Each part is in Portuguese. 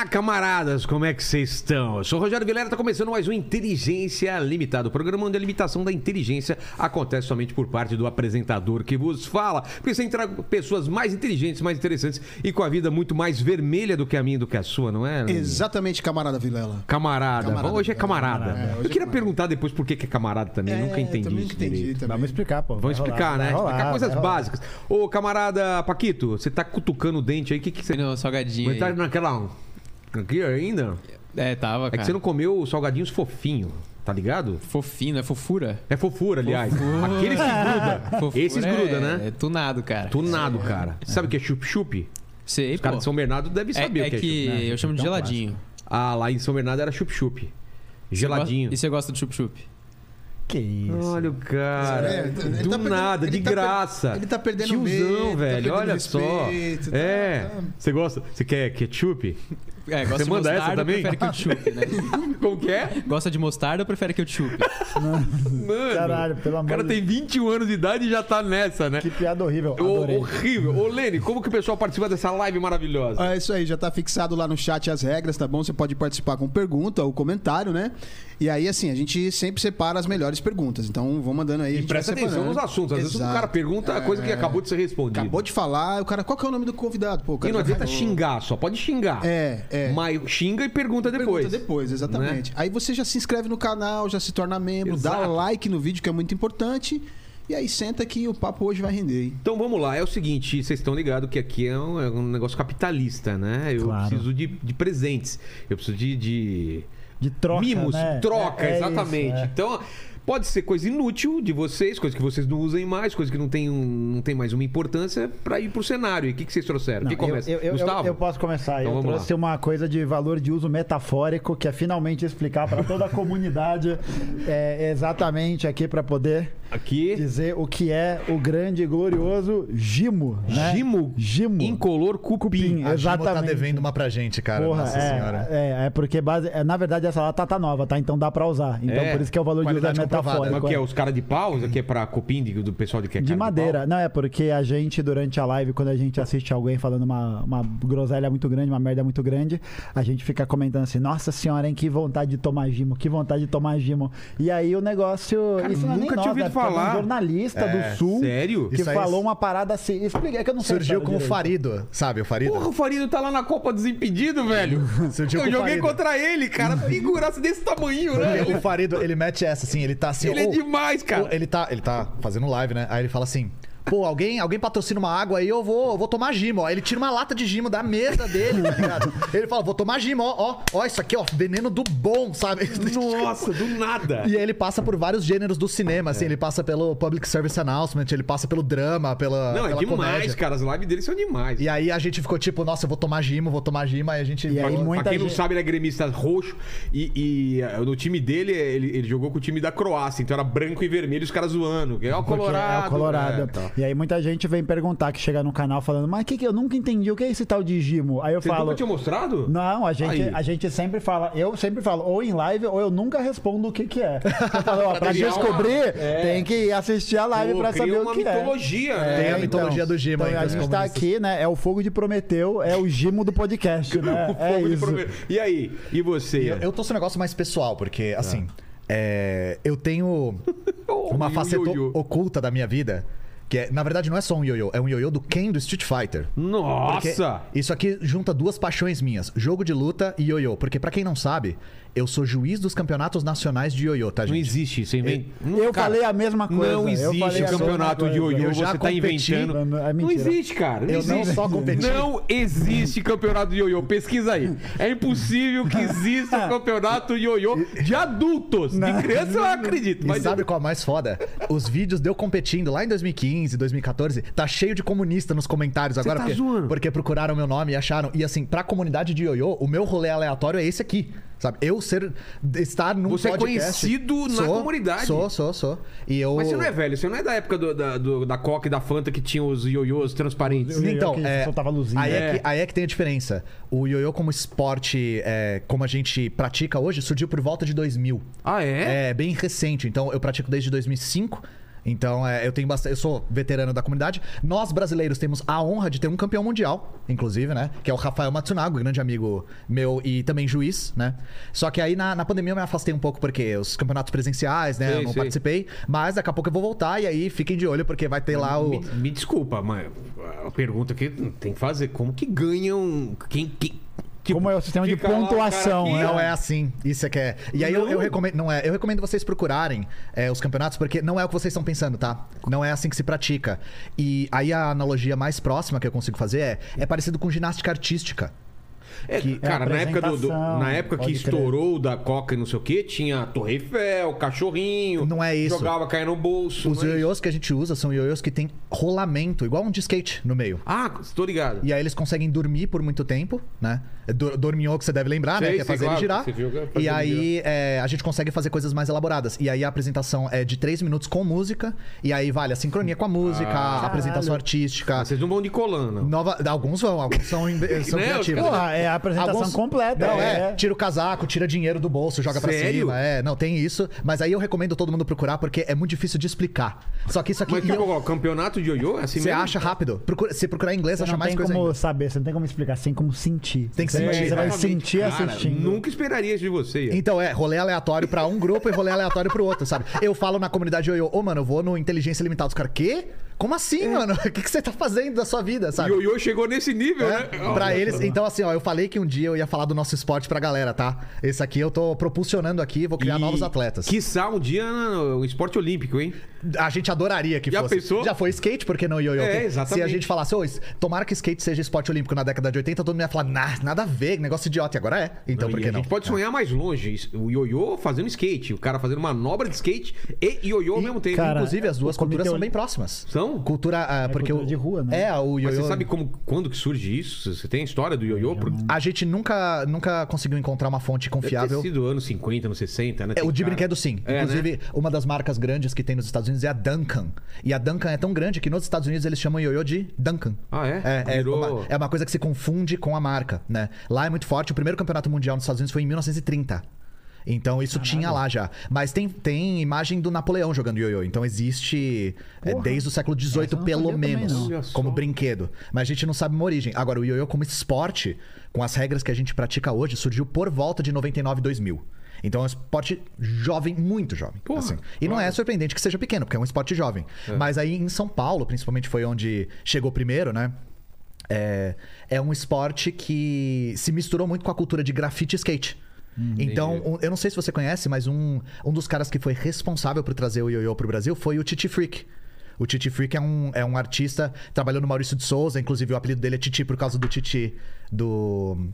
Olá, camaradas, como é que vocês estão? Eu sou o Rogério Vilera, tá começando mais um Inteligência Limitada, o programa onde a limitação da inteligência acontece somente por parte do apresentador que vos fala, porque você trago pessoas mais inteligentes, mais interessantes e com a vida muito mais vermelha do que a minha e do que a sua, não é? Exatamente, camarada Vilela. Camarada. Camarada. Hoje é camarada. É, hoje é Eu queria camarada. perguntar depois por que que é camarada também, eu nunca entendi também isso entendi direito. também. Vamos explicar, pô. Vamos Vai explicar, rolar, né? vai rolar, explicar coisas vai básicas. Ô, camarada Paquito, você tá cutucando o dente aí, o que que você... No salgadinho. Você tá aí. naquela... Aqui ainda? É, tava, É cara. que você não comeu os salgadinhos fofinho, tá ligado? Fofinho, é fofura? É fofura, aliás. Fofura. Aqueles que gruda. Fofura Esses é, gruda, né? É tunado, cara. Tunado, cara. Sabe o que é chup-chup? Sei, Os caras de São Bernardo devem É, saber é o que é que chup. né? eu chamo de Então, geladinho. Ah, lá em São Bernardo era chup-chup. Geladinho. E você gosta do chup-chup? Que isso. Olha o cara. É, ele do tá perdendo- nada, ele de tá per- graça. ele tá perdendo Tiozão, medo, tá velho. perdendo olha só. respeito, tá- É. tá- Você gosta? Você quer ketchup? É, gosta Você de manda essa mostarda, também? prefere que eu te chupe, né? Como que é? Gosta de mostarda ou prefere que eu te chupe? Mano. Caralho, pelo O amor cara de tem 21 anos de idade e já tá nessa, né? Que piada horrível. Ô, Adorei. horrível. Ô, Lene, como que o pessoal participa dessa live maravilhosa? É isso aí, já tá fixado lá no chat as regras, tá bom? Você pode participar com pergunta ou comentário, né? E aí, assim, a gente sempre separa as melhores perguntas. Então, vão mandando aí. a E gente presta atenção nos separando. assuntos. Às vezes o Exato. cara pergunta a coisa que É. acabou de ser respondida. Acabou de falar, o cara, qual que é o nome do convidado? Pô, o E cara não já adianta falou. xingar, só pode xingar. É, é. Mas xinga e pergunta depois. Pergunta depois, exatamente. Aí você já se inscreve no canal, já se torna membro, dá Exato. like no vídeo, que é muito importante. E aí senta que o papo hoje vai render, hein? Então vamos lá, é o seguinte, vocês estão ligados que aqui é um, é um negócio capitalista, né? Eu Claro. preciso de, de presentes, eu preciso de, de De troca, mimos, né? troca, É- é exatamente. isso, é. Então, pode ser coisa inútil de vocês, coisa que vocês não usem mais, coisa que não tem, um- não tem mais uma importância pra ir pro cenário. E o que, que vocês trouxeram? Não, Quem começa? Eu, eu, eu, Gustavo? eu posso começar. Então eu vamos trouxe uma coisa de valor de uso metafórico, que é finalmente explicar para toda a comunidade é, exatamente aqui para poder Aqui, dizer o que é o grande e glorioso Gimo. Né? Gimo, Gimo. incolor cupim. Cupim, A Gimo tá exatamente. devendo uma pra gente, cara. Porra, Nossa senhora. é, é, é porque base, é, na verdade essa lata tá nova, tá? Então dá pra usar. Então É. por isso que é o valor de uso metafórico. Mas o que é? Os caras de pau? Isso aqui é pra cupim de- do pessoal de que é De cara madeira. pau? Não, é porque a gente, durante a live, quando a gente assiste alguém falando uma, uma groselha muito grande, uma merda muito grande, a gente fica comentando assim, nossa senhora, hein, que vontade de tomar gimo, que vontade de tomar gimo. E aí o negócio... Cara, isso não é nem nunca nós, tinha ouvido? Porque é falar. Um jornalista É, do Sul sério? que Isso aí- falou uma parada assim. Explica, é que eu não sei. a Surgiu história com o direito. Farido, sabe o Farido? Porra, o Farido tá lá na Copa Desimpedido, velho. Surgiu Eu com o joguei Farido. contra ele, cara. Figuraça desse tamanho, né? O Farido, ele mete essa assim, ele tá assim... Ele é "Ô, demais, cara. ô", Ele tá, ele tá fazendo live, né? Aí ele fala assim... Pô, alguém, alguém patrocina uma água aí, eu vou, eu vou tomar gimo. Ó, ele tira uma lata de gimo da mesa dele, tá ligado? Ele fala, vou tomar gimo, ó, ó, ó, isso aqui, ó, veneno do bom, sabe? Nossa, do nada. E aí ele passa por vários gêneros do cinema, assim, ele passa pelo public service announcement, ele passa pelo drama, pela Não, é pela demais, comédia. cara. As lives dele são demais. E aí a gente ficou tipo, nossa, eu vou tomar gimo, vou tomar gimo, aí a gente... E aí muita pra quem não gente- sabe, ele é gremista roxo e, e, eh, no time dele, ele, ele jogou com o time da Croácia, então era branco e vermelho os caras zoando. que É o Colorado. É o Colorado. é, tá. E aí muita gente vem perguntar que chega no canal falando, mas que que eu nunca entendi o que é esse tal de Gimo? Aí eu Você falo. nunca tinha mostrado? Não, a gente, Aí. a gente sempre fala, eu sempre falo, ou em live, ou eu nunca respondo o que que é. Eu falo, ó, pra descobrir, É. tem que assistir a live Pô, pra cria saber uma o que é. mitologia, né? Tem a mitologia do Gimo então, aí, A dos gente tá comunistas. aqui, né? É o fogo de Prometeu, é o Gimo do podcast, né? O É fogo de isso. prome- E aí? E você? Eu, eu trouxe um negócio mais pessoal, porque, assim, é, eu tenho Oh, uma faceta oculta da minha vida, que é, na verdade não é só um ioiô, é um ioiô do Ken do Street Fighter. Porque Nossa! isso aqui junta duas paixões minhas, jogo de luta e ioiô. Porque pra quem não sabe, eu sou juiz dos campeonatos nacionais de ioiô, tá, Não gente? existe isso. Invent... Eu falei a mesma coisa. Não eu existe campeonato de ioiô. Eu Você tá inventando. Não, é não existe, cara. Não Eu não existe. só competi. Não existe campeonato de ioiô. Pesquisa aí. É impossível que exista um campeonato de ioiô de adultos. De criança eu acredito. E Mas sabe qual é o mais foda? Os vídeos de eu competindo lá em 2015, 2014, tá cheio de comunista nos comentários agora. tá porque, zoando? porque procuraram meu nome e acharam. E assim, pra comunidade de ioiô, o meu rolê aleatório é esse aqui. Sabe? Eu ser. estar num Você é podcast. conhecido na Sou, comunidade. Sou, sou, sou. E eu. Mas você não é velho, você não é da época do- da, do- da Coca e da Fanta que tinham os ioiôs transparentes. Eu- Então, que é, soltava luzinha. aí, é. É. que, aí é que tem a diferença. O ioiô como esporte, é, como a gente pratica hoje, surgiu por volta de 2000. Ah, é? É bem recente. Então, eu pratico desde 2005. Então, é, eu tenho bastante. Eu sou veterano da comunidade. Nós, brasileiros, temos a honra de ter um campeão mundial, inclusive, né? Que é o Rafael Matsunaga, grande amigo meu e também juiz, né? Só que aí na, na pandemia eu me afastei um pouco porque os campeonatos presenciais, né? Sei, eu não sei. participei. Mas daqui a pouco eu vou voltar e aí fiquem de olho, porque vai ter lá o. Me, me desculpa, mas a pergunta que tem que fazer: como que ganham. Quem. quem tipo, Como é o sistema de lá cara pontuação, aqui, né? Não é assim, isso é que é. E aí eu, eu recomendo, não é, eu recomendo vocês procurarem é, os campeonatos, porque não é o que vocês estão pensando, tá? Não é assim que se pratica. E aí a analogia mais próxima que eu consigo fazer é, é parecido com ginástica artística. É, É cara, na época, do, do- na época que crer. estourou o da Coca e não sei o que, tinha a Torre Eiffel, cachorrinho. Não é isso. Jogava, caia no bolso. Os é ioiôs que a gente usa são ioiôs que tem rolamento, igual um de skate no meio. Ah, tô ligado. E aí eles conseguem dormir por muito tempo, né? Do- Dorminhô que você deve lembrar, né? Sei, Que é sei, fazer claro, ele girar. você viu é fazer E aí é, a gente consegue fazer coisas mais elaboradas. E aí a apresentação é de três minutos com música. E aí vale a sincronia com a música, Ah. a apresentação artística. Ah, vocês não vão de colando. Nova... Alguns vão, alguns são, são Né, os criativos. Porra, é a apresentação Alguns- completa. Não, é. Tira o casaco, tira dinheiro do bolso, joga pra Sério? cima. É, não, tem isso. Mas aí eu recomendo todo mundo procurar porque é muito difícil de explicar. Só que isso aqui. Mas eu- ó, campeonato de ioiô é assim você mesmo? acha rápido. Procura- se procurar em inglês, Você acha não mais tem coisa como ainda. saber, você não tem como explicar, você tem como sentir. Tem que Você- sentir, Você vai sentir Cara, assistindo. Nunca esperaria isso de você. Ian. Então, é, rolê aleatório pra um grupo e rolê aleatório pro outro, sabe? Eu falo na comunidade Ioiô, ô, mano, eu vou no Inteligência Limitada. Os caras, quê? Como assim, mano? O que, que você tá fazendo da sua vida, sabe? Ioiô chegou nesse nível, É, né? pra Olha eles, então assim, ó, eu falei que um dia eu ia falar do nosso esporte pra galera, tá? Esse aqui eu tô propulsionando aqui, vou criar E novos atletas. Quiçá um dia no esporte olímpico, hein? A gente adoraria que Já fosse. pensou? Já foi skate, por que não ioiô? É, Se exatamente. a gente falasse, ô, tomara que skate seja esporte olímpico na década de 80, todo mundo ia falar, nah, nada a ver, negócio idiota. E agora é. Então Não, por que a não? gente pode sonhar mais longe. O ioiô fazendo skate, o cara fazendo manobra de skate e ioiô ao mesmo tempo. cara, Inclusive, as duas o culturas são bem próximas. São? Cultura. ah, porque cultura o- de rua, né? É, o Mas ioiô. você sabe como, quando que surge isso? Você tem a história do ioiô? Por... A gente nunca, nunca conseguiu encontrar uma fonte Deve ter confiável. sido anos 50, anos 60, né? É, o de cara- brinquedo, sim. É, Inclusive, né? uma das marcas grandes que tem nos Estados Unidos é a Duncan. E a Duncan é tão grande que nos Estados Unidos eles chamam ioiô de Duncan. Ah, é? É, é, uma, é uma coisa que se confunde com a marca, né? Lá é muito forte. O primeiro campeonato mundial nos Estados Unidos foi em 1930. Então isso tinha lá já. Mas tem, tem imagem do Napoleão jogando ioiô. Então existe é, desde o século XVIII, pelo também, menos, como brinquedo. Mas a gente não sabe uma origem. Agora, o ioiô como esporte, com as regras que a gente pratica hoje, surgiu por volta de 99, 2000. Então é um esporte jovem, muito jovem. Porra, assim. E não é claro. surpreendente que seja pequeno, porque é um esporte jovem. Mas aí em São Paulo, principalmente, foi onde chegou primeiro, né? É, é um esporte que se misturou muito com a cultura de grafite e skate. Então, entendi. um- eu não sei se você conhece, mas um, um dos caras que foi responsável por trazer o ioiô pro Brasil foi o Titi Freak. O Titi Freak é um, é um artista, trabalhou no Maurício de Souza, inclusive o apelido dele é Titi por causa do Titi do.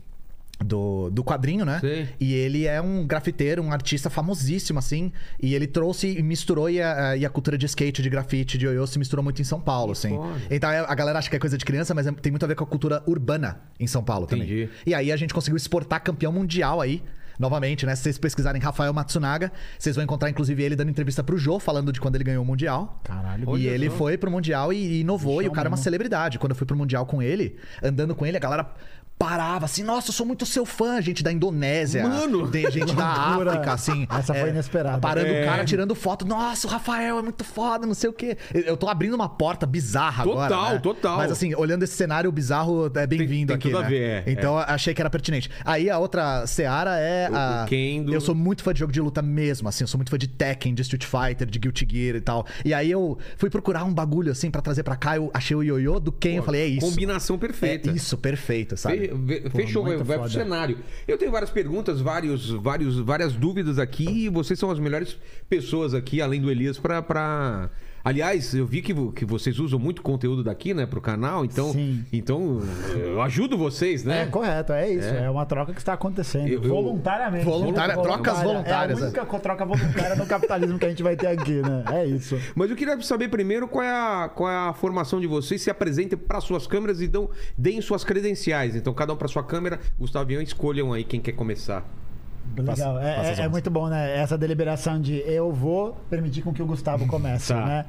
Do, do quadrinho, né? Sei. E ele é um grafiteiro, um artista famosíssimo, assim. E ele trouxe e misturou e a, e a cultura de skate, de grafite, de ioiô se misturou muito em São Paulo, Que assim. foda. Então a galera acha que é coisa de criança, mas é- tem muito a ver com a cultura urbana em São Paulo também. Entendi. E aí a gente conseguiu exportar campeão mundial aí. Novamente, né? Se vocês pesquisarem Rafael Matsunaga, vocês vão encontrar, inclusive, ele dando entrevista pro Jô, falando de quando ele ganhou o Mundial. Caralho. E ele só. foi pro Mundial e e inovou, e o cara é uma mesmo. celebridade. Quando eu fui pro Mundial com ele, andando com ele, a galera parava assim, nossa, eu sou muito seu fã, gente da Indonésia. Mano! Tem gente da. África, assim. Essa foi inesperada. Parando É. o cara, tirando foto. Nossa, o Rafael é muito foda, não sei o quê. Eu tô abrindo uma porta bizarra agora. Total, né? total. Mas assim, olhando esse cenário bizarro, é bem-vindo tem aqui. tudo a né? ver, é, Então achei que era pertinente. Aí a outra Seara é O- a. o Kendo. Eu sou muito fã de jogo de luta mesmo, assim. Eu sou muito fã de Tekken, de Street Fighter, de Guilty Gear e tal. E aí eu fui procurar um bagulho assim pra trazer pra cá. Eu achei o ioiô do Ken. Eu falei, é isso. Combinação perfeita. É isso, perfeito, sabe? Fe- ve- Fechou, vai, vai pro cenário. Eu tenho várias perguntas, vários, vários, várias dúvidas aqui e vocês são as melhores pessoas aqui, além do Elias, pra. Aliás, eu vi que, que vocês usam muito conteúdo daqui, né, pro canal, então. Sim. Então, eu ajudo vocês, né? É correto, é isso. É. É, uma troca que está acontecendo. Eu- eu- voluntariamente. Voluntária- trocas voluntárias, É a única co- troca voluntária no capitalismo que a gente vai ter aqui, né? É isso. Mas eu queria saber primeiro qual é a, qual é a formação de vocês. Se apresentem para suas câmeras e dão, deem suas credenciais. Então, cada um para sua câmera. Gustavo e Ian, escolham aí quem quer começar. Legal. Faça- É, é- é honras. muito bom, né? Essa deliberação de eu vou permitir com que o Gustavo comece, Tá. né?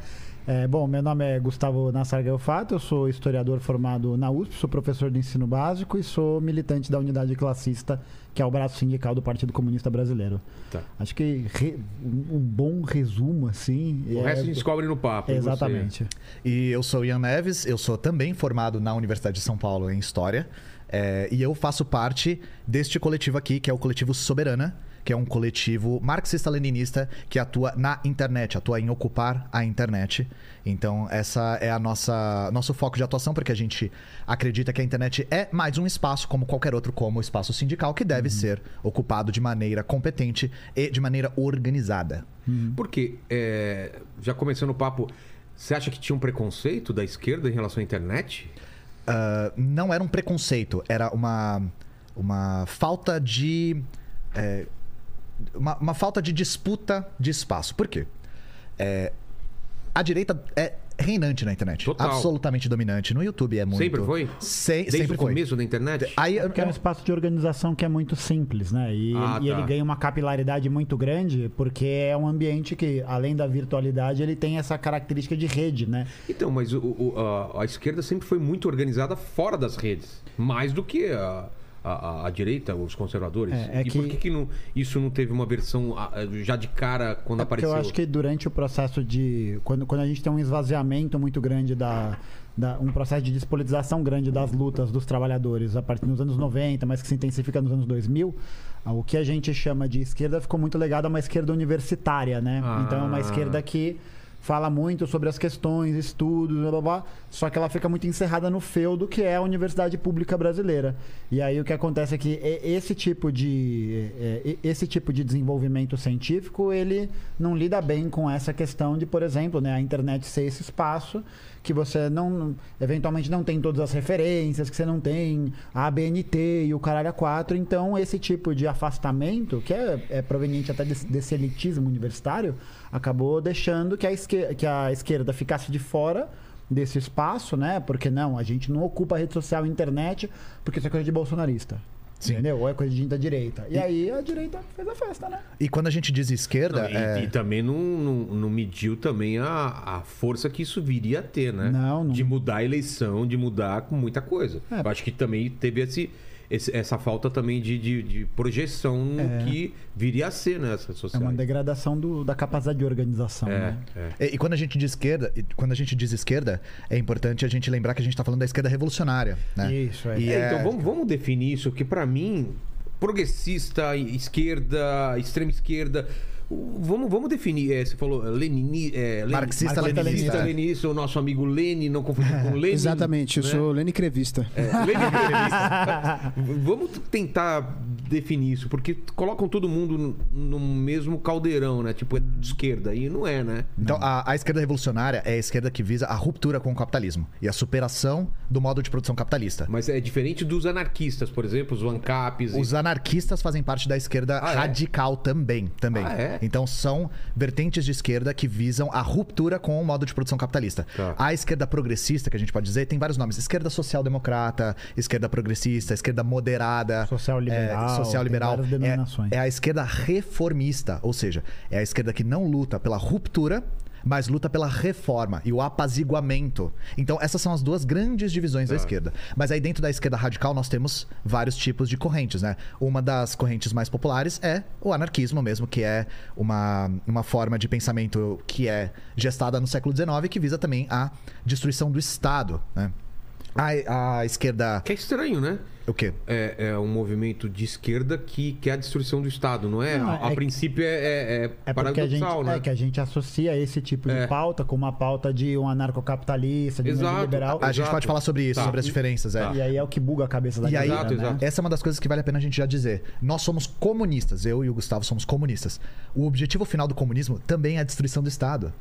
É, bom, meu nome é Gustavo Nassar Gelfato, eu sou historiador formado na USP, sou professor de ensino básico e sou militante da unidade classista, que é o braço sindical do Partido Comunista Brasileiro. Tá. Acho que re- um bom resumo, assim. O é- resto a gente descobre no papo. e você? Exatamente. E eu sou Ian Neves, eu sou também formado na Universidade de São Paulo em História. É, e eu faço parte deste coletivo aqui, que é o coletivo Soberana, que é um coletivo marxista-leninista que atua na internet, atua em ocupar a internet. Então, essa é a nossa nosso foco de atuação, porque a gente acredita que a internet é mais um espaço, como qualquer outro, como o espaço sindical, que deve ser ocupado de maneira competente e de maneira organizada. Porque, é, já começando o papo, você acha que tinha um preconceito da esquerda em relação à internet? Ah, não era um preconceito, era uma, uma falta de. é, uma, uma falta de disputa de espaço. Por quê? É, a direita é reinante na internet. Total. Absolutamente dominante. No YouTube é muito. Sempre foi? Se- Desde sempre o foi. começo da internet? Aí, eu- Porque é um espaço de organização que é muito simples, né? E, Ah, e tá. ele ganha uma capilaridade muito grande, porque é um ambiente que, além da virtualidade, ele tem essa característica de rede, né? Então, mas o- o- a, a esquerda sempre foi muito organizada fora das redes. Mais do que a, a- a- a direita, os conservadores. É, é e por que- que, que não- isso não teve uma versão já de cara quando É apareceu? eu acho que durante o processo de. Quando, quando a gente tem um esvaziamento muito grande da. da- um processo de despolitização grande das lutas dos trabalhadores a partir dos anos 90, mas que se intensifica nos anos 2000, ah, o que a gente chama de esquerda ficou muito ligado a uma esquerda universitária, né? Ah. Então é uma esquerda que fala muito sobre as questões, estudos, blá, blá, blá, só que ela fica muito encerrada no feudo que é a universidade pública brasileira. E aí o que acontece é que esse tipo de esse tipo de desenvolvimento científico, ele não lida bem com essa questão de, por exemplo, né, a internet ser esse espaço que você não eventualmente não tem todas as referências, que você não tem a ABNT e o caralho a quatro, então esse tipo de afastamento, que é, é proveniente até desse, desse elitismo universitário, acabou deixando que a, esquerda, que a esquerda ficasse de fora desse espaço, né? Porque não, a gente não ocupa a rede social e internet porque isso é coisa de bolsonarista. Sim. Entendeu? Ou é coisa de gente da direita. E, aí a direita fez a festa, né? E quando a gente diz esquerda. Não, e, é- e também não, não, não mediu também a, a força que isso viria a ter, né? Não, não. De mudar a eleição, de mudar com muita coisa. É. Eu acho que também teve esse, esse- essa falta também de, de, de projeção no É. que viria a ser nessas É sociais. uma degradação do- da capacidade de organização, É, né? é. E, e quando a gente diz esquerda, e quando a gente diz esquerda, é importante a gente lembrar que a gente está falando da esquerda revolucionária, né? Isso, é. E É, então vamos, vamos definir isso, que pra mim, progressista, esquerda, extrema esquerda. Vamos, vamos definir. é, você falou Lenini, é, Lenin- Marxista, Marxista, leninista. Leninista, o nosso amigo Lenin, não confundir com Lenin. Exatamente, eu né? sou Lene Crevista. É, Lenin entrevista. Vamos tentar definir isso, porque colocam todo mundo no- no mesmo caldeirão, né? Tipo, é de esquerda. E não é, né? Então, a, a esquerda revolucionária é a esquerda que visa a ruptura com o capitalismo e a superação do modo de produção capitalista. Mas é diferente dos anarquistas, por exemplo, os ANCAPs. e- Os anarquistas fazem parte da esquerda Ah, é? radical também, também. Ah, é? Então são vertentes de esquerda que visam a ruptura com o modo de produção capitalista. Tá. A esquerda progressista, que a gente pode dizer, tem vários nomes: esquerda social-democrata, esquerda progressista, esquerda moderada, Social-liberal, é, social-liberal. tem várias É- denominações. É, a esquerda reformista, ou seja, é a esquerda que não luta pela ruptura. Mas luta pela reforma e o apaziguamento. Então, essas são as duas grandes divisões da esquerda. Mas aí, dentro da esquerda radical, nós temos vários tipos de correntes, né? Uma das correntes mais populares é o anarquismo mesmo, que é uma, uma forma de pensamento que é gestada no século XIX que visa também a destruição do Estado, né? A, a esquerda... Que é estranho, né? O quê? É, é um movimento de esquerda que quer a destruição do Estado, não é? Não, a, a é- princípio é, é, é É porque a gente, paradoxal, né? é que a gente associa esse tipo de É. pauta com uma pauta de um anarcocapitalista, de um Exato. liberal. A gente Exato. pode falar sobre isso, Tá. sobre as diferenças, é. Tá. E aí é o que buga a cabeça da E aí, galera, Exato, né? exato. essa é uma das coisas que vale a pena a gente já dizer. Nós somos comunistas, eu e o Gustavo somos comunistas. O objetivo final do comunismo também é a destruição do Estado.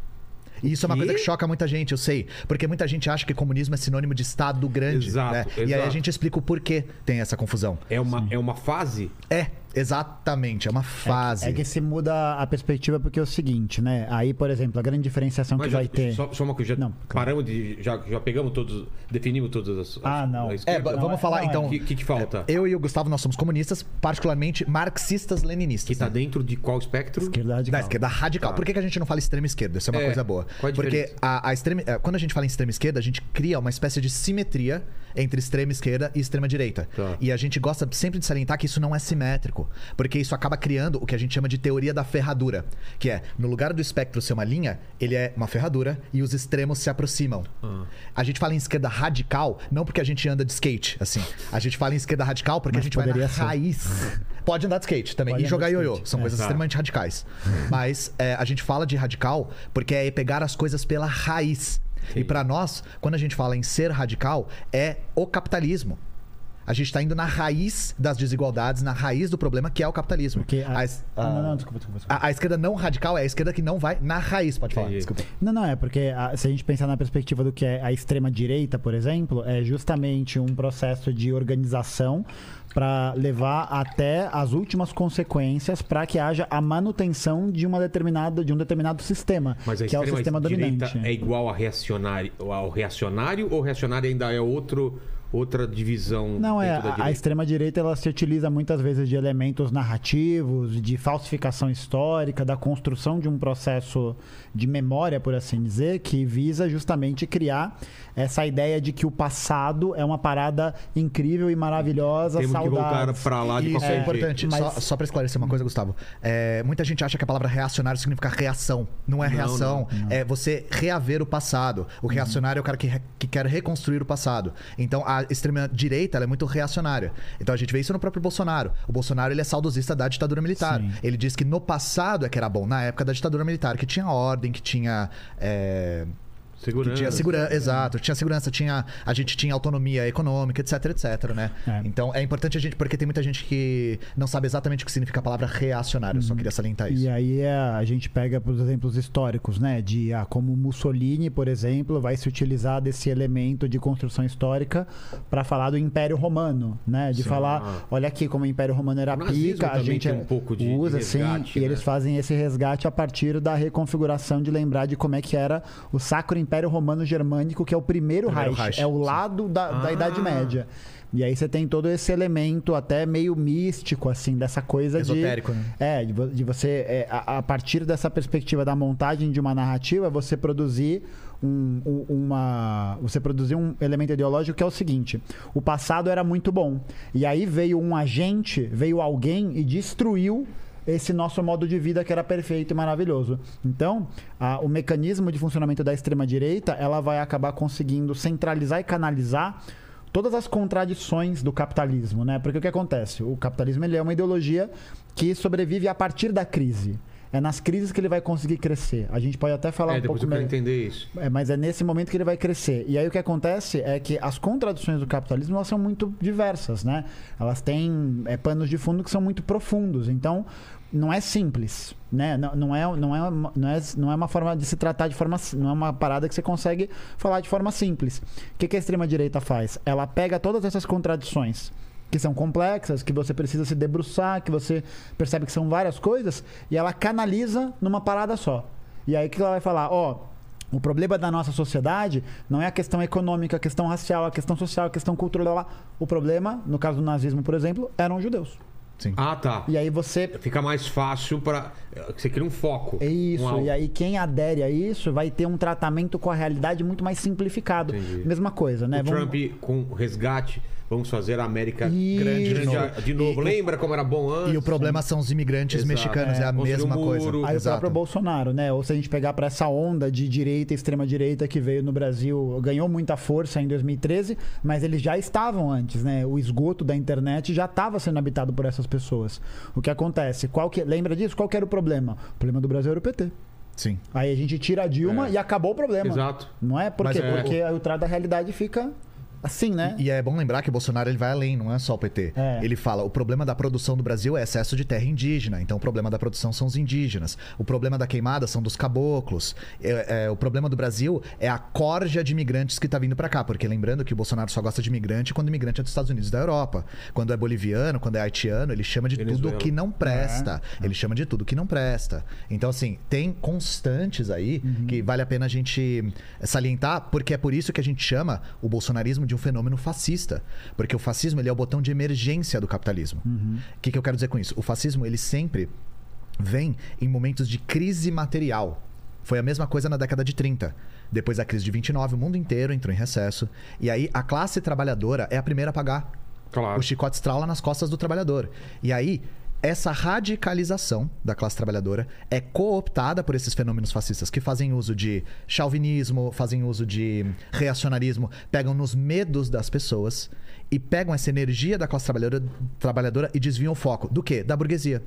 E isso é uma quê? coisa que choca muita gente, eu sei. Porque muita gente acha que comunismo é sinônimo de Estado grande. Exato, né? E aí a exato. gente explica o porquê tem essa confusão. É uma, é uma fase? É, Exatamente, é uma fase. É que se muda a perspectiva porque é o seguinte, né? Aí, por exemplo, a grande diferenciação Mas que vai já- ter. Só, só uma coisa, já Não, paramos de. Já, já pegamos todos. Definimos todas as. Ah, as- não. a É, b- vamos é- falar não, é- então. O que, que, que falta? Eu e o Gustavo, nós somos comunistas, particularmente marxistas-leninistas. que tá né? dentro de qual espectro? Esquerda radical. Da esquerda radical. Tá. Por que, que a gente não fala extrema esquerda? Isso é uma É, coisa boa. qual a Porque a, a extrema, quando a gente fala em extrema esquerda, a gente cria uma espécie de simetria entre extrema esquerda e extrema direita. Tá. E a gente gosta sempre de salientar que isso não é simétrico. Porque isso acaba criando o que a gente chama de teoria da ferradura. Que é, no lugar do espectro ser uma linha, ele é uma ferradura e os extremos se aproximam. Ah. A gente fala em esquerda radical, não porque a gente anda de skate, assim. A gente fala em esquerda radical porque Mas a gente vai na ser. raiz. Pode andar de skate também. Pode e jogar de ioiô. skate. São É. coisas Tá. extremamente radicais. Mas é, a gente fala de radical porque é pegar as coisas pela raiz. Sim. E pra nós, quando a gente fala em ser radical, é o capitalismo. A gente tá indo na raiz das desigualdades, na raiz do problema, que é o capitalismo. Porque a... es- Ah, não, a- não, desculpa, desculpa. desculpa. a, a esquerda não radical é a esquerda que não vai na raiz, pode falar. Desculpa. Não, não, é porque a- se a gente pensar na perspectiva do que é a extrema-direita, por exemplo, é justamente um processo de organização para levar até as últimas consequências para que haja a manutenção de uma determinada de um determinado sistema, Mas a que é o sistema dominante. é igual a reacionário, ao reacionário ou reacionário ainda é outro, outra divisão Não, é, a, a direita? extrema-direita ela se utiliza muitas vezes de elementos narrativos, de falsificação histórica, da construção de um processo de memória, por assim dizer, que visa justamente criar essa ideia de que o passado é uma parada incrível e maravilhosa, Temos que voltar saudável. pra lá de Isso qualquer é importante. Mas- Só, só para esclarecer uma coisa, Gustavo. É, muita gente acha que a palavra reacionário significa reação. Não é Não, reação. É você reaver o passado. O reacionário é o cara que, que quer reconstruir o passado. Então, a extrema-direita ela é muito reacionária. Então, a gente vê isso no próprio Bolsonaro. O Bolsonaro ele é saudosista da ditadura militar. Sim. Ele diz que no passado é que era bom. Na época da ditadura militar, que tinha ordem, que tinha... é, que Segurança. tinha segurança, exato, tinha segurança, tinha a gente tinha autonomia econômica, etc, etc, né? É. Então é importante a gente, porque tem muita gente que não sabe exatamente o que significa a palavra reacionário, eu só queria salientar isso. E aí é, a gente pega por exemplos históricos, né? De ah, como Mussolini, por exemplo, vai se utilizar desse elemento de construção histórica para falar do Império Romano, né? De Sim. falar, olha aqui como o Império Romano era pica, a gente um pouco de- de usa resgate, sim, e né? eles fazem esse resgate a partir da reconfiguração de lembrar de como é que era o Sacro Império Romano Germânico, que é o primeiro, Primeiro Reich, Reich, é o sim. lado da, da Ah. Idade Média. E aí você tem todo esse elemento até meio místico, assim, dessa coisa de... Esotérico, né? É, de você, é, a, a partir dessa perspectiva da montagem de uma narrativa, você produzir um, um- uma. Você produzir um elemento ideológico que é o seguinte: o passado era muito bom. E aí veio um agente, veio alguém e destruiu esse nosso modo de vida que era perfeito e maravilhoso. Então, a- o mecanismo de funcionamento da extrema-direita, ela vai acabar conseguindo centralizar e canalizar todas as contradições do capitalismo, né? Porque o que acontece? O capitalismo ele é uma ideologia que sobrevive a partir da crise. É nas crises que ele vai conseguir crescer. A gente pode até falar É, um depois pouco eu quero melhor. entender isso. É, mas é nesse momento que ele vai crescer. E aí o que acontece é que as contradições do capitalismo elas são muito diversas, né? Elas têm é, panos de fundo que são muito profundos. Então, não é simples, né? Não, não, é, não, é, não, é, não é uma forma de se tratar de forma... Não é uma parada que você consegue falar de forma simples. O que, que a extrema-direita faz? Ela pega todas essas contradições que são complexas, que você precisa se debruçar, que você percebe que são várias coisas, e ela canaliza numa parada só. E aí que ela vai falar? Ó, o problema da nossa sociedade não é a questão econômica, a questão racial, a questão social, a questão cultural. O problema, no caso do nazismo, por exemplo, eram os judeus. Sim. Ah, tá. E aí você. Fica mais fácil para Você cria um foco. É isso. Um e aí quem adere a isso vai ter um tratamento com a realidade muito mais simplificado. Entendi. Mesma coisa, né? O Trump com resgate, vamos fazer a América Isso. grande de novo. De novo. E- Lembra como era bom antes? E o problema são os imigrantes Exato. mexicanos, é, a Construir mesma um coisa. Aí o Exato. próprio Bolsonaro, né? Ou se a gente pegar para essa onda de direita, extrema direita que veio no Brasil, ganhou muita força em 2013, mas eles já estavam antes, né? O esgoto da internet já estava sendo habitado por essas pessoas. O que acontece? Qual que lembra disso? Qual que era o problema? O problema do Brasil era o PT. Sim. Aí a gente tira a Dilma É. e acabou o problema. Exato. Não é? Por Mas quê? é- Porque aí o trato da realidade fica assim, né? E é bom lembrar que o Bolsonaro ele vai além, não é só o PT. É. Ele fala: o problema da produção do Brasil é excesso de terra indígena. Então o problema da produção são os indígenas. O problema da queimada são dos caboclos. É- é, o problema do Brasil é a corja de imigrantes que tá vindo pra cá. Porque lembrando que o Bolsonaro só gosta de imigrante quando o imigrante é dos Estados Unidos e da Europa. Quando é boliviano, quando é haitiano, ele chama de tudo que não presta. Ele chama de tudo que não presta. Então, assim, tem constantes aí que vale a pena a gente salientar, porque é por isso que a gente chama o bolsonarismo de um fenômeno fascista. Porque o fascismo ele é o botão de emergência do capitalismo. O que, que eu quero dizer com isso? O fascismo, ele sempre vem em momentos de crise material. Foi a mesma coisa na década de 30. Depois da crise de 29, o mundo inteiro entrou em recesso. E aí a classe trabalhadora é a primeira a pagar. Claro. O chicote estrala nas costas do trabalhador. E aí, essa radicalização da classe trabalhadora é cooptada por esses fenômenos fascistas que fazem uso de chauvinismo, fazem uso de reacionarismo, pegam nos medos das pessoas e pegam essa energia da classe trabalhadora, trabalhadora e desviam o foco. Do quê? Da burguesia.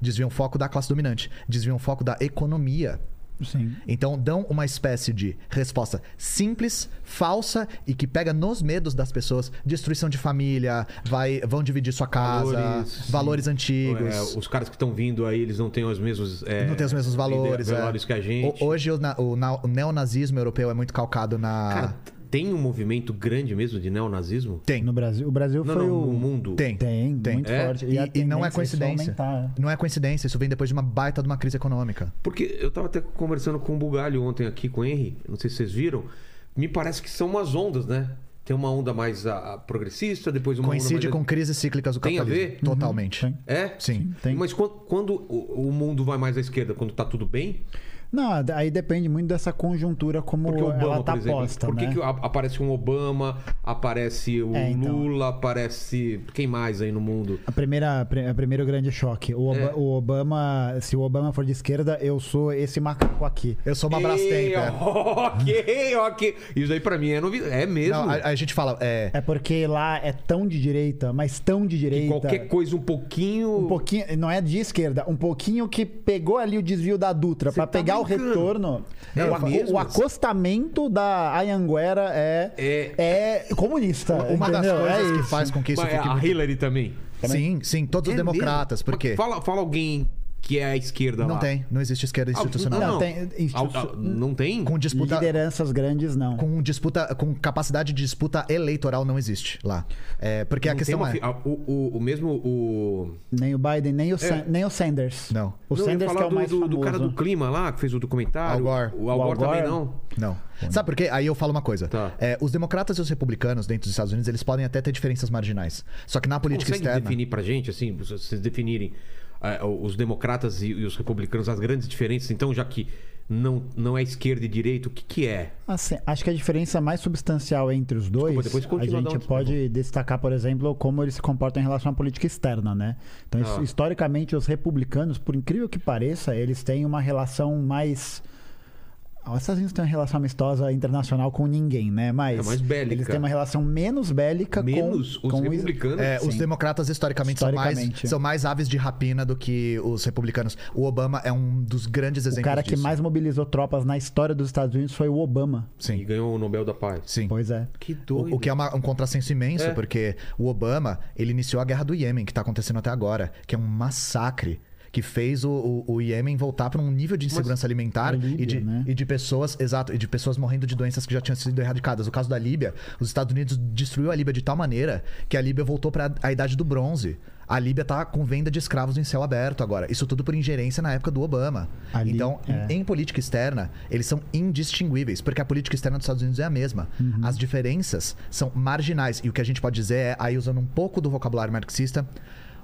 Desviam o foco da classe dominante. Desviam o foco da economia. Sim. Então dão uma espécie de resposta simples, falsa e que pega nos medos das pessoas, destruição de família, vai, vão dividir sua casa, Valores, valores, antigos. É, os caras que estão vindo aí, eles não têm os mesmos. é, Não tem os mesmos valores. é. valores que a gente. O- Hoje o, na- o na- o neonazismo europeu é muito calcado na. Cara, tem um movimento grande mesmo de neonazismo? tem. No Brasil. O Brasil Não, foi não, o. no mundo. Tem. Tem, Tem. muito É? forte. E, a e não é tendência coincidência. aumentar. Não é coincidência, isso vem depois de uma baita de uma crise econômica. Porque eu tava até conversando com o Bugalho ontem aqui com o Henry, não sei se vocês viram. Me parece que são umas ondas, né? Tem uma onda mais ah, progressista, depois uma Coincide onda mais... com crises cíclicas do Tem a capitalismo. ver? Totalmente. Tem. É? Sim. Tem. Mas quando, quando o, o mundo vai mais à esquerda, quando tá tudo bem? Não, aí depende muito dessa conjuntura como Porque o Obama, ela tá por exemplo, posta, por que, né? que aparece um Obama, aparece o É, então. Lula, aparece quem mais aí no mundo? A primeira, a primeiro grande choque. O, Oba- É. o Obama, se o Obama for de esquerda, eu sou esse macaco aqui. Eu sou uma Brastemp. Ok, ok. Isso aí pra mim é novidade. É mesmo. Não, a, a gente fala. É, É porque lá é tão de direita, mas tão de Que direita. qualquer coisa um pouquinho. Um pouquinho, não é de esquerda, um pouquinho que pegou ali o desvio da Dutra Você pra tá pegar o brincando? retorno. É o, mesmo? o acostamento da Anhanguera é, É. é comunista. uma das entendeu? coisas é que faz com que isso Mas fique. a muito- Hillary também. Sim, sim, todos os É democratas. mesmo? Por quê? Fala, fala alguém que é a esquerda Não lá. tem, não existe esquerda Ah, institucional. Não, Não, não. tem institu- Ah, ah, não tem? Com disputa. Lideranças grandes, não. Com disputa, com capacidade de disputa eleitoral não existe lá. É, porque a Não questão tem uma é. ah, o, o, o mesmo. O... Nem o Biden, nem o, San- nem o Sanders. Não. O Não, Sanders que é o mais do, do, do famoso. cara do clima lá, que fez o documentário. Al Gore. O Al O Al Gore também Gore? não. Não. Sabe por quê? Aí eu falo uma coisa. Tá. É, os democratas e os republicanos dentro dos Estados Unidos, eles podem até ter diferenças marginais. Só que na política Consegue externa. definir pra gente, assim, se vocês definirem os democratas e, os republicanos, as grandes diferenças, então, já que não, não é esquerda e direita, o que, que é? Assim, acho que a diferença mais substancial entre os dois, Desculpa, a gente pode destacar, por exemplo, como eles se comportam em relação à política externa, né? Então, Ah. historicamente, os republicanos, por incrível que pareça, eles têm uma relação mais os Estados Unidos têm uma relação amistosa internacional com ninguém, né? Mas É mais bélica. eles têm uma relação menos bélica Menos com, os com republicanos? É, os democratas historicamente, São, mais, Historicamente. são mais aves de rapina do que os republicanos. O Obama é um dos grandes O exemplos cara que disso. mais mobilizou tropas na história dos Estados Unidos foi o Obama. E Sim, ganhou o Nobel da Paz. sim. Pois é. Que doido. O, o que é uma- um contrassenso imenso, É. porque o Obama, ele iniciou a guerra do Iêmen, que tá acontecendo até agora, que é um massacre. Que fez o, o, o Iêmen voltar para um nível de insegurança alimentar Líbia, e, de, né? e de pessoas, exato, e de pessoas morrendo de doenças que já tinham sido erradicadas. O caso da Líbia, os Estados Unidos destruiu a Líbia de tal maneira que a Líbia voltou para a idade do bronze. A Líbia tá com venda de escravos em céu aberto agora. Isso tudo por ingerência na época do Obama. A Lí- então, em- é. em política externa, eles são indistinguíveis, porque a política externa dos Estados Unidos é a mesma. Uhum. As diferenças são marginais. E o que a gente pode dizer é, aí usando um pouco do vocabulário marxista,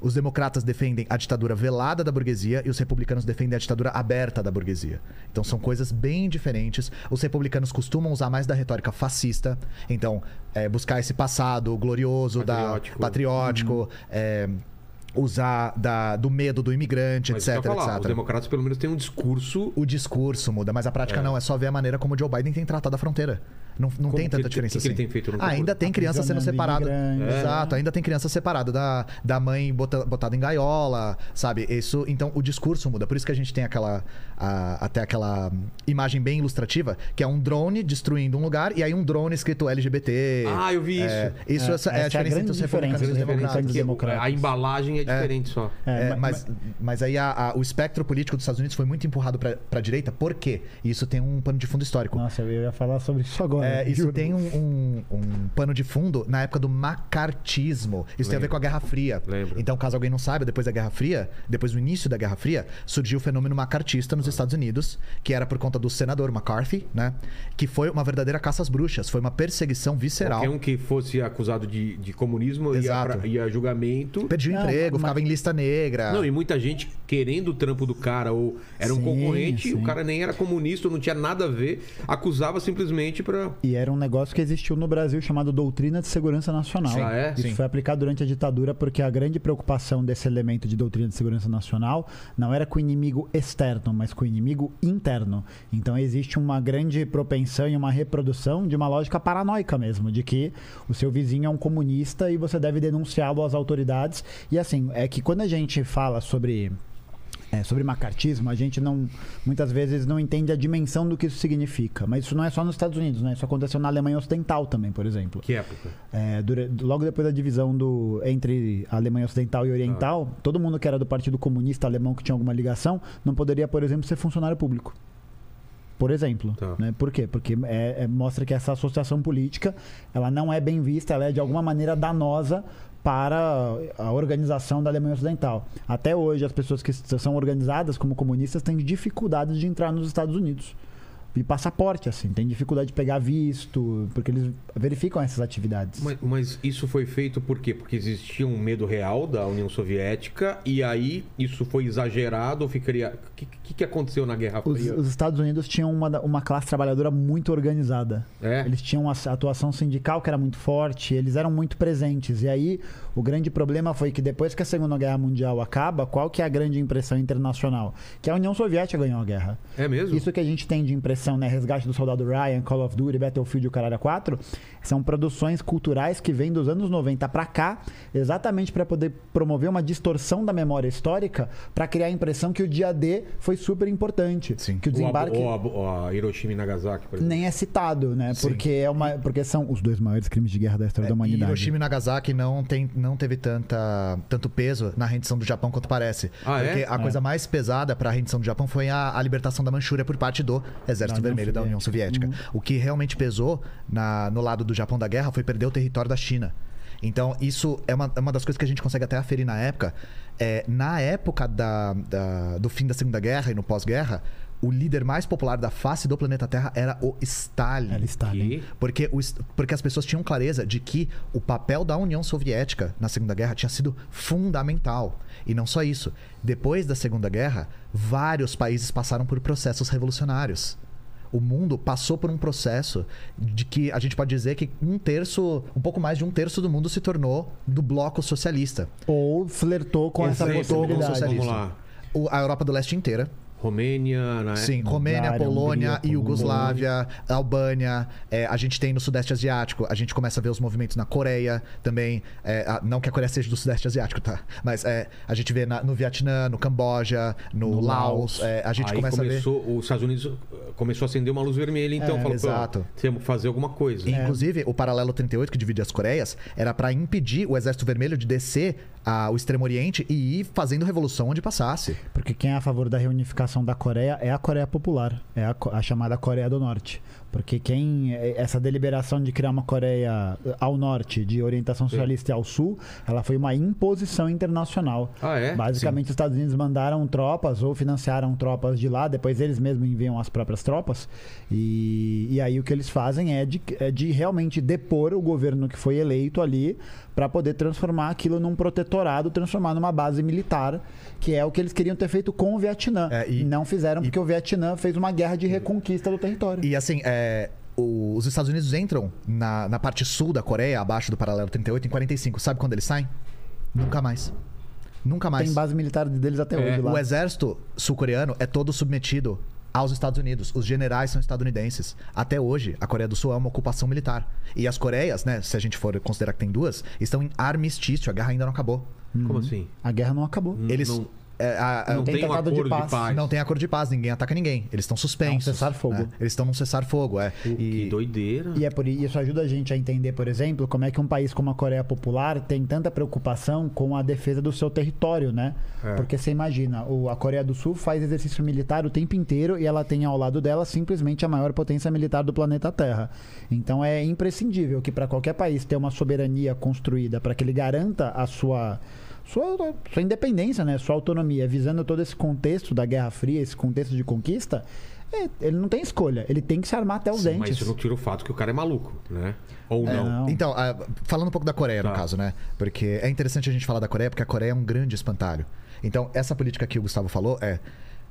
os democratas defendem a ditadura velada da burguesia e os republicanos defendem a ditadura aberta da burguesia. Então são coisas bem diferentes. Os republicanos costumam usar mais da retórica fascista, então é, buscar esse passado glorioso, Patriótico. da patriótico, é, usar da, do medo do imigrante, Mas etc, falar, etc. Os democratas, pelo menos, têm um discurso. O discurso muda, mas a prática não. É só ver a maneira como o Joe Biden tem tratado a fronteira. Não, não Como tem tanta ele- diferença que que ele assim. tem feito? Não Ah, ainda tem criança sendo separada. É. Exato, ainda tem criança separada da, da mãe bota, botada em gaiola, sabe? Isso, então o discurso muda. Por isso que a gente tem aquela a- até aquela imagem bem ilustrativa, que é um drone destruindo um lugar e aí um drone escrito LGBT. Ah, eu vi isso. É, isso É, é, essa a é a diferença grande entre os diferença republicanos e os e democratas. a embalagem é diferente só. É, É, mas, mas aí a- a- o espectro político dos Estados Unidos foi muito empurrado pra, pra direita. Por quê? Isso tem um pano de fundo histórico. Nossa, eu ia falar sobre isso agora. É, isso juro. tem um, um- um pano de fundo na época do macartismo. Isso tem a ver Lembro. com a Guerra Fria. Lembro. Então, caso alguém não saiba, depois da Guerra Fria, depois do início da Guerra Fria, surgiu o fenômeno macartista nos Estados Unidos, que era por conta do senador McCarthy, né? Que foi uma verdadeira caça às bruxas. Foi uma perseguição visceral. Qualquer um que fosse acusado de, de comunismo ia, pra, ia a julgamento. Perdia o emprego, mas- ficava em lista negra. Não, e muita gente querendo o trampo do cara, ou era um Sim, concorrente, o sim. cara nem era comunista, não tinha nada a ver, acusava simplesmente pra. E era um negócio que existiu no Brasil chamado Doutrina de Segurança Nacional. Sim. Ah, é? Isso foi aplicado durante a ditadura porque a grande preocupação desse elemento de doutrina de segurança nacional não era com o inimigo externo, mas com o inimigo interno. Então existe uma grande propensão e uma reprodução de uma lógica paranoica mesmo, de que o seu vizinho é um comunista e você deve denunciá-lo às autoridades. E assim, é que quando a gente fala sobre é, sobre macartismo, a gente não muitas vezes não entende a dimensão do que isso significa. Mas isso não é só nos Estados Unidos, né? Isso aconteceu na Alemanha Ocidental também, por exemplo. Que época? É, logo depois da divisão do, entre a Alemanha Ocidental e Oriental, todo mundo que era do Partido Comunista Alemão que tinha alguma ligação não poderia, por exemplo, ser funcionário público. Por exemplo. Tá. Né? Por quê? Porque é- é- mostra que essa associação política ela não é bem vista, ela é de alguma maneira danosa para a organização da Alemanha Ocidental. Até hoje, as pessoas que são organizadas como comunistas têm dificuldades de entrar nos Estados Unidos. E passaporte, assim, tem dificuldade de pegar visto, porque eles verificam essas atividades. Mas, mas isso foi feito por quê? Porque existia um medo real da União Soviética e aí isso foi exagerado ou ficaria. O que, que, que aconteceu na Guerra Os, Fria? os Estados Unidos tinham uma, uma classe trabalhadora muito organizada. É? Eles tinham uma atuação sindical que era muito forte, eles eram muito presentes. E aí, o grande problema foi que depois que a Segunda Guerra Mundial acaba, qual que é a grande impressão internacional? Que a União Soviética ganhou a guerra. É mesmo? Isso que a gente tem de impressão, né? Resgate do Soldado Ryan, Call of Duty, Battlefield e o Caralho 4, são produções culturais que vêm dos anos 90 pra cá, exatamente para poder promover uma distorção da memória histórica, para criar a impressão que o dia D foi super importante. Sim. Que o desembarque ou a, ou a Hiroshima e Nagasaki, por exemplo. nem é citado, né? Sim. Porque, é uma, porque são os dois maiores crimes de guerra da história da É, e humanidade. Hiroshima e Nagasaki não, tem, não teve tanta, tanto peso na rendição do Japão quanto parece. Ah, é? Porque a coisa mais pesada para a rendição do Japão foi a, a libertação da Manchúria por parte do Exército Da Vermelho da União Soviética. Uhum. O que realmente pesou na- no lado do Japão da guerra foi perder o território da China. Então, isso é uma, é uma das coisas que a gente consegue até aferir na época. É, na época da- da- do fim da Segunda Guerra e no pós-guerra, o líder mais popular da face do planeta Terra era o Stalin. Ali. Que- Porque, o porque as pessoas tinham clareza de que o papel da União Soviética na Segunda Guerra tinha sido fundamental. E não só isso. Depois da Segunda Guerra, vários países passaram por processos revolucionários. O mundo passou por um processo de que a gente pode dizer que um terço, um pouco mais de um terço do mundo se tornou do bloco socialista. Ou flertou com essa Exemplo, possibilidade. Vamos lá. O- a Europa do Leste inteira. Romênia, né? Sim, Romênia, Bulgária, Polônia, Hungria, Iugoslávia, Albânia. é, a gente tem no Sudeste Asiático, a gente começa a ver os movimentos na Coreia também. é, a- não que a Coreia seja do Sudeste Asiático, tá? Mas é, a gente vê na- no Vietnã, no Camboja, no, No Laos. Laos. é, a gente Aí começa a ver. começou, os Estados Unidos uh, começou a acender uma luz vermelha, então É, falou, exato. temos que fazer alguma coisa. Inclusive, o paralelo 38, que divide as Coreias, era para impedir o Exército Vermelho de descer ah, o Extremo Oriente e ir fazendo revolução onde passasse. Porque quem é a favor da reunificação da Coreia é a Coreia Popular, é a, a chamada Coreia do Norte. Porque quem essa deliberação de criar uma Coreia ao norte, de orientação socialista e ao sul, ela foi uma imposição internacional. Ah, é? Basicamente, os Estados Unidos mandaram tropas ou financiaram tropas de lá, depois eles mesmos enviam as próprias tropas. E, e aí o que eles fazem é de, é de realmente depor o governo que foi eleito ali para poder transformar aquilo num protetorado, transformar numa base militar, que é o que eles queriam ter feito com o Vietnã. É, e- e não fizeram porque o Vietnã fez uma guerra de reconquista do território. E assim, é, os Estados Unidos entram na, na parte sul da Coreia, abaixo do paralelo 38, em 45. Sabe quando eles saem? Nunca mais. Nunca mais. Tem base militar deles até É, hoje lá. O exército sul-coreano é todo submetido aos Estados Unidos. Os generais são estadunidenses. Até hoje, a Coreia do Sul é uma ocupação militar. E as Coreias, né, se a gente for considerar que tem duas, estão em armistício. A guerra ainda não acabou. Como assim? A guerra não acabou. Eles. Não, a- a- não tem tem, um tratado de acordo de paz. não tem acordo de paz, ninguém ataca ninguém. Eles estão suspensos. É um cessar-fogo. né? Eles estão num cessar-fogo, é. Pô, Que E doideira. E é por isso ajuda a gente a entender, por exemplo, como é que um país como a Coreia Popular tem tanta preocupação com a defesa do seu território, né? É. Porque você imagina, o- a Coreia do Sul faz exercício militar o tempo inteiro e ela tem ao lado dela simplesmente a maior potência militar do planeta Terra. Então é imprescindível que para qualquer país ter uma soberania construída para que ele garanta a sua sua, sua independência, né? Sua autonomia, visando todo esse contexto da Guerra Fria, esse contexto de conquista, é, ele não tem escolha. Ele tem que se armar até os Sim, mas dentes. isso não tira o fato que o cara é maluco, né? Ou É, não. Não. Então, ah, falando um pouco da Coreia, no Tá. caso, né? Porque é interessante a gente falar da Coreia, porque a Coreia é um grande espantalho. Então, essa política que o Gustavo falou é,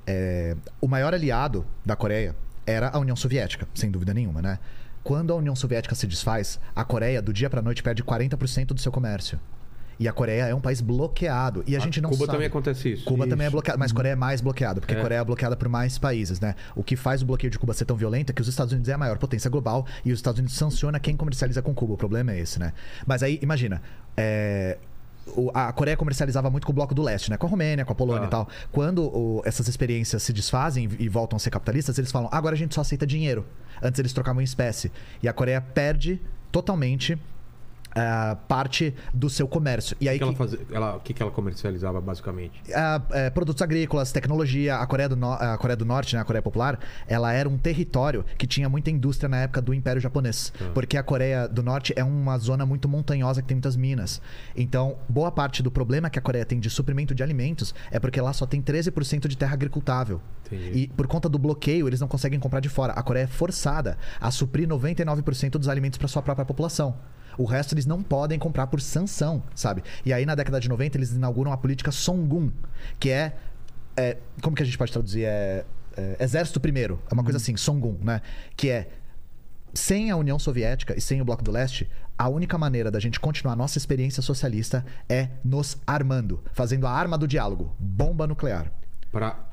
é, o maior aliado da Coreia era a União Soviética, sem dúvida nenhuma, né? Quando a União Soviética se desfaz, a Coreia, do dia pra noite, perde 40% do seu comércio. E a Coreia é um país bloqueado. E a, gente não Cuba sabe. também acontece isso. Cuba também é Isso. bloqueada, mas Coreia é mais bloqueada, porque É. Coreia é bloqueada por mais países, né? O que faz o bloqueio de Cuba ser tão violento é que os Estados Unidos é a maior potência global e os Estados Unidos sanciona quem comercializa com Cuba. O problema é esse, né? Mas aí, imagina, é, a Coreia comercializava muito com o bloco do leste, né? Com a Romênia, com a Polônia Ah. e tal. Quando o- essas experiências se desfazem e voltam a ser capitalistas, eles falam, agora a gente só aceita dinheiro. Antes eles trocavam em espécie. E a Coreia perde totalmente ah, parte do seu comércio. E O aí que, ela que- fazia, ela, que, que ela comercializava, basicamente? ah, é, produtos agrícolas, tecnologia. A Coreia, do No- a Coreia do Norte, né, a Coreia Popular, ela era um território que tinha muita indústria na época do Império Japonês. Porque a Coreia do Norte é uma zona muito montanhosa que tem muitas minas. Então, boa parte do problema que a Coreia tem de suprimento de alimentos é porque lá só tem 13% de terra agricultável. Entendi. E por conta do bloqueio, eles não conseguem comprar de fora. A Coreia é forçada a suprir 99% dos alimentos para sua própria população. O resto eles não podem comprar por sanção, sabe? E aí na década de 90 eles inauguram a política Songun, que é, é- como que a gente pode traduzir? É, é, exército primeiro, é uma coisa assim, Songun, né? Que é sem a União Soviética e sem o Bloco do Leste, a única maneira da gente continuar a nossa experiência socialista é nos armando, fazendo a arma do diálogo, bomba nuclear.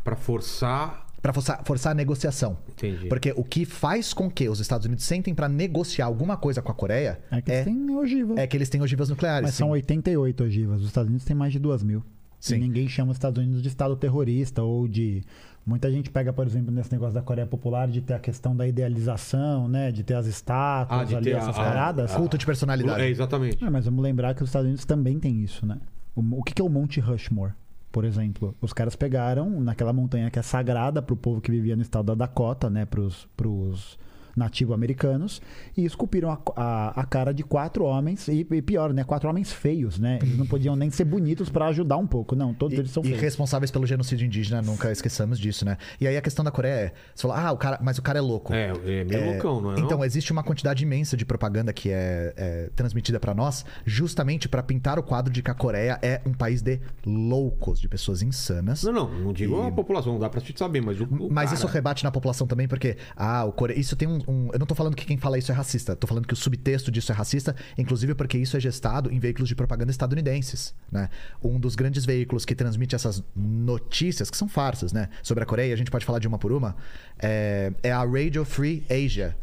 Pra forçar. Pra forçar, forçar a negociação. Entendi. Porque o que faz com que os Estados Unidos sentem pra negociar alguma coisa com a Coreia É que é, eles têm ogiva. é que eles têm ogivas nucleares. Mas são sim. 88 ogivas. Os Estados Unidos têm mais de 2 mil. Sim. E ninguém chama os Estados Unidos de Estado terrorista ou de. Muita gente pega, por exemplo, nesse negócio da Coreia Popular de ter a questão da idealização, né? De ter as estátuas Ah, de ali, ter a- essas a- paradas. Culto de personalidade. É, exatamente. É, mas vamos lembrar que os Estados Unidos também tem isso, né? O, o que, que é o Monte Rushmore, por exemplo? Os caras pegaram naquela montanha que é sagrada pro povo que vivia no estado da Dakota, né? Pros, pros nativo-americanos, e esculpiram a, a, a cara de quatro homens, e, e pior, né? Quatro homens feios, né? Eles não podiam nem ser bonitos pra ajudar um pouco. Não, todos eles são E, e feios. responsáveis pelo genocídio indígena, nunca esqueçamos disso, né? E aí a questão da Coreia é: você falou, ah, o cara, mas o cara é louco. É, é meio loucão, não é? Então, não? existe uma quantidade imensa de propaganda que é, é transmitida pra nós, justamente pra pintar o quadro de que a Coreia é um país de loucos, de pessoas insanas. Não, não, não digo a população, não dá pra te saber, mas o. o Mas cara- isso rebate na população também, porque, ah, o Core... isso tem um, um- Eu não tô falando que quem fala isso é racista, tô falando que o subtexto disso é racista, inclusive porque isso é gestado em veículos de propaganda estadunidenses, né? Um dos grandes veículos que transmite essas notícias, que são farsas, né? Sobre a Coreia, a gente pode falar de uma por uma, é, é a Radio Free Asia.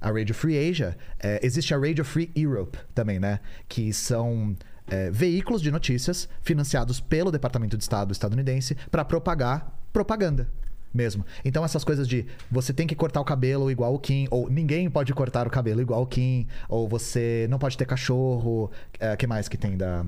A Radio Free Asia, é, existe a Radio Free Europe também, né? Que são é, veículos de notícias financiados pelo Departamento de Estado estadunidense para propagar propaganda mesmo. Então essas coisas de você tem que cortar o cabelo igual o Kim, ou ninguém pode cortar o cabelo igual o Kim, ou você não pode ter cachorro, é, que mais que tem da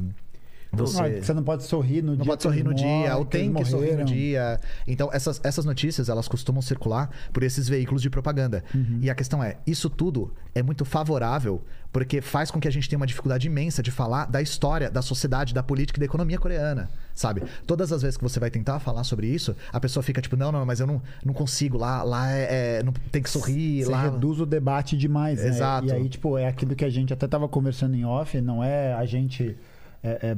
você Ah, você não pode sorrir no não dia. pode que sorrir no eles dia, ou tem que sorrir no dia. Então, essas, essas notícias, elas costumam circular por esses veículos de propaganda. Uhum. E a questão é, isso tudo é muito favorável, porque faz com que a gente tenha uma dificuldade imensa de falar da história, da sociedade, da política e da economia coreana, sabe? Todas as vezes que você vai tentar falar sobre isso, a pessoa fica tipo, não, não, mas eu não, não consigo, lá, lá é, é- não tem que sorrir, Você lá... reduz o debate demais, né? Exato. E aí, tipo, é aquilo que a gente até tava conversando em off, não é a gente. É, é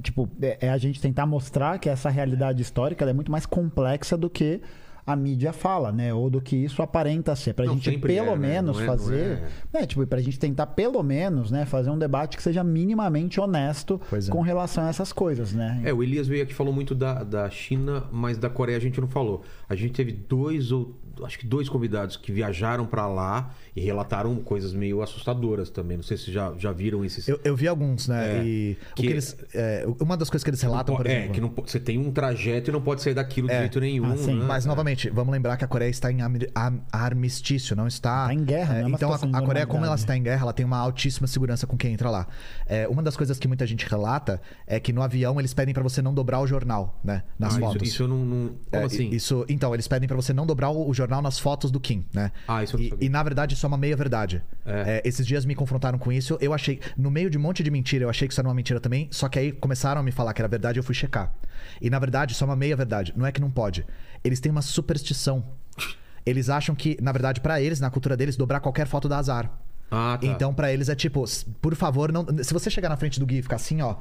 tipo, é, é a gente tentar mostrar que essa realidade histórica ela é muito mais complexa do que a mídia fala, né? Ou do que isso aparenta ser. Pra Não, gente pelo é, né? menos é- não fazer. é- É, tipo, pra gente tentar pelo menos, né, fazer um debate que seja minimamente honesto é. com relação a essas coisas, né? É, o Elias veio aqui e falou muito da, da China, mas da Coreia a gente não falou. A gente teve dois ou acho que dois convidados que viajaram pra lá e relataram coisas meio assustadoras também. Não sei se já, já viram esses. Eu, eu vi alguns, né? É, e o que- que eles, é, uma das coisas que eles relatam, po- por exemplo. É, que não, você tem um trajeto e não pode sair daquilo de É. jeito nenhum. Ah, sim. né? Mas, novamente, vamos lembrar que a Coreia está em armistício, não está. Tá em guerra, É, é uma então, a, situação de a Coreia, como ela está em guerra, ela tem uma altíssima segurança com quem entra lá. É, uma das coisas que muita gente relata é que no avião eles pedem pra você não dobrar o jornal, né? Nas Ah, isso- fotos. Isso, eu não. não- É, Como assim? Isso, então, eles pedem pra você não dobrar o, o jornal nas fotos do Kim, né? Ah, isso eu não e, sabia. e, na verdade isso é uma meia verdade. É. É, esses dias me confrontaram com isso. Eu achei, no meio de um monte de mentira, eu achei que isso era uma mentira também. Só que aí começaram a me falar que era verdade, eu fui checar. E na verdade isso é uma meia verdade. Não é que não pode. Eles têm uma superstição. Eles acham que, na verdade, pra eles, na cultura deles, dobrar qualquer foto dá azar. Ah, tá. Então, pra eles é tipo, por favor, não. Se você chegar na frente do Gui e ficar assim, ó.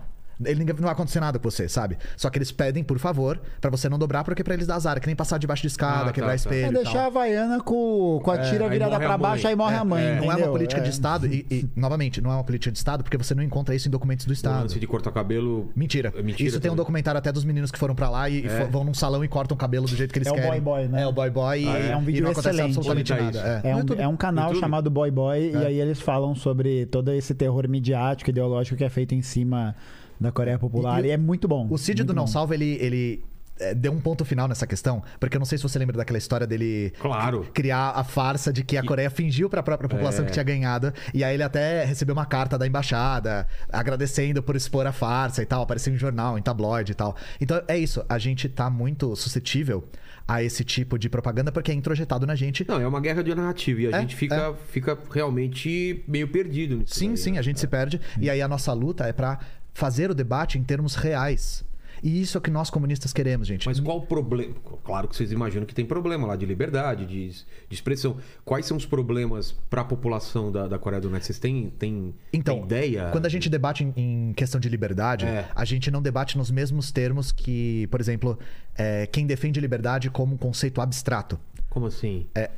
Ele não vai acontecer nada com você, sabe? Só que eles pedem, por favor, pra você não dobrar, porque pra eles dá azar. É que nem passar debaixo de escada, Ah, tá, quebrar tá. espelho. É e deixar tal. a Havaiana com, com a tira aí virada morre a pra mãe. baixo, aí morre É, a mãe. é. Não é uma política de É. Estado. E, e, novamente, não é uma política de Estado, porque você não encontra isso em documentos do Estado. lance de cortar cabelo. Mentira. É mentira Isso tem um documentário até dos meninos que foram pra lá e, e É. vão num salão e cortam o cabelo do jeito que eles É o querem. Boy Boy, né? É o boy boy e, Ah, é um e vídeo não acontece excelente. absolutamente tá nada. É. É um, é um canal YouTube? chamado Boy Boy, e É. aí eles falam sobre todo esse terror midiático, ideológico que é feito em cima da Coreia Popular. E- E, é muito bom. O Cid do Não bom. Salva, ele, ele é, deu um ponto final nessa questão, porque eu não sei se você lembra daquela história dele Claro. criar a farsa de que a Coreia fingiu pra própria população É. que tinha ganhado, e aí ele até recebeu uma carta da embaixada agradecendo por expor a farsa e tal, apareceu em jornal, em tabloide e tal. Então é isso, a gente tá muito suscetível a esse tipo de propaganda porque é introjetado na gente. Não, é uma guerra de narrativa e a É, gente fica, fica realmente meio perdido nisso. Sim, daí, sim, né? a gente se perde. E aí a nossa luta é pra fazer o debate em termos reais. E isso é o que nós comunistas queremos, gente. Mas qual o problema? Claro que vocês imaginam que tem problema lá de liberdade, de, de expressão. Quais são os problemas para a população da, da Coreia do Norte? Vocês têm, têm, Então, têm ideia? quando a gente debate em, em questão de liberdade, É. a gente não debate nos mesmos termos que, por exemplo, é, quem defende liberdade como um conceito abstrato. Como assim? É,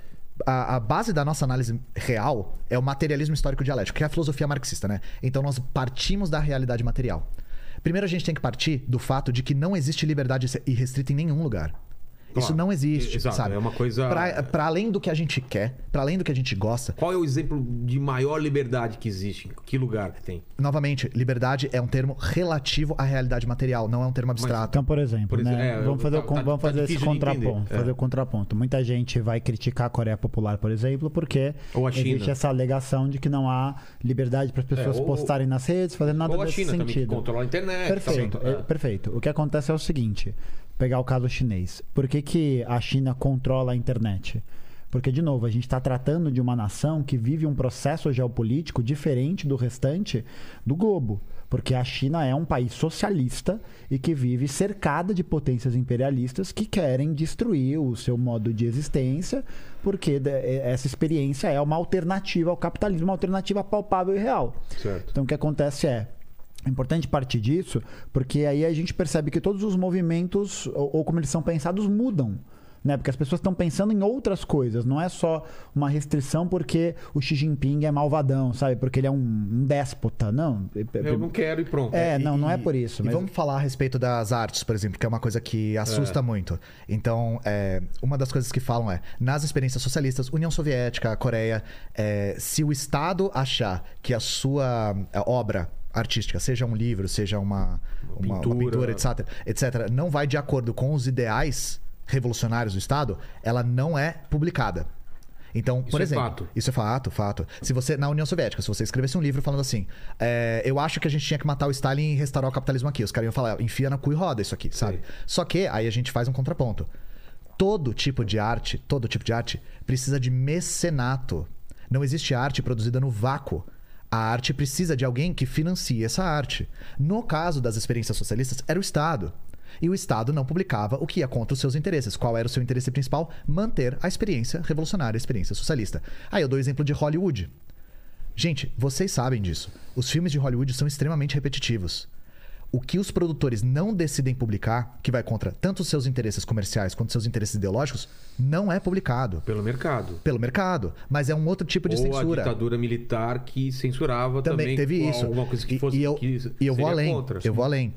a, a base da nossa análise real é o materialismo histórico dialético, que é a filosofia marxista, né? Então nós partimos da realidade material. Primeiro a gente tem que partir do fato de que não existe liberdade irrestrita em nenhum lugar. Isso não existe, Exato, sabe? é uma coisa- Pra, pra além do que a gente quer, pra além do que a gente gosta, Qual é o exemplo de maior liberdade que existe? Em que lugar que tem? novamente, liberdade é um termo relativo à realidade material, não é um termo abstrato. Então, por exemplo, Por exemplo, né? é, vamos fazer, tá- o con- tá- vamos tá fazer esse contraponto. É. Fazer o contraponto. Muita gente vai criticar a Coreia Popular, por exemplo, porque Ou a China. existe essa alegação de que não há liberdade para as pessoas É, ou- postarem nas redes, fazer nada Ou a nesse China também, que sentido. controla a internet. Perfeito, é, é. perfeito. O que acontece é o seguinte: pegar o caso chinês. Por que, que a China controla a internet? Porque, de novo, a gente está tratando de uma nação que vive um processo geopolítico diferente do restante do globo. Porque a China é um país socialista e que vive cercada de potências imperialistas que querem destruir o seu modo de existência, porque essa experiência é uma alternativa ao capitalismo, uma alternativa palpável e real. Certo. Então o que acontece é. É importante partir disso, porque aí a gente percebe que todos os movimentos, ou, ou como eles são pensados, mudam. Né? Porque as pessoas estão pensando em outras coisas. Não é só uma restrição porque o Xi Jinping é malvadão, sabe? Porque ele é um, um déspota. Não. Eu não quero e pronto. É, não, não é E- por isso. E mas- vamos falar a respeito das artes, por exemplo, que é uma coisa que assusta muito. Então, é, uma das coisas que falam é, nas experiências socialistas, União Soviética, Coreia, é, se o Estado achar que a sua é, obra artística, seja um livro, seja uma, uma, uma Pintura. pintura, etc, etc, não vai de acordo com os ideais revolucionários do Estado, ela não é publicada. Então, por é exemplo, fato. isso é fato, fato. Se você, na União Soviética, se você escrevesse um livro falando assim, é, eu acho que a gente tinha que matar o Stalin e restaurar o capitalismo aqui, os caras iam falar, enfia na cu e roda isso aqui, sabe? Só que aí a gente faz um contraponto. Todo tipo de arte, todo tipo de arte precisa de mecenato. Não existe arte produzida no vácuo. A arte precisa de alguém que financie essa arte. No caso das experiências socialistas, era o Estado. E o Estado não publicava o que ia contra os seus interesses. Qual era o seu interesse principal? Manter a experiência revolucionária, a experiência socialista. Aí eu dou o exemplo de Hollywood. Gente, vocês sabem disso. Os filmes de Hollywood são extremamente repetitivos. O que os produtores não decidem publicar, que vai contra tanto os seus interesses comerciais quanto os seus interesses ideológicos, não é publicado. Pelo mercado. Pelo mercado. Mas é um outro tipo de Ou censura. a ditadura militar que censurava também. Também teve isso. Alguma coisa que E- fosse e, eu, que e eu vou além. contra, eu assim. vou além.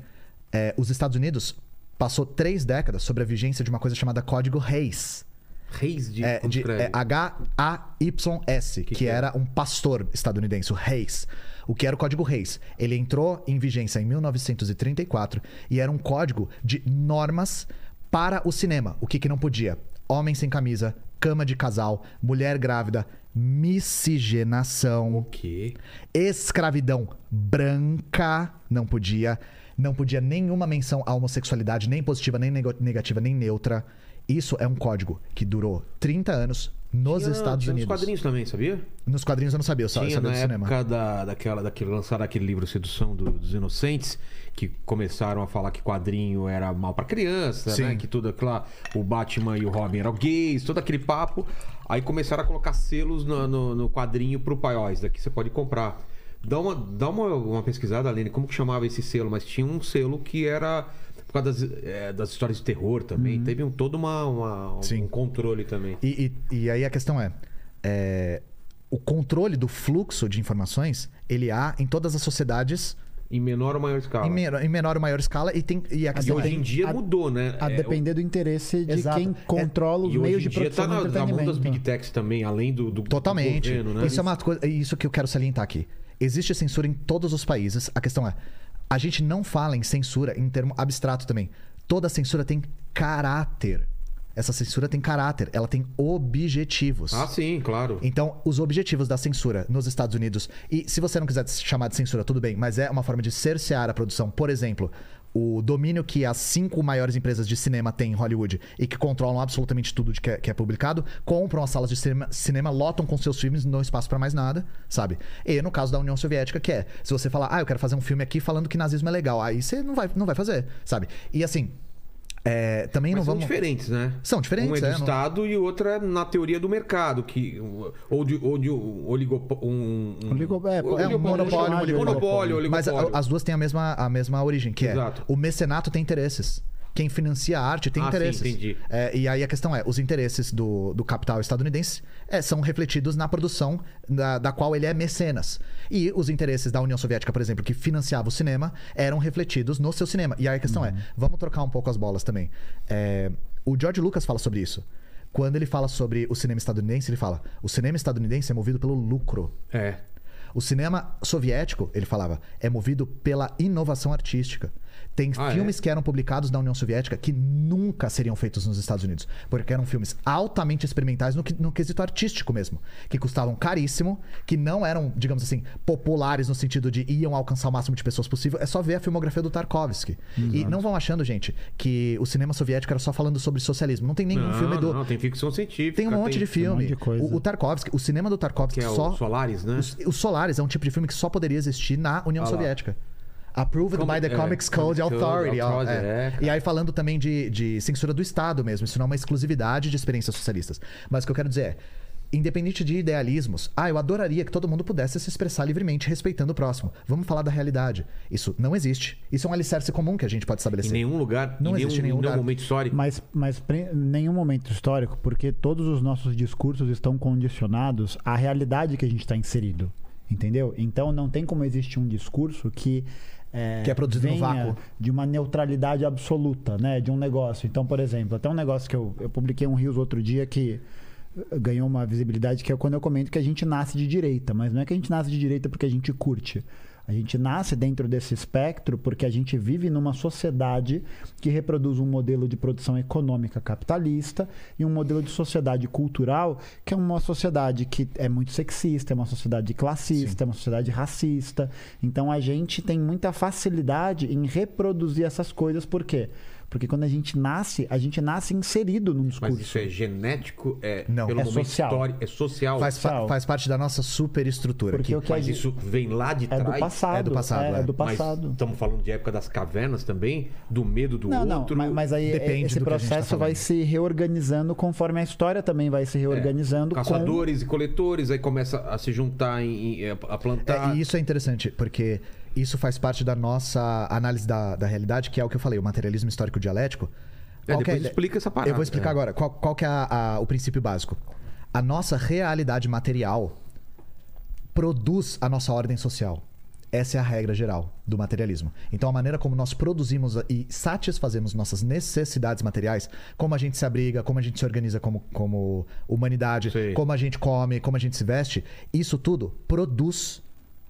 É, os Estados Unidos passou três décadas sobre a vigência de uma coisa chamada Código Reis. Reis de, É, de é, H-A-Y-S, que, que é? era um pastor estadunidense, o Reis. O que era o Código Reis? Ele entrou em vigência em 1934 e era um código de normas para o cinema. O que, que não podia? Homem sem camisa, cama de casal, mulher grávida, miscigenação, O quê? escravidão branca, não podia. Não podia nenhuma menção à homossexualidade, nem positiva, nem negativa, nem neutra. Isso é um código que durou 30 anos nos Tinha- Estados tinha Unidos. Nos quadrinhos também, sabia? Nos quadrinhos eu não sabia, eu só eu sabia na do cinema. época da, daquela, daquele, lançaram aquele livro Sedução do- dos Inocentes, que começaram a falar que quadrinho era mal pra criança, Sim. né? Que tudo aquilo lá, o Batman e o Robin eram gays, todo aquele papo. Aí começaram a colocar selos no, no, no quadrinho pro pai, ó, esse daqui você pode comprar. Dá uma, dá uma, uma pesquisada, Aline, como que chamava esse selo? Mas tinha um selo que era por causa das, é, das histórias de terror também. Teve um, todo uma, uma- um controle também. E, e- e aí a questão é, é, o controle do fluxo de informações, ele há em todas as sociedades, Em menor ou maior escala. em, menor, em menor ou maior escala, e tem e a E hoje é, em dia a- mudou, né? A É, depender do interesse de Exato. quem controla os E meios hoje de dia tá produção na, do na mão das entretenimento. Big Techs também, além do, do Totalmente. do governo, né? Isso é uma coisa, isso que eu quero salientar aqui. Existe censura em todos os países. A questão é, a gente não fala em censura em termo abstrato também. Toda censura tem caráter. Essa censura tem caráter, ela tem objetivos. Ah, sim, claro. Então, os objetivos da censura nos Estados Unidos, e se você não quiser chamar de censura, tudo bem, mas é uma forma de cercear a produção. Por exemplo, o domínio que as cinco maiores empresas de cinema têm em Hollywood e que controlam absolutamente tudo que, é, que é publicado, compram as salas de cinema, cinema, lotam com seus filmes, não espaço pra mais nada, sabe? E no caso da União Soviética, que é, se você falar, ah, eu quero fazer um filme aqui falando que nazismo é legal, aí você não vai, não vai fazer, sabe? E assim, é, também Mas não são vamos. diferentes, né? São diferentes, Um é do é, não- Estado e o outro é na teoria do mercado, que, ou de, ou de um oligopo- um, um, Oligo- é, um é um monopólio, monopólio, oligopólio. Mas as duas têm a mesma, a mesma origem, que Exato. é o mecenato tem interesses. Quem financia a arte tem Ah, sim, interesses. entendi. É, e aí a questão é, os interesses do, do capital estadunidense é, são refletidos na produção da, da qual ele é mecenas. E os interesses da União Soviética, por exemplo, que financiava o cinema, eram refletidos no seu cinema. E aí a questão é, vamos trocar um pouco as bolas também. É, o George Lucas fala sobre isso. Quando ele fala sobre o cinema estadunidense, ele fala: o cinema estadunidense é movido pelo lucro. É. O cinema soviético, ele falava, é movido pela inovação artística. Tem Ah, filmes é? que eram publicados na União Soviética que nunca seriam feitos nos Estados Unidos. Porque eram filmes altamente experimentais no, no quesito artístico mesmo. Que custavam caríssimo, que não eram, digamos assim, populares no sentido de iam alcançar o máximo de pessoas possível. É só ver a filmografia do Tarkovsky. E não vão achando, gente, que o cinema soviético era só falando sobre socialismo. Não tem nenhum não, filme do. não, tem ficção científica. Tem um monte de filme. monte de coisa. O, o Tarkovsky, o cinema do Tarkovsky Que é só. o Solaris, né? O, o Solaris é um tipo de filme que só poderia existir na União Ah lá. Approved Como- by the é, Comics Code Authority. ó, Authority, é. é, e aí falando também de, de censura do Estado mesmo. Isso não é uma exclusividade de experiências socialistas. Mas o que eu quero dizer é, independente de idealismos, ah, eu adoraria que todo mundo pudesse se expressar livremente respeitando o próximo. Vamos falar da realidade. Isso não existe. Isso é um alicerce comum que a gente pode Em estabelecer. nenhum lugar, Não em nenhum, existe nenhum em nenhum lugar. momento histórico. Mas, mas pre- em nenhum momento histórico, porque todos os nossos discursos estão condicionados à realidade que a gente está inserido. Entendeu? Então não tem como existir um discurso que. Que é produzido no vácuo. De uma neutralidade absoluta, né? De um negócio. Então, por exemplo, até um negócio que eu, eu publiquei um Rios outro dia que eh, ganhou uma visibilidade, que é quando eu comento que a gente nasce de direita. Mas não é que a gente nasce de direita porque a gente curte. A gente nasce dentro desse espectro porque a gente vive numa sociedade que reproduz um modelo de produção econômica capitalista e um modelo de sociedade cultural que é uma sociedade que é muito sexista, é uma sociedade classista, é uma sociedade racista. Então a gente tem muita facilidade em reproduzir essas coisas, por quê? Porque quando a gente nasce, a gente nasce inserido num discurso. Mas isso é genético? É Não. pelo É social. histórico? É social? Faz, Social. faz parte da nossa superestrutura. Porque que- Mas isso vem lá de é trás? do passado. É do passado, É, é. do Mas passado. estamos falando de época das cavernas também? Do medo do Não, não, outro? mas, mas aí Depende esse do tá processo vai falando. se reorganizando conforme a história também vai se reorganizando. com... Caçadores e coletores, aí começa a se juntar em, em- a plantar. É, e isso é interessante, porque isso faz parte da nossa análise da, da realidade, que é o que eu falei, o materialismo histórico dialético. É, depois ideia? explica essa parada. Eu vou explicar É. agora. Qual, qual que é a- a- o princípio básico? A nossa realidade material produz a nossa ordem social. Essa é a regra geral do materialismo. Então, a maneira como nós produzimos e satisfazemos nossas necessidades materiais, como a gente se abriga, como a gente se organiza como, como humanidade, Sei. como a gente come, como a gente se veste, isso tudo produz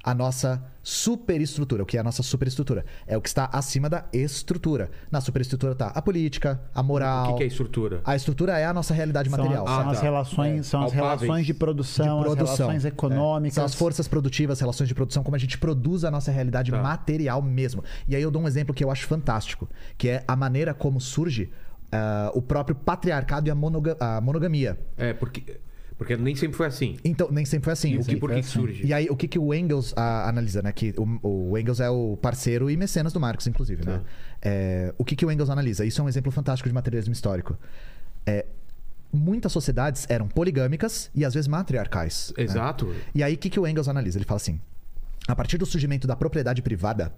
a nossa superestrutura. O que é a nossa superestrutura? É o que está acima da estrutura. Na superestrutura está a política, a moral. O que, que é estrutura? A estrutura é a nossa realidade São, material. são Ah, as tá. relações, são as relações de produção, de produção. as relações É. econômicas. São as forças produtivas, relações de produção, como a gente produz a nossa realidade Tá. material mesmo. E aí eu dou um exemplo que eu acho fantástico, que é a maneira como surge ah, o próprio patriarcado e a, monoga- a monogamia. É, porque, porque nem sempre foi assim. Então, nem sempre foi assim. E O que, por que que surge? E aí, o que, que o Engels ah, analisa, né? Que o, o Engels é o parceiro e mecenas do Marx, inclusive, né? Tá. É, o que, que o Engels analisa? Isso é um exemplo fantástico de materialismo histórico. É, muitas sociedades eram poligâmicas e às vezes matriarcais. né? Exato. E aí, o que, que o Engels analisa? Ele fala assim: a partir do surgimento da propriedade privada,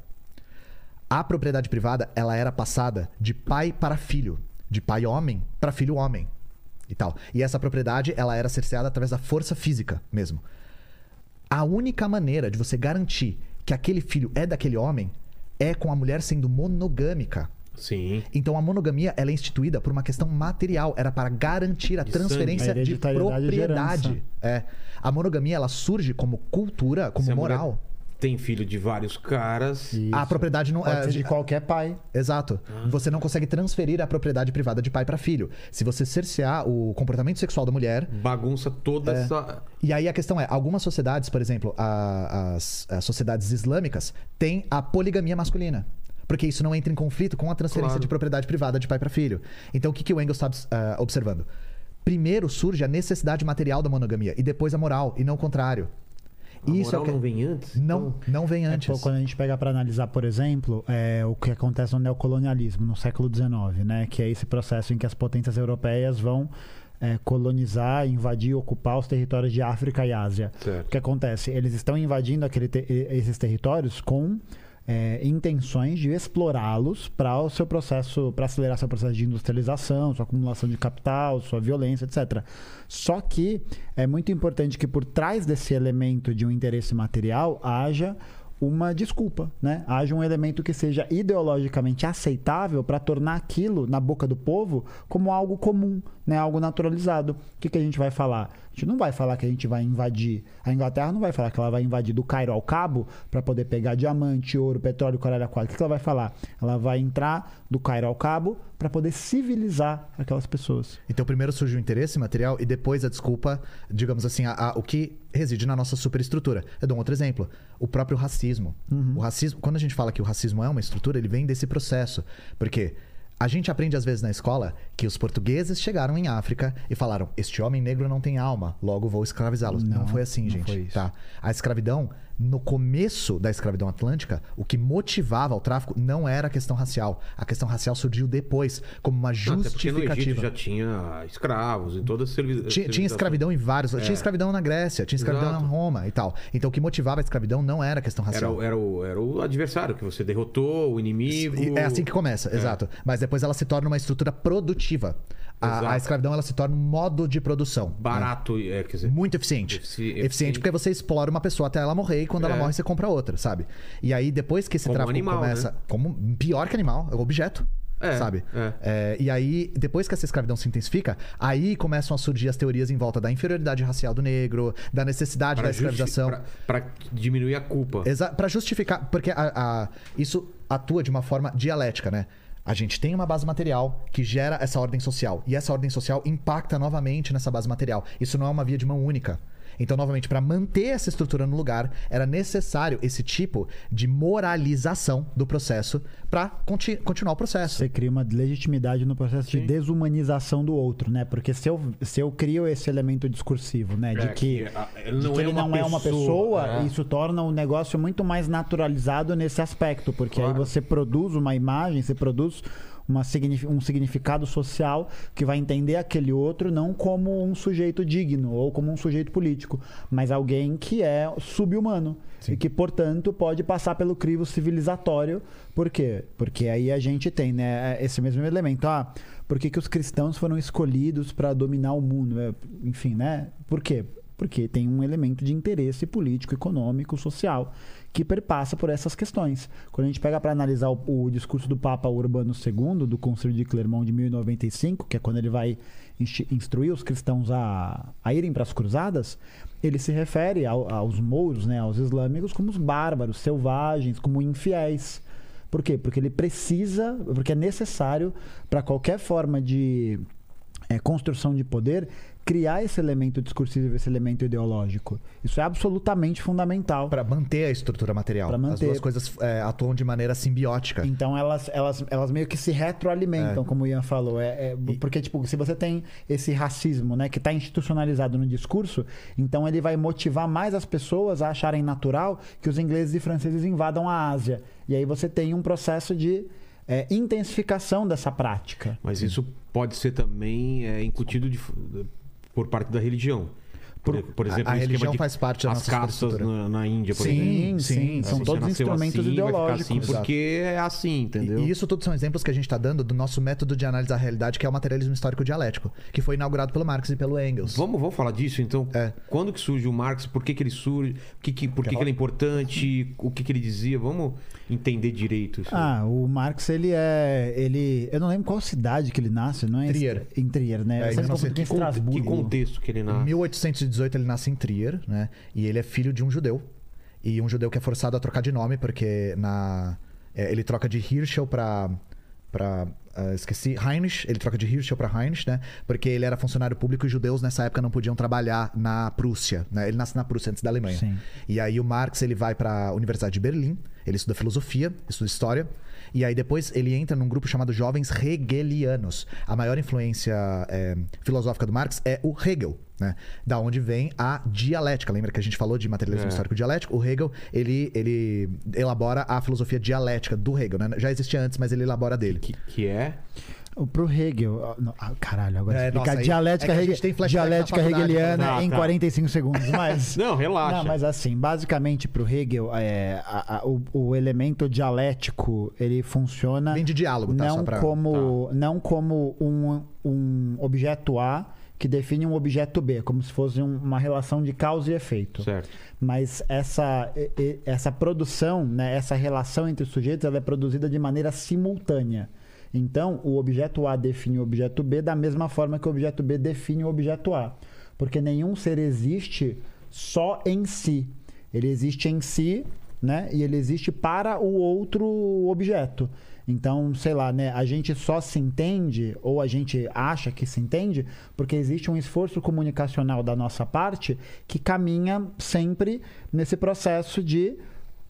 a propriedade privada ela era passada de pai para filho, de pai homem para filho homem e tal. E essa propriedade ela era cerceada através da força física mesmo. A única maneira de você garantir que aquele filho é daquele homem é com a mulher sendo monogâmica. Sim. Então a monogamia ela é instituída por uma questão material, era para garantir a De transferência sangue. De de propriedade. É. A monogamia ela surge como cultura, como Se a mulher moral. Tem filho de vários caras. Isso. A propriedade não Pode é ser de qualquer pai. Exato. Ah. Você não consegue transferir a propriedade privada de pai para filho. Se você cercear o comportamento sexual da mulher, Bagunça toda É. essa. e aí a questão é, algumas sociedades, por exemplo, a- as, as sociedades islâmicas, têm a poligamia masculina. Porque isso não entra em conflito com a transferência Claro. de propriedade privada de pai para filho. Então o que, que o Engels está ah, observando? Primeiro surge a necessidade material da monogamia e depois a moral, e não o contrário. A isso moral é o que... não vem antes? Não, não vem É, antes. pô, quando a gente pega para analisar, por exemplo, é, o que acontece no neocolonialismo no século XIX, né? Que é esse processo em que as potências europeias vão é, colonizar, invadir, ocupar os territórios de África e Ásia. Certo. O que acontece? Eles estão invadindo aquele te- esses territórios com é, intenções de explorá-los para o seu processo, para acelerar seu processo de industrialização, sua acumulação de capital, sua violência, etc. Só que é muito importante que por trás desse elemento de um interesse material haja uma desculpa, né? Haja um elemento que seja ideologicamente aceitável para tornar aquilo na boca do povo como algo comum, né? Algo naturalizado. O que, que a gente vai falar? Gente não vai falar que a gente vai invadir. A Inglaterra não vai falar que ela vai invadir do Cairo ao Cabo para poder pegar diamante, ouro, petróleo, caralho, aquático. O que, ela vai falar? Ela vai entrar do Cairo ao Cabo para poder civilizar aquelas pessoas. Então, primeiro surge o interesse material e depois a desculpa, digamos assim, a- a- o que reside na nossa superestrutura. Eu dou um outro exemplo. O próprio racismo. O racismo, quando a gente fala que o racismo é uma estrutura, ele vem desse processo. Porque a gente aprende às vezes na escola que os portugueses chegaram em África e falaram: "Este homem negro não tem alma, logo vou escravizá-los". Não, Não, foi assim, não gente, foi isso. tá? A escravidão, no começo da escravidão atlântica, o que motivava o tráfico não era a questão racial. A questão racial surgiu depois como uma Até porque no justificativa. já tinha escravos em todas as servi- Tinha, tinha escravidão em vários. É. Tinha escravidão na Grécia, tinha escravidão Exato. na Roma e tal. Então o que motivava a escravidão não era a questão Era, racial. o- era, o, era o adversário que você derrotou, o inimigo. É assim que começa, exato. Mas depois ela se torna uma estrutura produtiva. A, a escravidão ela se torna um modo de produção. né? Barato, é, quer dizer. Muito eficiente. Efici- eficiente. eficiente. porque você explora uma pessoa até ela morrer e quando ela É. morre você compra outra, sabe? E aí depois que esse Como tráfico animal, começa. né? Como pior que animal, é objeto. É, sabe? é. É, e aí, depois que essa escravidão se intensifica, aí começam a surgir as teorias em volta da inferioridade racial do negro, da necessidade da Pra, justi- escravização. pra, pra diminuir a culpa. Exa pra justificar, porque a- a- isso atua de uma forma dialética, né? A gente tem uma base material que gera essa ordem social. E essa ordem social impacta novamente nessa base material. Isso não é uma via de mão única. Então, novamente, para manter essa estrutura no lugar, era necessário esse tipo de moralização do processo para continuar o processo. Você cria uma legitimidade no processo Sim. de desumanização do outro, né? Porque se eu, se eu crio esse elemento discursivo, né? De É, que, que, ah, ele de não que é ele uma não é uma pessoa, pessoa, é. isso torna o negócio muito mais naturalizado nesse aspecto. Porque aí Claro. você produz uma imagem, você produz uma um significado social que vai entender aquele outro não como um sujeito digno ou como um sujeito político, mas alguém que é subhumano e que, portanto, pode passar pelo crivo civilizatório. Por quê? Porque aí a gente tem né, esse mesmo elemento. Ah, por que, que os cristãos foram escolhidos para dominar o mundo? É, Enfim, né? Por quê? Porque tem um elemento de interesse político, econômico, social que perpassa por essas questões. Quando a gente pega para analisar o, o discurso do Papa Urbano II, do Concílio de Clermont de 1095, que é quando ele vai instruir os cristãos a, a irem para as cruzadas, ele se refere ao- aos mouros, né, aos islâmicos, como os bárbaros, selvagens, como infiéis. Por quê? Porque ele precisa, porque é necessário para qualquer forma de é, construção de poder criar esse elemento discursivo, esse elemento ideológico. Isso é absolutamente fundamental. Pra manter a estrutura material. Pra As manter. duas coisas é, atuam de maneira simbiótica. Então elas, elas, elas meio que se retroalimentam, como o Ian falou. É, é, porque, tipo, se você tem esse racismo, né, que está institucionalizado no discurso, então ele vai motivar mais as pessoas a acharem natural que os ingleses e franceses invadam a Ásia. E aí você tem um processo de é, intensificação dessa prática. Mas isso pode ser também é, incutido de- por parte da religião. Por, por exemplo, a esquema religião de faz parte da as nossa castas na, na Índia, por Sim, exemplo. Sim, sim. São todos nasceu instrumentos assim, ideológicos. assim porque é assim, entendeu? E isso tudo são exemplos que a gente está dando do nosso método de análise da realidade, que é o materialismo histórico dialético, que foi inaugurado pelo Marx e pelo Engels. Vamos, vamos falar disso, então. É. Quando que surge o Marx? Por que, que ele surge? Que que, por que, que ele é importante? O que, que ele dizia? Vamos entender direito isso. Ah, o Marx, ele é. Ele, eu não lembro qual cidade que ele nasce, não é? Trier. Em Trier, né? É, em confundo com 1900. que, que contexto que ele Em nasce? 1818 ele nasce em Trier, né? E ele é filho de um judeu. E um judeu que é forçado a trocar de nome, porque na é, ele troca de Hirschel pra. pra ah, esqueci, Heinrich, ele troca de Hirschel pra Heinrich, né? Porque ele era funcionário público e judeus nessa época não podiam trabalhar na Prússia, né? Ele nasce na Prússia antes da Alemanha. Sim. E aí o Marx ele vai para a Universidade de Berlim, ele estuda filosofia, estuda história, e aí depois ele entra num grupo chamado Jovens Hegelianos. A maior influência é, filosófica do Marx é o Hegel, né? Da onde vem a dialética. Lembra que a gente falou de materialismo É. histórico dialético? O Hegel, ele, ele elabora a filosofia dialética do Hegel, né? Já existia antes, mas ele elabora dele. Que, que é? O- Pro Hegel. ah, não, ah, caralho, agora É, explicar nossa, dialética, é dialética faculdade, hegeliana né? em Ah, tá. 45 segundos. Mas. Não, relaxa. Não, mas assim, basicamente pro Hegel, é, a- a- o, o elemento dialético ele funciona Vem de diálogo, tá? não Só pra- como não como um, um objeto A que define um objeto B, como se fosse um- uma relação de causa e efeito. Certo. Mas essa, essa produção, né, essa relação entre os sujeitos, ela é produzida de maneira simultânea. Então, o objeto A define o objeto B da mesma forma que o objeto B define o objeto A. Porque nenhum ser existe só em si. Ele existe em si, né? E ele existe para o outro objeto. Então, sei lá, né? A gente só se entende, ou a gente acha que se entende, porque existe um esforço comunicacional da nossa parte que caminha sempre nesse processo de.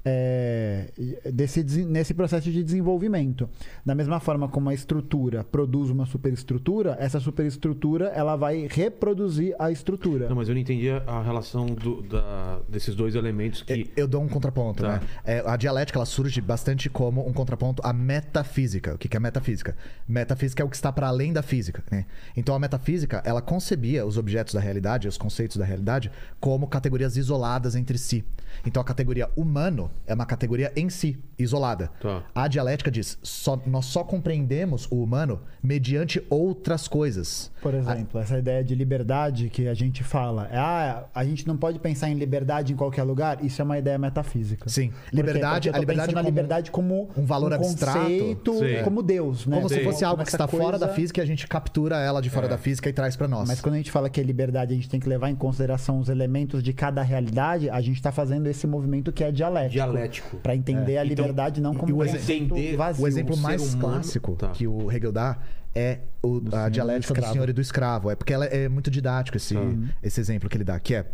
É, desse, nesse processo de desenvolvimento. Da mesma forma como a estrutura produz uma superestrutura, essa superestrutura ela vai reproduzir a estrutura. Não, mas eu não entendi a, relação do- da- desses dois elementos que. Eu dou um contraponto, Tá. né? É, a dialética ela surge bastante como um contraponto à metafísica. O que que é metafísica? Metafísica é o que está para além da física. Né? Então a metafísica ela concebia os objetos da realidade, os conceitos da realidade, como categorias isoladas entre si. Então a categoria humano é uma categoria em si, isolada. Tá. A dialética diz: só, nós só compreendemos o humano mediante outras coisas. Por exemplo, essa ideia de liberdade que a gente fala, é, ah, a gente não pode pensar em liberdade em qualquer lugar, isso é uma ideia metafísica. Sim. Por? Liberdade- a liberdade como liberdade como um valor conceito, abstrato. Sim. como Deus, né? Como se Sim. fosse algo Como que está fora da coisa- física e a gente captura ela de fora da física e traz para nós. Mas quando a gente fala que é liberdade, a gente tem que levar em consideração os elementos de cada realidade, a gente está fazendo esse movimento que é dialético. Dialético. Para entender a Então, liberdade não como o um exe- conceito entender vazio. O exemplo mais humano- clássico Tá. que o Hegel dá é o- Do a do dialética do, escravo. senhor e do escravo. É porque ela é muito didático esse, esse exemplo que ele dá, que é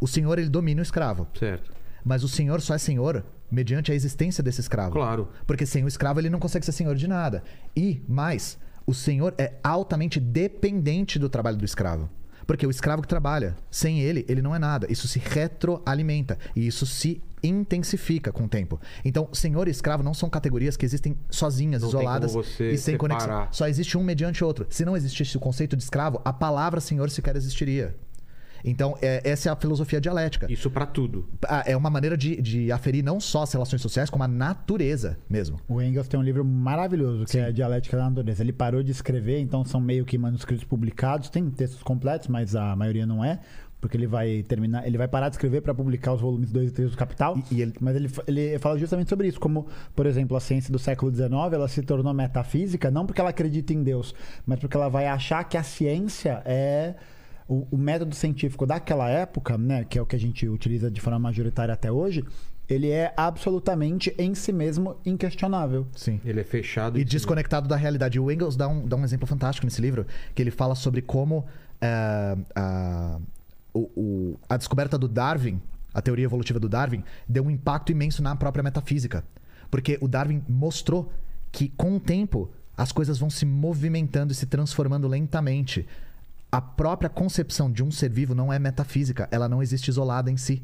o senhor ele domina o escravo, Certo. mas o senhor só é senhor mediante a existência desse escravo. Claro. Porque sem o escravo ele não consegue ser senhor de nada. E mais, o senhor é altamente dependente do trabalho do escravo. Porque o escravo que trabalha, sem ele, ele não é nada. Isso se retroalimenta e isso se intensifica com o tempo. Então, senhor e escravo não são categorias que existem sozinhas, Não isoladas e sem conexão. separar. Só existe um mediante outro. Se não existisse o conceito de escravo, a palavra senhor sequer existiria. Então, é- essa é a filosofia dialética. Isso pra tudo. Ah, É uma maneira de, de aferir não só as relações sociais, como a natureza mesmo. O Engels tem um livro maravilhoso que é Dialética da Natureza. Ele parou de escrever, então são meio que manuscritos publicados. Tem textos completos, mas a maioria não é. Porque ele vai terminar, ele vai parar de escrever para publicar os volumes 2 e 3 do Capital. E- e ele- Mas ele, ele fala justamente sobre isso. Como, por exemplo, a ciência do século XIX ela se tornou metafísica, não porque ela acredita em Deus, mas porque ela vai achar que a ciência é. O, o método científico daquela época, né, que é o que a gente utiliza de forma majoritária até hoje, ele é absolutamente em si mesmo inquestionável. Sim. Ele é fechado. E desconectado da realidade. O Engels dá um, dá um exemplo fantástico nesse livro, que ele fala sobre como eh, a, o- o- a descoberta do Darwin, a teoria evolutiva do Darwin, deu um impacto imenso na própria metafísica. Porque o Darwin mostrou que, com o tempo, as coisas vão se movimentando e se transformando lentamente. A própria concepção de um ser vivo não é metafísica, ela não existe isolada em si.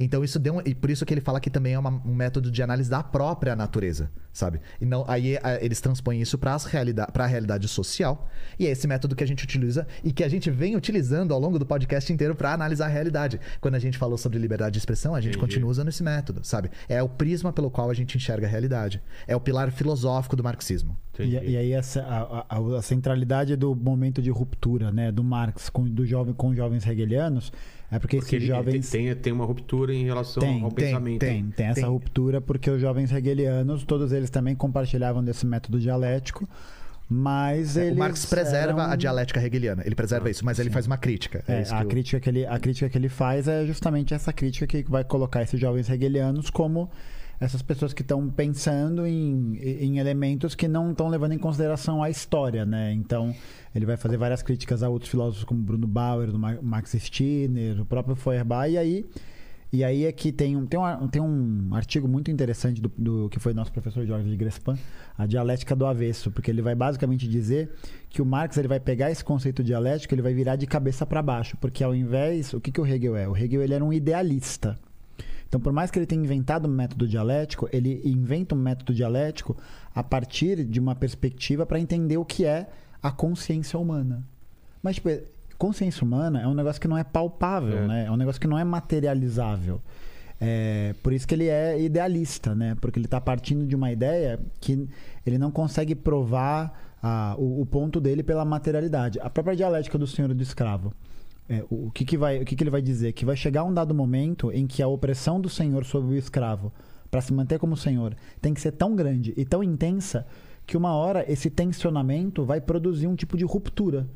Então isso deu um, e por isso que ele fala que também é uma- um método de análise da própria natureza, sabe? E não aí a- eles transpõem isso para realidade, para a realidade social. E é esse método que a gente utiliza e que a gente vem utilizando ao longo do podcast inteiro para analisar a realidade. Quando a gente falou sobre liberdade de expressão, a gente Entendi. continua usando esse método, sabe? É o prisma pelo qual a gente enxerga a realidade. É o pilar filosófico do marxismo. E, e aí essa, a, a- a centralidade do momento de ruptura, né, do Marx com, do jovem, com os jovens hegelianos, é porque, Porque esses jovens tem, tem uma ruptura em relação Tem, ao tem, pensamento. tem, tem essa tem. ruptura porque os jovens hegelianos, todos eles também compartilhavam desse método dialético, mas É, eles o Marx preserva eram- a dialética hegeliana. Ele preserva isso, mas ele faz uma crítica. É É, isso a, que eu- crítica que ele, a crítica que ele faz é justamente essa crítica que vai colocar esses jovens hegelianos como essas pessoas que estão pensando em, em elementos que não estão levando em consideração a história, né? Então, ele vai fazer várias críticas a outros filósofos como Bruno Bauer, Max Stirner, o próprio Feuerbach, e aí e aí é que tem um, tem um, tem um artigo muito interessante do, do que foi nosso professor Jorge de Grespan, a dialética do avesso, porque ele vai basicamente dizer que o Marx ele vai pegar esse conceito dialético, ele vai virar de cabeça para baixo, porque ao invés, o que, que o Hegel é? O Hegel ele era um idealista. Então, por mais que ele tenha inventado um método dialético, ele inventa um método dialético a partir de uma perspectiva para entender o que é a consciência humana. Mas, tipo, consciência humana é um negócio que não é palpável, É. né? É um negócio que não é materializável. É, por isso que ele é idealista, né? Porque ele está partindo de uma ideia que ele não consegue provar ah, o, o ponto dele pela materialidade. A própria dialética do senhor e do escravo. É, o, que, que, vai, o que, que ele vai dizer? Que vai chegar um dado momento em que a opressão do senhor sobre o escravo, para se manter como senhor, tem que ser tão grande e tão intensa que uma hora esse tensionamento vai produzir um tipo de ruptura.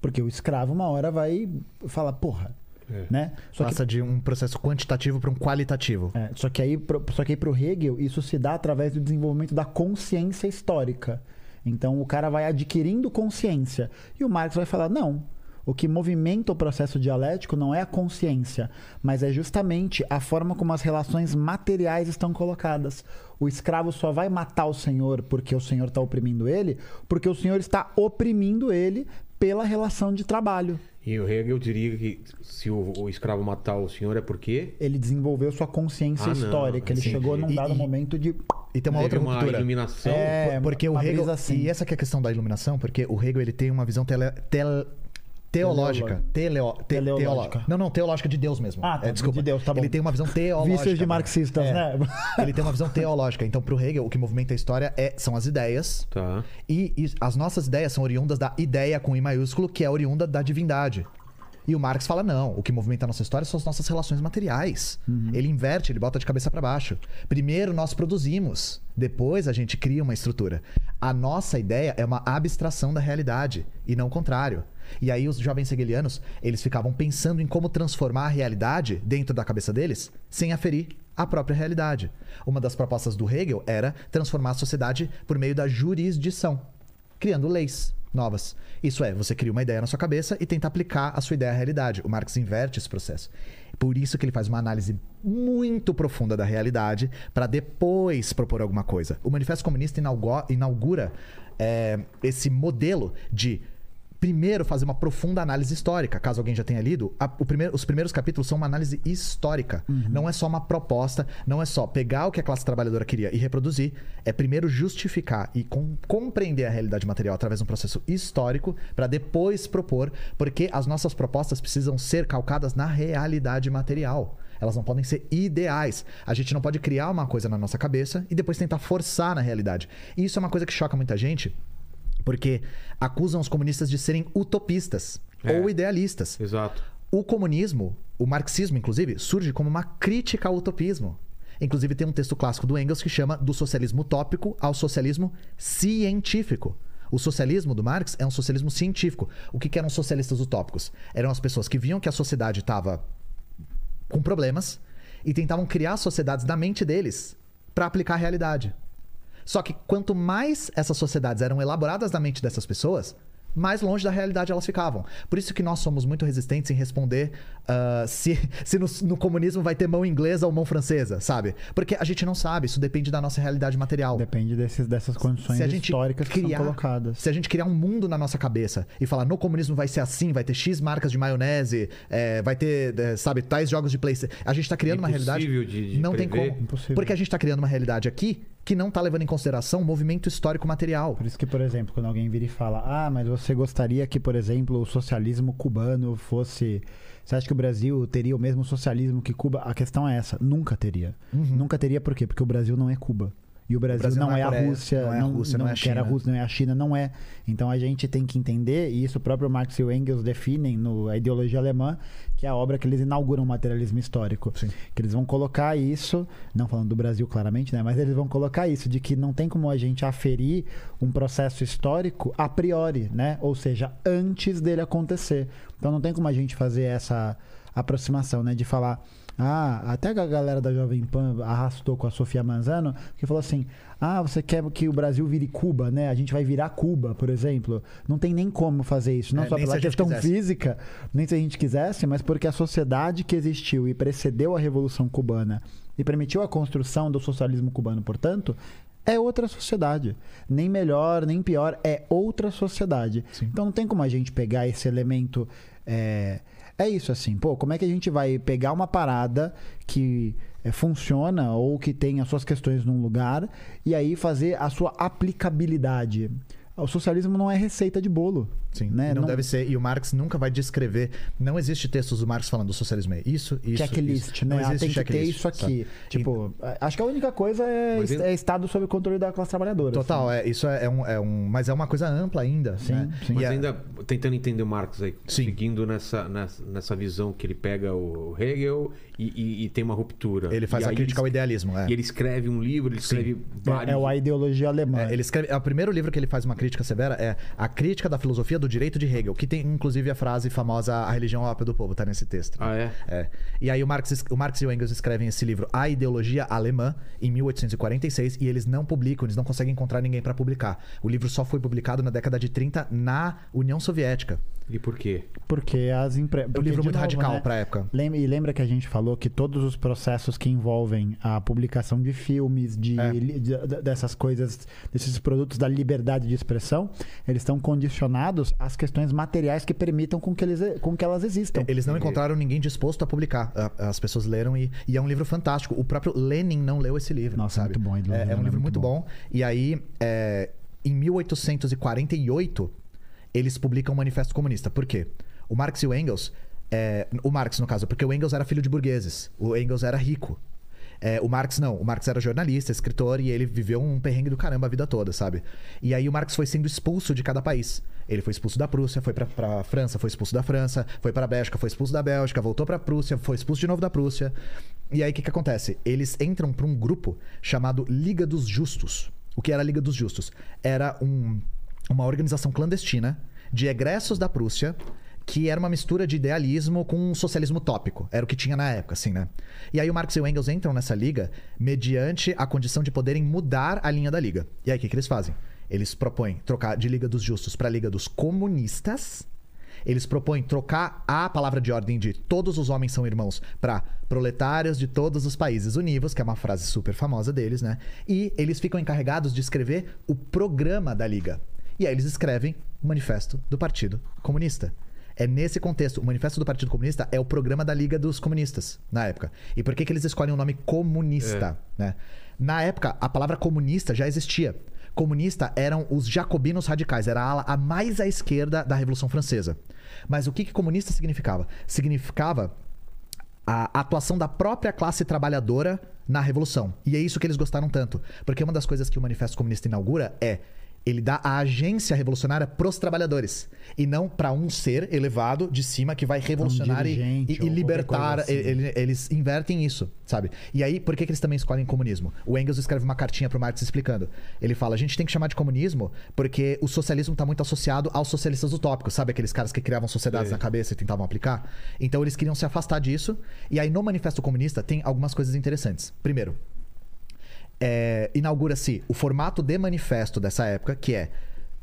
Porque o escravo, uma hora, vai falar, porra. É. Né? Só que Passa de um processo quantitativo para um qualitativo. é, só que aí, pro- só que aí pro Hegel, isso se dá através do desenvolvimento da consciência histórica. Então o cara vai adquirindo consciência. E o Marx vai falar: não. O que movimenta o processo dialético não é a consciência, mas é justamente a forma como as relações materiais estão colocadas. O escravo só vai matar o senhor porque o senhor está oprimindo ele, porque o senhor está oprimindo ele pela relação de trabalho. E o Hegel diria que se o, o escravo matar o senhor é porque Ele desenvolveu sua consciência Ah, histórica. Ele Sim. chegou num dado e- momento de E tem uma outra uma ruptura. iluminação. É, porque o Hegel assim. e essa que é a questão da iluminação, porque o Hegel ele tem uma visão tele, tel- teológica, teleo, te, Teleológica. teolo- não, não, teológica de Deus mesmo. Ah, tá, É, desculpa. de Deus, tá bom. Ele tem uma visão teológica. Vícios de né? marxistas, É. né? Ele tem uma visão teológica. Então, pro Hegel, o que movimenta a história é, são as ideias. Tá. E, e as nossas ideias são oriundas da ideia com I maiúsculo, que é oriunda da divindade. E o Marx fala: não, o que movimenta a nossa história são as nossas relações materiais. Ele inverte, ele bota de cabeça para baixo. Primeiro nós produzimos, depois a gente cria uma estrutura. A nossa ideia é uma abstração da realidade e não o contrário. E aí os jovens hegelianos, eles ficavam pensando em como transformar a realidade dentro da cabeça deles sem aferir a própria realidade. Uma das propostas do Hegel era transformar a sociedade por meio da jurisdição, criando leis novas. Isso é, você cria uma ideia na sua cabeça e tenta aplicar a sua ideia à realidade. O Marx inverte esse processo. Por isso que ele faz uma análise muito profunda da realidade para depois propor alguma coisa. O Manifesto Comunista inaugura é, esse modelo de primeiro fazer uma profunda análise histórica. Caso alguém já tenha lido, a- primeiro- os primeiros capítulos são uma análise histórica. Não é só uma proposta, não é só pegar o que a classe trabalhadora queria e reproduzir. É primeiro justificar e com- compreender a realidade material através de um processo histórico para depois propor, porque as nossas propostas precisam ser calcadas na realidade material. Elas não podem ser ideais. A gente não pode criar uma coisa na nossa cabeça e depois tentar forçar na realidade. E isso é uma coisa que choca muita gente, porque acusam os comunistas de serem utopistas É. ou idealistas. Exato. O comunismo, o marxismo, inclusive, surge como uma crítica ao utopismo. Inclusive, tem um texto clássico do Engels que chama Do Socialismo Utópico ao Socialismo Científico. O socialismo do Marx é um socialismo científico. O que, que eram socialistas utópicos? Eram as pessoas que viam que a sociedade estava com problemas e tentavam criar sociedades da mente deles para aplicar a realidade. Só que quanto mais essas sociedades eram elaboradas na mente dessas pessoas, mais longe da realidade elas ficavam. Por isso que nós somos muito resistentes em responder ah, se, se no, no comunismo vai ter mão inglesa ou mão francesa, sabe? Porque a gente não sabe, isso depende da nossa realidade material. Depende desses, dessas condições Se a gente históricas que criar, são colocadas. Se a gente criar um mundo na nossa cabeça e falar no comunismo vai ser assim, vai ter X marcas de maionese, é, vai ter, é, sabe, tais jogos de PlayStation. A gente tá criando uma realidade. De- de não tem prever. como. Impossível. Porque a gente tá criando uma realidade aqui que não tá levando em consideração o movimento histórico material. Por isso que, por exemplo, quando alguém vira e fala, ah, mas você gostaria que, por exemplo, o socialismo cubano fosse. Você acha que o Brasil teria o mesmo socialismo que Cuba? A questão é essa: nunca teria. Nunca teria por quê? Porque o Brasil não é Cuba. E o Brasil, Brasil não, não é é a Coreia, Rússia, não é a Rússia, não é a que era a China. Rússia, não é a China, não é. Então a gente tem que entender, e isso o próprio Marx e o Engels definem no A Ideologia Alemã, que é a obra que eles inauguram o materialismo histórico. Sim. Que eles vão colocar isso, não falando do Brasil claramente, né? Mas eles vão colocar isso, de que não tem como a gente aferir um processo histórico a priori, né? Ou seja, antes dele acontecer. Então não tem como a gente fazer essa aproximação, né? De falar. Ah, até a galera da Jovem Pan arrastou com a Sofia Manzano, que falou assim: Ah, você quer que o Brasil vire Cuba, né? A gente vai virar Cuba, por exemplo. Não tem nem como fazer isso. Não É, só pela questão física, nem se a gente quisesse, mas porque a sociedade que existiu e precedeu a Revolução Cubana e permitiu a construção do socialismo cubano, portanto, é outra sociedade. Nem melhor, nem pior, é outra sociedade. Então não tem como a gente pegar esse elemento. É, é isso assim, pô, como é que a gente vai pegar uma parada que é, funciona ou que tem as suas questões num lugar e aí fazer a sua aplicabilidade? O socialismo não é receita de bolo. Sim, né? e não, deve ser. E o Marx nunca vai descrever. Não existe textos do Marx falando do socialismo é isso, isso. checklist, isso. né? Não Ah, existe tem que ter checklist, isso aqui. sabe? Tipo, acho que a única coisa é, é Estado sob o controle da classe trabalhadora. Total, assim. é, isso é, é um, é um. Mas é uma coisa ampla ainda. Sim, né? sim. Mas E é- ainda tentando entender o Marx aí, Sim. seguindo nessa, nessa, nessa visão que ele pega o Hegel e, e- e tem uma ruptura. Ele faz E a crítica ao ele- idealismo. É. E ele escreve um livro, ele escreve vários. É, é o A Ideologia Alemã. É, ele escreve, é, o primeiro livro que ele faz uma crítica severa é A Crítica da Filosofia do Direito de Hegel, que tem inclusive a frase famosa A religião é a ópia do povo, tá nesse texto. Ah, é? É. E aí o Marx, o Marx e o Engels escrevem esse livro A Ideologia Alemã em 1846 e eles não publicam, eles não conseguem encontrar ninguém para publicar. O livro só foi publicado na década de 30 na União Soviética. E por quê? Porque as empresas. É um livro muito radical pra época. Lembra, e lembra que a gente falou que todos os processos que envolvem a publicação de filmes, de, É. de- de- dessas coisas, desses produtos da liberdade de expressão, eles estão condicionados às questões materiais que permitam com que, eles, com que elas existam. Eles não encontraram ninguém disposto a publicar. As pessoas leram e, e é um livro fantástico. O próprio Lenin não leu esse livro. Nossa, sabe? muito bom, Lenin É, é um livro muito muito bom. bom. E aí, é, em 1848, eles publicam o Manifesto Comunista. Por quê? O Marx e o Engels. é, o Marx, no caso, porque o Engels era filho de burgueses. O Engels era rico. É, o Marx não. O Marx era jornalista, escritor e ele viveu um perrengue do caramba a vida toda, sabe? E aí o Marx foi sendo expulso de cada país. Ele foi expulso da Prússia, foi pra, pra França, foi expulso da França, foi pra Bélgica, foi expulso da Bélgica, voltou pra Prússia, foi expulso de novo da Prússia. E aí o que, que acontece? Eles entram pra um grupo chamado Liga dos Justos. O que era a Liga dos Justos? Era um, uma organização clandestina de egressos da Prússia que era uma mistura de idealismo com um socialismo utópico. Era o que tinha na época, assim, né? E aí o Marx e o Engels entram nessa liga mediante a condição de poderem mudar a linha da liga. E aí o que, que eles fazem? Eles propõem trocar de Liga dos Justos para Liga dos Comunistas. Eles propõem trocar a palavra de ordem de todos os homens são irmãos para proletários de todos os países univos, que é uma frase super famosa deles, né? E eles ficam encarregados de escrever o programa da liga. E aí eles escrevem o Manifesto do Partido Comunista. É nesse contexto. O Manifesto do Partido Comunista é o programa da Liga dos Comunistas, na época. E por que, que eles escolhem o nome comunista? Né? Na época, a palavra comunista já existia. Comunista eram os jacobinos radicais, era a ala a mais à esquerda da Revolução Francesa. Mas o que, que comunista significava? Significava a atuação da própria classe trabalhadora na revolução. E é isso que eles gostaram tanto. Porque uma das coisas que o Manifesto Comunista inaugura é ele dá a agência revolucionária pros trabalhadores e não para um ser elevado de cima que vai revolucionar e, dirigente e- e libertar. assim. Ele- eles invertem isso, sabe? E aí, por que, que eles também escolhem comunismo? O Engels escreve uma cartinha pro Marx explicando. Ele fala: a gente tem que chamar de comunismo porque o socialismo está muito associado aos socialistas utópicos, sabe? Aqueles caras que criavam sociedades na cabeça e tentavam aplicar. Então eles queriam se afastar disso. E aí, no Manifesto Comunista, tem algumas coisas interessantes. Primeiro, é, inaugura-se o formato de manifesto dessa época, que é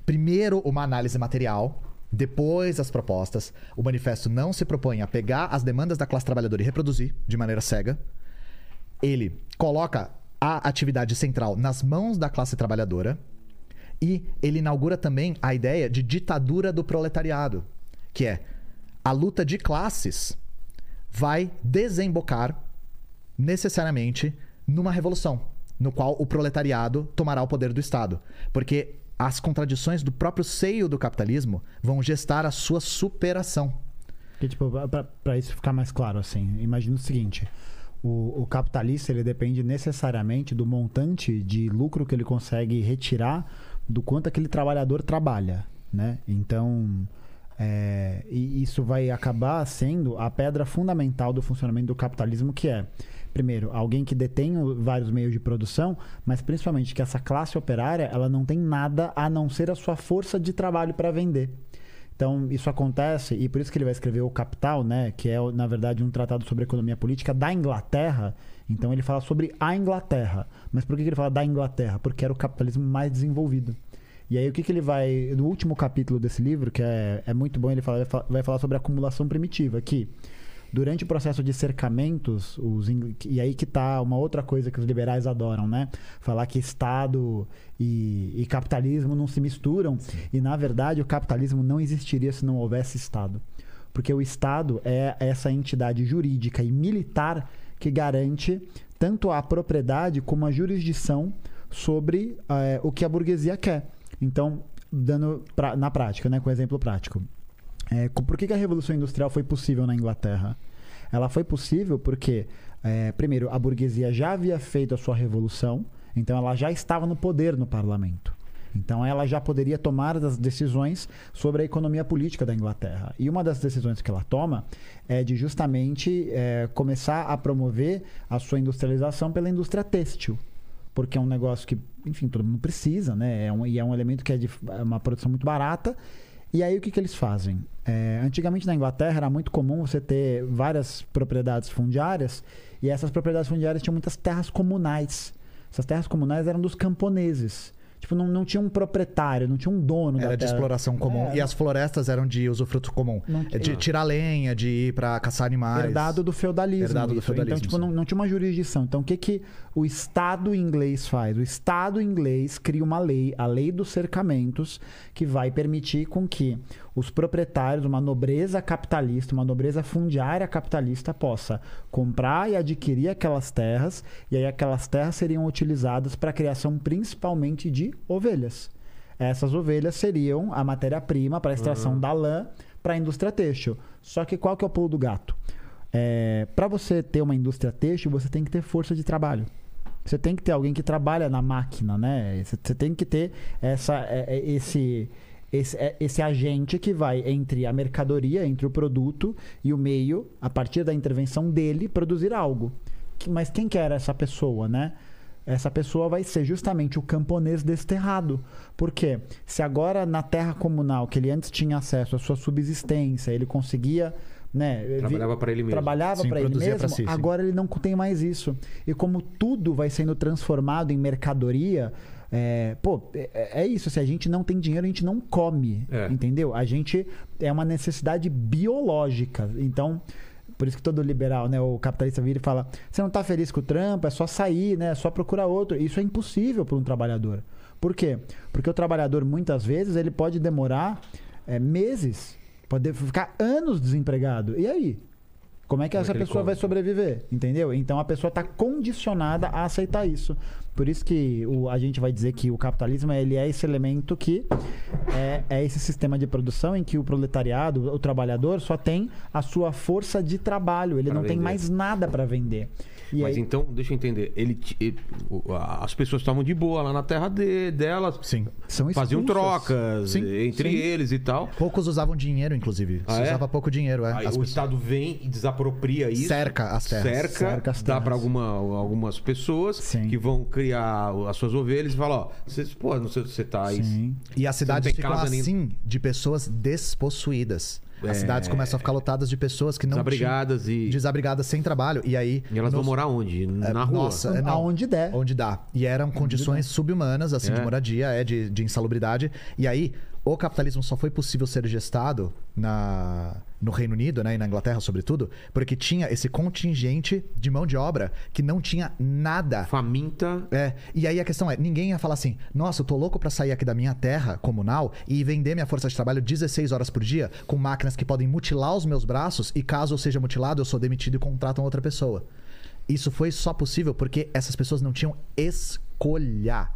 primeiro uma análise material, depois as propostas. O manifesto não se propõe a pegar as demandas da classe trabalhadora e reproduzir de maneira cega. Ele coloca a atividade central nas mãos da classe trabalhadora e ele inaugura também a ideia de ditadura do proletariado, que é a luta de classes vai desembocar necessariamente numa revolução, no qual o proletariado tomará o poder do Estado. Porque as contradições do próprio seio do capitalismo vão gestar a sua superação. Que, tipo, pra isso ficar mais claro, assim, imagina o seguinte: o, o capitalista ele depende necessariamente do montante de lucro que ele consegue retirar do quanto aquele trabalhador trabalha, né? Então, é, e isso vai acabar sendo a pedra fundamental do funcionamento do capitalismo, que é primeiro alguém que detém vários meios de produção, mas principalmente que essa classe operária ela não tem nada a não ser a sua força de trabalho para vender. Então, isso acontece, e por isso que ele vai escrever O Capital, né? Que é, na verdade, um tratado sobre economia política da Inglaterra. Então, ele fala sobre a Inglaterra. Mas por que ele fala da Inglaterra? Porque era o capitalismo mais desenvolvido. E aí, o que, que ele vai. No último capítulo desse livro, que é, é muito bom, ele fala- vai fa- vai falar sobre a acumulação primitiva, que durante o processo de cercamentos, os, e aí que tá uma outra coisa que os liberais adoram, né? Falar que Estado e, e capitalismo não se misturam. E, na verdade, o capitalismo não existiria se não houvesse Estado. Porque o Estado é essa entidade jurídica e militar que garante tanto a propriedade como a jurisdição sobre eh, o que a burguesia quer. Então, dando pra- na prática, né, com exemplo prático. É, por que, que a Revolução Industrial foi possível na Inglaterra? Ela foi possível porque, é, primeiro, a burguesia já havia feito a sua revolução, então ela já estava no poder no parlamento. Então ela já poderia tomar as decisões sobre a economia política da Inglaterra. E uma das decisões que ela toma é de justamente é, começar a promover a sua industrialização pela indústria têxtil porque é um negócio que, enfim, todo mundo precisa, né? É um, e é um elemento que é de é uma produção muito barata. E aí o que, que eles fazem? É, antigamente na Inglaterra era muito comum você ter várias propriedades fundiárias e essas propriedades fundiárias tinham muitas terras comunais. Essas terras comunais eram dos camponeses. Tipo, não, não tinha um proprietário, não tinha um dono da Era de terra. exploração comum. É, E as florestas eram de usufruto comum. Não É de tinha. tirar lenha, de ir pra caçar animais. Herdado do feudalismo. Herdado do isso. feudalismo, Então, tipo, não, não tinha uma jurisdição. Então, o que, que o Estado inglês faz? O Estado inglês cria uma lei, a lei dos cercamentos, que vai permitir com que os proprietários, uma nobreza capitalista, uma nobreza fundiária capitalista, possa comprar e adquirir aquelas terras, e aí aquelas terras seriam utilizadas para a criação principalmente de ovelhas. Essas ovelhas seriam a matéria-prima para a extração da lã para a indústria têxtil. Só que qual que é o pulo do gato? É, para você ter uma indústria têxtil, você tem que ter força de trabalho. Você tem que ter alguém que trabalha na máquina, né? Você você tem que ter essa, é, é, esse, esse, é, esse agente que vai entre a mercadoria, entre o produto e o meio, a partir da intervenção dele, produzir algo. Mas quem que era essa pessoa, né? Essa pessoa vai ser justamente o camponês desterrado. Porque se agora na terra comunal, que ele antes tinha acesso à sua subsistência, ele conseguia. Né, Trabalhava pra ele mesmo. Trabalhava para ele mesmo. pra si, agora ele não tem mais isso. E como tudo vai sendo transformado em mercadoria, é, pô, é, é isso. Se a gente não tem dinheiro, a gente não come. É. Entendeu? A gente é uma necessidade biológica. Então. Por isso que todo liberal, né, o capitalista vira e fala: você não tá feliz com o trampo, é só sair, né, é só procurar outro. Isso é impossível para um trabalhador. Por quê? Porque o trabalhador, muitas vezes, ele pode demorar é, meses, pode ficar anos desempregado. E aí? Como é que Como é essa pessoa vai come? sobreviver? Entendeu? Então a pessoa está condicionada a aceitar isso. Por isso que o- a gente vai dizer que o capitalismo ele é esse elemento que é, é esse sistema de produção em que o proletariado, o trabalhador, só tem a sua força de trabalho. Ele Pra não tem vender. mais nada para vender. E Mas aí- então, deixa eu entender. Ele, ele- a- as pessoas estavam de boa lá na terra de, delas. Sim. São Faziam expulsas. trocas Sim, entre sim. eles e tal. Poucos usavam dinheiro, inclusive. Ah, Se é? usava pouco dinheiro, é. Aí o pessoas- Estado vem e desapropria isso. Cerca as terras. Cerca, Cerca as dá terras. para alguma, algumas pessoas Sim. que vão criar as suas ovelhas e falam, ó, vocês, pô, não sei se você tá aí. Sim. E as cidades tem ficam casa nem- assim de pessoas despossuídas. As É. cidades começam a ficar lotadas de pessoas que não Desabrigadas tinham- e- desabrigadas sem trabalho. E aí. E elas vão nos- morar onde? Na rua. Nossa, é, não. Aonde der. Onde dá. E eram condições subhumanas, assim, É. de moradia, é, de, de insalubridade. E aí, o capitalismo só foi possível ser gestado na, no Reino Unido, né, e na Inglaterra, sobretudo, porque tinha esse contingente de mão de obra que não tinha nada. Faminta. É, e aí a questão é, ninguém ia falar assim, nossa, eu tô louco pra sair aqui da minha terra comunal e vender minha força de trabalho 16 horas por dia com máquinas que podem mutilar os meus braços e caso eu seja mutilado, eu sou demitido e contratam outra pessoa. Isso foi só possível porque essas pessoas não tinham escolha.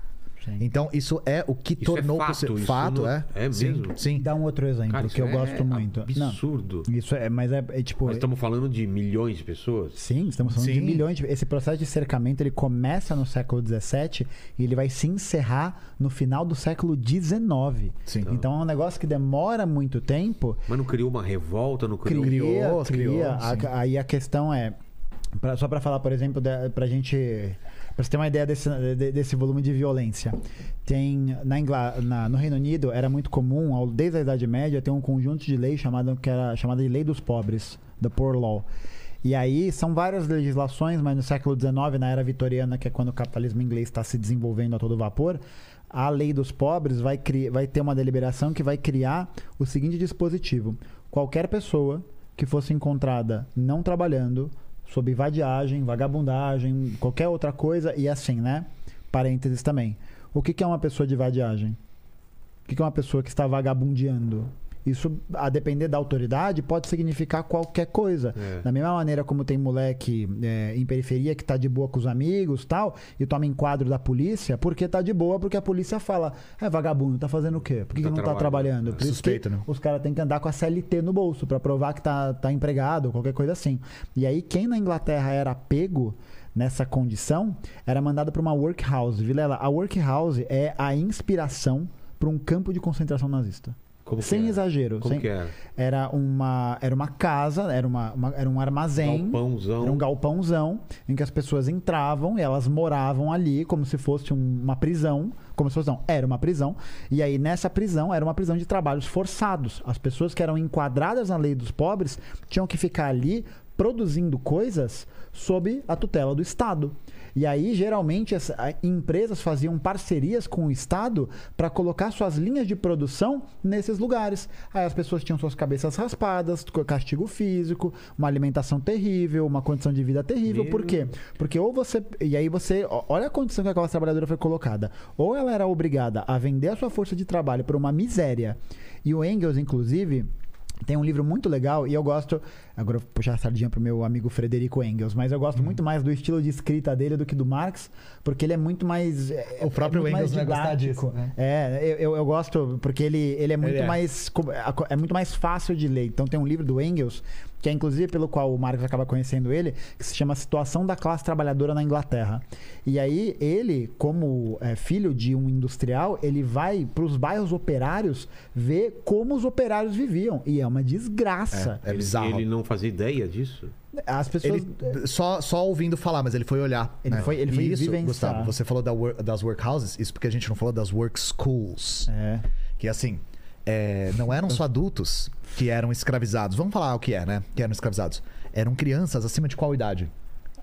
Sim. Então, isso é o que Isso tornou é fato, possível. Fato, não- é. é Sim, mesmo? Sim. Dá um outro exemplo Cara, que eu é gosto muito. absurdo. Não, isso é, mas é, é tipo. Nós estamos falando de milhões de pessoas. Sim, estamos falando de Sim. milhões. De... Esse processo de cercamento ele começa no século XVII e ele vai se encerrar no final do século XIX. Sim. Então é um negócio que demora muito tempo. Mas não criou uma revolta, não criou... Criou, cria. criou, A- sim. aí a questão é, pra- só para falar, por exemplo, da, pra gente, pra você ter uma ideia desse, de- desse volume de violência, tem na, Ingla, na- no Reino Unido era muito comum, desde a Idade Média, ter um conjunto de leis chamado que era chamada de Lei dos Pobres, the Poor Law. E aí são várias legislações, mas no século XIX, na era vitoriana, que é quando o capitalismo inglês está se desenvolvendo a todo vapor, a lei dos pobres vai, cri- vai ter uma deliberação que vai criar o seguinte dispositivo: qualquer pessoa que fosse encontrada não trabalhando, sob vadiagem, vagabundagem, qualquer outra coisa, e assim, né? Parênteses também. O que que é uma pessoa de vadiagem? O que que é uma pessoa que está vagabundeando? Isso, a depender da autoridade, pode significar qualquer coisa. É. Da mesma maneira como tem moleque é, em periferia que tá de boa com os amigos tal, e toma enquadro da polícia, porque tá de boa, porque a polícia fala, é vagabundo, tá fazendo o quê? Por que, Tá que não tá trabalhando. trabalhando? Por que né? os caras têm que andar com a CLT no bolso pra provar que tá, tá empregado, qualquer coisa assim. E aí, quem na Inglaterra era pego nessa condição, era mandado pra uma workhouse. Vilela, a workhouse é a inspiração para um campo de concentração nazista. Como sem era? exagero. Como sem- que era? Era uma, era uma casa, era, uma, uma- era um armazém. Galpãozão. Era um galpãozão em que as pessoas entravam e elas moravam ali como se fosse um- uma prisão. Como se fosse, não, era uma prisão. E aí, nessa prisão, era uma prisão de trabalhos forçados. As pessoas que eram enquadradas na lei dos pobres tinham que ficar ali produzindo coisas sob a tutela do Estado. E aí, geralmente, as empresas faziam parcerias com o Estado para colocar suas linhas de produção nesses lugares. Aí as pessoas tinham suas cabeças raspadas, castigo físico, uma alimentação terrível, uma condição de vida terrível. Meu. Por quê? Porque ou você. E aí você. Olha a condição que a classe trabalhadora foi colocada. Ou ela era obrigada a vender a sua força de trabalho por uma miséria. E o Engels, inclusive. Tem um livro muito legal e eu gosto. Agora eu vou puxar a sardinha pro meu amigo Frederico Engels, mas eu Uhum. gosto muito mais do estilo de escrita dele do que do Marx, porque ele é muito mais. é- O próprio é Engels vai gostar disso, né? É, eu, eu- eu gosto porque ele, ele é muito Ele é. mais. É muito mais fácil de ler. Então tem um livro do Engels, que é inclusive pelo qual o Marx acaba conhecendo ele, que se chama Situação da Classe Trabalhadora na Inglaterra. E aí ele, como é, filho de um industrial, ele vai para os bairros operários ver como os operários viviam. E é uma desgraça. É Ele- bizarro. Ele não fazia ideia disso? As pessoas. Ele só, só ouvindo falar, mas ele foi olhar. Ele né? foi- ele E foi isso, vivenciar. Gustavo, você falou da wor- das workhouses, isso porque a gente não falou das work schools. É. Que assim, é, não eram só adultos que eram escravizados. Vamos falar o que é, né? Que eram escravizados. Eram crianças acima de qual idade?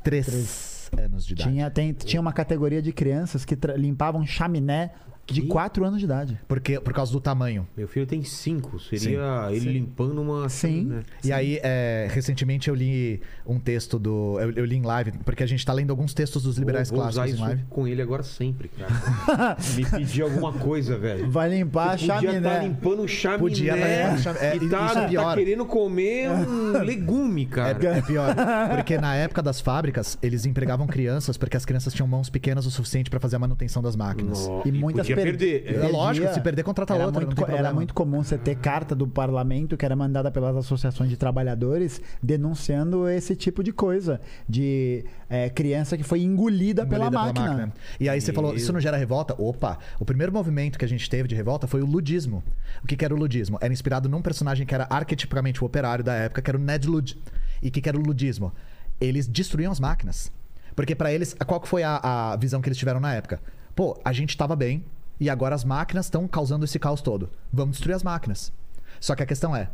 Três, anos de idade. Tinha, tem- tinha uma categoria de crianças que limpavam chaminé De Que? 4 anos de idade. Porque, por causa do tamanho. Meu filho tem cinco. Seria ele limpando uma. Sim. né? E aí, é, recentemente eu li um texto do. Eu, eu li em live, porque a gente tá lendo alguns textos dos liberais vou, vou usar clássicos em isso live. com ele agora sempre, cara. Me pedir alguma coisa, velho. Vai limpar a Podia estar chaminé. limpando o chaminé Podia tá limpando o chaminé. É, e tá, isso é tá pior. querendo comer um legume, cara. É, é pior. Porque na época das fábricas, eles empregavam crianças porque as crianças tinham mãos pequenas o suficiente pra fazer a manutenção das máquinas. Nó, E muitas podia per- perder. É lógico, se perder, contrata era outra, Muito, era problema. muito comum você ter carta do parlamento que era mandada pelas associações de trabalhadores denunciando esse tipo de coisa. De é, criança que foi engolida, pela, Engolida máquina. E aí você falou, isso não gera revolta? Opa, o primeiro movimento que a gente teve de revolta foi o ludismo. O que, que era o ludismo? Era inspirado num personagem que era arquetipicamente o operário da época, que era o Ned Ludd. E o que, que era o ludismo? Eles destruíam as máquinas. Porque pra eles, qual que foi a, a visão que eles tiveram na época? Pô, a gente tava bem e agora as máquinas estão causando esse caos todo. Vamos destruir as máquinas. Só que a questão é,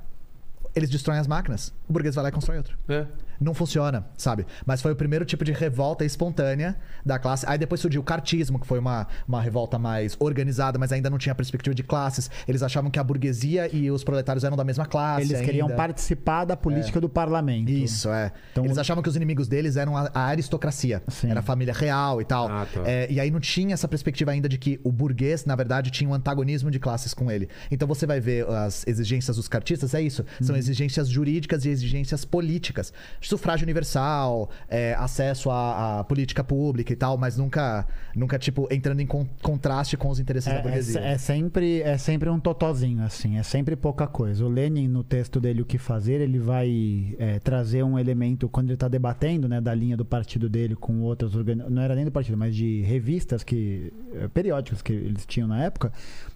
eles destroem as máquinas, o burguês vai lá e constrói outro É. não funciona, sabe? Mas foi o primeiro tipo de revolta espontânea da classe. Aí depois surgiu o cartismo, que foi uma, uma revolta mais organizada, mas ainda não tinha perspectiva de classes. Eles achavam que a burguesia e os proletários eram da mesma classe. Eles queriam ainda. participar da política do parlamento. Isso, é. Então- Eles achavam que os inimigos deles eram a, a aristocracia. Sim. Era a família real e tal. Ah, tá. É, e aí não tinha essa perspectiva ainda de que o burguês, na verdade, tinha um antagonismo de classes com ele. Então você vai ver as exigências dos cartistas, é isso. São exigências jurídicas e exigências políticas. Sufrágio universal, é, acesso à, à política pública e tal, mas nunca, nunca tipo, entrando em con- contraste com os interesses da É, é, burguesia. é sempre, é sempre um totozinho, assim, é sempre pouca coisa. O Lenin, no texto dele, O Que Fazer, ele vai é, trazer um elemento, quando ele está debatendo, né, da linha do partido dele com outras organizações, não era nem do partido, mas de revistas, que é, periódicos que eles tinham na época,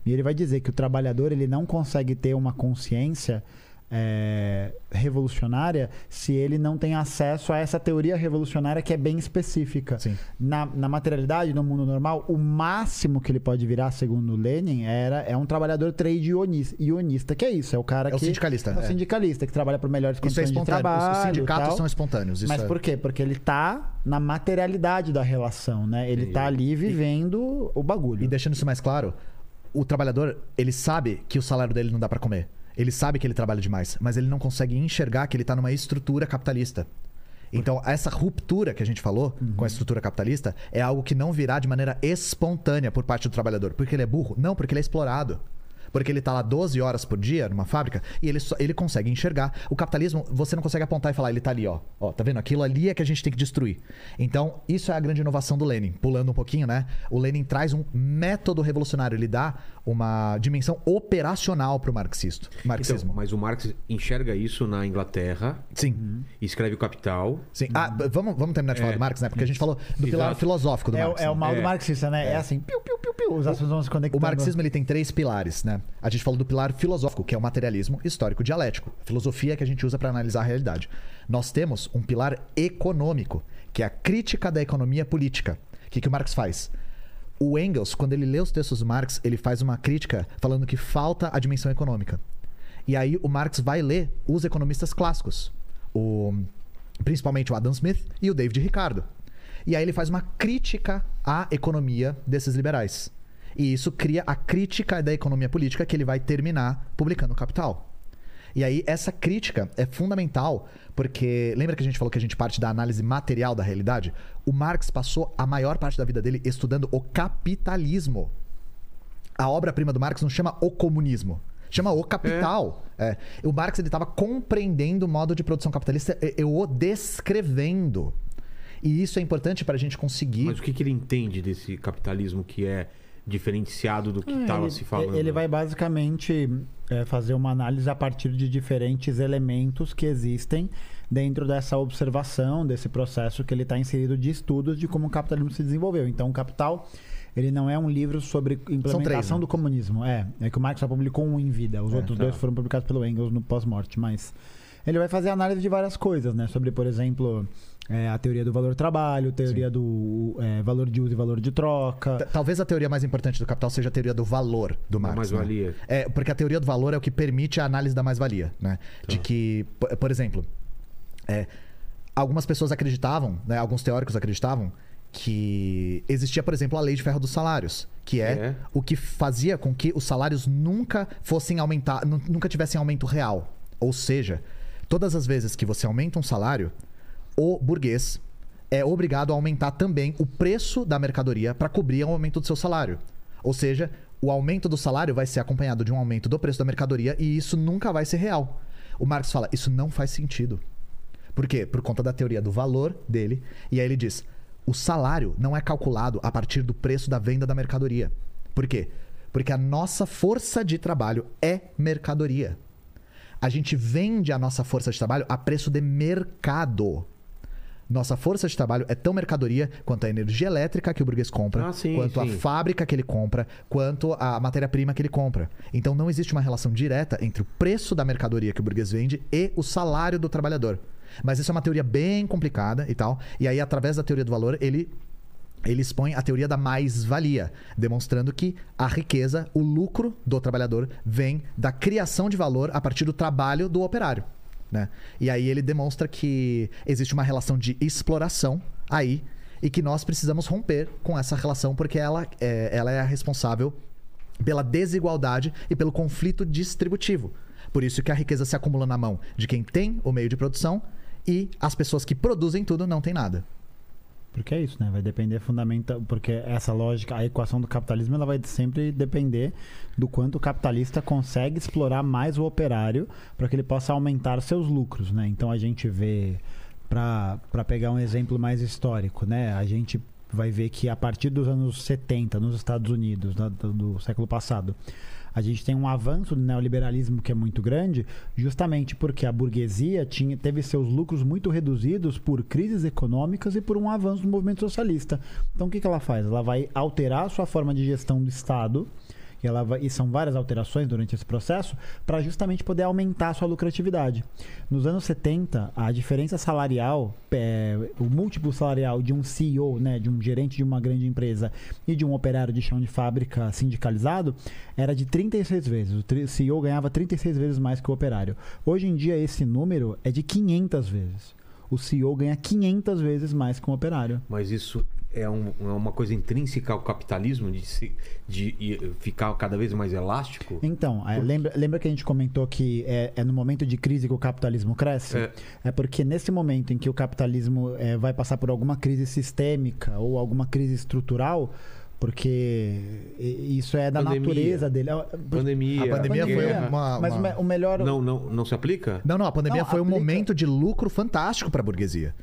e ele vai dizer que o trabalhador, ele não consegue ter uma consciência é, revolucionária se ele não tem acesso a essa teoria revolucionária que é bem específica. Sim. Na, na materialidade, no mundo normal, o máximo que ele pode virar, segundo Lenin, era, é um trabalhador trade ionista, que é isso, é o cara É o que... sindicalista, É o é. sindicalista, que trabalha por melhores Isso é condições de trabalho. Os e sindicatos tal. são espontâneos. Isso Mas é... por quê? Porque ele tá na materialidade da relação, né? Ele tá ali vivendo o bagulho. E deixando isso mais claro, o trabalhador, ele sabe que o salário dele não dá pra comer. Ele sabe que ele trabalha demais, mas ele não consegue enxergar que ele tá numa estrutura capitalista. Então, essa ruptura que a gente falou com a estrutura capitalista é algo que não virá de maneira espontânea por parte do trabalhador. Porque ele é burro? Não, porque ele é explorado. Porque ele tá lá 12 horas por dia numa fábrica e ele, só- ele consegue enxergar. O capitalismo, você não consegue apontar e falar, ele tá ali, ó. Ó, tá vendo? Aquilo ali é que a gente tem que destruir. Então, isso é a grande inovação do Lenin. Pulando um pouquinho, né? O Lenin traz um método revolucionário. Ele dá uma dimensão operacional pro marxismo. marxismo. Então, mas o Marx enxerga isso na Inglaterra, Sim. escreve o Capital. Sim. Ah, vamos, vamos terminar de falar É. do Marx, né? Porque a gente falou do pilar Exato. filosófico do é, o- Marx. é o né? mal É. do marxista, né? É, assim, piu, piu, piu, piu, os assuntos vão se O conectando. marxismo ele tem três pilares, né? A gente falou do pilar filosófico, que é o materialismo histórico dialético, a filosofia que a gente usa para analisar a realidade. Nós temos um pilar econômico, que é a crítica da economia política. O que, que o Marx faz? O Engels, quando ele lê os textos do Marx, ele faz uma crítica falando que falta a dimensão econômica. E aí o Marx vai ler os economistas clássicos, o, principalmente o Adam Smith e o David Ricardo. E aí ele faz uma crítica à economia desses liberais. E isso cria a crítica da economia política que ele vai terminar publicando o Capital. E aí essa crítica é fundamental porque lembra que a gente falou que a gente parte da análise material da realidade? O Marx passou a maior parte da vida dele estudando o capitalismo. A obra-prima do Marx não chama o comunismo, chama o capital. É. O Marx ele estava compreendendo o modo de produção capitalista e, e o descrevendo. E isso é importante para a gente conseguir. Mas o que, que ele entende desse capitalismo que é diferenciado do que É, estava ele- se falando? Ele vai basicamente é, fazer uma análise a partir de diferentes elementos que existem dentro dessa observação, desse processo que ele está inserido de estudos de como o capitalismo se desenvolveu. Então, o Capital, ele não é um livro sobre implementação três, né? do comunismo. É, é que o Marx só publicou um em vida. Os É, outros tá. dois foram publicados pelo Engels no pós-morte, mas... Ele vai fazer análise de várias coisas, né? Sobre, por exemplo, é, a teoria do valor-trabalho, teoria do é, valor de uso e valor de troca. T- Talvez a teoria mais importante do capital seja a teoria do valor do Da Marx. né? mais-valia. É, porque a teoria do valor é o que permite a análise da mais-valia, né? De que, por exemplo, é, algumas pessoas acreditavam, né, alguns teóricos acreditavam que existia, por exemplo, a lei de ferro dos salários, que é, É. o que fazia com que os salários nunca fossem aumentar, nu- nunca tivessem aumento real. Ou seja, todas as vezes que você aumenta um salário, o burguês é obrigado a aumentar também o preço da mercadoria para cobrir o aumento do seu salário. Ou seja, o aumento do salário vai ser acompanhado de um aumento do preço da mercadoria e isso nunca vai ser real. O Marx fala, isso não faz sentido. Por quê? Por conta da teoria do valor dele. E aí ele diz: o salário não é calculado a partir do preço da venda da mercadoria. Por quê? Porque a nossa força de trabalho é mercadoria. A gente vende a nossa força de trabalho a preço de mercado. Nossa força de trabalho é tão mercadoria quanto a energia elétrica que o burguês compra, Ah, sim, quanto sim. a fábrica que ele compra, quanto a matéria-prima que ele compra. Então não existe uma relação direta entre o preço da mercadoria que o burguês vende e o salário do trabalhador. Mas isso é uma teoria bem complicada e tal. E aí, através da teoria do valor, ele ele expõe a teoria da mais-valia, demonstrando que a riqueza, o lucro do trabalhador, vem da criação de valor a partir do trabalho do operário. Né? E aí ele demonstra que existe uma relação de exploração aí e que nós precisamos romper com essa relação porque ela é, ela é responsável pela desigualdade e pelo conflito distributivo. Por isso que a riqueza se acumula na mão de quem tem o meio de produção e as pessoas que produzem tudo não têm nada. Porque é isso, né? Vai depender fundamental, porque essa lógica, a equação do capitalismo, ela vai sempre depender do quanto o capitalista consegue explorar mais o operário para que ele possa aumentar seus lucros, né? Então a gente vê para pegar um exemplo mais histórico, né? A gente vai ver que a partir dos anos 70 nos Estados Unidos, do, do século passado, a gente tem um avanço do neoliberalismo que é muito grande, justamente porque a burguesia tinha, teve seus lucros muito reduzidos por crises econômicas e por um avanço do movimento socialista. Então o que, que ela faz? Ela vai alterar a sua forma de gestão do Estado. E, ela e são várias alterações durante esse processo para justamente poder aumentar a sua lucratividade. Nos anos 70, a diferença salarial, é, o múltiplo salarial de um CEO, né, de um gerente de uma grande empresa e de um operário de chão de fábrica sindicalizado, era de 36 vezes. O CEO ganhava 36 vezes mais que o operário. Hoje em dia, esse número é de 500 vezes. O CEO ganha 500 vezes mais que um operário. Mas isso é, um- é uma coisa intrínseca ao capitalismo de, se- de ficar cada vez mais elástico? Então, é, lembra, lembra que a gente comentou que é, é no momento de crise que o capitalismo cresce? É. É, porque nesse momento em que o capitalismo é, vai passar por alguma crise sistêmica ou alguma crise estrutural, porque isso é da Pandemia. natureza dele. É, Pandemia. A pandemia foi guerra. uma- Mas o me- o melhor. Não, não, não se aplica? Não, não, a pandemia Não, foi um aplica- momento de lucro fantástico para a burguesia.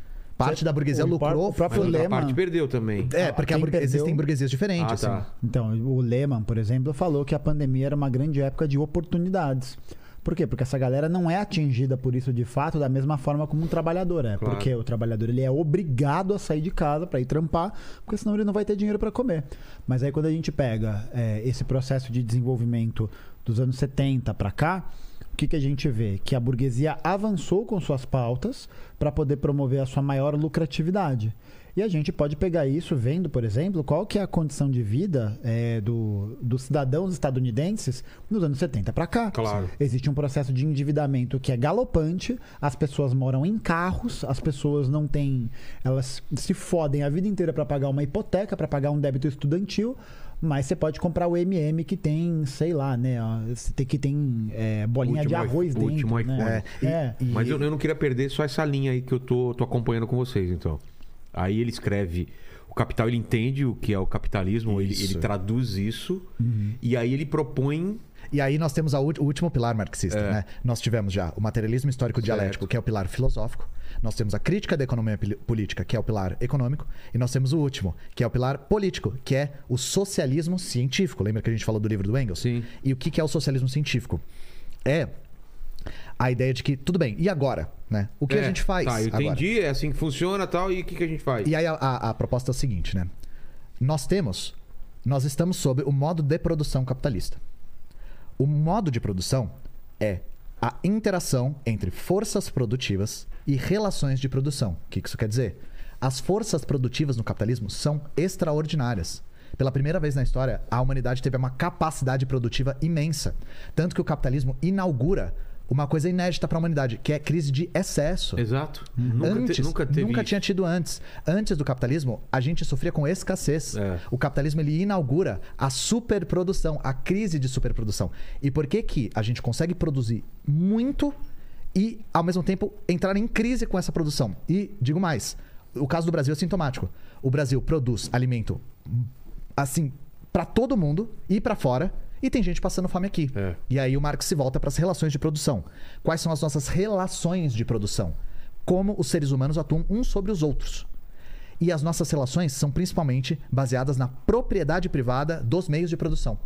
Parte da burguesia o lucrou. o próprio Lehman- parte perdeu também. É, porque a Quem burgue- perdeu- existem burguesias diferentes. Ah, tá. assim. Então, o Lehman, por exemplo, falou que a pandemia era uma grande época de oportunidades. Por quê? Porque essa galera não é atingida por isso de fato da mesma forma como um trabalhador é. Claro. Porque o trabalhador ele é obrigado a sair de casa para ir trampar, porque senão ele não vai ter dinheiro para comer. Mas aí quando a gente pega é, esse processo de desenvolvimento dos anos 70 para cá, que, que a gente vê? Que a burguesia avançou com suas pautas para poder promover a sua maior lucratividade. E a gente pode pegar isso vendo, por exemplo, qual que é a condição de vida é, do, dos cidadãos estadunidenses nos anos 70 para cá. Claro. Existe um processo de endividamento que é galopante, as pessoas moram em carros, as pessoas não têm. Elas se fodem a vida inteira para pagar uma hipoteca, para pagar um débito estudantil. Mas você pode comprar o MM que tem, sei lá, né? ó, você tem- Que tem é, bolinha de Último arroz iPhone, dentro. último né? iPhone. É. E- Mas eu, eu não queria perder só essa linha aí que eu tô, tô acompanhando com vocês, então. Aí ele escreve. O capital, ele entende o que é o capitalismo, ele, ele traduz isso, Uhum. e aí ele propõe. E aí nós temos a o último pilar marxista, É. né? Nós tivemos já o materialismo histórico dialético, Certo. que é o pilar filosófico. Nós temos a crítica da economia política, que é o pilar econômico. E nós temos o último, que é o pilar político, que é o socialismo científico. Lembra que a gente falou do livro do Engels? Sim. E o que é o socialismo científico? É a ideia de que, tudo bem, e agora? Né? O que a É, gente faz Tá, eu agora? entendi, é assim que funciona tal, e o que, que a gente faz? E aí a, a- a proposta é o seguinte, né? Nós temos, nós estamos sob o modo de produção capitalista. O modo de produção é a interação entre forças produtivas e relações de produção. O que isso quer dizer? As forças produtivas no capitalismo são extraordinárias. Pela primeira vez na história, a humanidade teve uma capacidade produtiva imensa. Tanto que o capitalismo inaugura uma coisa inédita para a humanidade, que é crise de excesso. Exato. Nunca, te- antes, nunca teve isso. tinha tido antes. Antes do capitalismo, a gente sofria com escassez. É. O capitalismo ele inaugura a superprodução, a crise de superprodução. E por que que a gente consegue produzir muito e ao mesmo tempo entrar em crise com essa produção? E digo mais, o caso do Brasil é sintomático. O Brasil produz alimento assim para todo mundo e para fora. E tem gente passando fome aqui. É. E aí o Marx se volta para as relações de produção. Quais são as nossas relações de produção? Como os seres humanos atuam uns sobre os outros. E as nossas relações são principalmente baseadas na propriedade privada dos meios de produção.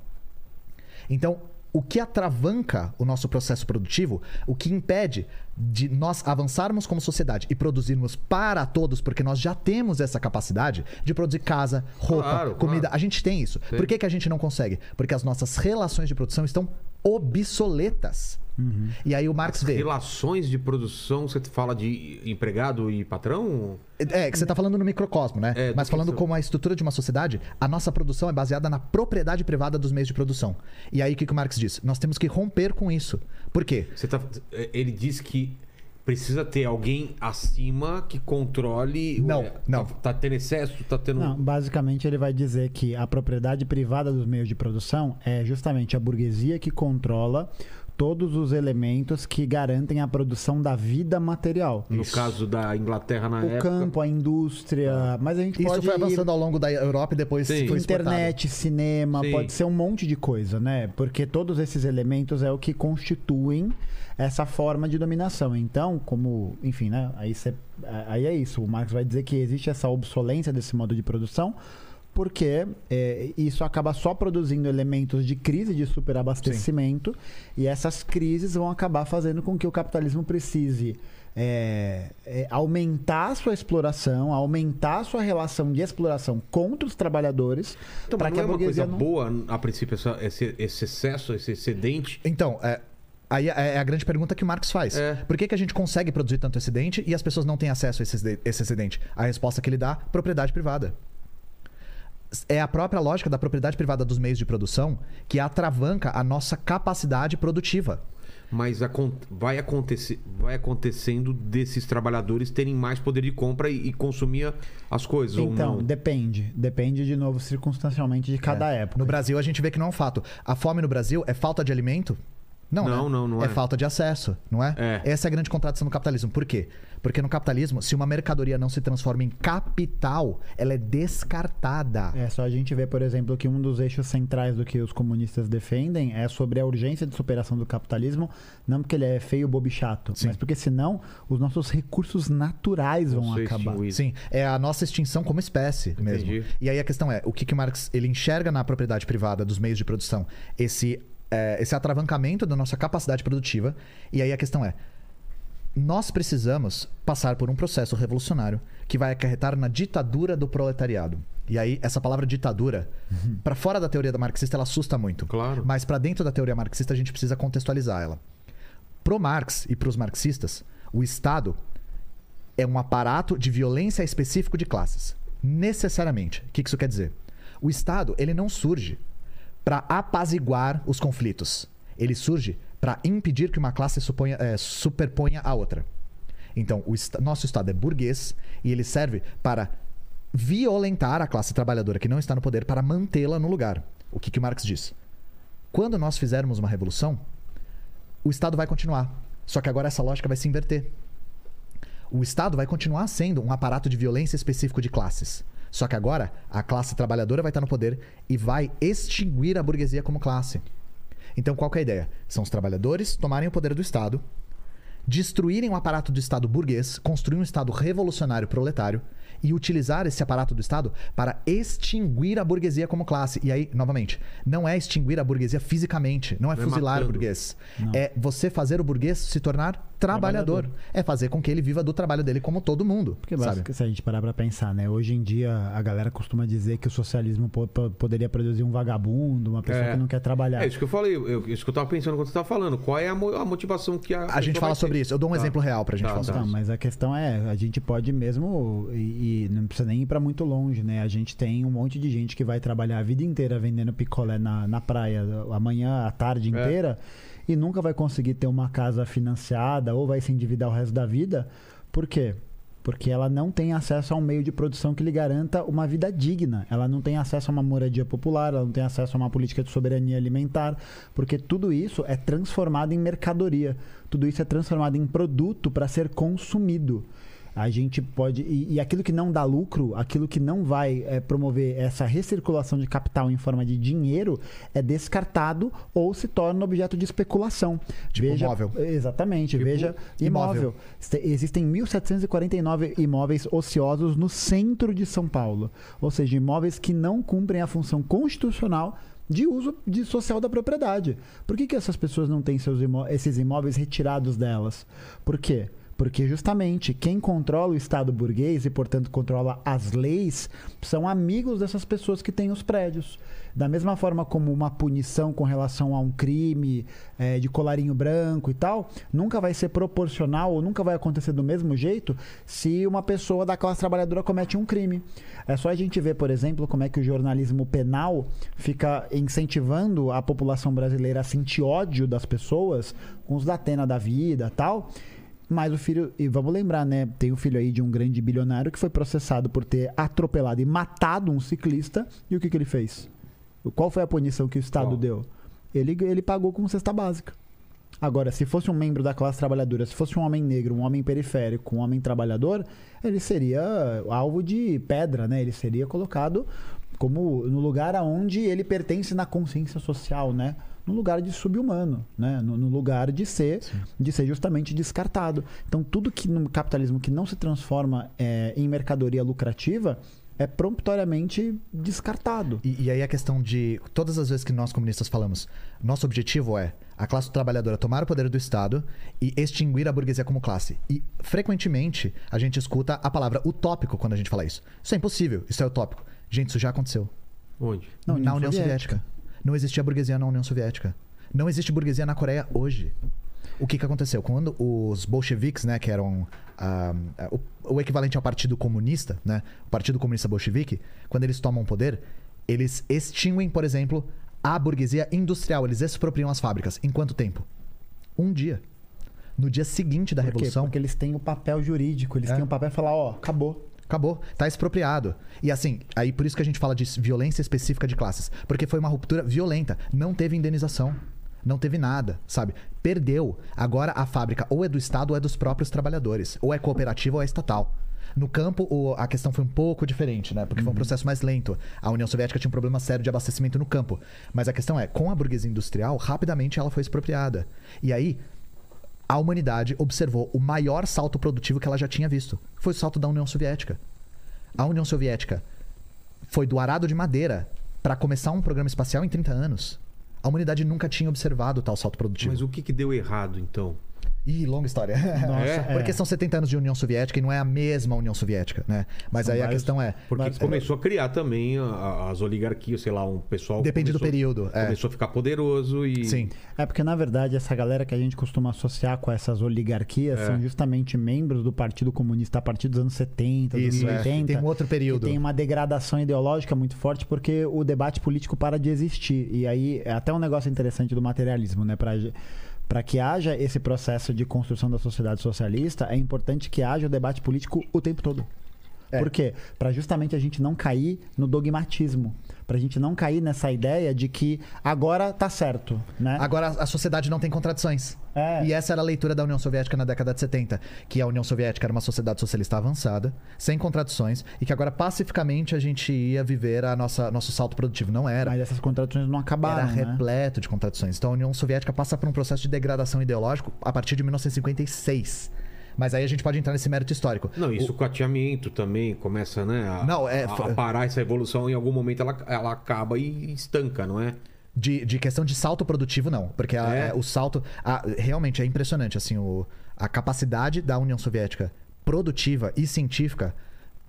Então, o que atravanca o nosso processo produtivo, o que impede de nós avançarmos como sociedade e produzirmos para todos, porque nós já temos essa capacidade de produzir casa, roupa, Claro, comida. claro. A gente tem isso. Tem. Por que, que a gente não consegue? Porque as nossas relações de produção estão obsoletas. E aí o Marx vê. Relações de produção, você fala de empregado e patrão? É, que você tá falando no microcosmo, né? É, Mas falando como a estrutura de uma sociedade, a nossa produção é baseada na propriedade privada dos meios de produção. E aí o que, que o Marx diz? Nós temos que romper com isso. Por quê? Você tá, ele diz que precisa ter alguém acima que controle. Não, é, não. Tá, tá tendo excesso, tá tendo. Não, basicamente ele vai dizer que a propriedade privada dos meios de produção é justamente a burguesia que controla todos os elementos que garantem a produção da vida material. No caso da Inglaterra na O época. campo, a indústria, mas a gente Isso pode foi ir avançando ao longo da Europa e depois Sim. foi exportado. internet, cinema, Sim. pode ser um monte de coisa, né? Porque todos esses elementos é o que constituem essa forma de dominação. Então, como, enfim, né? Aí, cê- aí é isso. O Marx vai dizer que existe essa obsolência desse modo de produção. Porque é, isso acaba só produzindo elementos de crise de superabastecimento e essas crises vão acabar fazendo com que o capitalismo precise é, é, aumentar a sua exploração, aumentar a sua relação de exploração contra os trabalhadores, Então, para que não a é uma coisa não... boa, a princípio, essa- esse, esse excesso, esse excedente. Então, é, aí é é a grande pergunta que o Marx faz. É. Por que, que a gente consegue produzir tanto excedente e as pessoas não têm acesso a esse, esse excedente? A resposta que ele dá, propriedade privada. É a própria lógica da propriedade privada dos meios de produção que atravanca a nossa capacidade produtiva. Mas acon- vai, acontecer, vai acontecendo desses trabalhadores terem mais poder de compra e, e consumir as coisas. ou Então, não. depende. Depende, de novo, circunstancialmente de cada época. No Brasil, a gente vê que não é um fato. A fome no Brasil é falta de alimento? Não, Não, né? não, não é. falta de acesso, não é? É. Essa é a grande contradição do capitalismo. Por quê? Porque no capitalismo, se uma mercadoria não se transforma em capital, ela é descartada. É só a gente ver, por exemplo, que um dos eixos centrais do que os comunistas defendem é sobre a urgência de superação do capitalismo, não porque ele é feio, bobo e chato, Sim. mas porque senão os nossos recursos naturais vão acabar. extinguidos. Sim, é a nossa extinção como espécie mesmo. Entendi. E aí a questão é, o que, que o Marx ele enxerga na propriedade privada dos meios de produção? Esse, é, esse atravancamento da nossa capacidade produtiva. E aí a questão é, nós precisamos passar por um processo revolucionário que vai acarretar na ditadura do proletariado. E aí essa palavra ditadura, para fora da teoria da marxista, ela assusta muito. Claro. Mas para dentro da teoria marxista a gente precisa contextualizar ela. Pro Marx e para os marxistas, o Estado é um aparato de violência específico de classes. Necessariamente. O que isso quer dizer? O Estado ele não surge para apaziguar os conflitos. Ele surge para impedir que uma classe suponha- eh, superponha a outra. Então, o esta- nosso Estado é burguês e ele serve para violentar a classe trabalhadora que não está no poder para mantê-la no lugar. O que, que Marx diz? Quando nós fizermos uma revolução, o Estado vai continuar. Só que agora essa lógica vai se inverter. O Estado vai continuar sendo um aparato de violência específico de classes. Só que agora a classe trabalhadora vai estar no poder e vai extinguir a burguesia como classe. Então qual que é a ideia? São os trabalhadores tomarem o poder do Estado, destruírem o aparato do Estado burguês, construir um Estado revolucionário proletário e utilizar esse aparato do Estado para extinguir a burguesia como classe. E aí, novamente, não é extinguir a burguesia fisicamente, não é Não é fuzilar o burguês. É você fazer o burguês se tornar trabalhador. Trabalhador. É fazer com que ele viva do trabalho dele como todo mundo. Porque sabe? se a gente parar pra pensar, né? Hoje em dia a galera costuma dizer que o socialismo po- po- poderia produzir um vagabundo, uma pessoa É. que não quer trabalhar. É isso que eu falei, eu- isso que eu tava pensando quando você tava falando. Qual é a, mo- a motivação que a. A gente fala sobre ter? isso. Eu dou um Tá. exemplo real pra gente Tá, falar tá. sobre Não, mas a questão é, a gente pode mesmo, e, e não precisa nem ir pra muito longe, né? A gente tem um monte de gente que vai trabalhar a vida inteira vendendo picolé na, na praia, amanhã, à tarde É. e nunca vai conseguir ter uma casa financiada ou vai se endividar o resto da vida. Por quê? Porque ela não tem acesso a um meio de produção que lhe garanta uma vida digna. Ela não tem acesso a uma moradia popular, ela não tem acesso a uma política de soberania alimentar, porque tudo isso é transformado em mercadoria. Tudo isso é transformado em produto para ser consumido. A gente pode. E, e aquilo que não dá lucro, aquilo que não vai é, promover essa recirculação de capital em forma de dinheiro, é descartado ou se torna objeto de especulação. Tipo Veja, imóvel. Exatamente. veja imóvel. imóvel. Existem 1.749 imóveis ociosos no centro de São Paulo. Ou seja, imóveis que não cumprem a função constitucional de uso de social da propriedade. Por que, que essas pessoas não têm seus imó- esses imóveis retirados delas? Por quê? Porque justamente quem controla o Estado burguês e, portanto, controla as leis são amigos dessas pessoas que têm os prédios. Da mesma forma como uma punição com relação a um crime eh, de colarinho branco e tal, nunca vai ser proporcional ou nunca vai acontecer do mesmo jeito se uma pessoa da classe trabalhadora comete um crime. É só a gente ver, por exemplo, como é que o jornalismo penal fica incentivando a população brasileira a sentir ódio das pessoas, com os da Atena da vida tal. Mas o filho, e vamos lembrar, né? Tem o filho aí de um grande bilionário que foi processado por ter atropelado e matado um ciclista. E o que, que ele fez? Qual foi a punição que o Estado Qual? deu? Ele, ele pagou com cesta básica. Agora, se fosse um membro da classe trabalhadora, se fosse um homem negro, um homem periférico, um homem trabalhador, ele seria alvo de pedra, né? Ele seria colocado como no lugar aonde ele pertence na consciência social, né? No lugar de subhumano, né? No, no lugar de ser, de ser justamente descartado. Então, tudo que no capitalismo que não se transforma é, em mercadoria lucrativa é promptoriamente descartado. E, e aí a questão de. Todas as vezes que nós comunistas falamos, nosso objetivo é a classe trabalhadora tomar o poder do Estado e extinguir a burguesia como classe. E frequentemente a gente escuta a palavra utópico quando a gente fala isso. Isso é impossível, isso é utópico. Gente, isso já aconteceu. Onde? Na União na União Soviética. Soviética. Não existia burguesia na União Soviética. Não existe burguesia na Coreia hoje. O que, que aconteceu? Quando os bolcheviques, né, que eram ah, ah, o, o equivalente ao Partido Comunista, né, o Partido Comunista Bolchevique, quando eles tomam poder, eles extinguem, por exemplo, a burguesia industrial. Eles expropriam as fábricas. Em quanto tempo? Um dia. No dia seguinte da Por? Revolução, Porque eles têm o papel jurídico, eles É. têm o papel e falar, ó, acabou. Acabou, tá expropriado. E assim, aí por isso que a gente fala de violência específica de classes. Porque foi uma ruptura violenta. Não teve indenização. Não teve nada, sabe? Perdeu. Agora a fábrica ou é do Estado ou é dos próprios trabalhadores. Ou é cooperativa ou é estatal. No campo, o- a questão foi um pouco diferente, né? Porque foi um processo mais lento. A União Soviética tinha um problema sério de abastecimento no campo. Mas a questão é, com a burguesia industrial, rapidamente ela foi expropriada. E aí, a humanidade observou o maior salto produtivo que ela já tinha visto. Foi o salto da União Soviética. A União Soviética foi do arado de madeira para começar um programa espacial em 30 anos. A humanidade nunca tinha observado tal salto produtivo. Mas o que, que deu errado, então? Ih, longa história. Nossa, Porque é. são 70 anos de União Soviética e não é a mesma União Soviética, né? Mas São aí a questão é. Porque Mas- começou a criar também as oligarquias, sei lá, um pessoal. Depende do começou- período, é. Começou a ficar poderoso e. Sim. É porque, na verdade, essa galera que a gente costuma associar com essas oligarquias É. são justamente membros do Partido Comunista a partir dos anos 70, dos Isso, anos é. 80. Tem um outro período. tem uma degradação ideológica muito forte porque o debate político para de existir. E aí, é até um negócio interessante do materialismo, né? Pra, para que haja esse processo de construção da sociedade socialista, é importante que haja o debate político o tempo todo. É. Por quê? Para justamente a gente não cair no dogmatismo. Pra gente não cair nessa ideia de que agora tá certo, né? Agora a sociedade não tem contradições. É. E essa era a leitura da União Soviética na década de 70, que a União Soviética era uma sociedade socialista avançada, sem contradições, e que agora pacificamente a gente ia viver a nossa nosso salto produtivo. Não era. Mas essas contradições não acabaram, Era né? repleto de contradições. Então a União Soviética passa por um processo de degradação ideológico a partir de 1956. Mas aí a gente pode entrar nesse mérito histórico. Não, isso o cateamento também começa, né? A, Não, é- a, parar essa evolução, em algum momento ela, ela acaba e estanca, não é? De, de questão de salto produtivo, não. Porque a- É? é, o salto. a- realmente é impressionante, assim, o, a capacidade da União Soviética produtiva e científica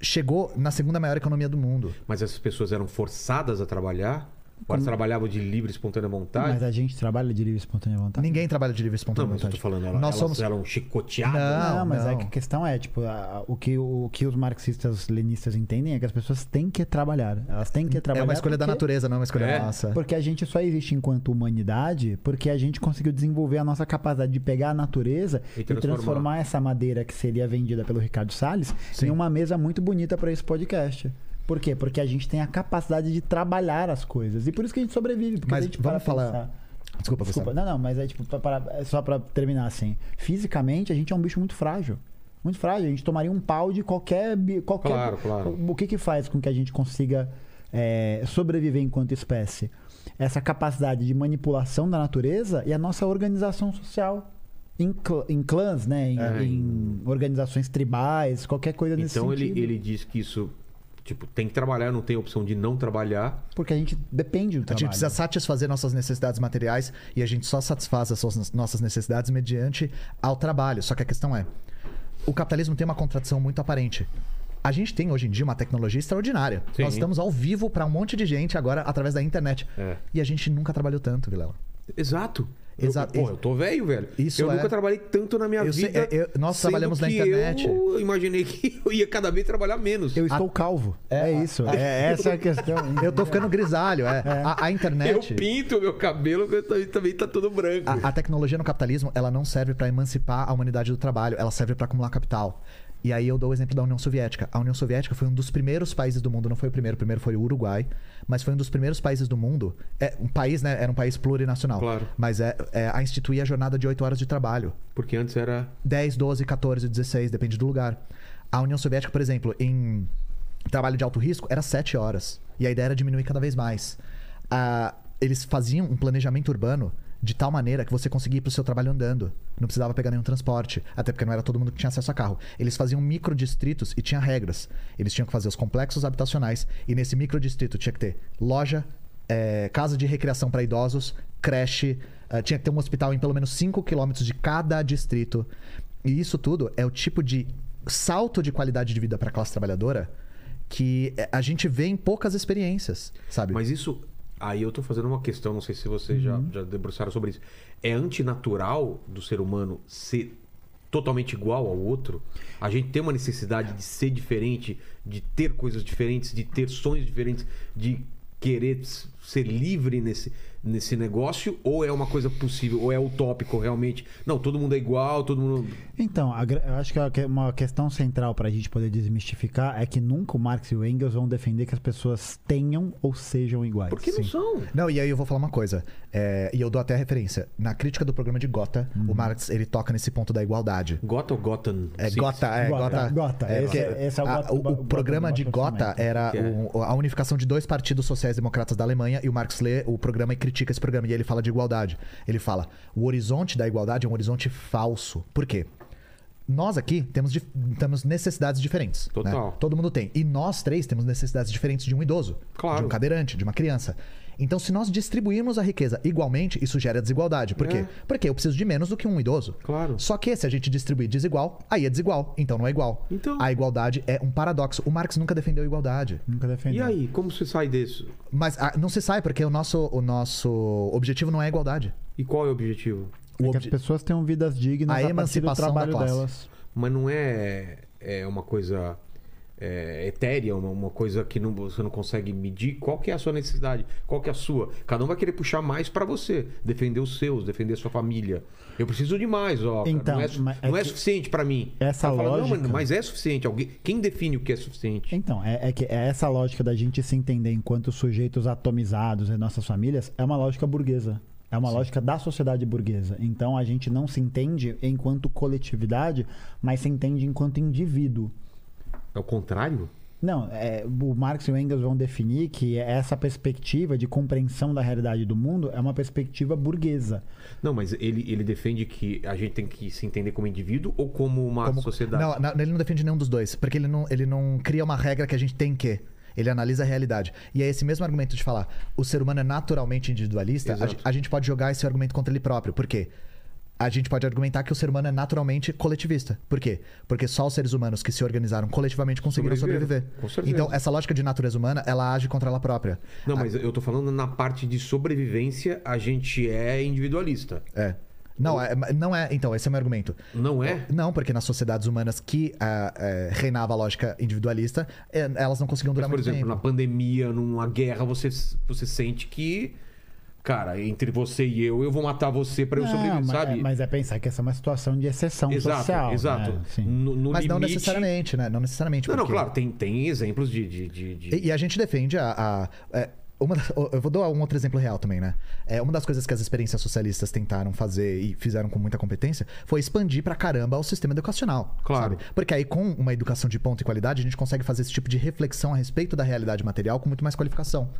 chegou na segunda maior economia do mundo. Mas essas pessoas eram forçadas a trabalhar. Elas trabalhavam de livre e espontânea vontade. Mas a gente trabalha de livre e espontânea vontade. Ninguém trabalha de livre e Não, espontânea mas eu tô vontade. falando, ela, Nós elas somos- eram chicoteadas. Não, Não, mas não. é que a questão é, tipo, a- o, que, o que os marxistas lenistas entendem é que as pessoas têm que trabalhar. Elas têm que É trabalhar. uma escolha da porque- natureza, não é uma escolha É. nossa. Porque a gente só existe enquanto humanidade porque a gente conseguiu desenvolver a nossa capacidade de pegar a natureza E e transformar. transformar, essa madeira que seria vendida pelo Ricardo Salles Sim. em uma mesa muito bonita para esse podcast. Por quê? Porque a gente tem a capacidade de trabalhar as coisas. E por isso que a gente sobrevive. Porque Mas a gente vamos para falar- pensar- Desculpa, Desculpa, não, não, mas é tipo, pra- pra- é só pra terminar assim. Fisicamente, a gente é um bicho muito frágil. Muito frágil. A gente tomaria um pau de qualquer. qualquer Claro, claro. O que que faz com que a gente consiga é, sobreviver enquanto espécie? Essa capacidade de manipulação da natureza e a nossa organização social. Em, clã- em clãs, né? Em, É. em organizações tribais, qualquer coisa nesse Então ele, sentido. ele diz que isso, tipo, tem que trabalhar, não tem opção de não trabalhar. Porque a gente depende do A gente trabalho. precisa satisfazer nossas necessidades materiais e a gente só satisfaz as nossas necessidades mediante ao trabalho. Só que a questão é: o capitalismo tem uma contradição muito aparente. A gente tem hoje em dia uma tecnologia extraordinária. Sim. Nós estamos ao vivo para um monte de gente agora através da internet. É. E a gente nunca trabalhou tanto, Vilela. Exato. Exato. Eu, pô, eu tô velho, velho. Isso eu é- nunca trabalhei tanto na minha Eu sei- vida. é, eu- nós trabalhamos na internet. Eu imaginei que eu ia cada vez trabalhar menos. Eu estou calvo. É, É, isso. É, essa é a questão. Eu tô ficando grisalho, é. A, a Eu internet. pinto o meu cabelo, que também, também tá tudo branco. A, a tecnologia no capitalismo, ela não serve para emancipar a humanidade do trabalho, ela serve para acumular capital. E aí eu dou o exemplo da União Soviética. A União Soviética foi um dos primeiros países do mundo, não foi o primeiro, o primeiro foi o Uruguai, mas foi um dos primeiros países do mundo. É um país, né? Era um país plurinacional. Claro. Mas é, é a instituir a jornada de 8 horas de trabalho. Porque antes era. 10, 12, 14, 16, depende do lugar. A União Soviética, por exemplo, em trabalho de alto risco, era 7 horas. E a ideia era diminuir cada vez mais. Ah, eles faziam um planejamento urbano de tal maneira que você conseguia ir pro seu trabalho andando. Não precisava pegar nenhum transporte. Até porque não era todo mundo que tinha acesso a carro. Eles faziam microdistritos e tinha regras. Eles tinham que fazer os complexos habitacionais. E nesse microdistrito tinha que ter loja, eh, casa de recreação para idosos, creche, eh, tinha que ter um hospital em pelo menos 5 quilômetros de cada distrito. E isso tudo é o tipo de salto de qualidade de vida para a classe trabalhadora que eh, a gente vê em poucas experiências, sabe? Mas isso. Aí eu tô fazendo uma questão, não sei se vocês já, já debruçaram sobre isso. É antinatural do ser humano ser totalmente igual ao outro? A gente tem uma necessidade de ser diferente, de ter coisas diferentes, de ter sonhos diferentes, de querer ser livre nesse, nesse negócio? Ou é uma coisa possível? Ou é utópico realmente? Não, todo mundo é igual, todo mundo. Então, eu acho que a que- uma questão central para a gente poder desmistificar é que nunca o Marx e o Engels vão defender que as pessoas tenham ou sejam iguais. Por que não são? Não, e aí eu vou falar uma coisa, é, e eu dou até a referência. Na crítica do programa de Gotha, o Marx ele toca nesse ponto da igualdade. Gota ou Gotham? É Six? Gotha, é Gotha, Gotha. Gotha, É, esse porque é- esse é o a- Gotha- o, Gotha- o programa de Gotha Gotha era é- o- a unificação de dois partidos sociais-democratas da Alemanha e o Marx lê o programa e critica esse programa e ele fala de igualdade. Ele fala: o horizonte da igualdade é um horizonte falso. Por quê? Nós aqui temos, temos necessidades diferentes. né? Total. Todo mundo tem. E nós três temos necessidades diferentes de um idoso, Claro. de um cadeirante, de uma criança. Então, se nós distribuirmos a riqueza igualmente, isso gera desigualdade. Por quê? É. Porque eu preciso de menos do que um idoso. Claro. Só que se a gente distribuir desigual, aí é desigual. Então não é igual. Então- A igualdade é um paradoxo. O Marx nunca defendeu a igualdade. Nunca defendeu. E aí, como você sai disso? Mas ah, não se sai, porque o nosso, o nosso objetivo não é a igualdade. E qual é o objetivo? O É que obje- as pessoas tenham vidas dignas A a, partir do emancipação da trabalho classe. delas. Mas não é, é uma coisa é, etérea, uma, uma coisa que não, você não consegue medir. Qual que é a sua necessidade? Qual que é a sua? Cada um vai querer puxar mais pra você, defender os seus, defender a sua família. Eu preciso de mais, ó. cara. Então, não é, é não é suficiente pra mim. essa fala, lógica- mas, mas é suficiente. Alguém, quem define o que é suficiente? Então, é, é que é essa lógica da gente se entender enquanto sujeitos atomizados em nossas famílias é uma lógica burguesa. É uma lógica da sociedade burguesa. Então a gente não se entende enquanto coletividade, mas se entende enquanto indivíduo. É o contrário? Não, é, o Marx e o Engels vão definir que essa perspectiva de compreensão da realidade do mundo é uma perspectiva burguesa. Não, mas ele, ele defende que a gente tem que se entender como indivíduo ou como uma como- sociedade? Não, não, ele não defende nenhum dos dois. Porque ele não, ele não cria uma regra que a gente tem que. Ele analisa a realidade. E é esse mesmo argumento de falar o ser humano é naturalmente individualista. A, a gente pode jogar esse argumento contra ele próprio. Por quê? A gente pode argumentar que o ser humano é naturalmente coletivista. Por quê? Porque só os seres humanos que se organizaram coletivamente conseguiram sobreviver. Com certeza. Então, essa lógica de natureza humana, ela age contra ela própria. Não, mas eu tô falando na parte de sobrevivência, a gente é individualista. É. Não, é, não é. Então, esse é o meu argumento. Não é? Não, porque nas sociedades humanas que ah, é, reinava a lógica individualista, é, elas não conseguiam durar Mas, por muito exemplo, na tempo. pandemia, numa guerra, você, você sente que, cara, entre você e eu, eu vou matar você pra eu Não, sobreviver, mas, sabe? mas é pensar que essa é uma situação de exceção exato, social. exato. né? No, no Mas não limite- necessariamente, né? Não necessariamente. Não, não, claro, tem, tem exemplos de. de, de- de- E, e a gente defende a. a- é, uma, eu vou dar um outro exemplo real também, né? É, uma das coisas que as experiências socialistas tentaram fazer e fizeram com muita competência foi expandir pra caramba o sistema educacional. Claro. Sabe? Porque aí, com uma educação de ponta e qualidade, a gente consegue fazer esse tipo de reflexão a respeito da realidade material com muito mais qualificação.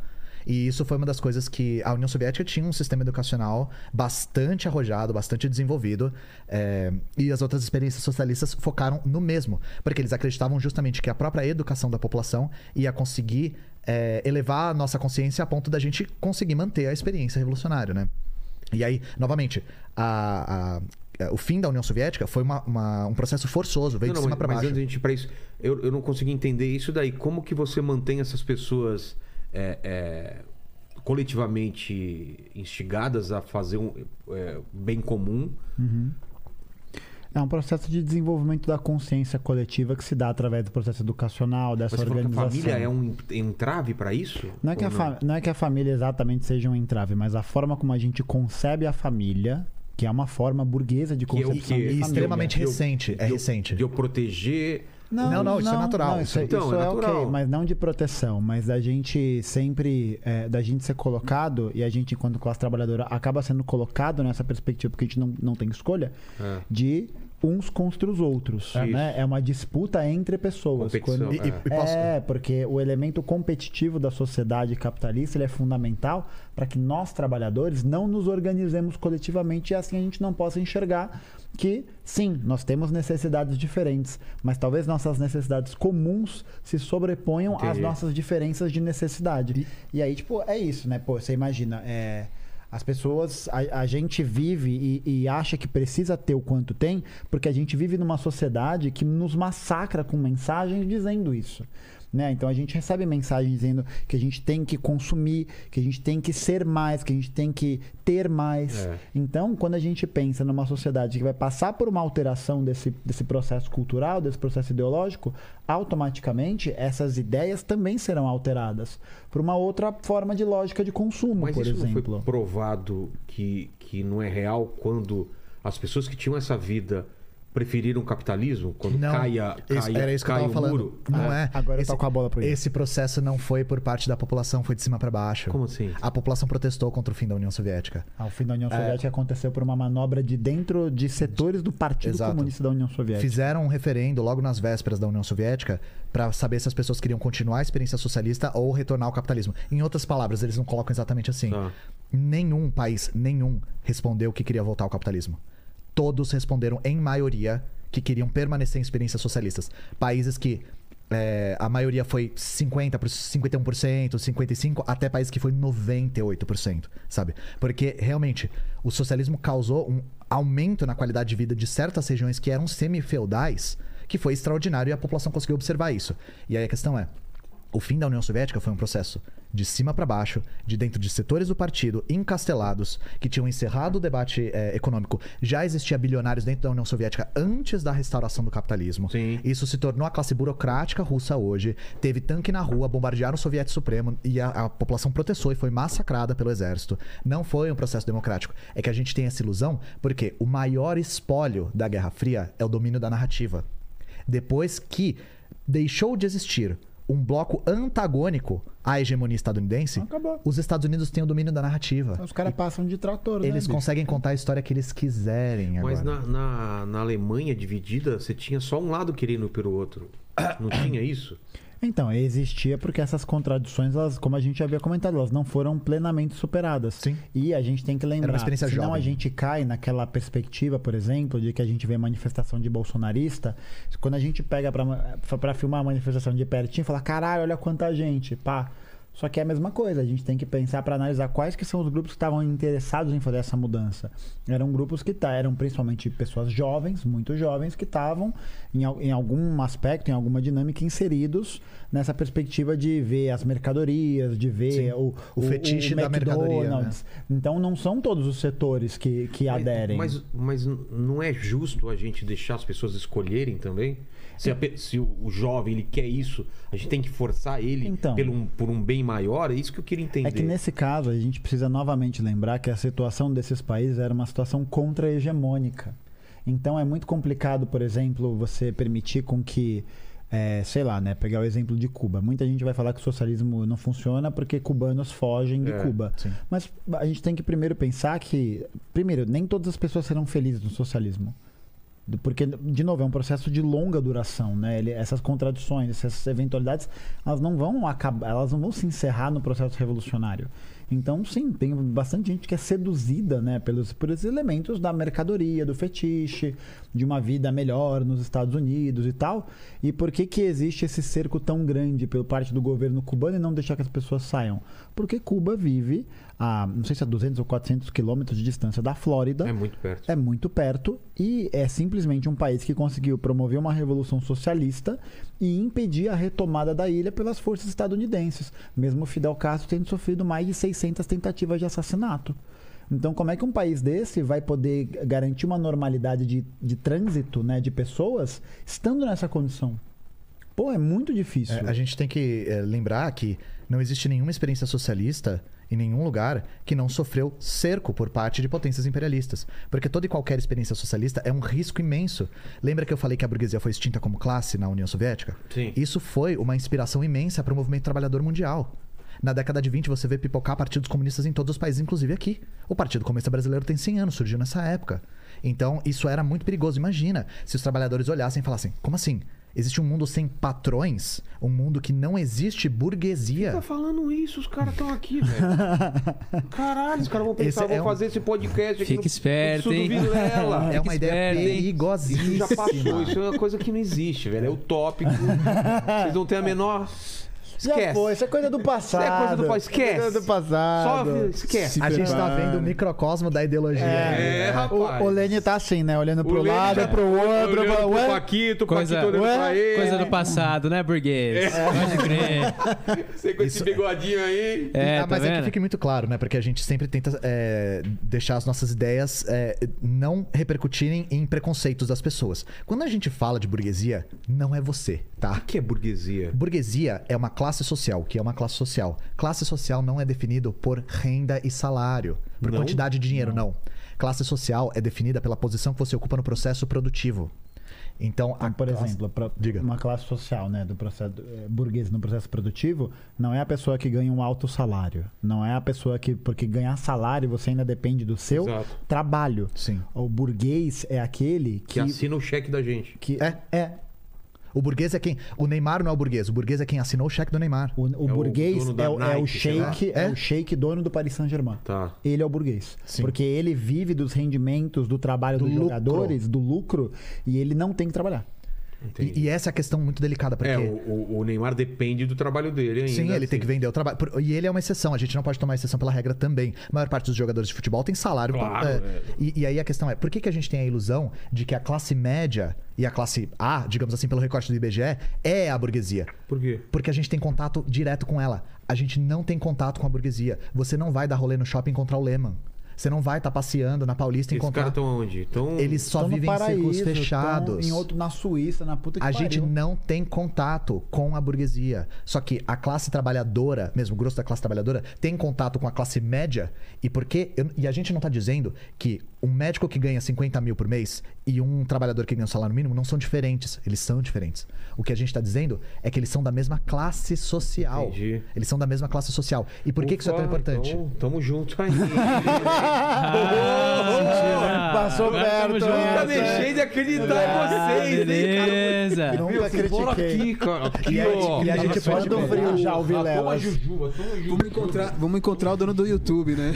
E isso foi uma das coisas que a União Soviética tinha um sistema educacional bastante arrojado, bastante desenvolvido, é, e as outras experiências socialistas focaram no mesmo, porque eles acreditavam justamente que a própria educação da população ia conseguir é, elevar a nossa consciência a ponto da gente conseguir manter a experiência revolucionária, né? E aí, novamente, a- a- o fim da União Soviética foi uma- uma- um processo forçoso, veio Não, de cima mas, para mas baixo. antes de a gente pra isso, eu, eu não consegui entender isso daí. Como que você mantém essas pessoas é, é, coletivamente instigadas a fazer um é, bem comum? É um processo de desenvolvimento da consciência coletiva que se dá através do processo educacional, dessa Mas você falou que a organização. família é um entrave para isso? Não é, que a não é que a família exatamente seja um entrave, mas a forma como a gente concebe a família, que é uma forma burguesa de Que é concepção de E família. extremamente recente, é eu- recente. De eu proteger. Não, não, isso é natural. não, isso, Então, isso é é, natural. ok, mas não de proteção, mas da gente sempre, é, da gente ser colocado, e a gente, enquanto classe trabalhadora, acaba sendo colocado nessa perspectiva, porque a gente não, não tem escolha, É. de uns contra os outros. Isso. Né? É uma disputa entre pessoas. E- e- é. e posso- É, porque o elemento competitivo da sociedade capitalista ele é fundamental para que nós, trabalhadores, não nos organizemos coletivamente e assim a gente não possa enxergar que, sim, nós temos necessidades diferentes, mas talvez nossas necessidades comuns se sobreponham às Entendi. nossas diferenças de necessidade. E, aí, tipo, é isso, né? Pô, você imagina, é. As pessoas, a, a gente vive e, e acha que precisa ter o quanto tem, porque a gente vive numa sociedade que nos massacra com mensagens dizendo isso. Né? Então a gente recebe mensagens dizendo que a gente tem que consumir, que a gente tem que ser mais, que a gente tem que ter mais. É. Então, quando a gente pensa numa sociedade que vai passar por uma alteração desse, desse processo cultural, desse processo ideológico, automaticamente essas ideias também serão alteradas por uma outra forma de lógica de consumo, Mas por isso não exemplo. foi provado que, que não é real quando as pessoas que tinham essa vida preferiram o capitalismo? Quando Não, caia, caia, era isso que eu tava o falando. muro? Não É. é. Agora eu esse, toco a bola pro. Esse processo não foi por parte da população, foi de cima para baixo. Como assim? A população protestou contra o fim da União Soviética. Ah, o fim da União É. Soviética aconteceu por uma manobra de dentro de setores do Partido Exato. Comunista da União Soviética. Fizeram um referendo logo nas vésperas da União Soviética para saber se as pessoas queriam continuar a experiência socialista ou retornar ao capitalismo. Em outras palavras, eles não colocam exatamente assim. Tá. Nenhum país, nenhum, respondeu que queria voltar ao capitalismo. Todos responderam, em maioria, que queriam permanecer em experiências socialistas. Países que é, a maioria foi 50%, 51%, 55%, até países que foi 98%, sabe? Porque, realmente, o socialismo causou um aumento na qualidade de vida de certas regiões que eram semi-feudais, que foi extraordinário e a população conseguiu observar isso. E aí a questão é, o fim da União Soviética foi um processo de cima para baixo, de dentro de setores do partido encastelados, que tinham encerrado o debate eh, econômico. Já existia bilionários dentro da União Soviética antes da restauração do capitalismo. Sim. Isso se tornou a classe burocrática russa hoje. Teve tanque na rua, bombardearam o Soviético Supremo e a, a população protestou e foi massacrada pelo exército. Não foi um processo democrático. É que a gente tem essa ilusão porque o maior espólio da Guerra Fria é o domínio da narrativa. Depois que deixou de existir um bloco antagônico à hegemonia estadunidense, Acabou. os Estados Unidos têm o domínio da narrativa. Os caras passam de trator, né, Eles bicho? conseguem contar a história que eles quiserem agora. Mas na, na, na Alemanha dividida, você tinha só um lado querendo ir pelo outro. Não tinha isso? Então, existia porque essas contradições, elas, como a gente havia comentado, elas não foram plenamente superadas. Sim. E a gente tem que lembrar, Era uma experiência senão jovem. a gente cai naquela perspectiva, por exemplo, de que a gente vê manifestação de bolsonarista, quando a gente pega pra filmar a manifestação de pertinho, fala, caralho, olha quanta gente, pá. Só que é a mesma coisa, a gente tem que pensar para analisar quais que são os grupos que estavam interessados em fazer essa mudança. Eram grupos que tá, eram principalmente pessoas jovens, muito jovens, que estavam em, em algum aspecto, em alguma dinâmica, inseridos nessa perspectiva de ver as mercadorias, de ver Sim, o, o fetiche da mercadoria, né? Então não são todos os setores que, que aderem. Mas, mas não é justo a gente deixar as pessoas escolherem também? Se, a se o, o jovem ele quer isso, a gente tem que forçar ele Então. pelo por um bem maior? É isso que eu queria entender. É que nesse caso a gente precisa novamente lembrar que a situação desses países era uma situação contra-hegemônica. Então é muito complicado, por exemplo, você permitir com que, é, sei lá, né, pegar o exemplo de Cuba. Muita gente vai falar que o socialismo não funciona porque cubanos fogem de É, Cuba. sim. Mas a gente tem que primeiro pensar que, primeiro, nem todas as pessoas serão felizes no socialismo. Porque, de novo, é um processo de longa duração, né? Ele- essas contradições, essas eventualidades, elas não vão acabar, elas não vão se encerrar no processo revolucionário. Então, sim, tem bastante gente que é seduzida, né, pelos, por esses elementos da mercadoria, do fetiche, de uma vida melhor nos Estados Unidos e tal. E por que que existe esse cerco tão grande por parte do governo cubano e não deixar que as pessoas saiam? Porque Cuba vive a, não sei se a 200 ou 400 quilômetros de distância da Flórida. É muito perto. É muito perto e é simplesmente um país que conseguiu promover uma revolução socialista e impedir a retomada da ilha pelas forças estadunidenses, mesmo Fidel Castro tendo sofrido mais de 600 tentativas de assassinato. Então, como é que um país desse vai poder garantir uma normalidade de, de trânsito né, de pessoas estando nessa condição? Pô, é muito difícil. É, a gente tem que é, lembrar que não existe nenhuma experiência socialista em nenhum lugar que não sofreu cerco por parte de potências imperialistas. Porque toda e qualquer experiência socialista é um risco imenso. Lembra que eu falei que a burguesia foi extinta como classe na União Soviética? Sim. Isso foi uma inspiração imensa para o movimento trabalhador mundial. Na década de 20, você vê pipocar partidos comunistas em todos os países, inclusive aqui. O Partido Comunista Brasileiro tem 100 anos, surgiu nessa época. Então, isso era muito perigoso. Imagina se os trabalhadores olhassem e falassem: como assim? Existe um mundo sem patrões? Um mundo que não existe burguesia? Tá falando isso, os caras estão aqui, velho. Caralho, os caras vão pensar, Esse é vão um- fazer esse podcast aqui Fica no, esperto, hein? Vilela. É uma ideia hein? Isso já passou, perigosíssima. isso é uma coisa que não existe, velho. É utópico. Vocês não têm a menor. Já Esquece. foi, isso é coisa do passado. Isso é coisa do passado. Esquece. É coisa do passado. Só esquece. A gente tá vendo o microcosmo da ideologia. É, rapaz. O, o Lenny tá assim, né? Olhando pro O Lênin lado, já- pro outro. olhando fala, pro Ué, Paquito, Coisa- Paquito olhando pra ele. Coisa do passado, né, burguês? Pode crer. Você com esse bigodinho aí. É, Ah, tá mas é que vendo? fique muito claro, né? Porque a gente sempre tenta é, deixar as nossas ideias é, não repercutirem em preconceitos das pessoas. Quando a gente fala de burguesia, não é você, tá? O que é burguesia? Burguesia é uma classe social. O que é uma classe social? Classe social não é definido por renda e salário, por Não? quantidade de dinheiro, não. Classe social é definida pela posição que você ocupa no processo produtivo. Então, a Então, por classe- exemplo, pra- Diga. uma classe social, né, do processo eh, burguês no processo produtivo, não é a pessoa que ganha um alto salário, não é a pessoa que porque ganhar salário você ainda depende do seu Exato. trabalho. Sim. O burguês é aquele Que que assina o cheque da gente. que É. é O burguês é quem. O Neymar não é o burguês. O burguês é quem assinou o cheque do Neymar. o, o É o burguês é, o- é o Nike, sei lá. sheik, é. É? o sheik dono do Paris Saint-Germain. Tá. Ele é o burguês. Sim. Porque ele vive dos rendimentos do trabalho Do dos lucro. jogadores, do lucro, e ele não tem que trabalhar. E, e essa é a questão muito delicada, porque. É, o, o- Neymar depende do trabalho dele ainda. Sim, ele tem assim. que vender o trabalho. E ele é uma exceção, a gente não pode tomar exceção pela regra também. A maior parte dos jogadores de futebol tem salário. Claro, é. é. E, e aí a questão é, por que, que a gente tem a ilusão de que a classe média e a classe A, digamos assim, pelo recorte do IBGE, é a burguesia? Por quê? Porque a gente tem contato direto com ela. A gente não tem contato com a burguesia. Você não vai dar rolê no shopping encontrar o Lehman. Você não vai estar passeando na Paulista e Esses encontrar. caras estão onde? Tão... Eles só Tão vivem em círculos paraíso, fechados. Em outro, na Suíça, na puta que A pariu. gente não tem contato com a burguesia. Só que a classe trabalhadora, mesmo o grosso da classe trabalhadora, tem contato com a classe média. E porque. eu- e a gente não tá dizendo que um médico que ganha 50 mil por mês e um trabalhador que ganha um salário mínimo não são diferentes. Eles são diferentes. O que a gente tá dizendo é que eles são da mesma classe social. Entendi. Eles são da mesma classe social. E por que, que isso é tão importante? Então, tamo junto aí. Passou Agora perto. Nunca deixei de acreditar Ah, em vocês, hein, beleza. cara? Nunca Meu, critiquei. aqui, cara. Aqui, E a- ó. e a gente pode frio já, o Ah, Vilela. Jujuba. Vamos encontrar, vamos encontrar o dono do YouTube, né?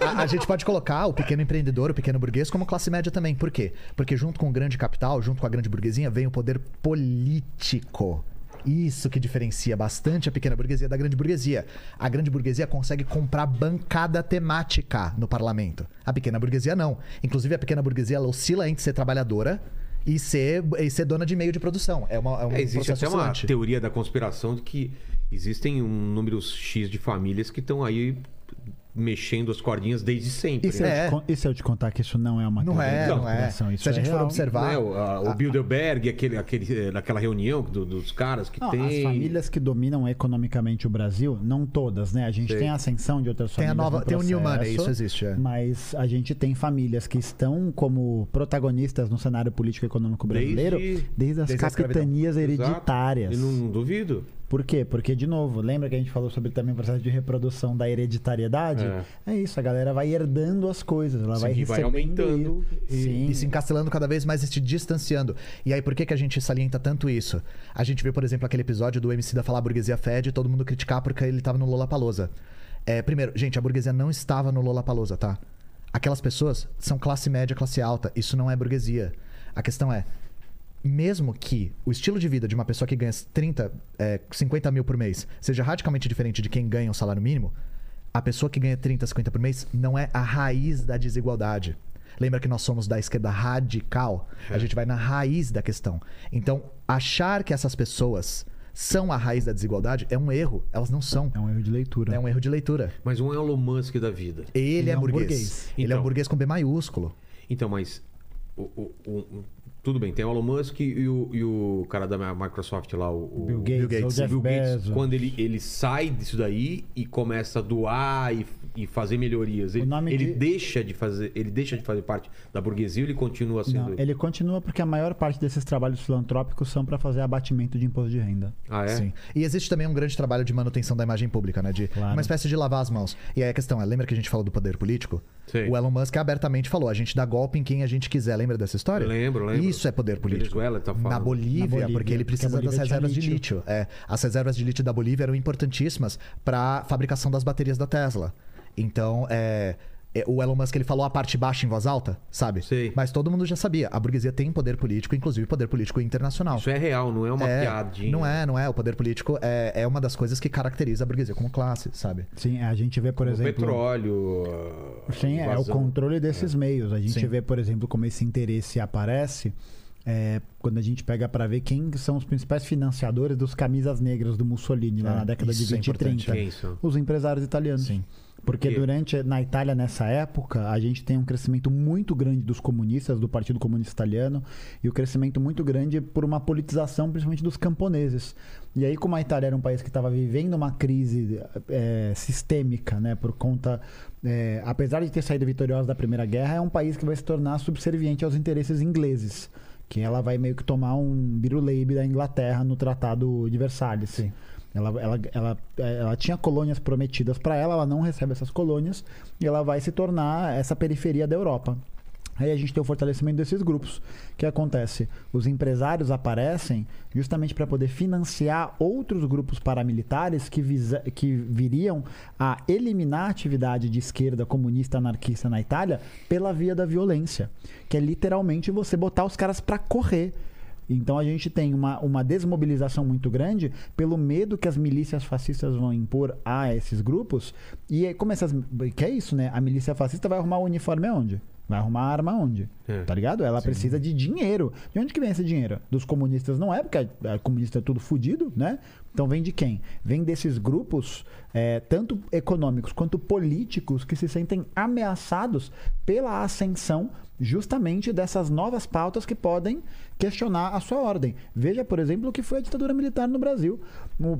A, a gente pode colocar o pequeno empreendedor, o pequeno burguês, como classe média também. Por quê? Porque junto com o grande capital, junto com a grande burguesia, vem o poder político. Isso que diferencia bastante a pequena burguesia da grande burguesia. A grande burguesia consegue comprar bancada temática no parlamento. A pequena burguesia não. Inclusive, a pequena burguesia oscila entre ser trabalhadora e ser, e ser dona de meio de produção. É, uma, é um É, existe até uma teoria da conspiração de que existem um número X de famílias que estão aí mexendo as cordinhas desde sempre. E se, né? eu te, e se eu te contar que isso não é uma Não teoria é, da não é. Isso Se a gente é for real. observar. Né, o, a- o Bilderberg, aquele, aquele, naquela reunião do- dos caras que Não, tem. As famílias que dominam economicamente o Brasil, não todas, né? A gente Sei. tem a ascensão de outras Tem a famílias. nova- no tem o New processo, Money, isso existe, é. Mas a gente tem famílias que estão como protagonistas no cenário político e econômico brasileiro Desde- desde, as desde a capitanias hereditárias. E não, não duvido. Por quê? Porque, de novo, lembra que a gente falou sobre também o processo de reprodução da hereditariedade? É. É, isso, a galera vai herdando as coisas, ela vai Sim, vai recebendo aumentando isso. e-. E se encastelando cada vez mais e se distanciando. E aí, por que, que a gente salienta tanto isso? A gente viu, por exemplo, aquele episódio do MC da falar burguesia fede e todo mundo criticar porque ele tava no Lollapalooza. É, primeiro, gente, a burguesia não estava no Lollapalooza, tá? Aquelas pessoas são classe média, classe alta. Isso não é burguesia. A questão é, mesmo que o estilo de vida de uma pessoa que ganha 30, é, 50 mil por mês seja radicalmente diferente de quem ganha um salário mínimo, a pessoa que ganha 30, 50 por mês não é a raiz da desigualdade. Lembra que nós somos da esquerda radical? A gente vai na raiz da questão. Então, achar que essas pessoas são a raiz da desigualdade é um erro. Elas não são. É um erro de leitura. É um erro de leitura. Mas um Elon Musk da vida. Ele, Ele é, é burguês. burguês. Ele é um Então. burguês com B maiúsculo. Então, mas. o- o- o- o- tudo bem, tem o Elon Musk e o, e o cara da Microsoft lá, o, Bill Gates, Bill Gates. Jeff Bill Gates, Bezos. quando ele, ele sai disso daí e começa a doar e, e fazer melhorias, ele, nome ele de- deixa de fazer, ele deixa de fazer parte da burguesia ou ele continua sendo. Não, ele continua porque a maior parte desses trabalhos filantrópicos são para fazer abatimento de imposto de renda. Ah, é? Sim. E existe também um grande trabalho de manutenção da imagem pública, né? De Claro. uma espécie de lavar as mãos. E aí a questão é, lembra que a gente falou do poder político? Sei. O Elon Musk abertamente falou, a gente dá golpe em quem a gente quiser. Lembra dessa história? Lembro, lembro. Isso é poder político. Venezuela, tá falando. Na Bolívia, Na Bolívia, porque ele porque a precisa das Bolívia tinha reservas de lítio. lítio. É, as reservas de lítio da Bolívia eram importantíssimas para fabricação das baterias da Tesla. Então, é, o Elon Musk ele falou a parte baixa em voz alta, sabe? Sei. Mas todo mundo já sabia. A burguesia tem poder político, inclusive poder político internacional. Isso é real, não é uma É, piadinha. Não é, não é. O poder político é, é uma das coisas que caracteriza a burguesia como classe, sabe? Sim, a gente vê, por O exemplo. petróleo. Sim, é o controle desses meios. A gente Sim. vê, por exemplo, como esse interesse aparece é, quando a gente pega para ver quem são os principais financiadores dos camisas negras do Mussolini lá É, na década de isso é 20 e importante. 30. Quem são? Os empresários italianos. Sim. Porque durante na Itália nessa época a gente tem um crescimento muito grande dos comunistas, do Partido Comunista Italiano, e o crescimento muito grande por uma politização, principalmente dos camponeses. E aí, como a Itália era um país que estava vivendo uma crise é, sistêmica, né, por conta, é, apesar de ter saído vitoriosa da Primeira Guerra, é um país que vai se tornar subserviente aos interesses ingleses. Que ela vai meio que tomar um biruleibe da Inglaterra no Tratado de Versalhes. Sim. Ela, ela, ela, ela tinha colônias prometidas para ela, ela não recebe essas colônias e ela vai se tornar essa periferia da Europa. Aí a gente tem o fortalecimento desses grupos. O que acontece? Os empresários aparecem justamente para poder financiar outros grupos paramilitares que, visa, que viriam a eliminar a atividade de esquerda comunista anarquista na Itália pela via da violência, que é literalmente você botar os caras para correr. Então a gente tem uma, uma desmobilização muito grande pelo medo que as milícias fascistas vão impor a esses grupos. E como essas. Que é isso, né? A milícia fascista vai arrumar o uniforme aonde? Vai arrumar a arma onde? É. Tá ligado? Ela precisa de dinheiro. De onde que vem esse dinheiro? Dos comunistas não é, porque a, a comunista é tudo fudido, né? Então vem de quem? Vem desses grupos, é, tanto econômicos quanto políticos, que se sentem ameaçados pela ascensão justamente dessas novas pautas que podem questionar a sua ordem. Veja, por exemplo, o que foi a ditadura militar no Brasil.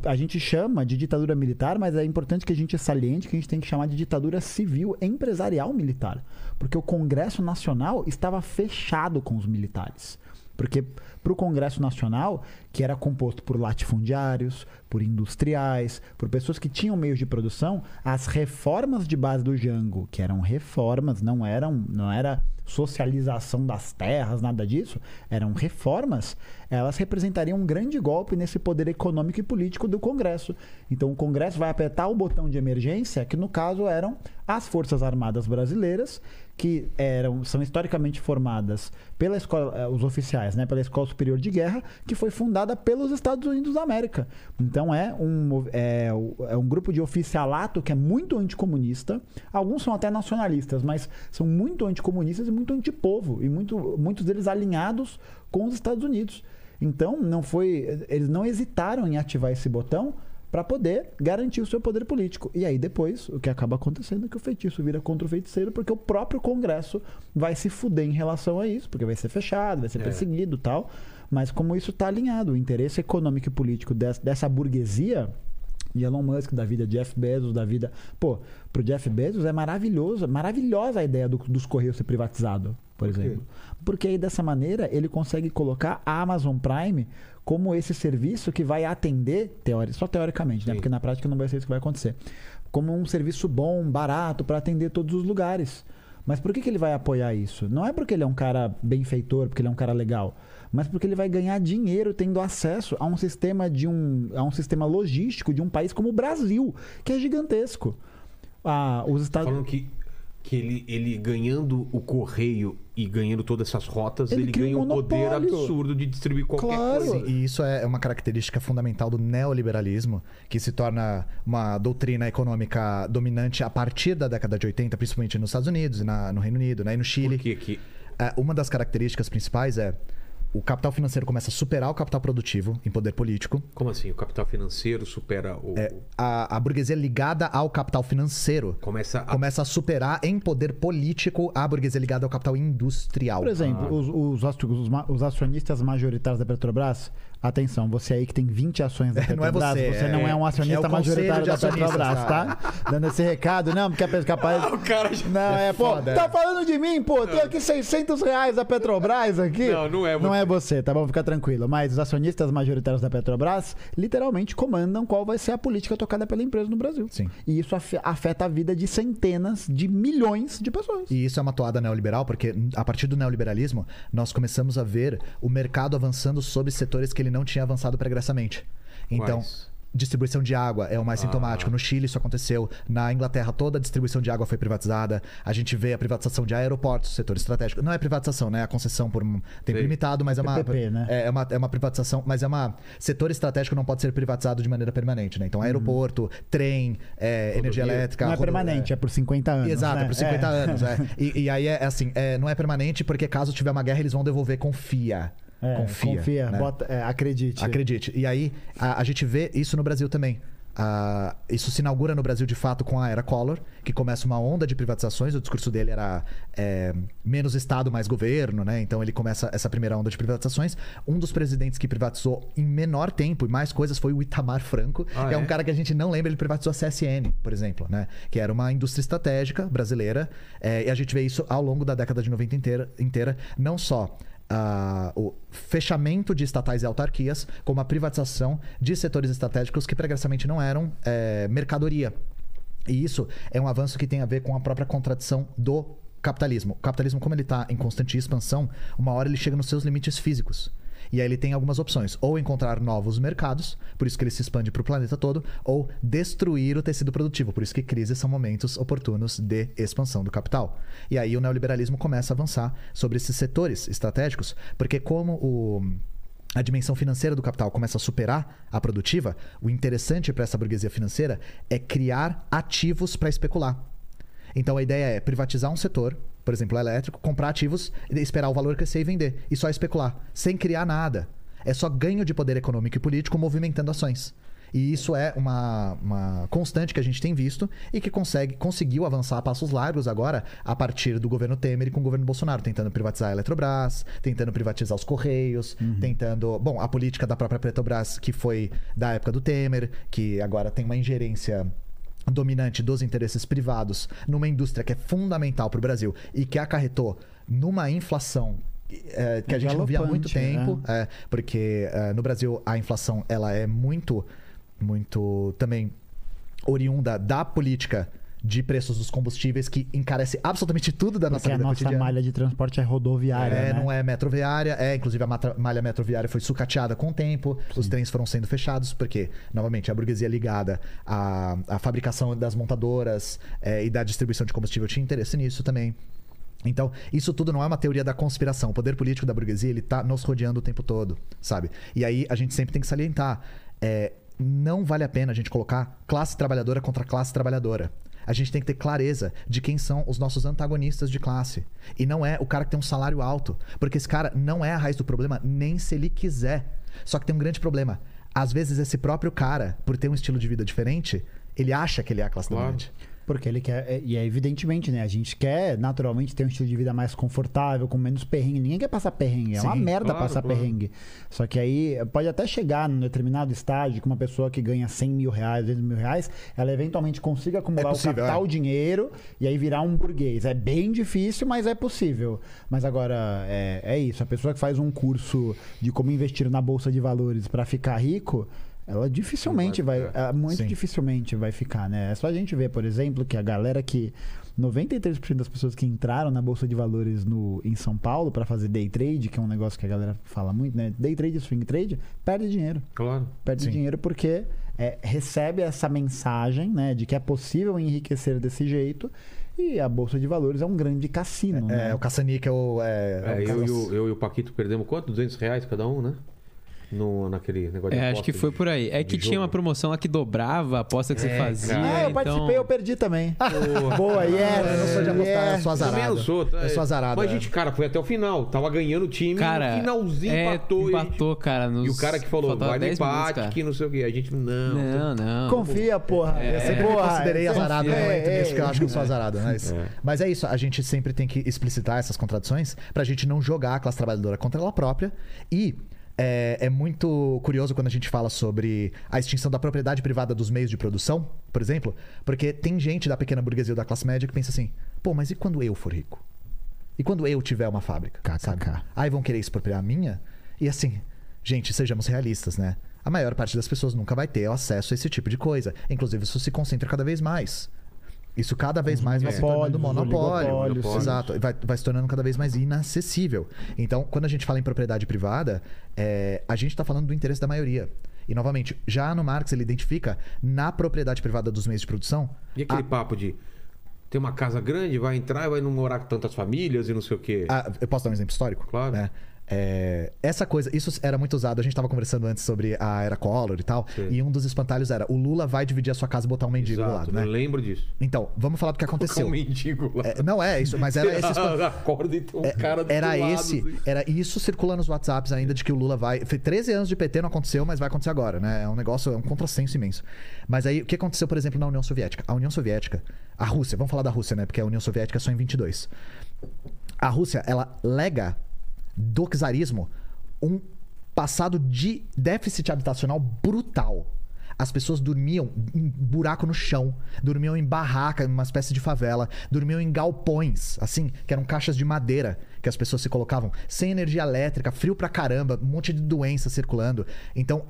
A gente chama de ditadura militar, mas é importante que a gente saliente que a gente tem que chamar de ditadura civil empresarial militar, porque o Congresso Nacional estava fechado com os militares. Porque para o Congresso Nacional, que era composto por latifundiários, por industriais, por pessoas que tinham meios de produção, as reformas de base do Jango, que eram reformas, não eram, não era socialização das terras, nada disso, eram reformas, elas representariam um grande golpe nesse poder econômico e político do Congresso. Então o Congresso vai apertar o botão de emergência, que no caso eram as Forças Armadas Brasileiras, que eram são historicamente formadas pela escola, eh, os oficiais, né, pela escola Superior de Guerra, que foi fundada pelos Estados Unidos da América. Então é um, é, é um grupo de oficialato que é muito anticomunista. Alguns são até nacionalistas, mas são muito anticomunistas e muito antipovo. E muito, muitos deles alinhados com os Estados Unidos. Então não foi. Eles não hesitaram em ativar esse botão para poder garantir o seu poder político. E aí depois, o que acaba acontecendo é que o feitiço vira contra o feiticeiro, porque o próprio Congresso vai se fuder em relação a isso, porque vai ser fechado, vai ser É. perseguido e tal. Mas como isso está alinhado, o interesse econômico e político des- dessa burguesia de Elon Musk, da vida Jeff Bezos, da vida. Pô, pro Jeff Bezos é maravilhoso, maravilhosa a ideia do- dos Correios ser privatizado, por exemplo. Porque aí dessa maneira ele consegue colocar a Amazon Prime como esse serviço que vai atender, teori só teoricamente, né? Porque na prática não vai ser isso que vai acontecer. Como um serviço bom, barato, para atender todos os lugares. Mas por que, que ele vai apoiar isso? Não é porque ele é um cara benfeitor, porque ele é um cara legal, mas porque ele vai ganhar dinheiro tendo acesso a um sistema de um, a um sistema logístico de um país como o Brasil, que é gigantesco. Ah, os Estados Falando que, que ele, ele ganhando o correio e ganhando todas essas rotas, Ele ele, ganha um um poder absurdo de distribuir qualquer Claro. coisa. E isso é uma característica fundamental do neoliberalismo, que se torna uma doutrina econômica dominante a partir da década de 80, principalmente nos Estados Unidos, e na- no Reino Unido né, e no Chile. Por que que... É, uma das características principais é o capital financeiro começa a superar o capital produtivo em poder político. Como assim? O capital financeiro supera o... É, a, a burguesia ligada ao capital financeiro Começa a... começa a superar em poder político a burguesia ligada ao capital industrial. Por exemplo, os, os, os os acionistas majoritários da Petrobras, atenção, você aí que tem 20 ações da É, não é Petrobras, você, não é- é um é acionista conselho majoritário de da Petrobras, tá? Dando esse recado, não, porque é capaz... o cara já... Não, é, pô, foda, tá é. falando de mim, pô, tem aqui 600 reais da Petrobras aqui. Não, não é Não você. é você, tá bom? Fica tranquilo. Mas os acionistas majoritários da Petrobras literalmente comandam qual vai ser a política tocada pela empresa no Brasil. Sim. E isso afe- afeta a vida de centenas de milhões de pessoas. E isso é uma toada neoliberal, porque a partir do neoliberalismo, nós começamos a ver o mercado avançando sobre setores que ele não tinha avançado pregressamente. Então, Quais? distribuição de água é o mais sintomático. No Chile isso aconteceu. Na Inglaterra toda a distribuição de água foi privatizada. A gente vê a privatização de aeroportos, setor estratégico. Não é privatização, né? É a concessão por um tempo Sei. limitado, mas é uma PPP, né? é, é uma, é uma privatização, mas é uma setor estratégico não pode ser privatizado de maneira permanente, né? Então aeroporto, trem, é, energia elétrica, Não é rodo- permanente, é por 50 anos. Exato, né? é por 50 anos. É. E, e aí é assim, é, não é permanente porque caso tiver uma guerra eles vão devolver, confia. É, confia. confia, né? bota- é, acredite. Acredite. E aí a, a gente vê isso no Brasil também. Ah, isso se inaugura no Brasil de fato com a era Collor, que começa uma onda de privatizações. O discurso dele era é, menos Estado, mais governo, né? Então ele começa essa primeira onda de privatizações. Um dos presidentes que privatizou em menor tempo e mais coisas foi o Itamar Franco, Ah, que é? é? um cara que a gente não lembra, ele privatizou a CSN, por exemplo, né? Que era uma indústria estratégica brasileira. É, e a gente vê isso ao longo da década de 90 inteira, inteira não só o fechamento de estatais e autarquias, como a privatização de setores estratégicos que pregressamente não eram eh, mercadoria. E isso é um avanço que tem a ver com a própria contradição do capitalismo. O capitalismo, como ele está em constante expansão, uma hora ele chega nos seus limites físicos. E aí ele tem algumas opções. Ou encontrar novos mercados, por isso que ele se expande para o planeta todo, ou destruir o tecido produtivo. Por isso que crises são momentos oportunos de expansão do capital. E aí o neoliberalismo começa a avançar sobre esses setores estratégicos, porque como o a dimensão financeira do capital começa a superar a produtiva, o interessante para essa burguesia financeira é criar ativos para especular. Então a ideia é privatizar um setor, por exemplo, elétrico, comprar ativos, e esperar o valor crescer e vender. E só especular, sem criar nada. É só ganho de poder econômico e político movimentando ações. E isso é uma, uma constante que a gente tem visto e que consegue, conseguiu avançar a passos largos agora a partir do governo Temer e com o governo Bolsonaro, tentando privatizar a Eletrobras, tentando privatizar os Correios, tentando. Bom, a política da própria Petrobras, que foi da época do Temer, que agora tem uma ingerência dominante dos interesses privados numa indústria que é fundamental para o Brasil e que acarretou numa inflação é, que a gente não via há muito tempo, é, porque é, no Brasil a inflação ela é muito, muito também oriunda da política de preços dos combustíveis que encarece absolutamente tudo da nossa Porque a vida nossa cotidiana. malha de transporte é rodoviária, É, né? não é metroviária, é, inclusive a matra- malha metroviária foi sucateada com o tempo, os trens foram sendo fechados, porque, novamente, a burguesia ligada à, à fabricação das montadoras é, e da distribuição de combustível tinha interesse nisso também. Então, isso tudo não é uma teoria da conspiração. O poder político da burguesia, ele tá nos rodeando o tempo todo, sabe? E aí a gente sempre tem que salientar. é, não vale a pena a gente colocar classe trabalhadora contra classe trabalhadora. A gente tem que ter clareza de quem são os nossos antagonistas de classe. E não é o cara que tem um salário alto. Porque esse cara não é a raiz do problema, nem se ele quiser. Só que tem um grande problema. Às vezes, esse próprio cara, por ter um estilo de vida diferente, ele acha que ele é a classe Claro. dominante. Porque ele quer, é- e é evidentemente, né? A gente quer naturalmente ter um estilo de vida mais confortável, com menos perrengue. Ninguém quer passar perrengue. É uma Sim, merda claro, passar claro. perrengue. Só que aí pode até chegar num determinado estágio que uma pessoa que ganha 100 mil reais, 200 mil reais, ela eventualmente consiga acumular É possível, o capital, é. o dinheiro e aí virar um burguês. É bem difícil, mas é possível. Mas agora, é, é isso. A pessoa que faz um curso de como investir na bolsa de valores para ficar rico. Ela dificilmente vai, vai ficar. é, muito Sim. dificilmente vai ficar, né? É só a gente ver, por exemplo, que a galera que 93% das pessoas que entraram na bolsa de valores no, em São Paulo para fazer day trade, que é um negócio que a galera fala muito, né? Day trade e swing trade, perde dinheiro. Claro. Perde Sim. dinheiro porque é, recebe essa mensagem, né, de que é possível enriquecer desse jeito. E a bolsa de valores é um grande cassino, né? É, o caça-níquel é. É, é o eu, e caça- o, eu e o Paquito perdemos quanto? 200 reais cada um, né? No, naquele negócio de É, acho aposta que foi de- por aí. É de que tinha jogo. uma promoção lá que dobrava a aposta que você É, fazia. cara. Ah, eu então... participei, eu perdi também. Boa, yes, Eu não sou de apostar, eu yes. sou Também azarado. não sou, tá? Eu sou azarado. Mas, é. gente, cara, foi até o final. Tava ganhando o time, Cara, no finalzinho é, empatou. e gente- empatou, cara. nos- E o cara que falou, vai no 10 minutos, empate, que não sei o quê. A gente, não. Não, não. Confia, porra. Eu sempre me Porra, considerei é, azarado no é, momento é, que eu acho que eu sou azarado. Mas, É. mas é isso, a gente sempre tem que explicitar essas contradições pra gente não jogar a classe trabalhadora contra ela própria. E é, é muito curioso quando a gente fala sobre a extinção da propriedade privada dos meios de produção, por exemplo, porque tem gente da pequena burguesia ou da classe média que pensa assim: pô, mas e quando eu for rico? E quando eu tiver uma fábrica? KKK. Aí vão querer expropriar a minha? E assim, gente, sejamos realistas, né? A maior parte das pessoas nunca vai ter acesso a esse tipo de coisa. Inclusive, isso se concentra cada vez mais. Isso cada vez mais vai se tornando monopólio. oligopólios. Exato. Vai, vai se tornando cada vez mais inacessível. Então, quando a gente fala em propriedade privada, é, a gente está falando do interesse da maioria. E, novamente, já no Marx ele identifica na propriedade privada dos meios de produção E aquele papo de ter uma casa grande, vai entrar e vai não morar com tantas famílias e não sei o quê. Ah, eu posso dar um exemplo histórico? Claro. Né? É, essa coisa, isso era muito usado. A gente tava conversando antes sobre a era Collor e tal. Sim. E um dos espantalhos era: o Lula vai dividir a sua casa e botar um mendigo lado, eu né? lembro disso. Então, vamos falar do que aconteceu. um mendigo lá. É, não é isso, mas era esse espan- Acorda e tem um é, cara do era lado, esse, assim. era isso circulando nos WhatsApps ainda de que o Lula vai. Foi 13 anos de PT, não aconteceu, mas vai acontecer agora, né? É um negócio, é um contrassenso imenso. Mas aí, o que aconteceu, por exemplo, na União Soviética? A União Soviética, a Rússia, vamos falar da Rússia, né? Porque a União Soviética é só em 22. A Rússia, ela lega do czarismo um passado de déficit habitacional brutal. As pessoas dormiam em buraco no chão, dormiam em barraca, em uma espécie de favela, dormiam em galpões, assim, que eram caixas de madeira que as pessoas se colocavam, sem energia elétrica, frio pra caramba, um monte de doença circulando. Então,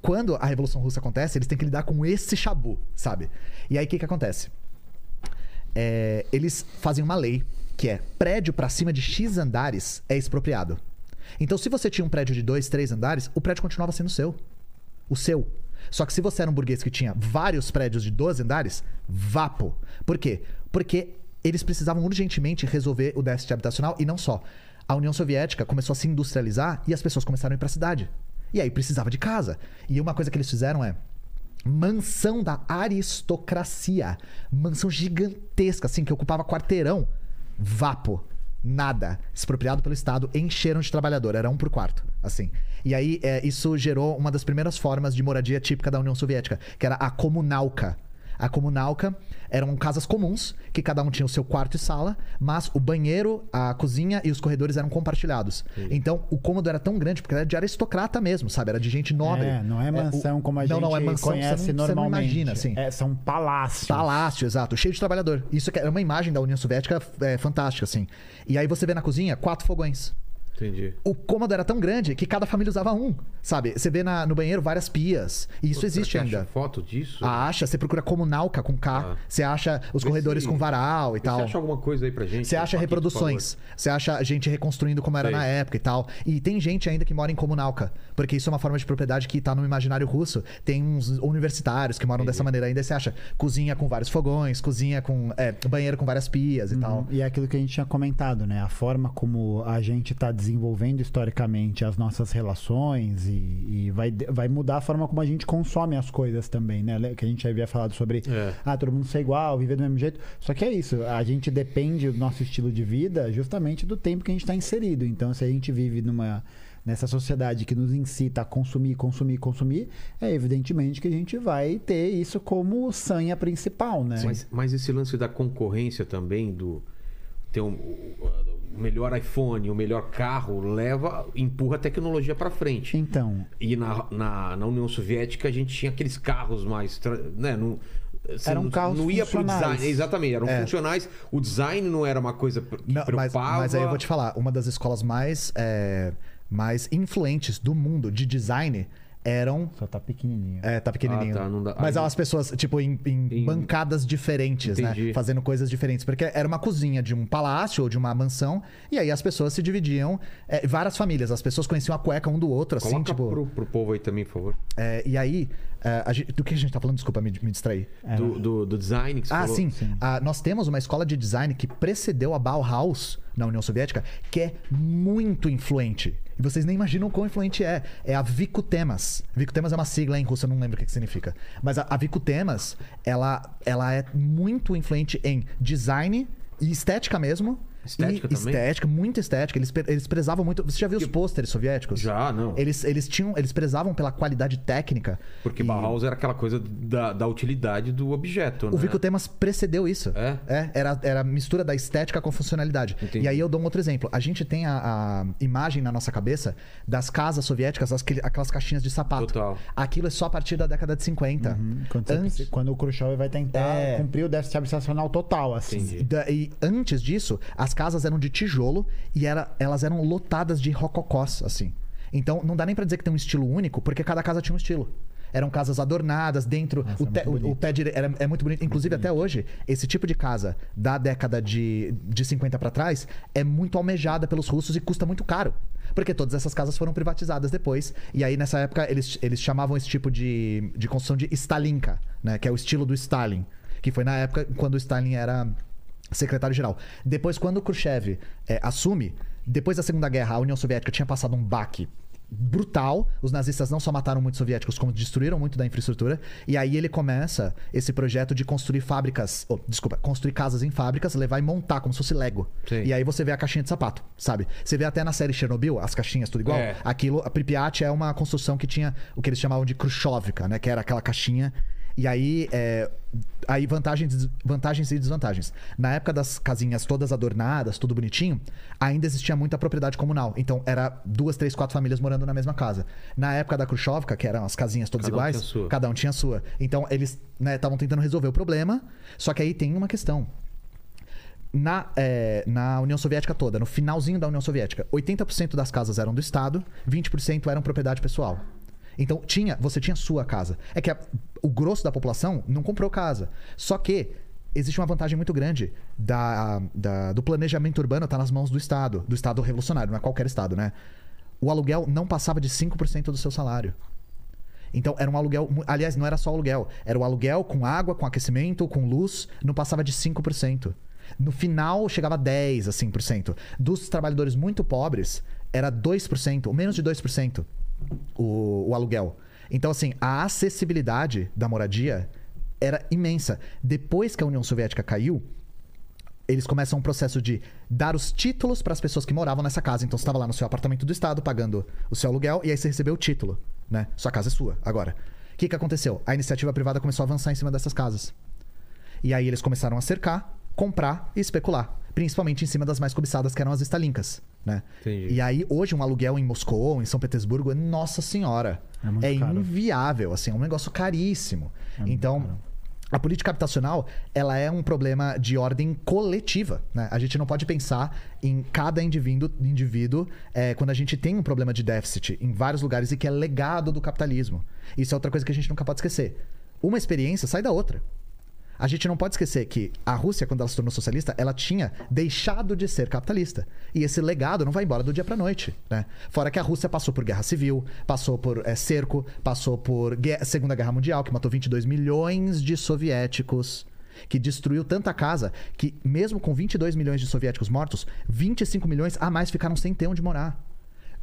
quando a Revolução Russa acontece, eles têm que lidar com esse chabu, sabe? E aí o que, que acontece? É, eles fazem uma lei que é prédio pra cima de X andares é expropriado. Então, se você tinha um prédio de dois, três andares, o prédio continuava sendo seu. O seu. Só que se você era um burguês que tinha vários prédios de 12 andares, vapo. Por quê? Porque eles precisavam urgentemente resolver o déficit habitacional e não só. A União Soviética começou a se industrializar e as pessoas começaram a ir pra cidade. E aí precisava de casa. E uma coisa que eles fizeram é mansão da aristocracia. Mansão gigantesca, assim, que ocupava quarteirão. Vapo. Nada. Expropriado pelo Estado, encheram de trabalhador. Era um por quarto, assim. E aí, é, isso gerou uma das primeiras formas de moradia típica da União Soviética, que era a comunalca. A comunalca eram casas comuns, que cada um tinha o seu quarto e sala, mas o banheiro, a cozinha e os corredores eram compartilhados. Então, o cômodo era tão grande, porque era de aristocrata mesmo, sabe? Era de gente nobre. É, não é mansão o- como a não, gente não, é mansão que conhece você não, você não normalmente. imagina, assim. É, são palácios. Palácio, exato, cheio de trabalhador. Isso que é uma imagem da União Soviética é, fantástica, assim. E aí você vê na cozinha quatro fogões. Entendi. O cômodo era tão grande que cada família usava um, sabe? Você vê na- no banheiro várias pias. E isso Pô, existe ainda. acha foto disso? Acha, você procura comunalca com K, Ah. você acha os Vê corredores se- com varal e Você tal. acha alguma coisa aí pra gente? Você acha reproduções, você acha gente reconstruindo como era Sei. na época e tal. E tem gente ainda que mora em comunalca, porque isso é uma forma de propriedade que tá no imaginário russo. Tem uns universitários que moram dessa maneira ainda. Você acha cozinha com vários fogões, cozinha com é, banheiro com várias pias e tal. E é aquilo que a gente tinha comentado, né? A forma como a gente está desenvolvendo historicamente as nossas relações e, e vai, vai mudar a forma como a gente consome as coisas também, né? Que a gente havia falado sobre É. ah, todo mundo ser igual, viver do mesmo jeito. Só que é isso, a gente depende do nosso estilo de vida justamente do tempo que a gente está inserido. Então, se a gente vive numa nessa sociedade que nos incita a consumir, consumir, consumir, é evidentemente que a gente vai ter isso como sanha principal, né? Mas, mas esse lance da concorrência também, do ter um, o melhor iPhone, o melhor carro, leva, empurra a tecnologia pra frente. Então, E na, na, na União Soviética a gente tinha aqueles carros mais. Né, não, você Eram não, carros não ia pro design. Exatamente, eram É. funcionais. O design não era uma coisa que Não, mas, preocupava. mas aí eu vou te falar, uma das escolas mais, é, mais influentes do mundo de design eram. só tá pequenininho. É, tá pequenininho. Ah, tá, não dá- Mas aí- as pessoas, tipo, em, em Em- bancadas diferentes, Entendi. né? Fazendo coisas diferentes. Porque era uma cozinha de um palácio ou de uma mansão. E aí as pessoas se dividiam. é, várias famílias. As pessoas conheciam a cueca um do outro, assim, Coloca tipo. pro, pro povo aí também, por favor. é, e aí. é, a gente- do que a gente tá falando? Desculpa me, me distrair. Do, do, do design que você Ah, falou. sim. Ah, nós temos uma escola de design que precedeu a Bauhaus na União Soviética, que é muito influente. E vocês nem imaginam quão influente é. É a Vico Temas. Vico Temas é uma sigla em russo, eu não lembro o que, que significa. Mas a, a Vico Temas, ela, ela é muito influente em design e estética mesmo. Estética e também? Estética, muito estética. Eles, eles prezavam muito. Você já viu os pôsteres soviéticos? Já, não. Eles, eles tinham. Eles prezavam pela qualidade técnica. Porque E- Bauhaus era aquela coisa da, da utilidade do objeto, o né? Vico Temas precedeu isso. É? era, era a mistura da estética com funcionalidade. Entendi. E aí eu dou um outro exemplo. A gente tem a, a imagem na nossa cabeça das casas soviéticas, as- aquelas caixinhas de sapato. Total. Aquilo é só a partir da década de 50. Uhum. Quando, Antes, quando o Khrushchev vai tentar É. cumprir o déficit habitacional total, assim. Entendi. da- e antes disso, as casas eram de tijolo e era, elas eram lotadas de rococós, assim. Então não dá nem pra dizer que tem um estilo único, porque cada casa tinha um estilo. Eram casas adornadas dentro. Nossa, o, é te- muito o- o bonito. pé dire... era, é muito bonito. Inclusive, até hoje, esse tipo de casa da década de, de 50 pra trás é muito almejada pelos russos e custa muito caro. Porque todas essas casas foram privatizadas depois. E aí, nessa época, eles, eles chamavam esse tipo de, de construção de Stalinka, né? Que é o estilo do Stalin. Que foi na época quando o Stalin era secretário-geral. Depois, quando o Khrushchev é, assume, depois da Segunda Guerra, a União Soviética tinha passado um baque brutal. Os nazistas não só mataram muitos soviéticos, como destruíram muito da infraestrutura. E aí ele começa esse projeto de construir fábricas, oh, desculpa, construir casas em fábricas, levar e montar como se fosse Lego. Sim. E aí você vê a caixinha de sapato, sabe? Você vê até na série Chernobyl, as caixinhas tudo igual. É. Aquilo, a Pripyat é uma construção que tinha o que eles chamavam de Khrushchevka, né? Que era aquela caixinha. E aí, é, aí vantagens, vantagens e desvantagens. Na época das casinhas todas adornadas, tudo bonitinho, ainda existia muita propriedade comunal. Então, era duas, três, quatro famílias morando na mesma casa. Na época da Khrushchevka, que eram as casinhas todas Cada um iguais, sua. cada um tinha a sua. Então, eles estavam tentando resolver o problema. Só que aí tem uma questão na, é, na União Soviética toda, no finalzinho da União Soviética, 80% das casas eram do Estado, 20% eram propriedade pessoal. Então tinha, você tinha sua casa. É que a- o grosso da população não comprou casa. Só que existe uma vantagem muito grande da, da- do planejamento urbano estar nas mãos do Estado, do Estado revolucionário, não é qualquer Estado, né? O aluguel não passava de 5% do seu salário. Então era um aluguel. Aliás, não era só aluguel. Era o aluguel com água, com aquecimento, com luz, não passava de 5%. No final chegava a 10%, assim, por cento. Dos trabalhadores muito pobres, era 2%, ou menos de 2% o, o aluguel. Então, assim, a acessibilidade da moradia era imensa. Depois que a União Soviética caiu, eles começam um processo de dar os títulos para as pessoas que moravam nessa casa. Então você estava lá no seu apartamento do estado pagando o seu aluguel e aí você recebeu o título, né? Sua casa é sua agora. O que, que aconteceu? A iniciativa privada começou a avançar em cima dessas casas. E aí eles começaram a cercar, comprar e especular. Principalmente em cima das mais cobiçadas, que eram as estalinkas, né? Entendi. E aí, hoje, um aluguel em Moscou, em São Petersburgo, é nossa senhora. É É, inviável, assim, é um negócio caríssimo. muito então, caro. a política habitacional ela é um problema de ordem coletiva. Né? A gente não pode pensar em cada indivíduo, indivíduo é, quando a gente tem um problema de déficit em vários lugares e que é legado do capitalismo. Isso é outra coisa que a gente nunca pode esquecer. Uma experiência sai da outra. A gente não pode esquecer que a Rússia, quando ela se tornou socialista, ela tinha deixado de ser capitalista. E esse legado não vai embora do dia pra noite, né? Fora que a Rússia passou por guerra civil, passou por é, cerco, passou por guerra- Segunda Guerra Mundial, que matou 22 milhões de soviéticos, que destruiu tanta casa que, mesmo com 22 milhões de soviéticos mortos, 25 milhões a mais ficaram sem ter onde morar.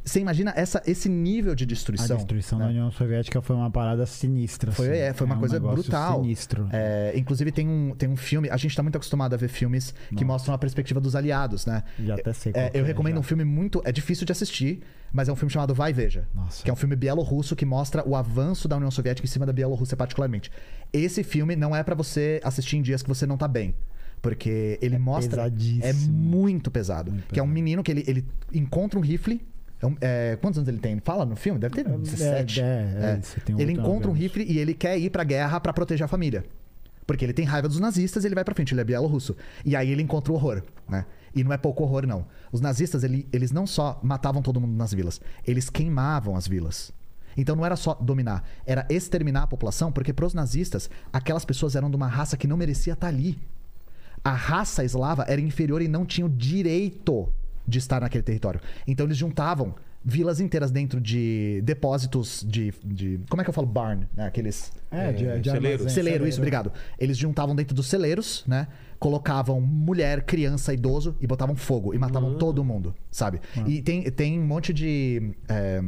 Você imagina essa, esse nível de A destruição? destruição né? da União Soviética foi uma parada sinistra. Foi, assim. é, foi uma um coisa negócio brutal. Sinistro. É, inclusive tem um, tem um filme, a gente tá muito acostumado a ver filmes que mostram a perspectiva dos aliados, né? Já até sei qual É, eu é, recomendo já. um filme muito. É difícil de assistir, mas é um filme chamado Vai Veja. Nossa. Que é um filme bielorrusso que mostra o avanço da União Soviética em cima da Bielorrússia, particularmente. Esse filme não é pra você assistir em dias que você não tá bem. Porque ele mostra. É pesadíssimo. muito pesado. que é um menino que ele, ele encontra um rifle. É é, quantos anos ele tem? Fala no filme? Deve ter 17. é, é, tem ele encontra um rifle e ele quer ir pra guerra pra proteger a família. Porque ele tem raiva dos nazistas e ele vai pra frente, ele é bielorrusso. E aí ele encontra o horror, né? E não é pouco horror, não. Os nazistas, ele- eles não só matavam todo mundo nas vilas, eles queimavam as vilas. Então não era só dominar, era exterminar a população, porque pros nazistas, aquelas pessoas eram de uma raça que não merecia estar ali. A raça eslava era inferior e não tinha o direito de estar naquele território. Então eles juntavam vilas inteiras dentro de depósitos de. de como é que eu falo barn? Né? Aqueles. É, de, de celeiro. Celeiro, isso, obrigado. Eles juntavam dentro dos celeiros, né? Colocavam mulher, criança, idoso e botavam fogo e matavam todo mundo, sabe? E tem, tem um monte de. é,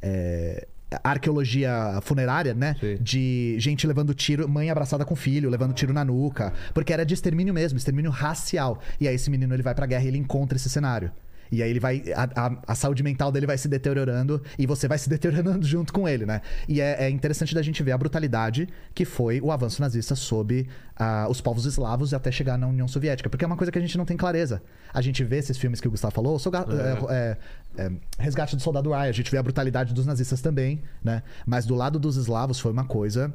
é, arqueologia funerária, né? Sim. De gente levando tiro, mãe abraçada com filho, levando tiro na nuca. Porque era de extermínio mesmo, extermínio racial. E aí esse menino ele vai pra guerra e ele encontra esse cenário. E aí ele vai. A, a- a saúde mental dele vai se deteriorando e você vai se deteriorando junto com ele, né? E é, é interessante da gente ver a brutalidade que foi o avanço nazista sob ah, os povos eslavos até chegar na União Soviética. Porque é uma coisa que a gente não tem clareza. A gente vê esses filmes que o Gustavo falou, Soga- é, é, é, Resgate do Soldado Ryan, a gente vê a brutalidade dos nazistas também, né? Mas do lado dos eslavos foi uma coisa.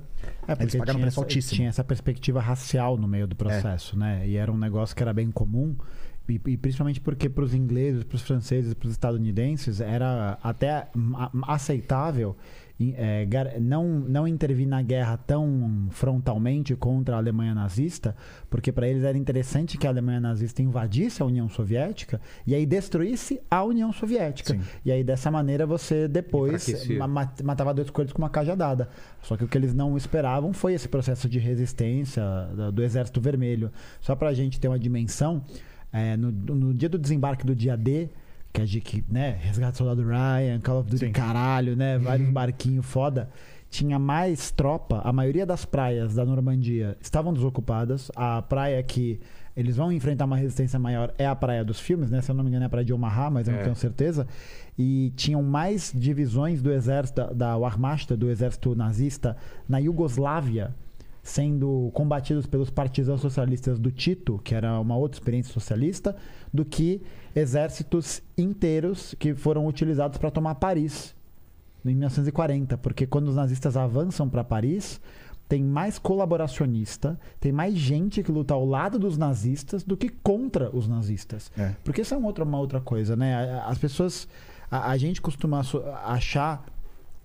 É, eles pagaram um preço essa, altíssimo. tinha essa perspectiva racial no meio do processo, né? E era um negócio que era bem comum. E, e principalmente porque para os ingleses, para os franceses, para os estadunidenses, era até a- aceitável é, não, não intervir na guerra tão frontalmente contra a Alemanha nazista, porque para eles era interessante que a Alemanha nazista invadisse a União Soviética e aí destruísse a União Soviética. Sim. E aí dessa maneira você depois matava dois coelhos com uma cajadada. Só que o que eles não esperavam foi esse processo de resistência do Exército Vermelho. Só pra gente ter uma dimensão, é, no, no dia do desembarque do dia D, que é de que, né, Resgate do Soldado Ryan, Call of Duty Sim. caralho, né, vários barquinhos foda. Tinha mais tropa, a maioria das praias da Normandia estavam desocupadas. A praia que eles vão enfrentar uma resistência maior é a praia dos filmes, né? Se eu não me engano, é a praia de Omaha, mas eu não É. tenho certeza. E tinham mais divisões do exército, da, da Wehrmacht, do exército nazista, na Iugoslávia, sendo combatidos pelos partisãos socialistas do Tito, que era uma outra experiência socialista, do que exércitos inteiros que foram utilizados para tomar Paris em 1940, porque quando os nazistas avançam para Paris, tem mais colaboracionista, tem mais gente que luta ao lado dos nazistas do que contra os nazistas. É. Porque isso é uma outra, uma outra coisa, né? As pessoas. A, a gente costuma achar.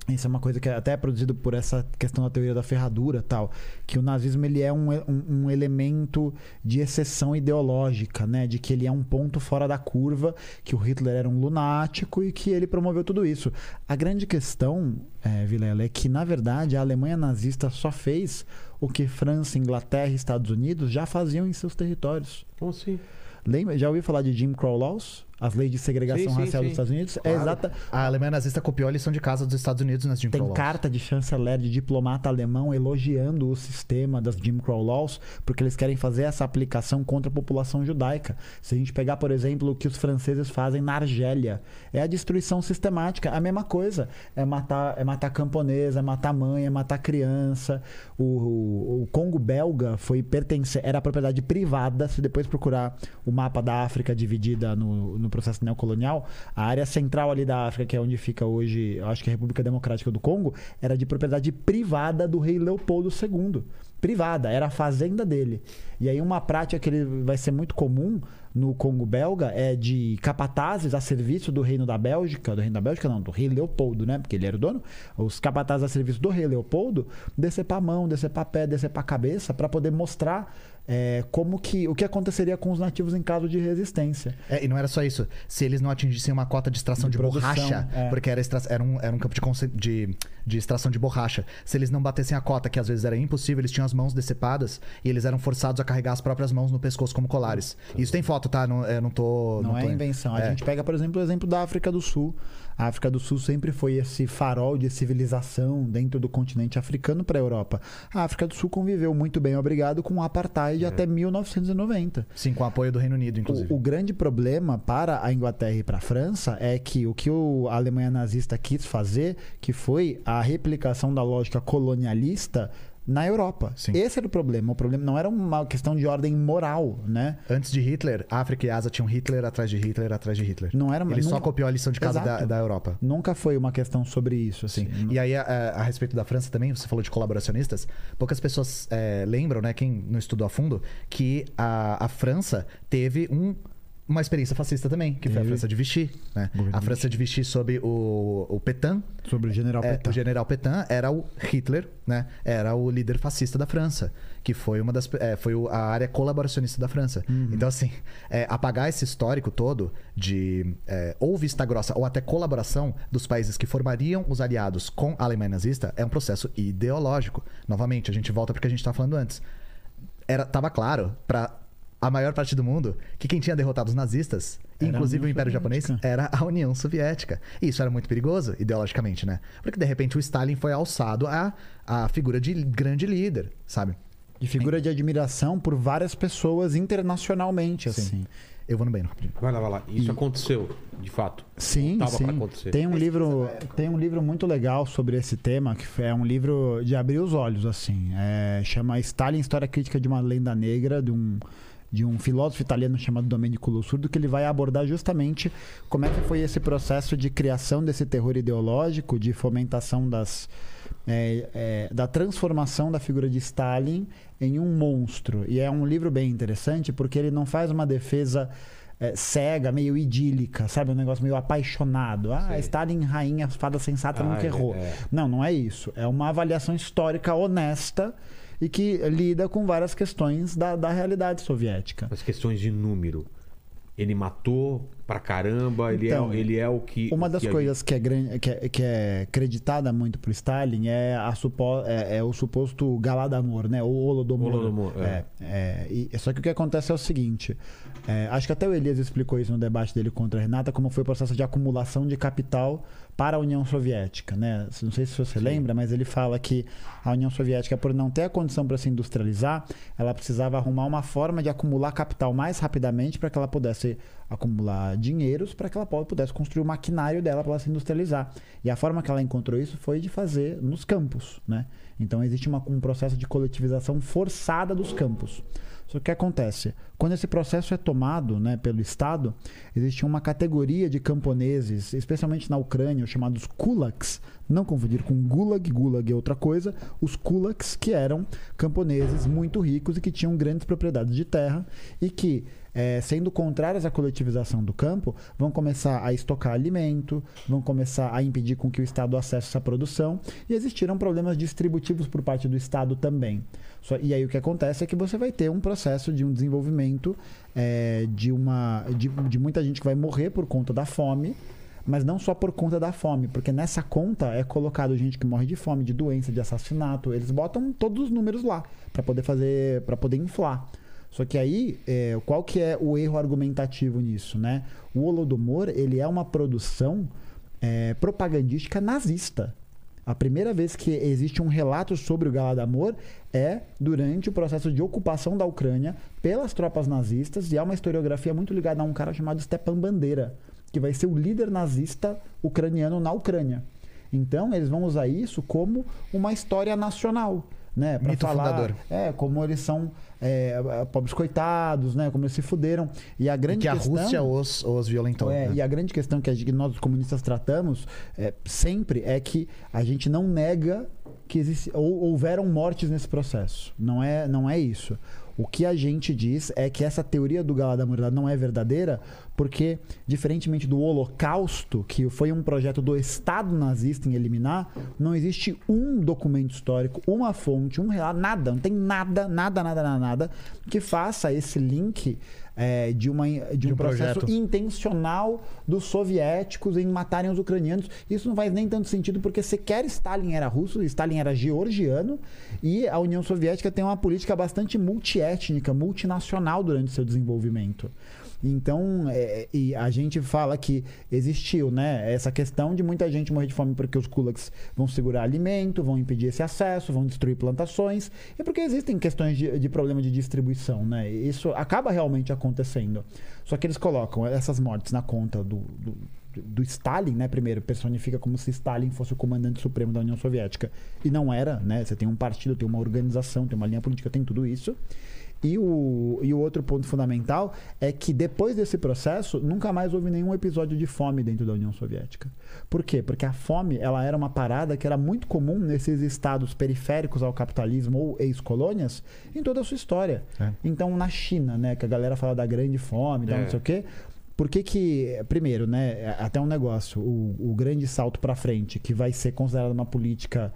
Isso é uma coisa que é até produzido por essa questão da teoria da ferradura e tal. Que o nazismo ele é um, um, um elemento de exceção ideológica, né? De que ele é um ponto fora da curva, que o Hitler era um lunático e que ele promoveu tudo isso. A grande questão, é, Vilela, é que, na verdade, a Alemanha nazista só fez o que França, Inglaterra e Estados Unidos já faziam em seus territórios. Como assim? Lembra, já ouviu falar de Jim Crow Laws? As leis de segregação Sim, sim, racial sim. dos Estados Unidos? É Claro. exata. A Alemanha nazista copiou a lição de casa dos Estados Unidos nas Jim Tem Crow Laws. carta de chanceler, de diplomata alemão elogiando o sistema das Jim Crow Laws, porque eles querem fazer essa aplicação contra a população judaica. Se a gente pegar, por exemplo, o que os franceses fazem na Argélia, é a destruição sistemática, a mesma coisa. É matar, é matar camponesa, é matar mãe, é matar criança. O, o- o Congo belga foi pertence, era propriedade privada. Se depois procurar o mapa da África dividida no, no processo neocolonial, a área central ali da África, que é onde fica hoje, acho que é a República Democrática do Congo, era de propriedade privada do rei Leopoldo II. privada, era a fazenda dele. E aí uma prática que ele vai ser muito comum no Congo belga é de capatazes a serviço do reino da Bélgica, do reino da Bélgica não, do rei Leopoldo, né? Porque ele era o dono. Os capatazes a serviço do rei Leopoldo descer pra mão, descer pra pé, descer pra cabeça para poder mostrar é, como que o que aconteceria com os nativos em caso de resistência. É, e não era só isso. Se eles não atingissem uma cota de extração De de, produção, borracha, é. porque era, extra- era, um, era um campo de, conce- de, de extração de borracha. Se eles não batessem a cota, que às vezes era impossível, eles tinham as mãos decepadas e eles eram forçados a carregar as próprias mãos no pescoço como colares. Isso tem foto, tá? Não, eu não tô. Não, é tô- invenção. A é. gente pega, por exemplo, o exemplo da África do Sul. A África do Sul sempre foi esse farol de civilização dentro do continente africano para a Europa. A África do Sul conviveu muito bem, obrigado, com o apartheid até 1990. Sim, com o apoio do Reino Unido, inclusive. O, o grande problema para a Inglaterra e para a França é que o que o- a Alemanha nazista quis fazer, que foi a replicação da lógica colonialista na Europa. Sim. Esse era o problema. O problema não era uma questão de ordem moral, né? Antes de Hitler, África e Ásia tinham Hitler atrás de Hitler atrás de Hitler. Não era- Ele só nunca- copiou a lição de casa da, da Europa. Nunca foi uma questão sobre isso, assim. Sim. E aí, a, a- a respeito da França também, você falou de colaboracionistas. Poucas pessoas é, lembram, né, quem não estudou a fundo, que a, a França teve um- uma experiência fascista também, que foi a. França de Vichy. Né? A França de Vichy sob o, o Pétain. Sobre o general É, Petain. o general Pétain era o Hitler, né? Era o líder fascista da França, que foi uma das é, foi a área colaboracionista da França. Então assim, é, apagar esse histórico todo de é, ou vista grossa ou até colaboração dos países que formariam os aliados com a Alemanha nazista é um processo ideológico. Novamente, a gente volta porque a gente estava falando antes. Era tava claro para a maior parte do mundo que quem tinha derrotado os nazistas, Era inclusive o Império Japonês, Soviética. era a União Soviética. E isso era muito perigoso, ideologicamente, né? Porque de repente o Stalin foi alçado a, a figura de grande líder, sabe? E figura de admiração por várias pessoas internacionalmente, assim. Eu vou no banheiro rapidinho. Vai lá, vai lá. Isso aconteceu, de fato. Sim, Tava sim. pra acontecer. Tem um livro, tem um livro muito legal sobre esse tema que é um livro de abrir os olhos assim. É, chama Stalin História Crítica de uma Lenda Negra de um de um filósofo italiano chamado Domenico Lussurdo que ele vai abordar justamente como é que foi esse processo de criação desse terror ideológico, de fomentação das é, é, da transformação da figura de Stalin em um monstro. E é um livro bem interessante porque ele não faz uma defesa é, cega, meio idílica, sabe? Um negócio meio apaixonado. Ah, Sei. Stalin, rainha, fada sensata, Ah, nunca é, errou. é. Não, não é isso. É uma avaliação histórica honesta e que lida com várias questões da, da realidade soviética. As questões de número. Ele matou pra caramba, ele, Então, é, ele é o que. Uma das que coisas que é, gran- que, é, que é creditada muito pro Stalin é, a supo, é, é o suposto Galadomor, né? O Holodomor. Holodomor, é. é. é, e- só que o que acontece é o seguinte: é, acho que até o Elias explicou isso no debate dele contra a Renata, como foi o processo de acumulação de capital para a União Soviética, né? Não sei se você lembra, mas ele fala que a União Soviética, por não ter a condição para se industrializar, ela precisava arrumar uma forma de acumular capital mais rapidamente para que ela pudesse acumular dinheiros para que ela pudesse construir o maquinário dela para ela se industrializar. E a forma que ela encontrou isso foi de fazer nos campos, né? Então existe uma- um processo de coletivização forçada dos campos. Só que o que acontece? Quando esse processo é tomado né, pelo Estado, existe uma categoria de camponeses, especialmente na Ucrânia, os chamados kulaks, não confundir com gulag, gulag é outra coisa, os kulaks que eram camponeses muito ricos e que tinham grandes propriedades de terra e que, eh, sendo contrários à coletivização do campo, vão começar a estocar alimento, vão começar a impedir com que o Estado acesse essa produção e existiram problemas distributivos por parte do Estado também. Só- e aí o que acontece é que você vai ter um processo de um desenvolvimento eh, de, uma, de, de muita gente que vai morrer por conta da fome, mas não só por conta da fome, porque nessa conta é colocado gente que morre de fome, de doença, de assassinato. Eles botam todos os números lá para poder fazer, para poder inflar. Só que aí, é, qual que é o erro argumentativo nisso, né? O Holodomor, ele é uma produção é, propagandística nazista. A primeira vez que existe um relato sobre o Galadamor é durante o processo de ocupação da Ucrânia pelas tropas nazistas e há uma historiografia muito ligada a um cara chamado Stepan Bandeira, que vai ser o líder nazista ucraniano na Ucrânia. Então, eles vão usar isso como uma história nacional, né? Pra Mito falar, fundador. É, como eles são é, pobres coitados, né? Como eles se fuderam. E a E grande que a questão... Rússia os, os violentou. É, né? E a grande questão que, a que nós, os comunistas, tratamos é, sempre é que a gente não nega que existe, ou, houveram mortes nesse processo. Não é, não é isso. O que a gente diz é que essa teoria do Galadomor não é verdadeira, porque, diferentemente do Holocausto, que foi um projeto do Estado nazista em eliminar, não existe um documento histórico, uma fonte, um relato, nada, não tem nada, nada, nada, nada, nada que faça esse link é, de, uma, de, um, um processo projeto. intencional dos soviéticos em matarem os ucranianos. Isso não faz nem tanto sentido, porque sequer Stalin era russo, Stalin era georgiano, e a União Soviética tem uma política bastante multiétnica, multinacional durante seu desenvolvimento. Então, é, e a gente fala que existiu, né, essa questão de muita gente morrer de fome porque os kulaks vão segurar alimento, vão impedir esse acesso, vão destruir plantações, e porque existem questões de, de problema de distribuição, né? Isso acaba realmente acontecendo. Só que eles colocam essas mortes na conta do, do do Stalin, né? Primeiro, personifica como se Stalin fosse o comandante supremo da União Soviética. E não era, né? Você tem um partido, tem uma organização, tem uma linha política, tem tudo isso. E o, e o outro ponto fundamental é que depois desse processo, nunca mais houve nenhum episódio de fome dentro da União Soviética. Por quê? Porque a fome ela era uma parada que era muito comum nesses estados periféricos ao capitalismo ou ex-colônias em toda a sua história. É. Então, na China, né, que a galera fala da grande fome, da É. não sei o quê. Por que que, primeiro, né, até um negócio, o, o grande salto para frente, que vai ser considerado uma política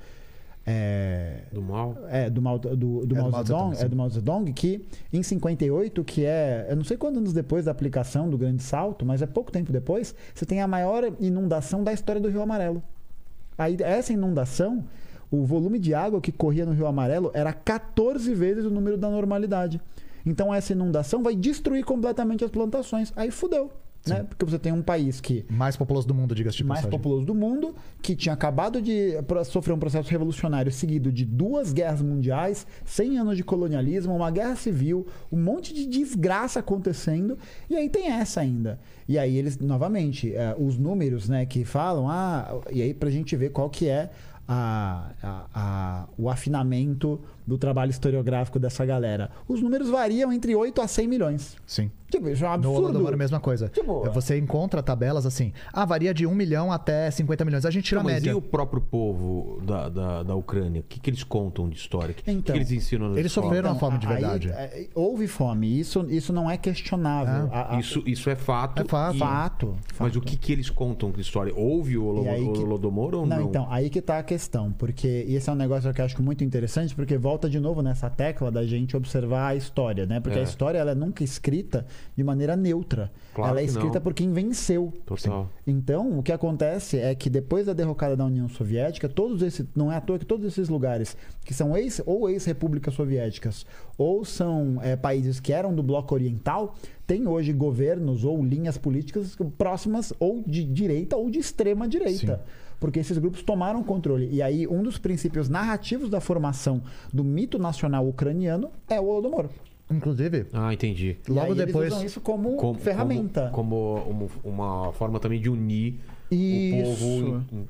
é, Do mal. é, do Mao, do, do É Mao do Mao Zedong, Zedong, é do Mao Zedong, que em 58, que é, eu não sei quantos anos depois da aplicação do Grande Salto, mas é pouco tempo depois, você tem a maior inundação da história do Rio Amarelo. Aí, essa inundação, o volume de água que corria no Rio Amarelo era 14 vezes o número da normalidade. Então essa inundação vai destruir completamente as plantações. Aí fudeu. Né? Porque você tem um país que Mais populoso do mundo, diga-se de mais passagem. populoso do mundo, que tinha acabado de sofrer um processo revolucionário seguido de duas guerras mundiais, 100 anos de colonialismo, uma guerra civil, um monte de desgraça acontecendo, e aí tem essa ainda. E aí eles, novamente, eh, os números né, que falam, ah, e aí pra gente ver qual que é a, a- a- o afinamento do trabalho historiográfico dessa galera. Os números variam entre 8 a 100 milhões. Sim. Tipo, isso é um No absurdo. A mesma coisa. Tipo, Você encontra tabelas assim. Ah, varia de 1 milhão até 50 milhões. A gente tira Não, a mas média. e o próprio povo da, da, da Ucrânia? O que, que eles contam de história? O que, Então, que eles ensinam nas eles sofreram a fome de aí, verdade. é, houve fome. Isso, isso não é questionável. É. A- a- Isso, isso é fato. É fato. e- fato, Mas o que, que eles contam de história? Houve o E aí que- Holodomor ou não? Não, então, aí que tá a questão, porque esse é um negócio que eu acho muito interessante, porque volta de novo nessa tecla da gente observar a história, né? Porque É. a história ela é nunca escrita de maneira neutra. Claro ela é escrita não. por quem venceu. Total. Então, o que acontece é que depois da derrocada da União Soviética, todos esses, não é à toa que todos esses lugares que são ex ou ex-repúblicas soviéticas ou são é, países que eram do bloco oriental, têm hoje governos ou linhas políticas próximas ou de direita ou de extrema direita. Porque esses grupos tomaram controle. E aí, um dos princípios narrativos da formação do mito nacional ucraniano é o Holodomor. Inclusive, Ah, entendi. E Logo aí eles depois- usam isso como, Como- ferramenta. Como, como uma, uma forma também de unir Isso. o povo em- em-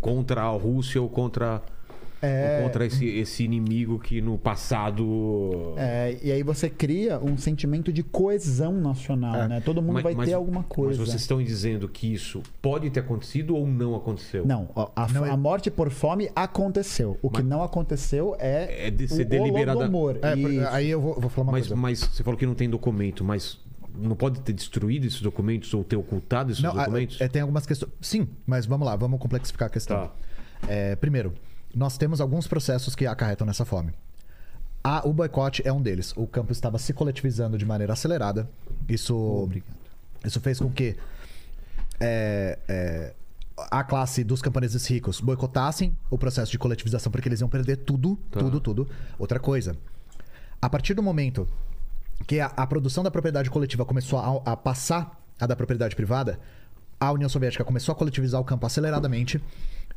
contra a Rússia ou contra, É. contra esse, esse inimigo que no passado. É, e aí você cria um sentimento de coesão nacional, É. né? Todo mundo Mas- vai mas- ter alguma coisa. Mas vocês estão dizendo que isso pode ter acontecido ou não aconteceu? Não, a, a- Não é- a morte por fome aconteceu. O que Mas- não aconteceu é, É de ser o deliberada- Holodomor. é, aí eu vou, vou falar uma Mas, coisa. mas você falou que não tem documento, mas não pode ter destruído esses documentos ou ter ocultado esses Não, a- documentos? é, tem algumas questões. Sim, mas vamos lá, vamos complexificar a questão. Tá. É, primeiro, nós temos alguns processos que acarretam nessa fome. A- o boicote é um deles. O campo estava se coletivizando de maneira acelerada. Isso, isso fez com que é, é, a classe dos camponeses ricos boicotassem o processo de coletivização porque eles iam perder tudo, Tá. tudo, tudo. Outra coisa, a partir do momento que a, a produção da propriedade coletiva começou a, a passar a da propriedade privada, a União Soviética começou a coletivizar o campo aceleradamente.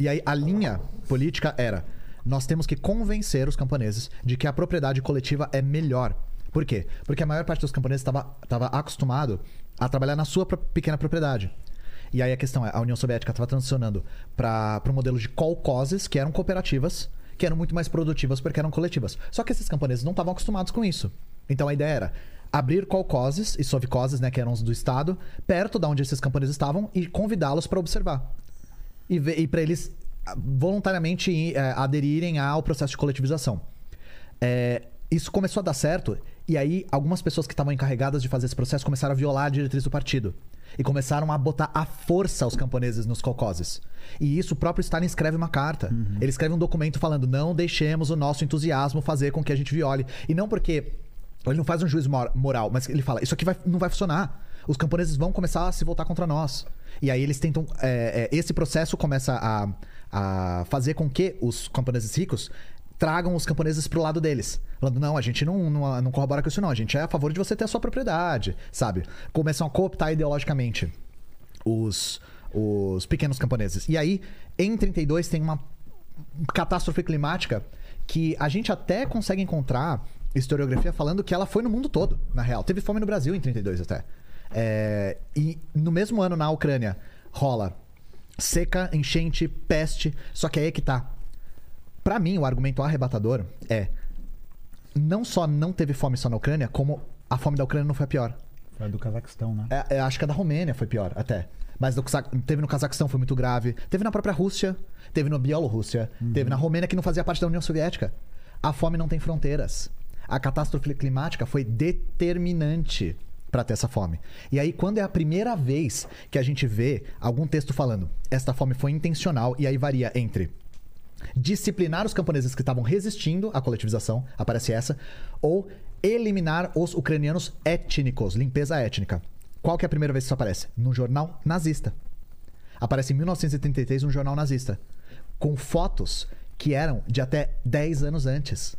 E aí a linha política era: nós temos que convencer os camponeses de que a propriedade coletiva é melhor. Por quê? Porque a maior parte dos camponeses estava acostumado a trabalhar na sua pequena propriedade. E aí a questão é, a União Soviética estava transicionando para o modelo de kolkhozes, que eram cooperativas, que eram muito mais produtivas porque eram coletivas. Só que esses camponeses não estavam acostumados com isso. Então a ideia era abrir kolkhozes e sovkhozes, né, que eram os do Estado, perto da onde esses camponeses estavam e convidá-los para observar. E, e para eles voluntariamente é, aderirem ao processo de coletivização. É, isso começou a dar certo, e aí algumas pessoas que estavam encarregadas de fazer esse processo começaram a violar a diretriz do partido. E começaram a botar à força os camponeses nos colcoses. E isso o próprio Stalin escreve uma carta. Ele escreve um documento falando: não deixemos o nosso entusiasmo fazer com que a gente viole. E não porque. Ele não faz um juízo mor- moral, mas ele fala: isso aqui vai- não vai funcionar. Os camponeses vão começar a se voltar contra nós. E aí eles tentam. é, é, esse processo começa a, a fazer com que os camponeses ricos tragam os camponeses pro lado deles. Falando, não, a gente não, não, não corrobora com isso, não. A gente é a favor de você ter a sua propriedade, sabe? Começam a cooptar ideologicamente os, os pequenos camponeses. E aí, em 32, tem uma catástrofe climática que a gente até consegue encontrar historiografia falando que ela foi no mundo todo, na real. Teve fome no Brasil em 32 até. É, e no mesmo ano na Ucrânia rola seca, enchente, peste. Só que aí é que tá. Pra mim, o argumento arrebatador é não só não teve fome só na Ucrânia, como a fome da Ucrânia não foi a pior. Foi do Cazaquistão, né? É, é, acho que a da Romênia foi pior, até. Mas do teve no Cazaquistão, foi muito grave. Teve na própria Rússia, teve na Bielorrússia, teve na Romênia, que não fazia parte da União Soviética. A fome não tem fronteiras. A catástrofe climática foi determinante para ter essa fome. E aí, quando é a primeira vez que a gente vê algum texto falando esta fome foi intencional, e aí varia entre disciplinar os camponeses que estavam resistindo à coletivização, aparece essa, ou eliminar os ucranianos étnicos, limpeza étnica. Qual que é a primeira vez que isso aparece? No jornal nazista. Aparece em 1933 um jornal nazista, com fotos que eram de até 10 anos antes.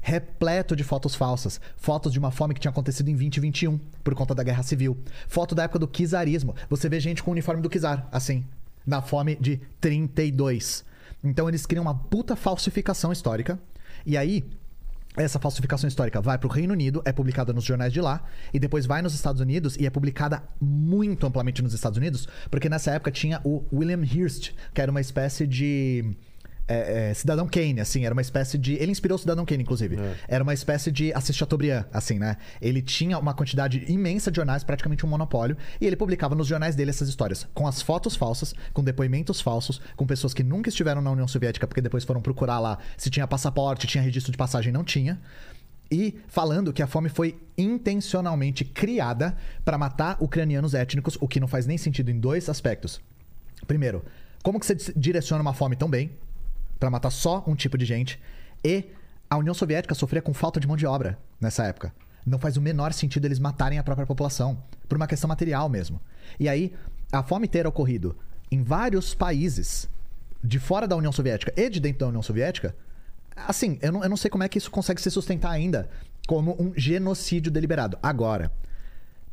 Repleto de fotos falsas. Fotos de uma fome que tinha acontecido em 2021, por conta da guerra civil. Foto da época do czarismo. Você vê gente com o uniforme do czar, assim, na fome de 32. Então eles criam uma puta falsificação histórica. E aí, essa falsificação histórica vai para o Reino Unido, é publicada nos jornais de lá, e depois vai nos Estados Unidos e é publicada muito amplamente nos Estados Unidos, porque nessa época tinha o William Hearst, que era uma espécie de. É, é, Cidadão Kane, assim, era uma espécie de. Ele inspirou o Cidadão Kane, inclusive. Era uma espécie de Assis Chateaubriand, assim, né? Ele tinha uma quantidade imensa de jornais, praticamente um monopólio, e ele publicava nos jornais dele essas histórias, com as fotos falsas, com depoimentos falsos, com pessoas que nunca estiveram na União Soviética, porque depois foram procurar lá se tinha passaporte, tinha registro de passagem, não tinha. E falando que a fome foi intencionalmente criada para matar ucranianos étnicos, o que não faz nem sentido em dois aspectos. Primeiro, como que você direciona uma fome tão bem para matar só um tipo de gente? E a União Soviética sofria com falta de mão de obra nessa época. Não faz o menor sentido eles matarem a própria população, por uma questão material mesmo. E aí, a fome ter ocorrido em vários países de fora da União Soviética e de dentro da União Soviética, assim, eu não, eu não sei como é que isso consegue se sustentar ainda como um genocídio deliberado. Agora,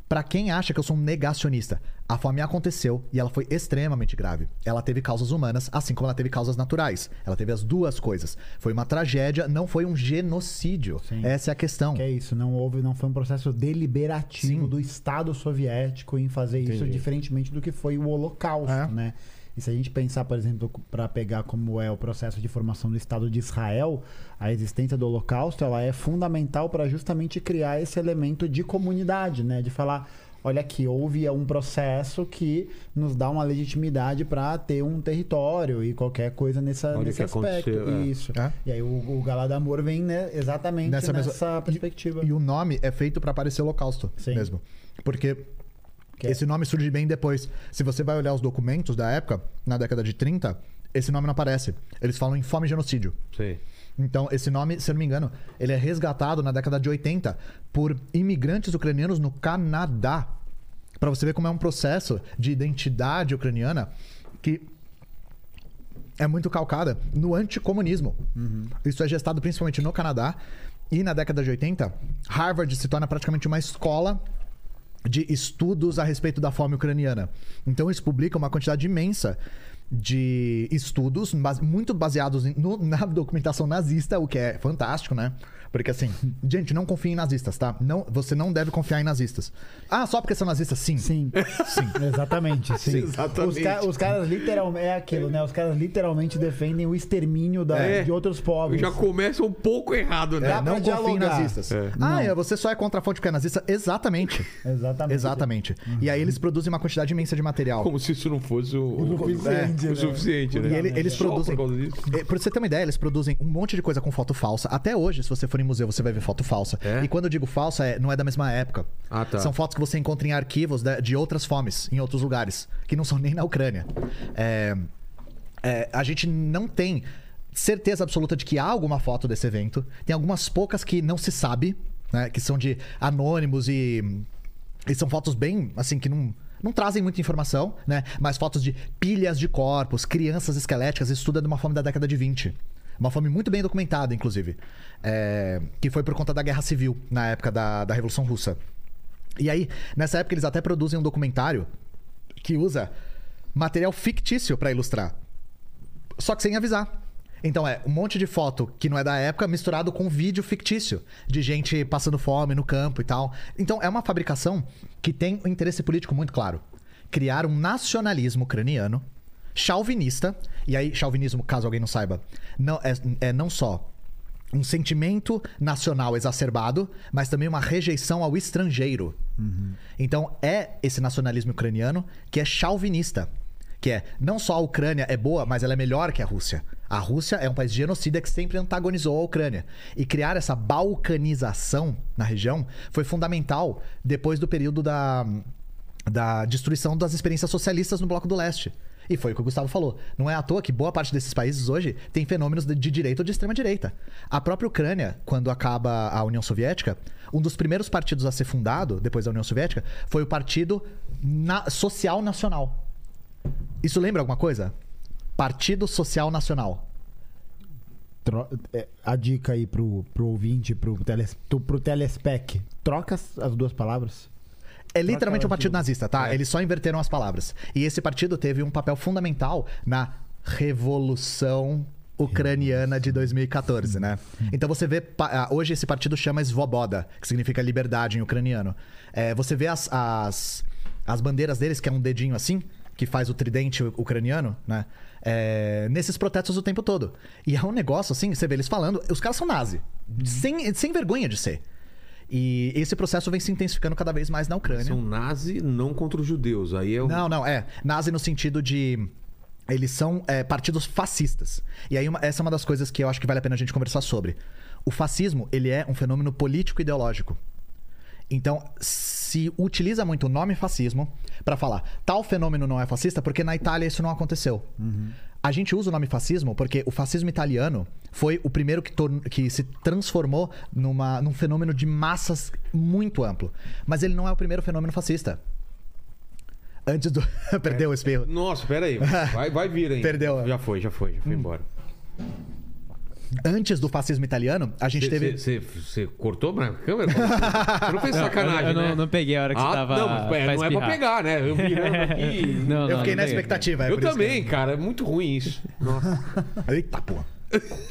Pra quem acha que eu sou um negacionista, a fome aconteceu e ela foi extremamente grave. Ela teve causas humanas, assim como ela teve causas naturais. Ela teve as duas coisas. Foi uma tragédia, não foi um genocídio. Sim. Essa é a questão. Que é isso, não houve, não foi um processo deliberativo Sim. do Estado soviético em fazer isso, Entendi. diferentemente do que foi o Holocausto, É. né? E se a gente pensar, por exemplo, para pegar como é o processo de formação do Estado de Israel, a existência do Holocausto, ela é fundamental para justamente criar esse elemento de comunidade, né? De falar, olha aqui, houve um processo que nos dá uma legitimidade para ter um território e qualquer coisa nessa, nesse aspecto. é. Isso. É. E aí o, o Galadamor vem né, exatamente Nessa nessa, mesma- perspectiva. E o nome é feito pra parecer holocausto Sim. mesmo. Porque Que é- esse nome surge bem depois. Se você vai olhar os documentos da época, na década de 30, esse nome não aparece. Eles falam em fome e genocídio. Sei. Então, esse nome, se eu não me engano, ele é resgatado na década de 80 por imigrantes ucranianos no Canadá. Pra você ver como é um processo de identidade ucraniana que é muito calcada no anticomunismo. Isso é gestado principalmente no Canadá. E na década de 80, Harvard se torna praticamente uma escola de estudos a respeito da fome ucraniana. Então eles publicam uma quantidade imensa de estudos, base- muito baseados em- no- na documentação nazista, o que é fantástico, né? Porque assim, gente, não confie em nazistas, tá? Não, você não deve confiar em nazistas. Ah, só porque são nazistas? Sim. Sim. Sim. Exatamente, sim. Exatamente. Os, ca- os caras literalmente. É aquilo, né? Os caras literalmente defendem o extermínio da- É. de outros povos. Já começa um pouco errado, né? É, Dá pra não confie em nazistas. É. Ah, é, você só é contra a fonte porque é nazista? Exatamente. Exatamente. Exatamente. E aí eles produzem uma quantidade imensa de material. Como se isso não fosse o. O. grande. O né? suficiente, né? E ele- eles Só produzem. por causa disso. É, Pra você ter uma ideia, eles produzem um monte de coisa com foto falsa. Até hoje, se você for em museu, você vai ver foto falsa. É? E quando eu digo falsa, é- não é da mesma época. Ah, tá. São fotos que você encontra em arquivos de, de outras fomes, em outros lugares, que não são nem na Ucrânia. É, é, a gente não tem certeza absoluta de que há alguma foto desse evento. Tem algumas poucas que não se sabe, né? Que são de anônimos e. E são fotos bem, assim, que não. Não trazem muita informação, né? Mas fotos de pilhas de corpos, crianças esqueléticas, isso tudo é de uma fome da década de 20. Uma fome muito bem documentada, inclusive. É, que foi por conta da Guerra Civil, na época da, da Revolução Russa. E aí, nessa época, eles até produzem um documentário que usa material fictício pra ilustrar. Só que sem avisar. Então é um monte de foto que não é da época misturado com vídeo fictício de gente passando fome no campo e tal. Então é uma fabricação que tem um interesse político muito claro. Criar um nacionalismo ucraniano, chauvinista, e aí chauvinismo, caso alguém não saiba, não é, é não só um sentimento nacional exacerbado, mas também uma rejeição ao estrangeiro. Então é esse nacionalismo ucraniano que é chauvinista. Que é, não só a Ucrânia é boa, mas ela é melhor que a Rússia. A Rússia é um país genocida que sempre antagonizou a Ucrânia. E criar essa balcanização na região foi fundamental depois do período da, da destruição das experiências socialistas no Bloco do Leste. E foi o que o Gustavo falou. Não é à toa que boa parte desses países hoje tem fenômenos de, de direita ou de extrema direita. A própria Ucrânia, quando acaba a União Soviética, um dos primeiros partidos a ser fundado depois da União Soviética foi o Partido Na- Social Nacional. Isso lembra alguma coisa? Partido Social Nacional. Tro- é, a dica aí pro, pro ouvinte, pro, teles, tu- pro telespec. Troca as, as duas palavras. É literalmente um Troca partido aquilo. nazista, tá? É. Eles só inverteram as palavras. E esse partido teve um papel fundamental na Revolução Ucraniana de 2014, né? Então você vê. ah, Hoje esse partido chama Svoboda, que significa liberdade em ucraniano. É, você vê as, as, as bandeiras deles, que é um dedinho assim, que faz o tridente ucraniano, né? É, nesses protestos o tempo todo. E é um negócio assim, você vê eles falando, os caras são nazi. Sem, sem vergonha de ser. E esse processo vem se intensificando cada vez mais na Ucrânia. São nazi não contra os judeus. Aí é o... Não, não, é. Nazi no sentido de. Eles são é, partidos fascistas. E aí, uma- essa é uma das coisas que eu acho que vale a pena a gente conversar sobre. O fascismo, ele é um fenômeno político-ideológico. Então, se utiliza muito o nome fascismo pra falar tal fenômeno não é fascista porque na Itália isso não aconteceu. A gente usa o nome fascismo porque o fascismo italiano foi o primeiro que, que se transformou numa, num fenômeno de massas muito amplo. Mas ele não é o primeiro fenômeno fascista. Antes do. Perdeu o espirro. Nossa, peraí. Vai, vai vir, hein? Perdeu. Hum. Já foi, já foi, já foi embora. Antes do fascismo italiano, a gente teve. Você cortou na câmera? Você não fez sacanagem, eu, eu né? não, não peguei a hora que você ah, tava. não, é, não é pra pegar, né? Eu aqui. Não, eu não, fiquei não na peguei. expectativa. é eu também, cara. É muito ruim isso. Nossa. que- Eita, porra.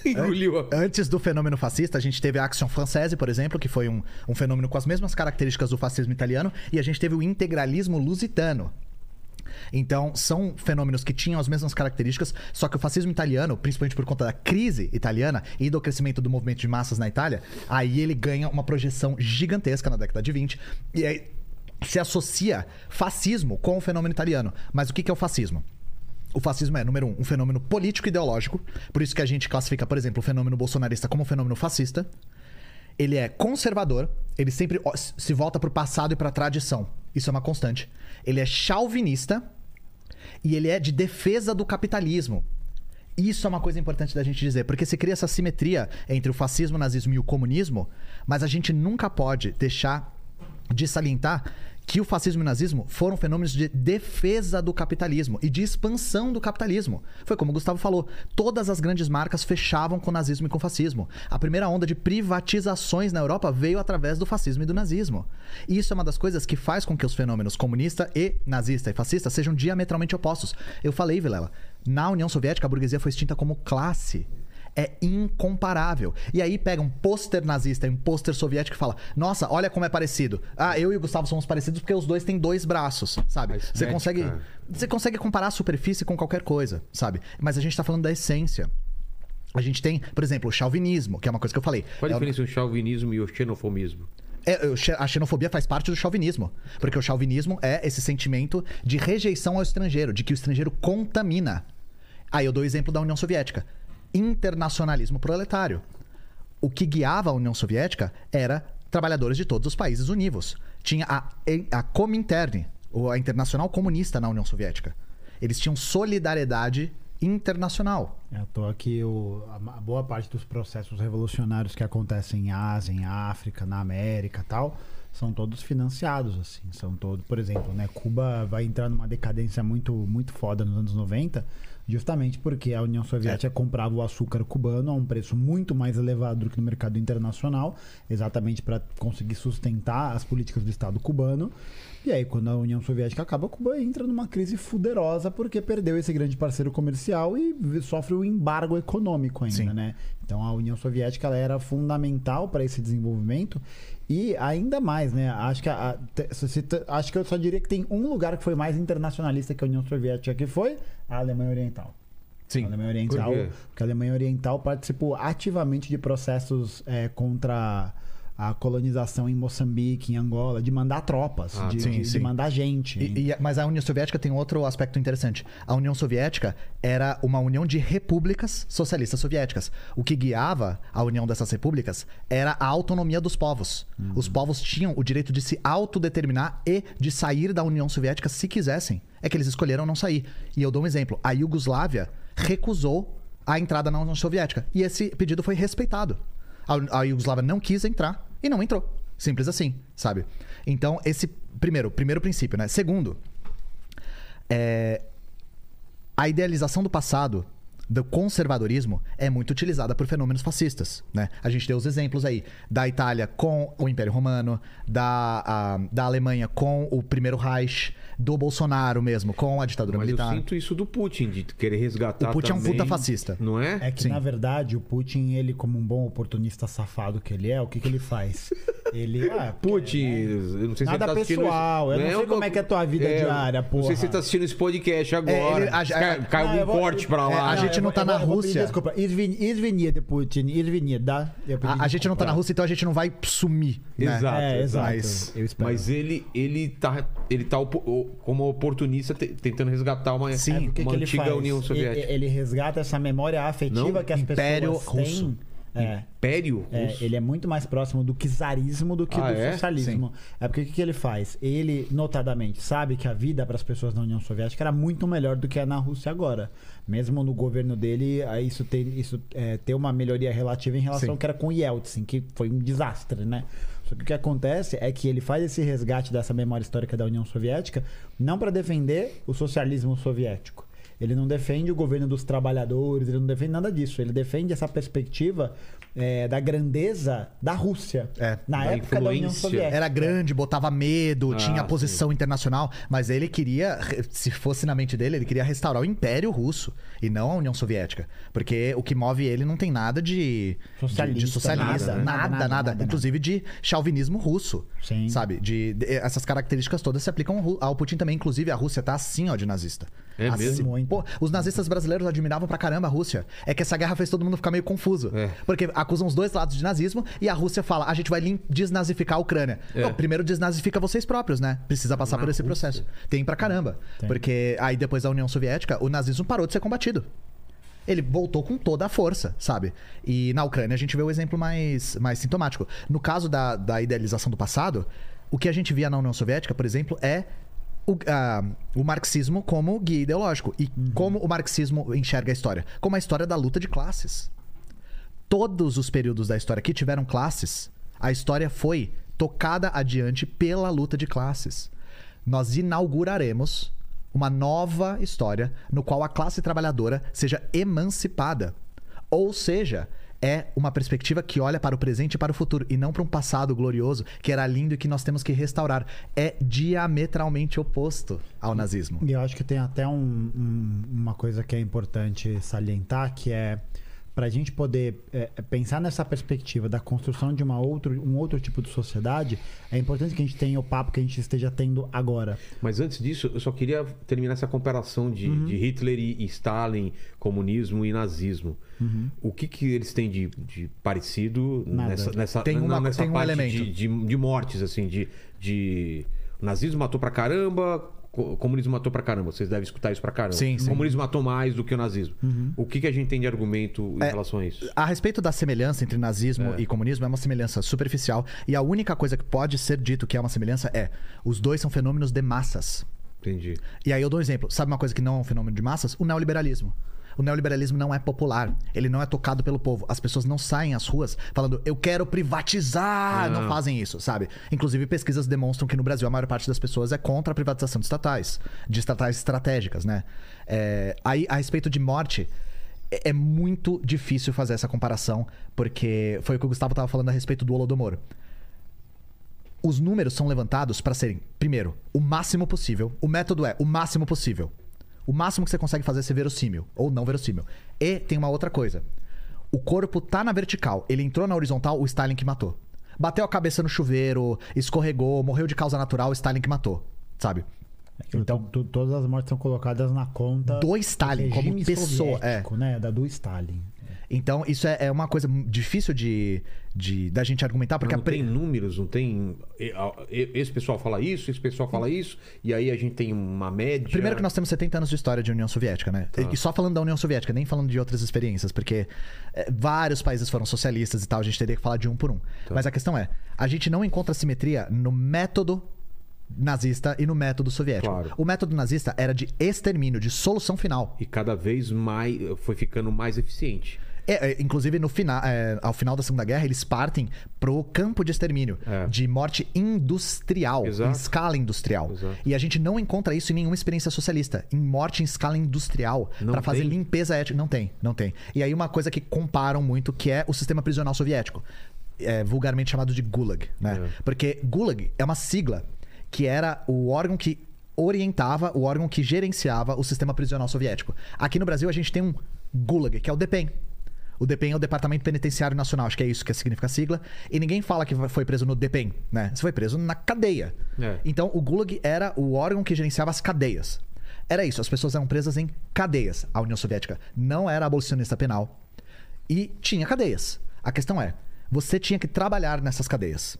Engoliu. a- Antes do fenômeno fascista, a gente teve a Action Française, por exemplo, que foi um, um fenômeno com as mesmas características do fascismo italiano, e a gente teve o integralismo lusitano. Então, são fenômenos que tinham as mesmas características, só que o fascismo italiano, principalmente por conta da crise italiana e do crescimento do movimento de massas na Itália, aí ele ganha uma projeção gigantesca na década de 20, e aí se associa fascismo com o fenômeno italiano. Mas o que é o fascismo? O fascismo é, número um, um fenômeno político ideológico. Por isso que a gente classifica, por exemplo, o fenômeno bolsonarista como um fenômeno fascista. Ele é conservador, ele sempre se volta para o passado e para a tradição. Isso é uma constante. Ele é chauvinista e ele é de defesa do capitalismo. Isso é uma coisa importante da gente dizer, porque se cria essa simetria entre o fascismo, o nazismo e o comunismo, mas a gente nunca pode deixar de salientar que o fascismo e o nazismo foram fenômenos de defesa do capitalismo e de expansão do capitalismo. Foi como o Gustavo falou, todas as grandes marcas fechavam com o nazismo e com o fascismo. A primeira onda de privatizações na Europa veio através do fascismo e do nazismo. E isso é uma das coisas que faz com que os fenômenos comunista e nazista e fascista sejam diametralmente opostos. Eu falei, Vilela, na União Soviética a burguesia foi extinta como classe é incomparável. E aí pega um pôster nazista e um pôster soviético e fala: Nossa, olha como é parecido. Ah, eu e o Gustavo somos parecidos porque os dois têm dois braços, sabe? Você consegue, você consegue comparar a superfície com qualquer coisa, sabe? Mas a gente tá falando da essência. A gente tem, por exemplo, o chauvinismo, que é uma coisa que eu falei. Qual a É o- diferença entre o chauvinismo e o xenofomismo? é, a xenofobia faz parte do chauvinismo. Porque o chauvinismo é esse sentimento de rejeição ao estrangeiro, de que o estrangeiro contamina. Aí eu dou o exemplo da União Soviética. Internacionalismo proletário. O que guiava a União Soviética era trabalhadores de todos os países univos. Tinha a, a Comintern, ou a Internacional Comunista na União Soviética. Eles tinham solidariedade internacional. É à toa que o, a, boa parte dos processos revolucionários que acontecem em Ásia, em África, na América tal, são todos financiados, assim. São todos, por exemplo, né? Cuba vai entrar numa decadência muito, muito foda nos anos 90, justamente porque a União Soviética comprava o açúcar cubano a um preço muito mais elevado do que no mercado internacional, exatamente para conseguir sustentar as políticas do Estado cubano. E aí, quando a União Soviética acaba, Cuba entra numa crise fuderosa porque perdeu esse grande parceiro comercial e sofre o embargo econômico ainda, Sim. né? Então a União Soviética ela era fundamental para esse desenvolvimento e ainda mais, né? Acho que, a- acho que eu só diria que tem um lugar que foi mais internacionalista que a União Soviética, que foi a Alemanha Oriental. A Alemanha Oriental, Por porque a Alemanha Oriental participou ativamente de processos é, contra a colonização em Moçambique, em Angola, de mandar tropas, Ah, de, sim, de- de sim. mandar gente. E- e- mas a União Soviética tem outro aspecto interessante. A União Soviética era uma união de repúblicas socialistas soviéticas. O que guiava a união dessas repúblicas era a autonomia dos povos. Os povos tinham o direito de se autodeterminar e de sair da União Soviética se quisessem. É que eles escolheram não sair. E eu dou um exemplo. A Iugoslávia recusou a entrada na União Soviética. E esse pedido foi respeitado. A, a Iugoslávia não quis entrar e não entrou. Simples assim, sabe? Então, esse primeiro, primeiro princípio, né? Segundo, é, a idealização do passado do conservadorismo é muito utilizada por fenômenos fascistas, né? A gente deu os exemplos aí da Itália com o Império Romano, da, a- da Alemanha com o Primeiro Reich, do Bolsonaro mesmo com a ditadura Mas eu militar. sinto isso do Putin, de querer resgatar O Putin é um também. puta fascista. Não é? É que, Sim. na verdade, o Putin, ele, como um bom oportunista safado que ele é, o que, que ele faz? Ele. Ah, Putin, né? eu não sei se Nada você tá assistindo pessoal, eu não sei uma- como é que é a tua vida diária, Não sei se você porra. tá assistindo esse podcast agora. É, ele- a- Cai, a- cai Não, algum eu vou- corte pra é, lá. a gente eu não vou- tá eu na vou- eu vou pedir Rússia. Desculpa, Извини- извини, Putin, извини, да? Eu pedi A, a gente não tá desculpa. na Rússia, então a gente não vai sumir. né? Exato. É, exato. Mas- eu espero. Mas ele, ele tá, ele tá opo- o- como oportunista te- tentando resgatar uma, Sim. É, que uma que ele antiga faz? União Soviética. Ele, ele resgata essa memória afetiva Não, que as Império pessoas Russo. têm. É. Império É, Russo? ele é muito mais próximo do czarismo do que Ah, do é? socialismo. É porque o que, que ele faz? Ele, notadamente, sabe que a vida para as pessoas na União Soviética era muito melhor do que é na Rússia agora. Mesmo no governo dele, isso tem isso é, ter uma melhoria relativa em relação Sim. ao que era com o Yeltsin, que foi um desastre, né? Só que o que acontece é que ele faz esse resgate dessa memória histórica da União Soviética não para defender o socialismo soviético. Ele não defende o governo dos trabalhadores, ele não defende nada disso. Ele defende essa perspectiva é, da grandeza da Rússia É, na da época da União influência. Soviética. Era grande, botava medo, Ah, tinha posição internacional, mas ele queria, se fosse na mente dele, ele queria restaurar o Império Russo e não a União Soviética. Porque o que move ele não tem nada de Socialista, de, de socialista, nada, né? nada, Nada, nada, nada, inclusive de chauvinismo russo. Sim. Sabe? De, de- essas características todas se aplicam ao Putin também, inclusive a Rússia tá assim, ó, de nazista. É Assim, mesmo? Muito. Pô, os nazistas brasileiros admiravam pra caramba a Rússia. É que essa guerra fez todo mundo ficar meio confuso. É. Porque acusam os dois lados de nazismo e a Rússia fala: a gente vai desnazificar a Ucrânia. É. Não, primeiro desnazifica vocês próprios, né? Precisa passar Na por esse Rússia. processo. Tem pra caramba. Tem. Porque aí depois da União Soviética, o nazismo parou de ser combatido. Ele voltou com toda a força, sabe? E na Ucrânia a gente vê o exemplo mais, mais sintomático. No caso da, da idealização do passado, o que a gente via na União Soviética, por exemplo, é o, ah, o marxismo como guia ideológico. E como o marxismo enxerga a história? Como a história da luta de classes. Todos os períodos da história que tiveram classes, a história foi tocada adiante pela luta de classes. Nós inauguraremos uma nova história no qual a classe trabalhadora seja emancipada. Ou seja, é uma perspectiva que olha para o presente e para o futuro e não para um passado glorioso que era lindo e que nós temos que restaurar. É diametralmente oposto ao nazismo. E eu acho que tem até um- um- uma coisa que é importante salientar, que é para a gente poder é, pensar nessa perspectiva da construção de uma outro, um outro tipo de sociedade, é importante que a gente tenha o papo que a gente esteja tendo agora. Mas antes disso, eu só queria terminar essa comparação de, Uhum. de Hitler e, Stalin, comunismo e nazismo. Uhum. O que, que eles têm de, de parecido Nada. nessa, nessa, Tem uma- não, nessa tem um parte elemento. de, de, de mortes, assim, de, de... O nazismo matou pra caramba, o comunismo matou pra caramba. Vocês devem escutar isso pra caramba. Sim, sim. O comunismo matou mais do que o nazismo. O que, que a gente tem de argumento em É, relação a isso? A respeito da semelhança entre nazismo É. e comunismo, é uma semelhança superficial. E a única coisa que pode ser dito que é uma semelhança é: os dois são fenômenos de massas. Entendi. E aí eu dou um exemplo. Sabe uma coisa que não é um fenômeno de massas? O neoliberalismo. O neoliberalismo não é popular. Ele não é tocado pelo povo. As pessoas não saem às ruas falando, eu quero privatizar. Não, Não. fazem isso, sabe? Inclusive, pesquisas demonstram que no Brasil a maior parte das pessoas é contra a privatização de estatais, de estatais estratégicas, né? É, aí, a respeito de morte, é, é muito difícil fazer essa comparação, porque foi o que o Gustavo estava falando a respeito do Holodomor os números são levantados para serem, primeiro, o máximo possível. O método é o máximo possível. O máximo que você consegue fazer é ser verossímil ou não verossímil. E tem uma outra coisa. O corpo tá na vertical, ele entrou na horizontal, o Stalin que matou. Bateu a cabeça no chuveiro, escorregou, morreu de causa natural, o Stalin que matou, sabe? Então, tu- todas as mortes são colocadas na conta Do Stalin, como pessoa, soviético, né? Da do Stalin. Então, isso é, é uma coisa difícil de, de da gente argumentar, porque Mas não pre- tem números, não tem. Esse pessoal fala isso, esse pessoal fala isso, e aí a gente tem uma média. Primeiro que nós temos 70 anos de história de União Soviética, né? Tá. E só falando da União Soviética, nem falando de outras experiências, porque é, vários países foram socialistas e tal, a gente teria que falar de um por um. Tá. Mas a questão é, a gente não encontra simetria no método nazista e no método soviético. Claro. O método nazista era de extermínio, de solução final. E cada vez mais foi ficando mais eficiente. É, é, inclusive, no final, é, ao final da Segunda Guerra, eles partem pro campo de extermínio, É. de morte industrial, Exato. em escala industrial. Exato. E a gente não encontra isso em nenhuma experiência socialista, em morte em escala industrial, para fazer limpeza étnica. Não tem, não tem. E aí, uma coisa que comparam muito, que é o sistema prisional soviético, é, vulgarmente chamado de Gulag, né? É. Porque Gulag é uma sigla que era o órgão que orientava, o órgão que gerenciava o sistema prisional soviético. Aqui no Brasil, a gente tem um Gulag, que é o DEPEN. O DEPEN é o Departamento Penitenciário Nacional, acho que é isso que significa a sigla. E ninguém fala que foi preso no DEPEN, né? Você foi preso na cadeia. É. Então, o Gulag era o órgão que gerenciava as cadeias. Era isso, as pessoas eram presas em cadeias. A União Soviética não era abolicionista penal e tinha cadeias. A questão é, você tinha que trabalhar nessas cadeias.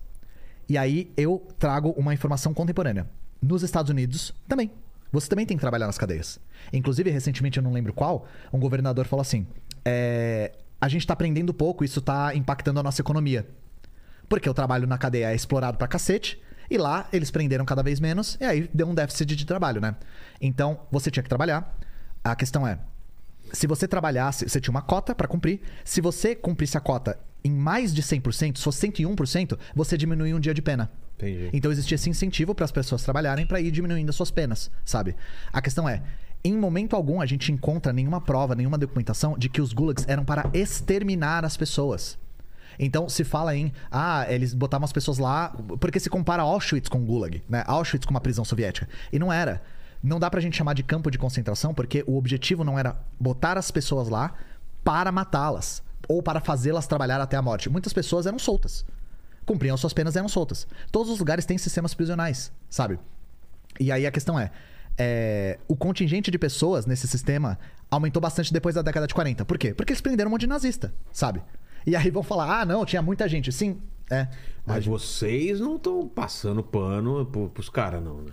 E aí eu trago uma informação contemporânea. Nos Estados Unidos, também. Você também tem que trabalhar nas cadeias. Inclusive, recentemente, eu não lembro qual, um governador falou assim: é, a gente tá aprendendo pouco, isso tá impactando a nossa economia. Porque o trabalho na cadeia é explorado pra cacete, e lá eles prenderam cada vez menos, e aí deu um déficit de trabalho, né? Então, você tinha que trabalhar. A questão é, se você trabalhasse, você tinha uma cota pra cumprir. Se você cumprisse a cota em mais de 100%, se fosse 101%, você diminuía um dia de pena. Entendi. Então existia esse incentivo para as pessoas trabalharem para ir diminuindo as suas penas, sabe? A questão é, em momento algum a gente encontra nenhuma prova, nenhuma documentação de que os gulags eram para exterminar as pessoas. Então se fala em, ah, eles botavam as pessoas lá, porque se compara Auschwitz com Gulag, né? Auschwitz com uma prisão soviética. E não era. Não dá pra gente chamar de campo de concentração, porque o objetivo não era botar as pessoas lá para matá-las ou para fazê-las trabalhar até a morte. Muitas pessoas eram soltas. Cumpriam suas penas e eram soltas. Todos os lugares têm sistemas prisionais, sabe? E aí a questão é, é, o contingente de pessoas nesse sistema aumentou bastante depois da década de 40. Por quê? Porque eles prenderam um monte de nazista, sabe? E aí vão falar, ah, não, tinha muita gente. Sim, é. Mas vocês não estão passando pano pro, pros caras, não, né?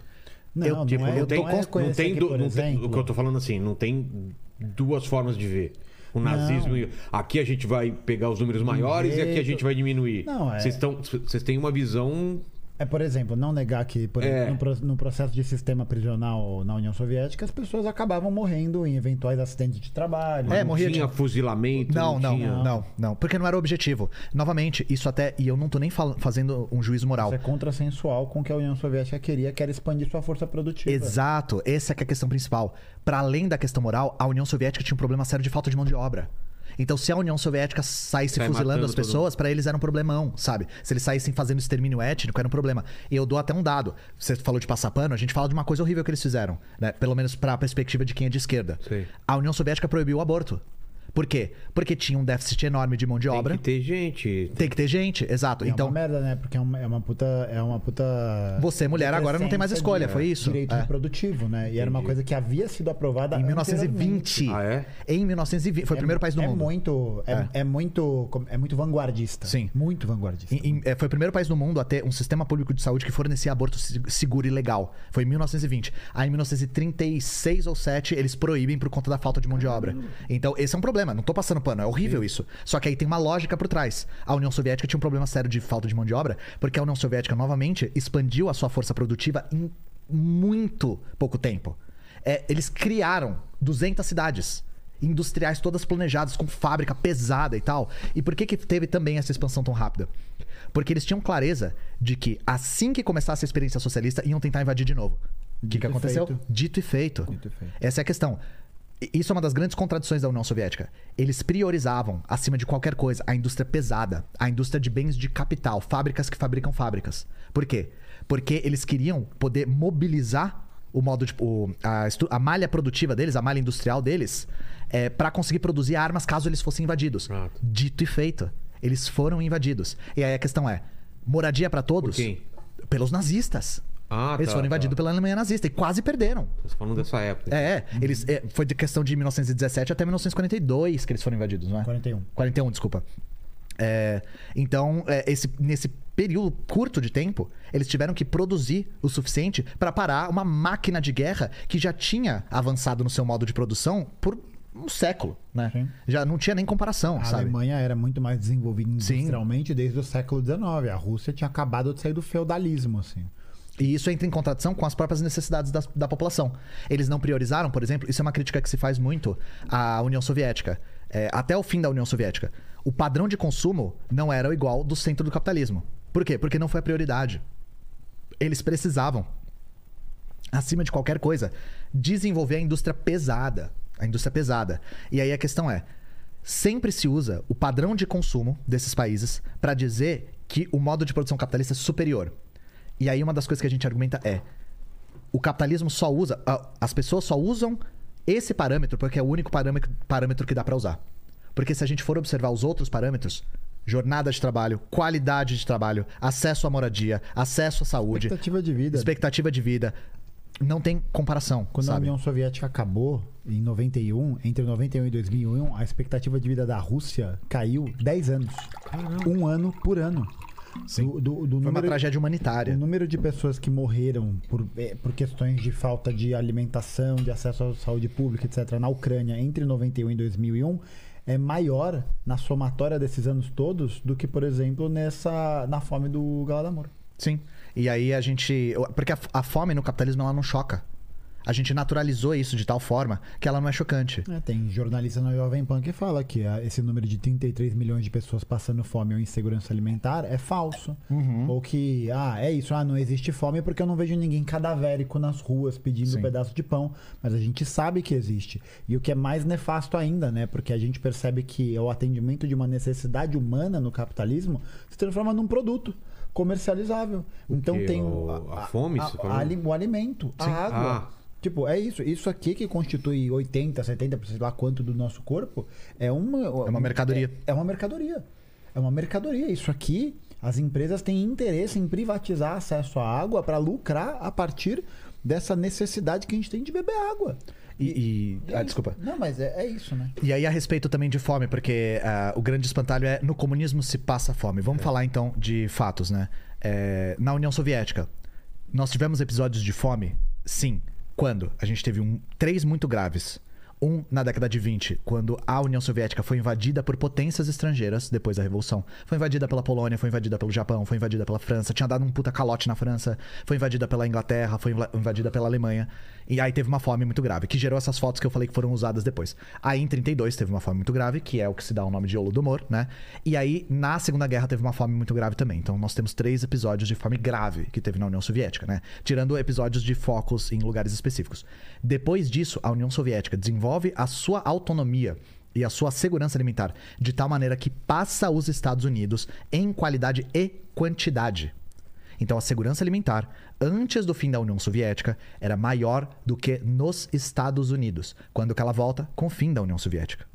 Não, Eu, não tipo, é, não tem, não é não tem, que, du- por não tem- o que eu tô falando assim, não tem duas formas de ver. O nazismo, e- aqui a gente vai pegar os números maiores e aqui a gente vai diminuir. Não, é- vocês têm uma visão É, por exemplo, não negar que por É. exemplo, no, no processo de sistema prisional na União Soviética, as pessoas acabavam morrendo em eventuais acidentes de trabalho. É, não morria tinha de- fuzilamento, Não, não, tinha... não, não, Porque não era o objetivo. Novamente, isso até. E eu não tô nem fal- fazendo um juízo moral. Isso é contrassensual com o que a União Soviética queria, que era expandir sua força produtiva. Exato, essa é que é a questão principal. Para além da questão moral, a União Soviética tinha um problema sério de falta de mão de obra. Então, se a União Soviética saísse Sai fuzilando as pessoas, para eles era um problemão, sabe? Se eles saíssem fazendo extermínio étnico, era um problema. E eu dou até um dado. Você falou de passar pano, a gente fala de uma coisa horrível que eles fizeram, né? Pelo menos para a perspectiva de quem é de esquerda. Sei. A União Soviética proibiu o aborto. Por quê? Porque tinha um déficit enorme de mão de Tem obra. que ter gente. Tem que ter gente, exato. É então, uma merda, né? Porque é uma, é uma puta. É uma puta. Você, mulher, agora não tem mais escolha, de foi isso? Direito É. reprodutivo, né? E era uma coisa que havia sido aprovada em anteriormente. 1920. Ah, é? Em 1920. Foi o É primeiro mu- país do é mundo. Muito, é, É. é muito. É muito vanguardista. Sim. Muito vanguardista. Em- em- é, foi o primeiro país do mundo a ter um sistema público de saúde que fornecia aborto se- seguro e legal. Foi em 1920. Aí em 1936 ou 7 eles proíbem por conta da falta de mão de obra. Então esse é um problema. Não tô passando pano, é horrível isso. Só que aí tem uma lógica por trás. A União Soviética tinha um problema sério de falta de mão de obra, porque a União Soviética novamente expandiu a sua força produtiva em muito pouco tempo. É, eles criaram 200 cidades industriais todas planejadas com fábrica pesada e tal. E por que que teve também essa expansão tão rápida? Porque eles tinham clareza de que assim que começasse a experiência socialista iam tentar invadir de novo. O que, que aconteceu? feito. Dito e feito. Dito e feito. Essa é a questão. Isso é uma das grandes contradições da União Soviética. Eles priorizavam, acima de qualquer coisa, a indústria pesada, a indústria de bens de capital, fábricas que fabricam fábricas. Por quê? Porque eles queriam poder mobilizar o modo de, o- a, a malha produtiva deles, a malha industrial deles, é, para conseguir produzir armas caso eles fossem invadidos. Pronto. Dito e feito. Eles foram invadidos. E aí a questão é: moradia para todos? Por quem? Pelos nazistas. Ah, eles tá, foram invadidos tá. pela Alemanha nazista e quase perderam. Tô falando dessa época. É, é. Eles, é, foi de questão de 1917 até 1942 que eles foram invadidos, não é? 41. 41, desculpa. É, então, é, esse, nesse período curto de tempo, eles tiveram que produzir o suficiente para parar uma máquina de guerra que já tinha avançado no seu modo de produção por um século, né? Sim. Já não tinha nem comparação, A sabe? Alemanha era muito mais desenvolvida Sim. industrialmente desde o século XIX. A Rússia tinha acabado de sair do feudalismo, assim. E isso entra em contradição com as próprias necessidades da, da população. Eles não priorizaram, por exemplo, isso é uma crítica que se faz muito à União Soviética. É, até o fim da União Soviética. O padrão de consumo não era igual do centro do capitalismo. Por quê? Porque não foi a prioridade. Eles precisavam, acima de qualquer coisa, desenvolver a indústria pesada. A indústria pesada. E aí a questão é: sempre se usa o padrão de consumo desses países para dizer que o modo de produção capitalista é superior. E aí uma das coisas que a gente argumenta é: o capitalismo só usa, a- as pessoas só usam esse parâmetro porque é o único parâmetro, parâmetro que dá para usar. Porque se a gente for observar os outros parâmetros, jornada de trabalho, qualidade de trabalho, acesso à moradia, acesso à saúde, Expectativa de vida. expectativa de vida, não tem comparação, Quando a sabe? União Soviética acabou, em 91, entre 91 e 2001, a expectativa de vida da Rússia caiu 10 anos. Um ano por ano. Do, do, do Foi uma número, tragédia humanitária. o número de pessoas que morreram por, eh, por questões de falta de alimentação, de acesso à saúde pública, etc., na Ucrânia entre 91 e 2001 é maior na somatória desses anos todos do que, por exemplo, nessa na fome do Galadamor. Sim. E aí a gente. Porque a, a fome no capitalismo ela não choca. A gente naturalizou isso de tal forma que ela não é chocante. É, tem jornalista na Jovem Pan que fala que ah, esse número de 33 milhões de pessoas passando fome ou insegurança alimentar é falso. Uhum. Ou que, ah, é isso, ah, não existe fome porque eu não vejo ninguém cadavérico nas ruas pedindo Sim. um pedaço de pão. Mas a gente sabe que existe. E o que é mais nefasto ainda, né? Porque a gente percebe que o atendimento de uma necessidade humana no capitalismo se transforma num produto comercializável. então quê? tem O- a fome, a- você a- falou? ali- o alimento, a água. Ah. Tipo, é isso. Isso aqui que constitui 80, 70%, sei lá quanto do nosso corpo, é uma... É uma mercadoria. É, é uma mercadoria. É uma mercadoria. Isso aqui, as empresas têm interesse em privatizar acesso à água para lucrar a partir dessa necessidade que a gente tem de beber água. E. e- É ah, desculpa. Não, mas é, é isso, né? E aí a respeito também de fome, porque ah, o grande espantalho é no comunismo se passa fome. Vamos falar então de fatos, né? É, na União Soviética, nós tivemos episódios de fome? Sim. Quando? A gente teve um, três muito graves. Um na década de 20, quando a União Soviética foi invadida por potências estrangeiras depois da Revolução. Foi invadida pela Polônia, foi invadida pelo Japão, foi invadida pela França, tinha dado um puta calote na França, foi invadida pela Inglaterra, foi inva- invadida pela Alemanha. E aí teve uma fome muito grave, que gerou essas fotos que eu falei que foram usadas depois. Aí em 32 teve uma fome muito grave, que é o que se dá o nome de Holodomor, né? E aí na Segunda Guerra teve uma fome muito grave também. Então nós temos três episódios de fome grave que teve na União Soviética, né? Tirando episódios de focos em lugares específicos. Depois disso, a União Soviética desenvolve a sua autonomia e a sua segurança alimentar de tal maneira que passa os Estados Unidos em qualidade e quantidade. Então a segurança alimentar, antes do fim da União Soviética, era maior do que nos Estados Unidos, quando ela volta com o fim da União Soviética.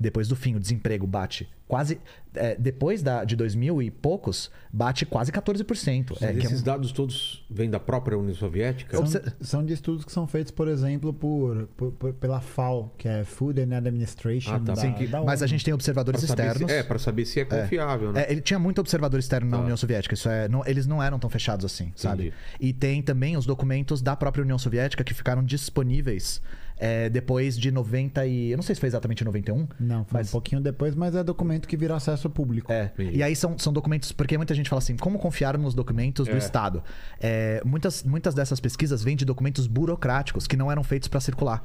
depois do fim, o desemprego bate quase. é, depois da, de 2000 e poucos, bate quase 14%. É, é Esses um- dados todos vêm da própria União Soviética? São, são de estudos que são feitos, por exemplo, por, por- por- pela FAO, que é Food and Administration. Ah, tá. da, Sim, que- da mas a gente tem observadores saber se- externos. é, pra saber se é confiável, né? É, ele tinha muito observador externo na Tá. União Soviética. Isso é, não- eles não eram tão fechados assim, sabe? E tem também os documentos da própria União Soviética que ficaram disponíveis é, depois de 90 e... Eu não sei se foi exatamente 91. Não, foi mas- um pouquinho depois, mas é documento que vira acesso público. É, e aí são, são documentos, porque muita gente fala assim, como confiar nos documentos É. do Estado? É, muitas, muitas dessas pesquisas vêm de documentos burocráticos que não eram feitos para circular.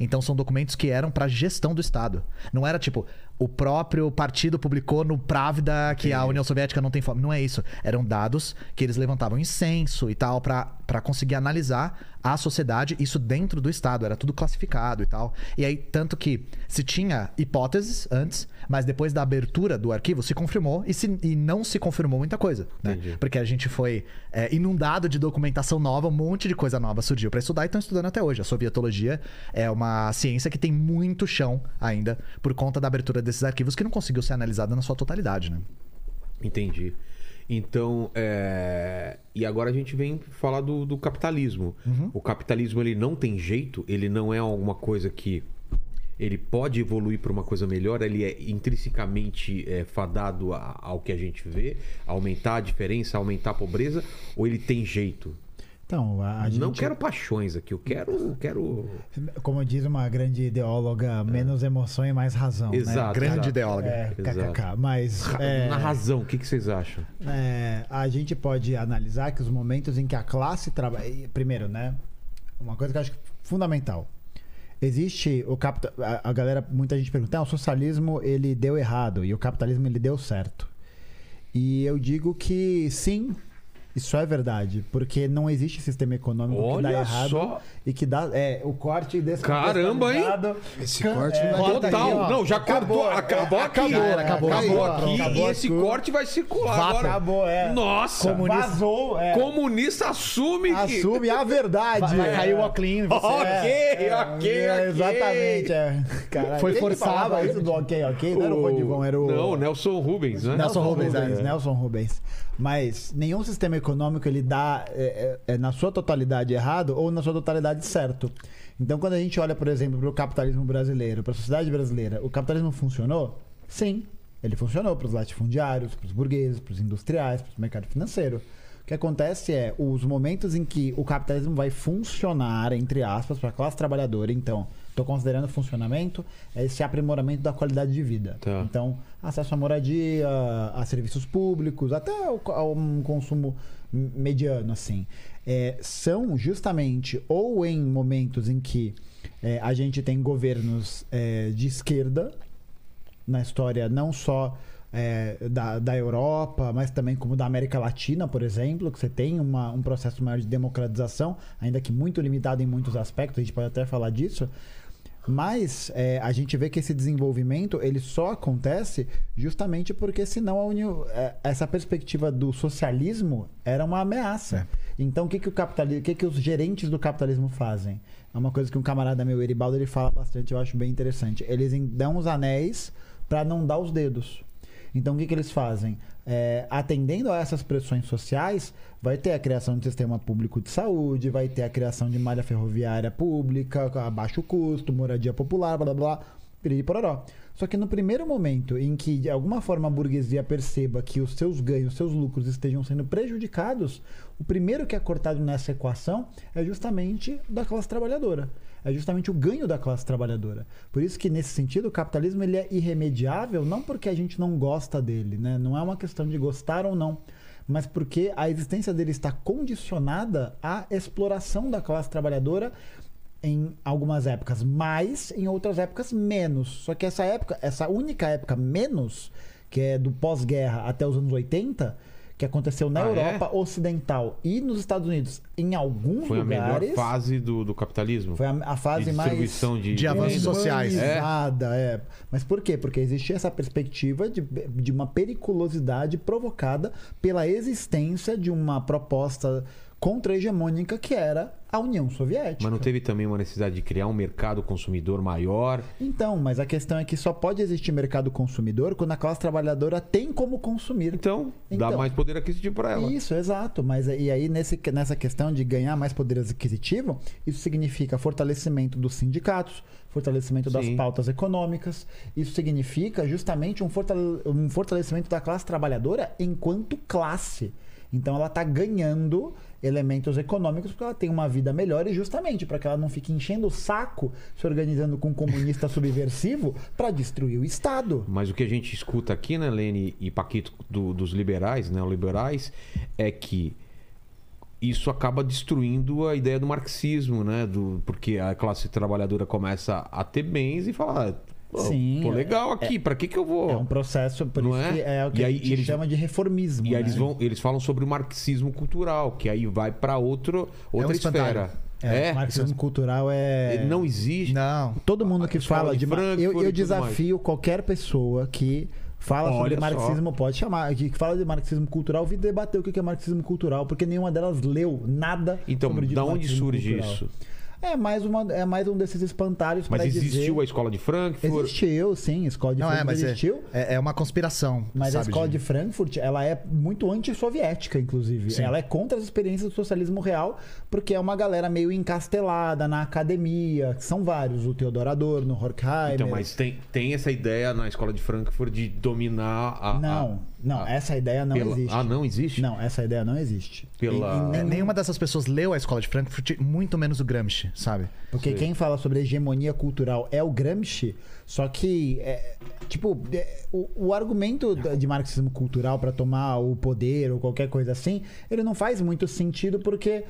Então são documentos que eram para gestão do Estado. Não era tipo, o próprio partido publicou no Pravda que a União Soviética não tem fome. Não é isso. Eram dados que eles levantavam em censo e tal para conseguir analisar a sociedade, isso dentro do Estado. Era tudo classificado e tal. E aí, tanto que se tinha hipóteses antes, mas depois da abertura do arquivo se confirmou e, se- e não se confirmou muita coisa. né? Entendi. Porque a gente foi é, inundado de documentação nova, um monte de coisa nova surgiu para estudar e estão estudando até hoje. A sovietologia é uma ciência que tem muito chão ainda por conta da abertura desses arquivos que não conseguiu ser analisada na sua totalidade, né? Entendi. Então, é... e agora a gente vem falar do, do capitalismo. Uhum. O capitalismo ele não tem jeito, ele não é alguma coisa que ele pode evoluir para uma coisa melhor, ele é intrinsecamente é, fadado a- ao que a gente vê, aumentar a diferença, aumentar a pobreza, ou ele tem jeito? Então, a, a gente, Não quero paixões aqui, eu quero, quero como diz uma grande ideóloga, menos emoção e mais razão. Exato. Né? Grande exato. ideóloga. É, Exato. kkk. Mas Ra- é, na razão. O que, que vocês acham? é, a gente pode analisar que os momentos em que a classe trabalha. Primeiro, né? Uma coisa que eu acho fundamental. Existe o capital. A, a galera, muita gente pergunta: ah, o socialismo ele deu errado e o capitalismo ele deu certo. E eu digo que sim, isso é verdade, porque não existe sistema econômico que dá Olha errado só. e que dá é o corte desse Caramba, hein? Esse Can- corte é, corta. Total. aí, ó. não, já Acabou, cortou. Acabou é, aqui. acabou, Acabou, acabou, acabou acabou, aqui. acabou e esse tudo. corte vai circular Vá, agora. acabou, é. Nossa. Vazou, é. Comunista assume que... Assume a verdade. Vai é. cair o você. Ok, É, ok, é, ok. Exatamente. É. Caralho, Foi forçado isso do ok, ok? Não era o Rodrigão, era o. Não, Nelson Rubens, né? Nelson Rubens, é. Nelson Rubens. Mas nenhum sistema econômico ele dá é, é, é na sua totalidade errado ou na sua totalidade certo. Então, quando a gente olha, por exemplo, para o capitalismo brasileiro, para a sociedade brasileira, o capitalismo funcionou? Sim, ele funcionou para os latifundiários, para os burgueses, para os industriais, para o mercado financeiro. O que acontece é os momentos em que o capitalismo vai funcionar, entre aspas, para a classe trabalhadora. Então, estou considerando funcionamento, é esse aprimoramento da qualidade de vida. Tá. Então, acesso à moradia, a serviços públicos, até um consumo mediano, assim. É, são justamente ou em momentos em que é, a gente tem governos é, de esquerda, na história não só é, da, da Europa, mas também como da América Latina, por exemplo, que você tem uma- um processo maior de democratização, ainda que muito limitado em muitos aspectos, a gente pode até falar disso. Mas é, a gente vê que esse desenvolvimento ele só acontece justamente porque senão união, é, essa perspectiva do socialismo era uma ameaça. Então o que, que o capitalismo, o que, que os gerentes do capitalismo fazem? É uma coisa que um camarada meu, Eribaldo, ele fala bastante, eu acho bem interessante. Eles dão os anéis para não dar os dedos. Então, o que, que eles fazem? É, atendendo a essas pressões sociais, vai ter a criação de sistema público de saúde, vai ter a criação de malha ferroviária pública, a baixo custo, moradia popular, blá blá blá, piriri pororó. Só que no primeiro momento em que, de alguma forma, a burguesia perceba que os seus ganhos, os seus lucros estejam sendo prejudicados, o primeiro que é cortado nessa equação é justamente da classe trabalhadora é justamente o ganho da classe trabalhadora. Por isso que, nesse sentido, o capitalismo ele é irremediável, não porque a gente não gosta dele, né? não é uma questão de gostar ou não, mas porque a existência dele está condicionada à exploração da classe trabalhadora em algumas épocas mais, em outras épocas menos. Só que essa época, essa única época menos, que é do pós-guerra até os anos 80, que aconteceu na Ah, é? Europa Ocidental e nos Estados Unidos, em alguns Foi a lugares. melhor fase do, do capitalismo. Foi a, a fase de mais distribuição de, de avanços sociais. humanizada, é. Mas por quê? Porque existia essa perspectiva de, de uma periculosidade provocada pela existência de uma proposta contra-hegemônica que era a União Soviética. Mas não teve também uma necessidade de criar um mercado consumidor maior? Então, mas a questão é que só pode existir mercado consumidor quando a classe trabalhadora tem como consumir. Então, dá Então. mais poder aquisitivo para ela. Isso, exato. Mas e aí, nesse, nessa questão de ganhar mais poder aquisitivo, isso significa fortalecimento dos sindicatos, fortalecimento das Sim. pautas econômicas. Isso significa justamente um, fortale- um fortalecimento da classe trabalhadora enquanto classe. Então ela está ganhando elementos econômicos porque ela tem uma vida melhor e justamente para que ela não fique enchendo o saco, se organizando com um comunista subversivo para destruir o Estado. Mas o que a gente escuta aqui, né, Lene e Paquito, do- dos liberais, neoliberais, é que isso acaba destruindo a ideia do marxismo, né? Do, porque a classe trabalhadora começa a ter bens e fala, "Pô, Sim, tô é- legal aqui, pra que que eu vou... É um processo, por Não isso é? que é o que E a aí gente eles- chama de reformismo. E aí né? eles, vão, eles falam sobre o marxismo cultural, que aí vai pra outro, outra um espantalho. esfera. É, É, o marxismo cultural é. Ele não existe. Não. Todo mundo que fala de de. Frankfurt eu eu desafio qualquer pessoa que fala Olha sobre só. marxismo, pode chamar, que fala de marxismo cultural, vir debater o que é marxismo cultural, porque nenhuma delas leu nada Então, sobre da onde surge cultural. isso? É mais, uma, é mais um desses espantalhos Mas existiu dizer... a escola de Frankfurt? Existiu, sim, escola de Não, é, Frankfurt mas é, existiu. é, é uma conspiração. Mas a sabe, escola de Frankfurt, ela é muito anti-soviética, inclusive. Sim. Ela é contra as experiências do socialismo real, porque é uma galera meio encastelada na academia. que São vários, o Theodor Adorno, Horkheimer. Então, mas tem, tem essa ideia na escola de Frankfurt de dominar a. Não, não, a- essa ideia não pela- existe. Ah, não existe? Não, essa ideia não existe. Pela- E- e nenhum- nenhuma dessas pessoas leu a escola de Frankfurt, muito menos o Gramsci, sabe? Porque Sei. quem fala sobre hegemonia cultural é o Gramsci, só que, é, tipo, é, o, o argumento de marxismo cultural para tomar o poder ou qualquer coisa assim, ele não faz muito sentido porque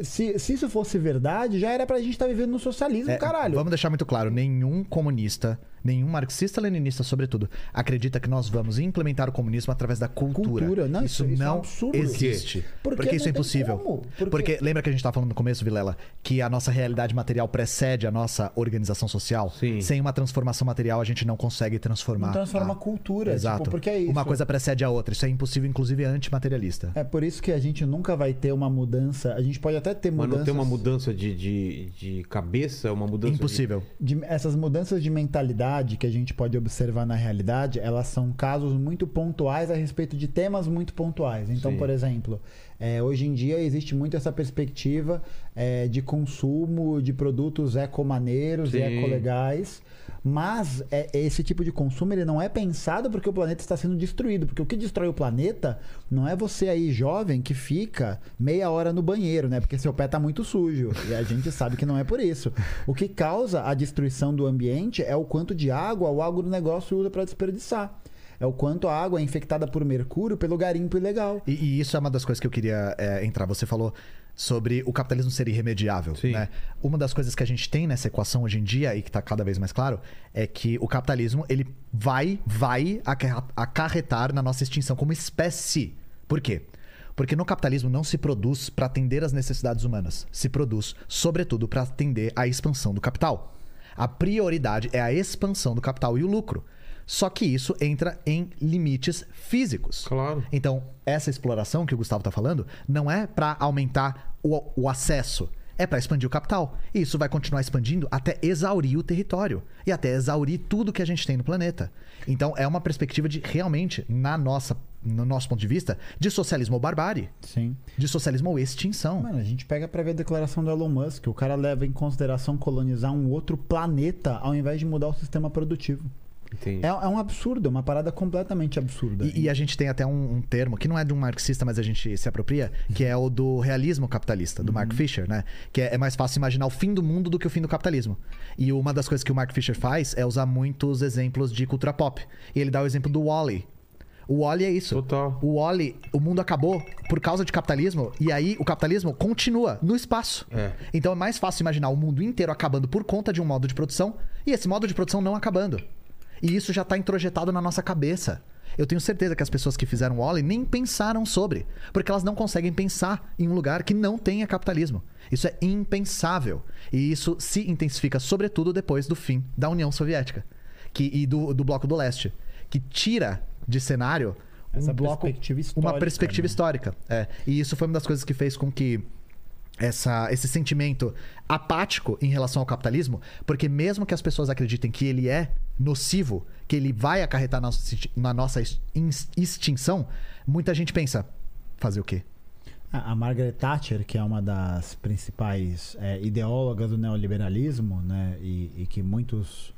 se, se isso fosse verdade, já era pra gente estar vivendo no socialismo, É, caralho. Vamos deixar muito claro: nenhum comunista, nenhum marxista-leninista, sobretudo, acredita que nós vamos implementar o comunismo através da cultura. Cultura, não, isso, isso- é um não absurdo. existe. Porque Porque, isso é impossível. Porque- Porque lembra que a gente estava falando no começo, Vilela, que a nossa realidade material precede a nossa organização social? Sim. Sem uma transformação material, a gente não consegue transformar. Não transforma a- cultura, Exato. tipo, porque é isso. Uma coisa precede a outra. Isso é impossível, inclusive, é antimaterialista. É por isso que a gente nunca vai ter uma mudança. A gente pode até ter Mas mudanças. não tem uma mudança de, de, de cabeça, uma mudança. de- Impossível. de- essas mudanças de mentalidade que a gente pode observar na realidade, elas são casos muito pontuais a respeito de temas muito pontuais. Então, Sim. por exemplo, é, hoje em dia existe muito essa perspectiva é, de consumo de produtos ecomaneiros e Sim. ecolegais. Mas é, esse tipo de consumo ele não é pensado porque o planeta está sendo destruído. Porque o que destrói o planeta não é você aí, jovem, que fica meia hora no banheiro, né? Porque seu pé tá muito sujo. E a gente sabe que não é por isso. O que causa a destruição do ambiente é o quanto de água o agronegócio usa para desperdiçar. É o quanto a água é infectada por mercúrio pelo garimpo ilegal. E, e isso é uma das coisas que eu queria é, entrar. Você falou sobre o capitalismo ser irremediável. Né? Uma das coisas que a gente tem nessa equação hoje em dia e que está cada vez mais claro é que o capitalismo ele vai, vai acarretar na nossa extinção como espécie. Por quê? Porque no capitalismo não se produz para atender às necessidades humanas. Se produz, sobretudo, para atender à expansão do capital. A prioridade é a expansão do capital e o lucro. Só que isso entra em limites físicos. Claro. Então, essa exploração que o Gustavo está falando não é para aumentar o, o acesso, é para expandir o capital. E isso vai continuar expandindo até exaurir o território e até exaurir tudo que a gente tem no planeta. Então, é uma perspectiva de realmente, na nossa, no nosso ponto de vista, de socialismo ou barbárie, Sim. de socialismo ou extinção. Mano, a gente pega pra ver a declaração do Elon Musk. O cara leva em consideração colonizar um outro planeta ao invés de mudar o sistema produtivo. É, é um absurdo, é uma parada completamente absurda. E, e a gente tem até um, um termo que não é de um marxista, mas a gente se apropria, que é o do realismo capitalista, do Mark Fisher, né? Que é, é mais fácil imaginar o fim do mundo do que o fim do capitalismo. E uma das coisas que o Mark Fisher faz é usar muitos exemplos de cultura pop. E ele dá o exemplo do Wally. O Wally é isso. Total. O Wally, o mundo acabou por causa de capitalismo, e aí o capitalismo continua no espaço. É. Então é mais fácil imaginar o mundo inteiro acabando por conta de um modo de produção, e esse modo de produção não acabando. E isso já está introjetado na nossa cabeça. Eu tenho certeza que as pessoas que fizeram o Wally nem pensaram sobre, porque elas não conseguem pensar em um lugar que não tenha capitalismo. Isso é impensável. E isso se intensifica, sobretudo, depois do fim da União Soviética que, e do, do Bloco do Leste, que tira de cenário Essa um bloco, perspectiva uma perspectiva né? histórica. É. E isso foi uma das coisas que fez com que essa, esse sentimento apático em relação ao capitalismo, porque mesmo que as pessoas acreditem que ele é nocivo, que ele vai acarretar na nossa, na nossa ex- extinção, muita gente pensa, fazer o quê? A Margaret Thatcher, que é uma das principais é, ideólogas do neoliberalismo, né, e, e que muitos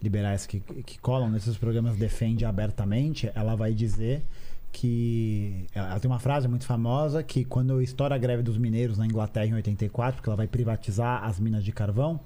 liberais que, que colam nesses programas defendem abertamente, ela vai dizer que ela tem uma frase muito famosa que quando estoura a greve dos mineiros na Inglaterra em 84, porque ela vai privatizar as minas de carvão,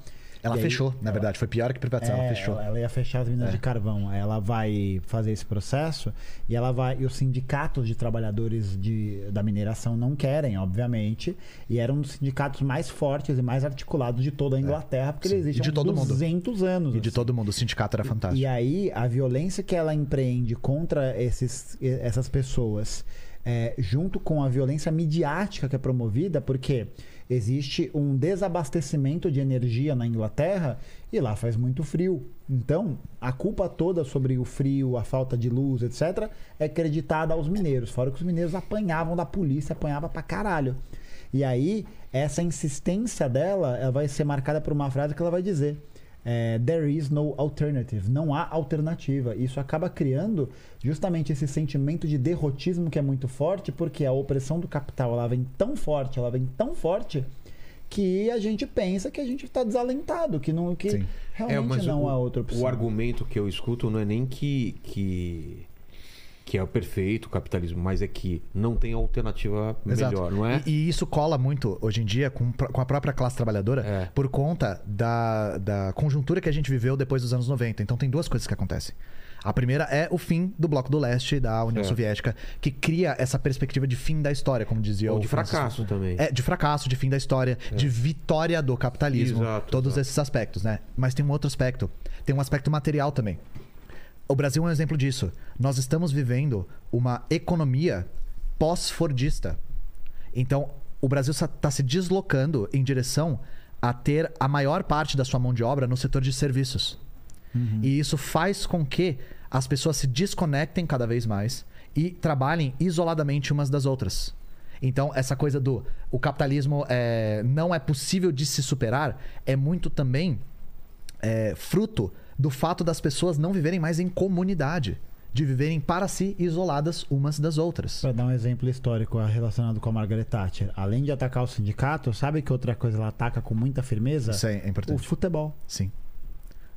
Ela e aí fechou, na ela- verdade. Foi pior que privatizar, ela é, fechou. Ela, ela ia fechar as minas É. de carvão. Aí Ela vai fazer esse processo e ela vai. E os sindicatos de trabalhadores de, da mineração não querem, obviamente. E era um dos sindicatos mais fortes e mais articulados de toda a Inglaterra, porque sim. ele existe E de há todo mundo. 200 anos. E de assim. todo mundo, o sindicato era fantástico. E aí, a violência que ela empreende contra esses, essas pessoas, é, junto com a violência midiática que é promovida, porque existe um desabastecimento de energia na Inglaterra e lá faz muito frio. Então, a culpa toda sobre o frio, a falta de luz, etc., é acreditada aos mineiros. Fora que os mineiros apanhavam da polícia, apanhava pra caralho. E aí, essa insistência dela, ela vai ser marcada por uma frase que ela vai dizer é, there is no alternative. Não há alternativa. Isso acaba criando justamente esse sentimento de derrotismo que é muito forte, porque a opressão do capital ela vem tão forte, ela vem tão forte que a gente pensa que a gente está desalentado, que não que Sim. realmente não É, o, há outra opção. O argumento que eu escuto não é nem que, que, que é o perfeito o capitalismo, mas é que não tem alternativa Exato. melhor, não é? E, e isso cola muito hoje em dia com, com a própria classe trabalhadora É. por conta da, da conjuntura que a gente viveu depois dos anos 90. Então tem duas coisas que acontecem. A primeira é o fim do Bloco do Leste da União É. Soviética, que cria essa perspectiva de fim da história, como dizia Ou o de Francis fracasso também. É, de fracasso, de fim da história, de vitória do capitalismo. Exato, todos exato. esses aspectos, né? Mas tem um outro aspecto. Tem um aspecto material também. O Brasil é um exemplo disso. Nós estamos vivendo uma economia pós-fordista. Então, o Brasil está se deslocando em direção a ter a maior parte da sua mão de obra no setor de serviços. E isso faz com que as pessoas se desconectem cada vez mais e trabalhem isoladamente umas das outras. Então, essa coisa do o capitalismo é, não é possível de se superar é muito também é, fruto do fato das pessoas não viverem mais em comunidade, de viverem para si isoladas umas das outras. Para dar um exemplo histórico relacionado com a Margaret Thatcher, além de atacar o sindicato, sabe que outra coisa ela ataca com muita firmeza? Isso é O importante. futebol. Sim.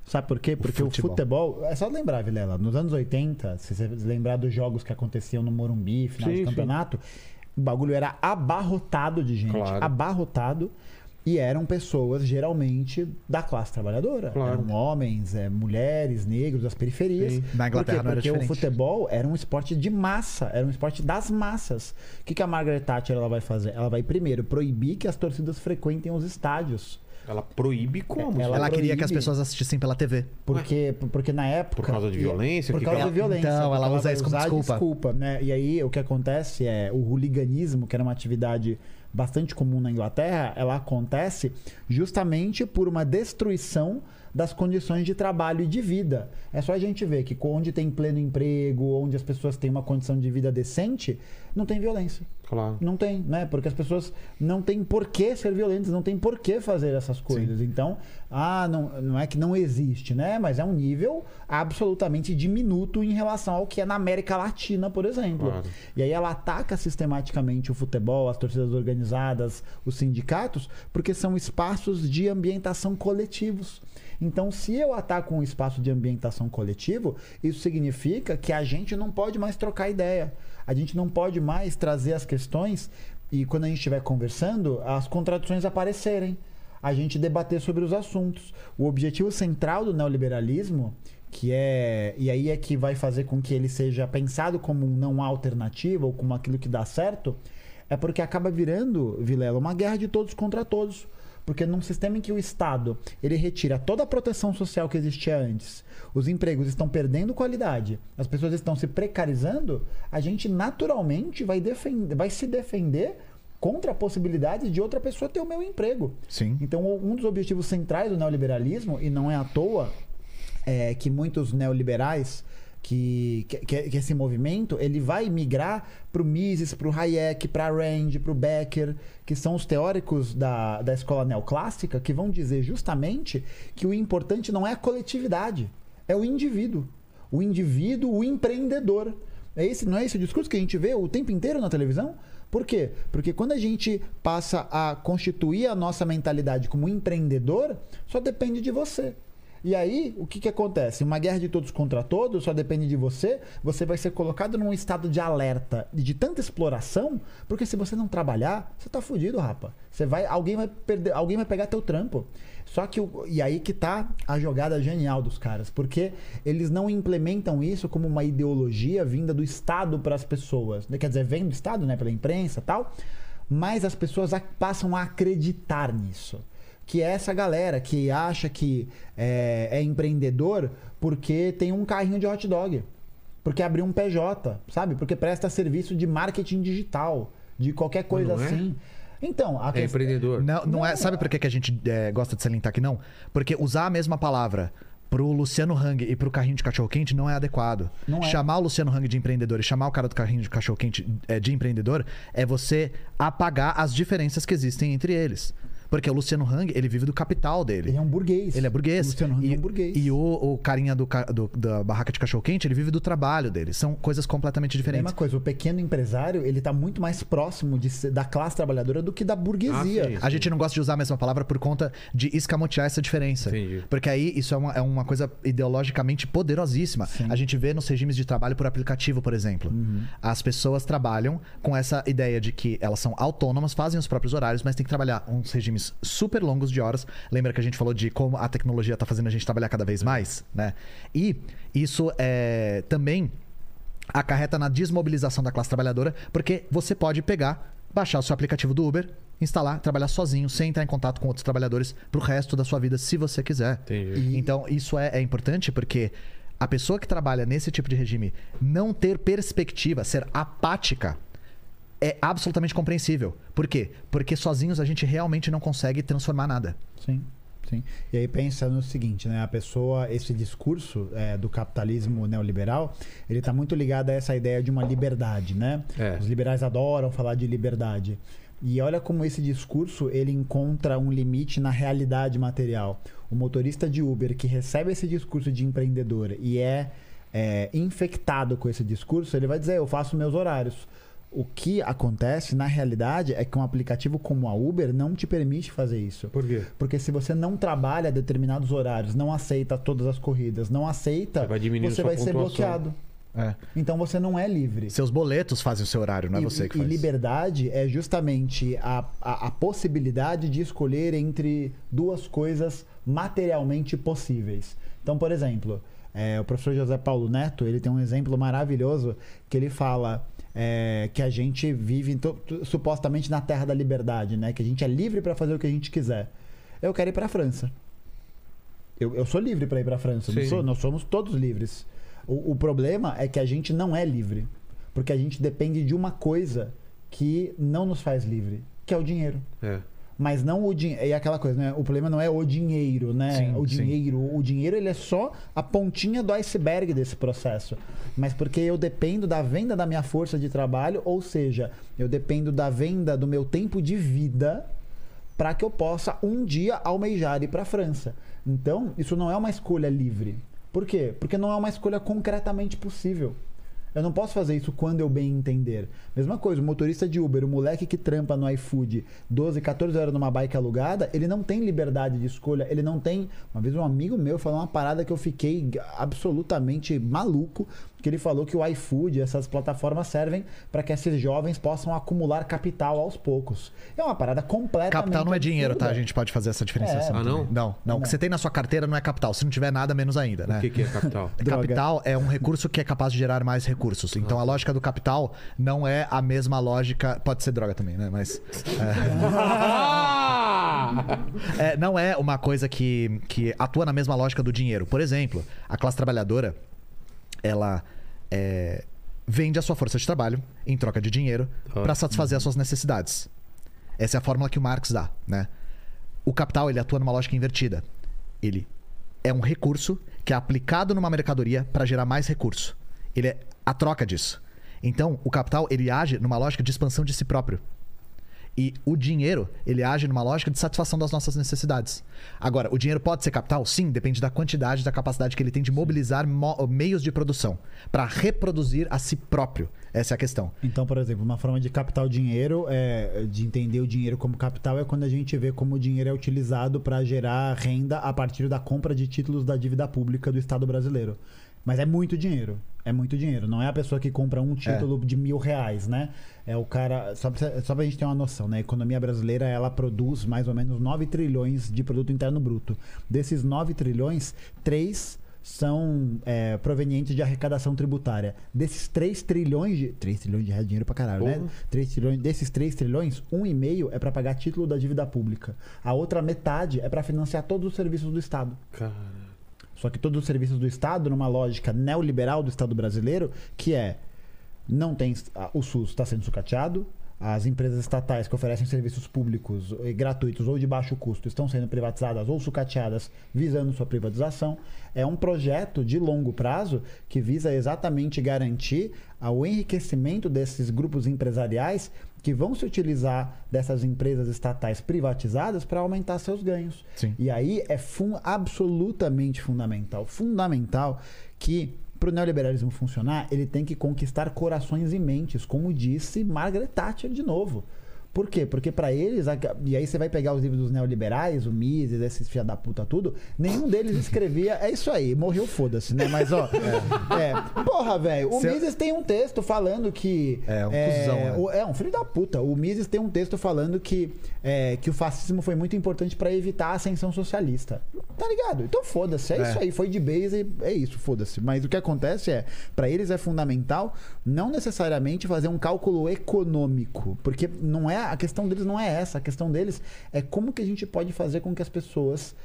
Sabe por quê? Porque o futebol. futebol. É só lembrar, Vilela, nos anos 80, se você lembrar dos jogos que aconteciam no Morumbi, final Sim, de sim. campeonato, o bagulho era abarrotado de gente. Claro. Abarrotado. E eram pessoas, geralmente, da classe trabalhadora. Claro. Eram homens, é, mulheres, negros, das periferias. Sim. Na Inglaterra Por era Porque o futebol era um esporte de massa, era um esporte das massas. O que, que a Margaret Thatcher ela vai fazer? Ela vai, primeiro, proibir que as torcidas frequentem os estádios. Ela proíbe como? Ela Ela queria que as pessoas assistissem pela TV. Porque, porque na época. Por causa de violência? Por causa que de ela- violência. Então, porque ela usa vai isso como usar a desculpa. né? E aí o que acontece é o hooliganismo, que era uma atividade bastante comum na Inglaterra, ela acontece justamente por uma destruição das condições de trabalho e de vida. É só a gente ver que onde tem pleno emprego, onde as pessoas têm uma condição de vida decente, não tem violência. Claro. Não tem, né? Porque as pessoas não têm por que ser violentas, não tem por que fazer essas coisas. Então, ah, não, não é que não existe, né? Mas é um nível absolutamente diminuto em relação ao que é na América Latina, por exemplo. Claro. E aí ela ataca sistematicamente o futebol, as torcidas organizadas, os sindicatos, porque são espaços de ambientação coletivos. Então, se eu ataco um espaço de ambientação coletivo, isso significa que a gente não pode mais trocar ideia. A gente não pode mais trazer as questões e quando a gente estiver conversando, as contradições aparecerem. A gente debater sobre os assuntos. O objetivo central do neoliberalismo, que é. E aí é que vai fazer com que ele seja pensado como um não alternativa ou como aquilo que dá certo, é porque acaba virando, Vilela, uma guerra de todos contra todos. Porque num sistema em que o Estado ele retira toda a proteção social que existia antes, os empregos estão perdendo qualidade, as pessoas estão se precarizando, a gente naturalmente vai, defender, vai se defender contra a possibilidade de outra pessoa ter o meu emprego. Sim. Então, um dos objetivos centrais do neoliberalismo, e não é à toa, é que muitos neoliberais que, que, que esse movimento ele vai migrar para o Mises, para o Hayek, para Rand, para o Becker, que são os teóricos da, da escola neoclássica, que vão dizer justamente que o importante não é a coletividade, é o indivíduo. O indivíduo, o empreendedor. É esse, não é esse o discurso que a gente vê o tempo inteiro na televisão? Por quê? Porque quando a gente passa a constituir a nossa mentalidade como empreendedor, só depende de você. E aí, o que, que acontece? Uma guerra de todos contra todos só depende de você. Você vai ser colocado num estado de alerta e de tanta exploração, porque se você não trabalhar, você tá fudido, rapa. Você vai, alguém vai perder, alguém vai pegar teu trampo. Só que o- e aí que tá a jogada genial dos caras, porque eles não implementam isso como uma ideologia vinda do Estado para as pessoas. Quer dizer, vem do Estado, né, pela imprensa, e tal, mas as pessoas passam a acreditar nisso que é essa galera que acha que é, é empreendedor porque tem um carrinho de hot dog, porque abriu um PJ, sabe? Porque presta serviço de marketing digital, de qualquer coisa não é? Então, a É empreendedor. Não, não é. Sabe por que, que a gente é, gosta de salientar que não? Porque usar a mesma palavra pro Luciano Hang e pro carrinho de cachorro-quente não é adequado. Não é. Chamar o Luciano Hang de empreendedor e chamar o cara do carrinho de cachorro-quente é, de empreendedor é você apagar as diferenças que existem entre eles. Porque o Luciano Hang, ele vive do capital dele. Ele é um burguês. Ele é burguês. O Luciano Hang e, é um burguês. E o, o carinha do, do- da barraca de cachorro-quente, ele vive do trabalho dele. São coisas completamente diferentes. Mesma coisa, o pequeno empresário, ele tá muito mais próximo de ser- da classe trabalhadora do que da burguesia. Ah, sim. A gente não gosta de usar a mesma palavra por conta de escamotear essa diferença. Entendi. Porque aí isso é uma, é uma coisa ideologicamente poderosíssima. A gente vê nos regimes de trabalho por aplicativo, por exemplo. Uhum. As pessoas trabalham com essa ideia de que elas são autônomas, fazem os próprios horários, mas tem que trabalhar uns regimes super longos de horas. Lembra que a gente falou de como a tecnologia está fazendo a gente trabalhar cada vez mais, né? E isso é também acarreta na desmobilização da classe trabalhadora, porque você pode pegar, baixar o seu aplicativo do Uber, instalar, trabalhar sozinho, sem entrar em contato com outros trabalhadores pro resto da sua vida, se você quiser. Entendi. Então, isso é, é importante porque a pessoa que trabalha nesse tipo de regime não ter perspectiva, ser apática, é absolutamente compreensível. Por quê? Porque sozinhos a gente realmente não consegue transformar nada. Sim, sim. E aí pensa no seguinte, né? A pessoa, esse discurso é, do capitalismo neoliberal, ele está muito ligado a essa ideia de uma liberdade, né? É. Os liberais adoram falar de liberdade. E olha como esse discurso ele encontra um limite na realidade material. O motorista de Uber que recebe esse discurso de empreendedor e é, é, infectado com esse discurso, ele vai dizer: eu faço meus horários. O que acontece na realidade é que um aplicativo como a Uber não te permite fazer isso. Por quê? Porque se você não trabalha determinados horários, não aceita todas as corridas, não aceita, Você vai você sua vai ser bloqueado. É. Então você não é livre. Seus boletos fazem o seu horário, não é E- você que e, faz. liberdade é justamente a, a, a possibilidade de escolher entre duas coisas materialmente possíveis. Então, por exemplo, é, o professor José Paulo Neto ele tem um exemplo maravilhoso que ele fala é, que a gente vive supostamente na terra da liberdade, né? Que a gente é livre para fazer o que a gente quiser. Eu quero ir para a França. Eu, eu sou livre para ir para a França. sou? nós somos todos livres. O, o problema é que a gente não é livre. Porque a gente depende de uma coisa que não nos faz livre, que é o dinheiro. É. Mas não o dinheiro. E aquela coisa, né? O problema não é o dinheiro, né? Sim, o sim. dinheiro. O dinheiro ele é só a pontinha do iceberg desse processo. Mas porque eu dependo da venda da minha força de trabalho, ou seja, eu dependo da venda do meu tempo de vida para que eu possa um dia almejar ir para a França. Então, isso não é uma escolha livre. Por quê? Porque não é uma escolha concretamente possível. Eu não posso fazer isso quando eu bem entender. Mesma coisa, o motorista de Uber, o moleque que trampa no iFood 12, 14 horas numa bike alugada, ele não tem liberdade de escolha, ele não tem. Uma vez um amigo meu falou uma parada que eu fiquei absolutamente maluco, que ele falou que o iFood, essas plataformas servem para que esses jovens possam acumular capital aos poucos. É uma parada completamente Capital não é dinheiro, tá? A gente pode fazer essa diferenciação. É. Ah, não? também. Não, não. O que você tem na sua carteira não é capital. Se não tiver nada, menos ainda, né? O que, que é capital? Capital é um recurso que é capaz de gerar mais recursos. Então a lógica do capital não é a mesma lógica. Pode ser droga também, né? Mas. É, não é uma coisa que, que atua na mesma lógica do dinheiro. Por exemplo, a classe trabalhadora, ela é, vende a sua força de trabalho em troca de dinheiro para satisfazer as suas necessidades. Essa é a fórmula que o Marx dá, né? O capital ele atua numa lógica invertida. Ele é um recurso que é aplicado numa mercadoria para gerar mais recurso. Ele é a troca disso. Então, o capital ele age numa lógica de expansão de si próprio. E o dinheiro, ele age numa lógica de satisfação das nossas necessidades. Agora, o dinheiro pode ser capital? Sim, depende da quantidade, da capacidade que ele tem de mobilizar mo- meios de produção para reproduzir a si próprio. Essa é a questão. Então, por exemplo, uma forma de captar o dinheiro, é, de entender o dinheiro como capital, é quando a gente vê como o dinheiro é utilizado para gerar renda a partir da compra de títulos da dívida pública do Estado brasileiro. Mas é muito dinheiro. É muito dinheiro. Não é a pessoa que compra um título de mil reais, né? É o cara. Só pra, só pra gente ter uma noção, né? A economia brasileira ela produz mais ou menos 9 trilhões de produto interno bruto. Desses 9 trilhões, 3 são é, provenientes de arrecadação tributária. Desses 3 trilhões de. 3 trilhões de reais é dinheiro pra caralho, né? 3 trilhões, desses 3 trilhões, 1,5 é pra pagar título da dívida pública. A outra metade é pra financiar todos os serviços do Estado. Cara. Só que todos os serviços do Estado, numa lógica neoliberal do Estado brasileiro, que é não tem o SUS está sendo sucateado, as empresas estatais que oferecem serviços públicos gratuitos ou de baixo custo estão sendo privatizadas ou sucateadas visando sua privatização. É um projeto de longo prazo que visa exatamente garantir o enriquecimento desses grupos empresariais que vão se utilizar dessas empresas estatais privatizadas para aumentar seus ganhos. Sim. E aí é fun- absolutamente fundamental, fundamental que para o neoliberalismo funcionar, ele tem que conquistar corações e mentes, como disse Margaret Thatcher de novo. Por quê? Porque para eles, e aí você vai pegar os livros dos neoliberais, o Mises, esses filha da puta tudo, nenhum deles escrevia, é isso aí, morreu foda-se, né? Mas ó, é, porra, velho, o Cê- Mises tem um texto falando que É, um cuzão, né? o- é um filho da puta. O Mises tem um texto falando que, é, que o fascismo foi muito importante para evitar a ascensão socialista. Tá ligado? Então foda-se, é, É. isso aí. Foi de base e é isso, foda-se. Mas o que acontece é, para eles é fundamental não necessariamente fazer um cálculo econômico, porque não é a questão deles não é essa. A questão deles é como que a gente pode fazer com que as pessoas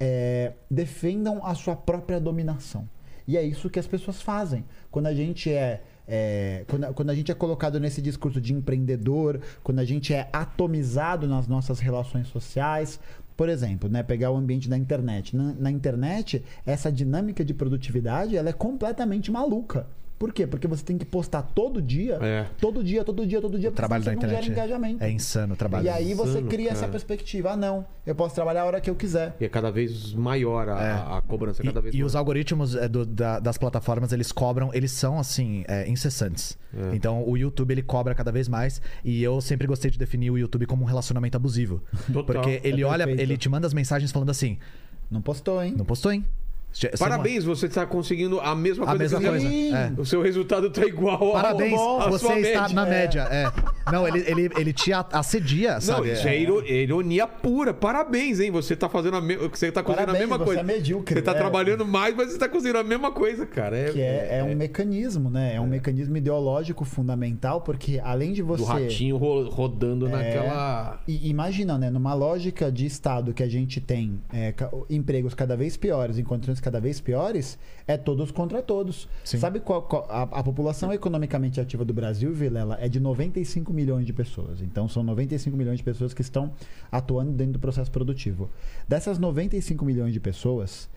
é, defendam a sua própria dominação. E é isso que as pessoas fazem. Quando a gente é. é, quando, quando a gente é colocado nesse discurso de empreendedor, quando a gente é atomizado nas nossas relações sociais. Por exemplo, né, pegar o ambiente da internet. Na, na internet, essa dinâmica de produtividade ela é completamente maluca. Por quê? Porque você tem que postar todo dia, É. todo dia, todo dia, todo dia, O porque trabalho da você internet gera engajamento. é insano o trabalho. E aí você Insano, cria essa cara. perspectiva. Ah, não, eu posso trabalhar a hora que eu quiser. E é cada vez maior a, a- a cobrança, é cada E, vez e maior. os algoritmos é, do- da- das plataformas, eles cobram, eles são assim, é, incessantes. É. Então o YouTube ele cobra cada vez mais. E eu sempre gostei de definir o YouTube como um relacionamento abusivo. Total. Porque ele É olha, perfeito. ele te manda as mensagens falando assim: Não postou, hein? não postou, hein? Parabéns, você está conseguindo a mesma A coisa mesma que coisa. Sim. É. O seu resultado tá igual Parabéns, ao- à você está média. na média. É. Não, ele, ele, ele te a- assedia, Não, sabe? isso é iro- ironia pura. Parabéns, hein? Você tá fazendo a, me... você tá conseguindo a Parabéns, mesma você coisa. é medíocre, Você tá é. trabalhando mais, mas você tá conseguindo a mesma coisa, cara. É, Que é, é um mecanismo, né? É um mecanismo ideológico fundamental, porque além de você. do ratinho ro- rodando É. naquela. E imagina, né? Numa lógica de Estado que a gente tem é, empregos cada vez piores, condições cada vez piores, é todos contra todos. Sim. Sabe qual, qual- a, a população economicamente ativa do Brasil, Vilela, é de 95 milhões de pessoas. Então são 95 milhões de pessoas que estão atuando dentro do processo produtivo. Dessas 95 milhões de pessoas,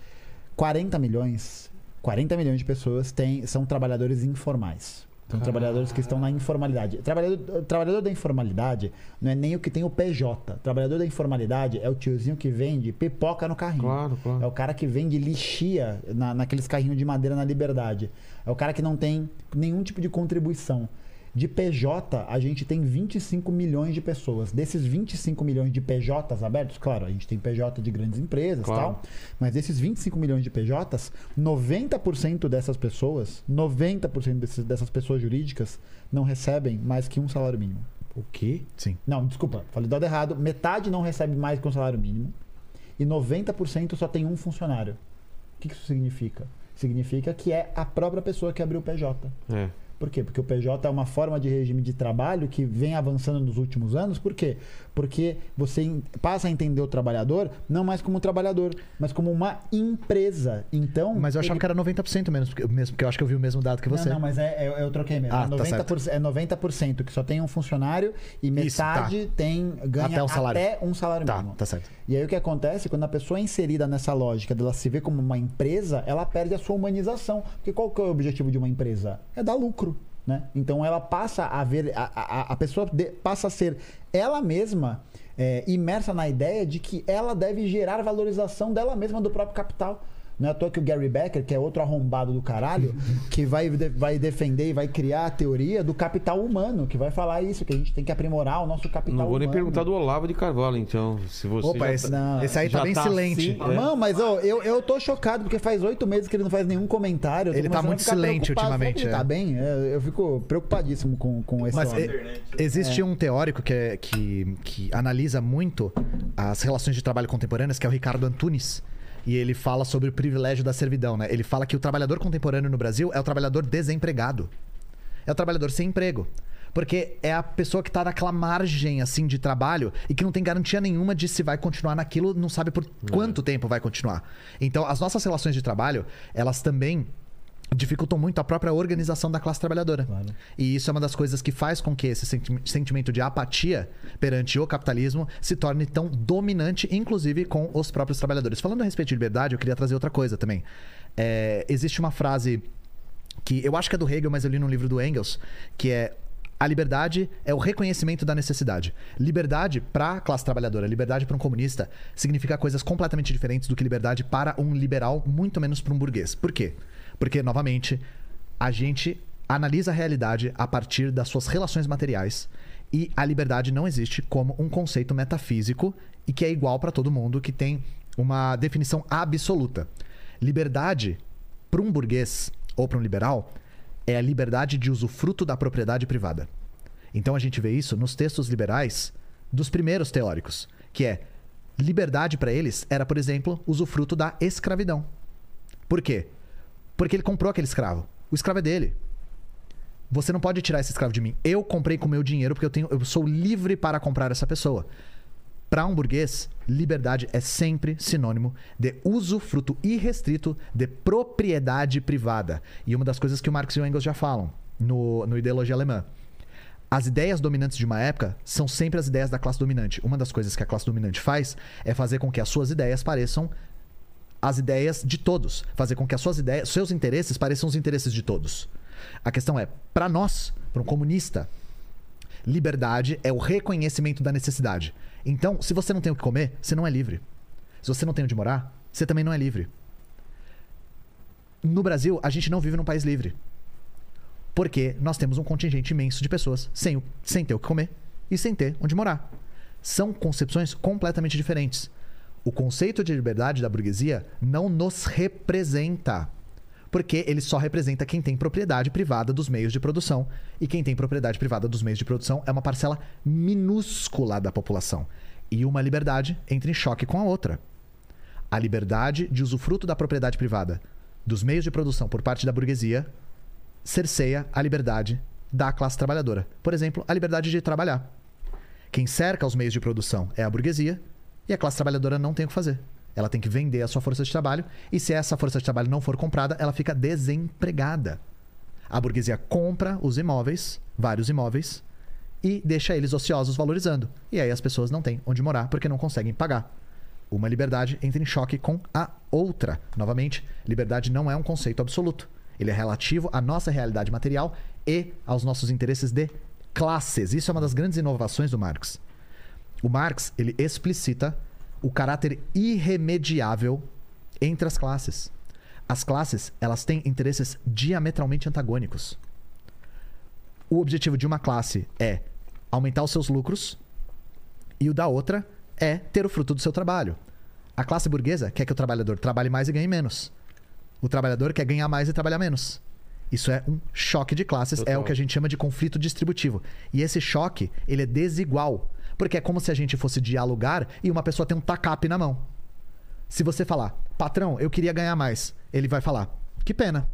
40 milhões, 40 milhões de pessoas têm, são trabalhadores informais. São trabalhadores que estão na informalidade. Trabalhador, trabalhador da informalidade não é nem o que tem o PJ. Trabalhador da informalidade é o tiozinho que vende pipoca no carrinho. Claro, claro. É o cara que vende lixia na, naqueles carrinhos de madeira na liberdade. É o cara que não tem nenhum tipo de contribuição. De PJ, a gente tem 25 milhões de pessoas. Desses 25 milhões de PJs abertos, claro, a gente tem PJ de grandes empresas e Claro. tal, mas desses 25 milhões de PJs, 90% dessas pessoas, 90% desses, dessas pessoas jurídicas não recebem mais que um salário mínimo. O quê? Sim. Não, desculpa, falei dado errado. Metade não recebe mais que um salário mínimo e 90% só tem um funcionário. O que que isso significa? Significa que é a própria pessoa que abriu o PJ. É. Por quê? Porque o PJ é uma forma de regime de trabalho que vem avançando nos últimos anos. Por quê? Porque você passa a entender o trabalhador não mais como um trabalhador, mas como uma empresa. Então. Mas eu achava ele- que era 90% menos, porque, mesmo, porque eu acho que eu vi o mesmo dado que você. Não, não, mas é, é- eu troquei mesmo. Ah, é, tá 90%, é 90% que só tem um funcionário e Isso, tá. metade tem ganha Até um salário. até um salário Tá, mínimo. tá certo. E aí o que acontece, quando a pessoa é inserida nessa lógica dela se ver como uma empresa, ela perde a sua humanização. Porque qual que é o objetivo de uma empresa? É dar lucro. Né? Então ela passa a ver, a, a, a pessoa de- passa a ser ela mesma é, imersa na ideia de que ela deve gerar valorização dela mesma do próprio capital. Não é à toa que o Gary Becker, que é outro arrombado do caralho, que vai, de- vai defender e vai criar a teoria do capital humano, que vai falar isso, que a gente tem que aprimorar o nosso capital Não vou nem humano. perguntar do Olavo de Carvalho, então. Se você Opa, esse, tá- Não, esse aí tá bem tá silente. assim, é. Não, mas ó, eu, eu tô chocado porque faz oito meses que ele não faz nenhum comentário. Ele tá muito silente ultimamente, Ele é. tá bem? É, Eu fico preocupadíssimo com, com esse Mas homem. existe um teórico que, é- que, que analisa muito as relações de trabalho contemporâneas, que é o Ricardo Antunes. E ele fala sobre o privilégio da servidão, né? Ele fala que o trabalhador contemporâneo no Brasil é o trabalhador desempregado. É o trabalhador sem emprego. Porque é a pessoa que tá naquela margem, assim, de trabalho e que não tem garantia nenhuma de se vai continuar naquilo, não sabe por quanto tempo vai continuar. Então, as nossas relações de trabalho, elas também dificultam muito a própria organização da classe trabalhadora. E isso é uma das coisas que faz com que esse senti- sentimento de apatia perante o capitalismo se torne tão dominante, inclusive com os próprios trabalhadores. Falando a respeito de liberdade, eu queria trazer outra coisa também. É, existe uma frase que eu acho que é do Hegel, mas eu li num livro do Engels, que é a liberdade é o reconhecimento da necessidade. Liberdade para a classe trabalhadora, liberdade para um comunista, significa coisas completamente diferentes do que liberdade para um liberal, muito menos para um burguês. Por quê? Porque, novamente, a gente analisa a realidade a partir das suas relações materiais e a liberdade não existe como um conceito metafísico e que é igual para todo mundo, que tem uma definição absoluta. Liberdade para um burguês ou para um liberal é a liberdade de usufruto da propriedade privada. Então a gente vê isso nos textos liberais dos primeiros teóricos, que é liberdade para eles era, por exemplo, usufruto da escravidão. Por quê? Porque ele comprou aquele escravo. O escravo é dele. Você não pode tirar esse escravo de mim. Eu comprei com meu dinheiro porque eu, tenho, eu sou livre para comprar essa pessoa. Para um burguês, liberdade é sempre sinônimo de usufruto irrestrito de propriedade privada. E uma das coisas que o Marx e o Engels já falam no, no Ideologia Alemã. As ideias dominantes de uma época são sempre as ideias da classe dominante. Uma das coisas que a classe dominante faz é fazer com que as suas ideias pareçam as ideias de todos, fazer com que as suas ideias, seus interesses pareçam os interesses de todos. A questão é, para nós, para um comunista, liberdade é o reconhecimento da necessidade. Então, se você não tem o que comer, você não é livre. Se você não tem onde morar, você também não é livre. No Brasil, a gente não vive num país livre. Porque nós temos um contingente imenso de pessoas sem, sem ter o que comer e sem ter onde morar. São concepções completamente diferentes. O conceito de liberdade da burguesia não nos representa. Porque ele só representa quem tem propriedade privada dos meios de produção. E quem tem propriedade privada dos meios de produção é uma parcela minúscula da população. E uma liberdade entra em choque com a outra. A liberdade de usufruto da propriedade privada dos meios de produção por parte da burguesia cerceia a liberdade da classe trabalhadora. Por exemplo, a liberdade de trabalhar. Quem cerca os meios de produção é a burguesia e a classe trabalhadora não tem o que fazer. Ela tem que vender a sua força de trabalho e se essa força de trabalho não for comprada, ela fica desempregada. A burguesia compra os imóveis, vários imóveis, e deixa eles ociosos valorizando. E aí as pessoas não têm onde morar porque não conseguem pagar. Uma liberdade entra em choque com a outra. Novamente, liberdade não é um conceito absoluto. Ele é relativo à nossa realidade material e aos nossos interesses de classes. Isso é uma das grandes inovações do Marx. O Marx, ele explicita o caráter irremediável entre as classes. As classes, elas têm interesses diametralmente antagônicos. O objetivo de uma classe é aumentar os seus lucros e o da outra é ter o fruto do seu trabalho. A classe burguesa quer que o trabalhador trabalhe mais e ganhe menos. O trabalhador quer ganhar mais e trabalhar menos. Isso é um choque de classes, é Total. o que a gente chama de conflito distributivo. E esse choque, ele é desigual, porque é como se a gente fosse dialogar e uma pessoa tem um tacape na mão. Se você falar, patrão, eu queria ganhar mais, ele vai falar, que pena.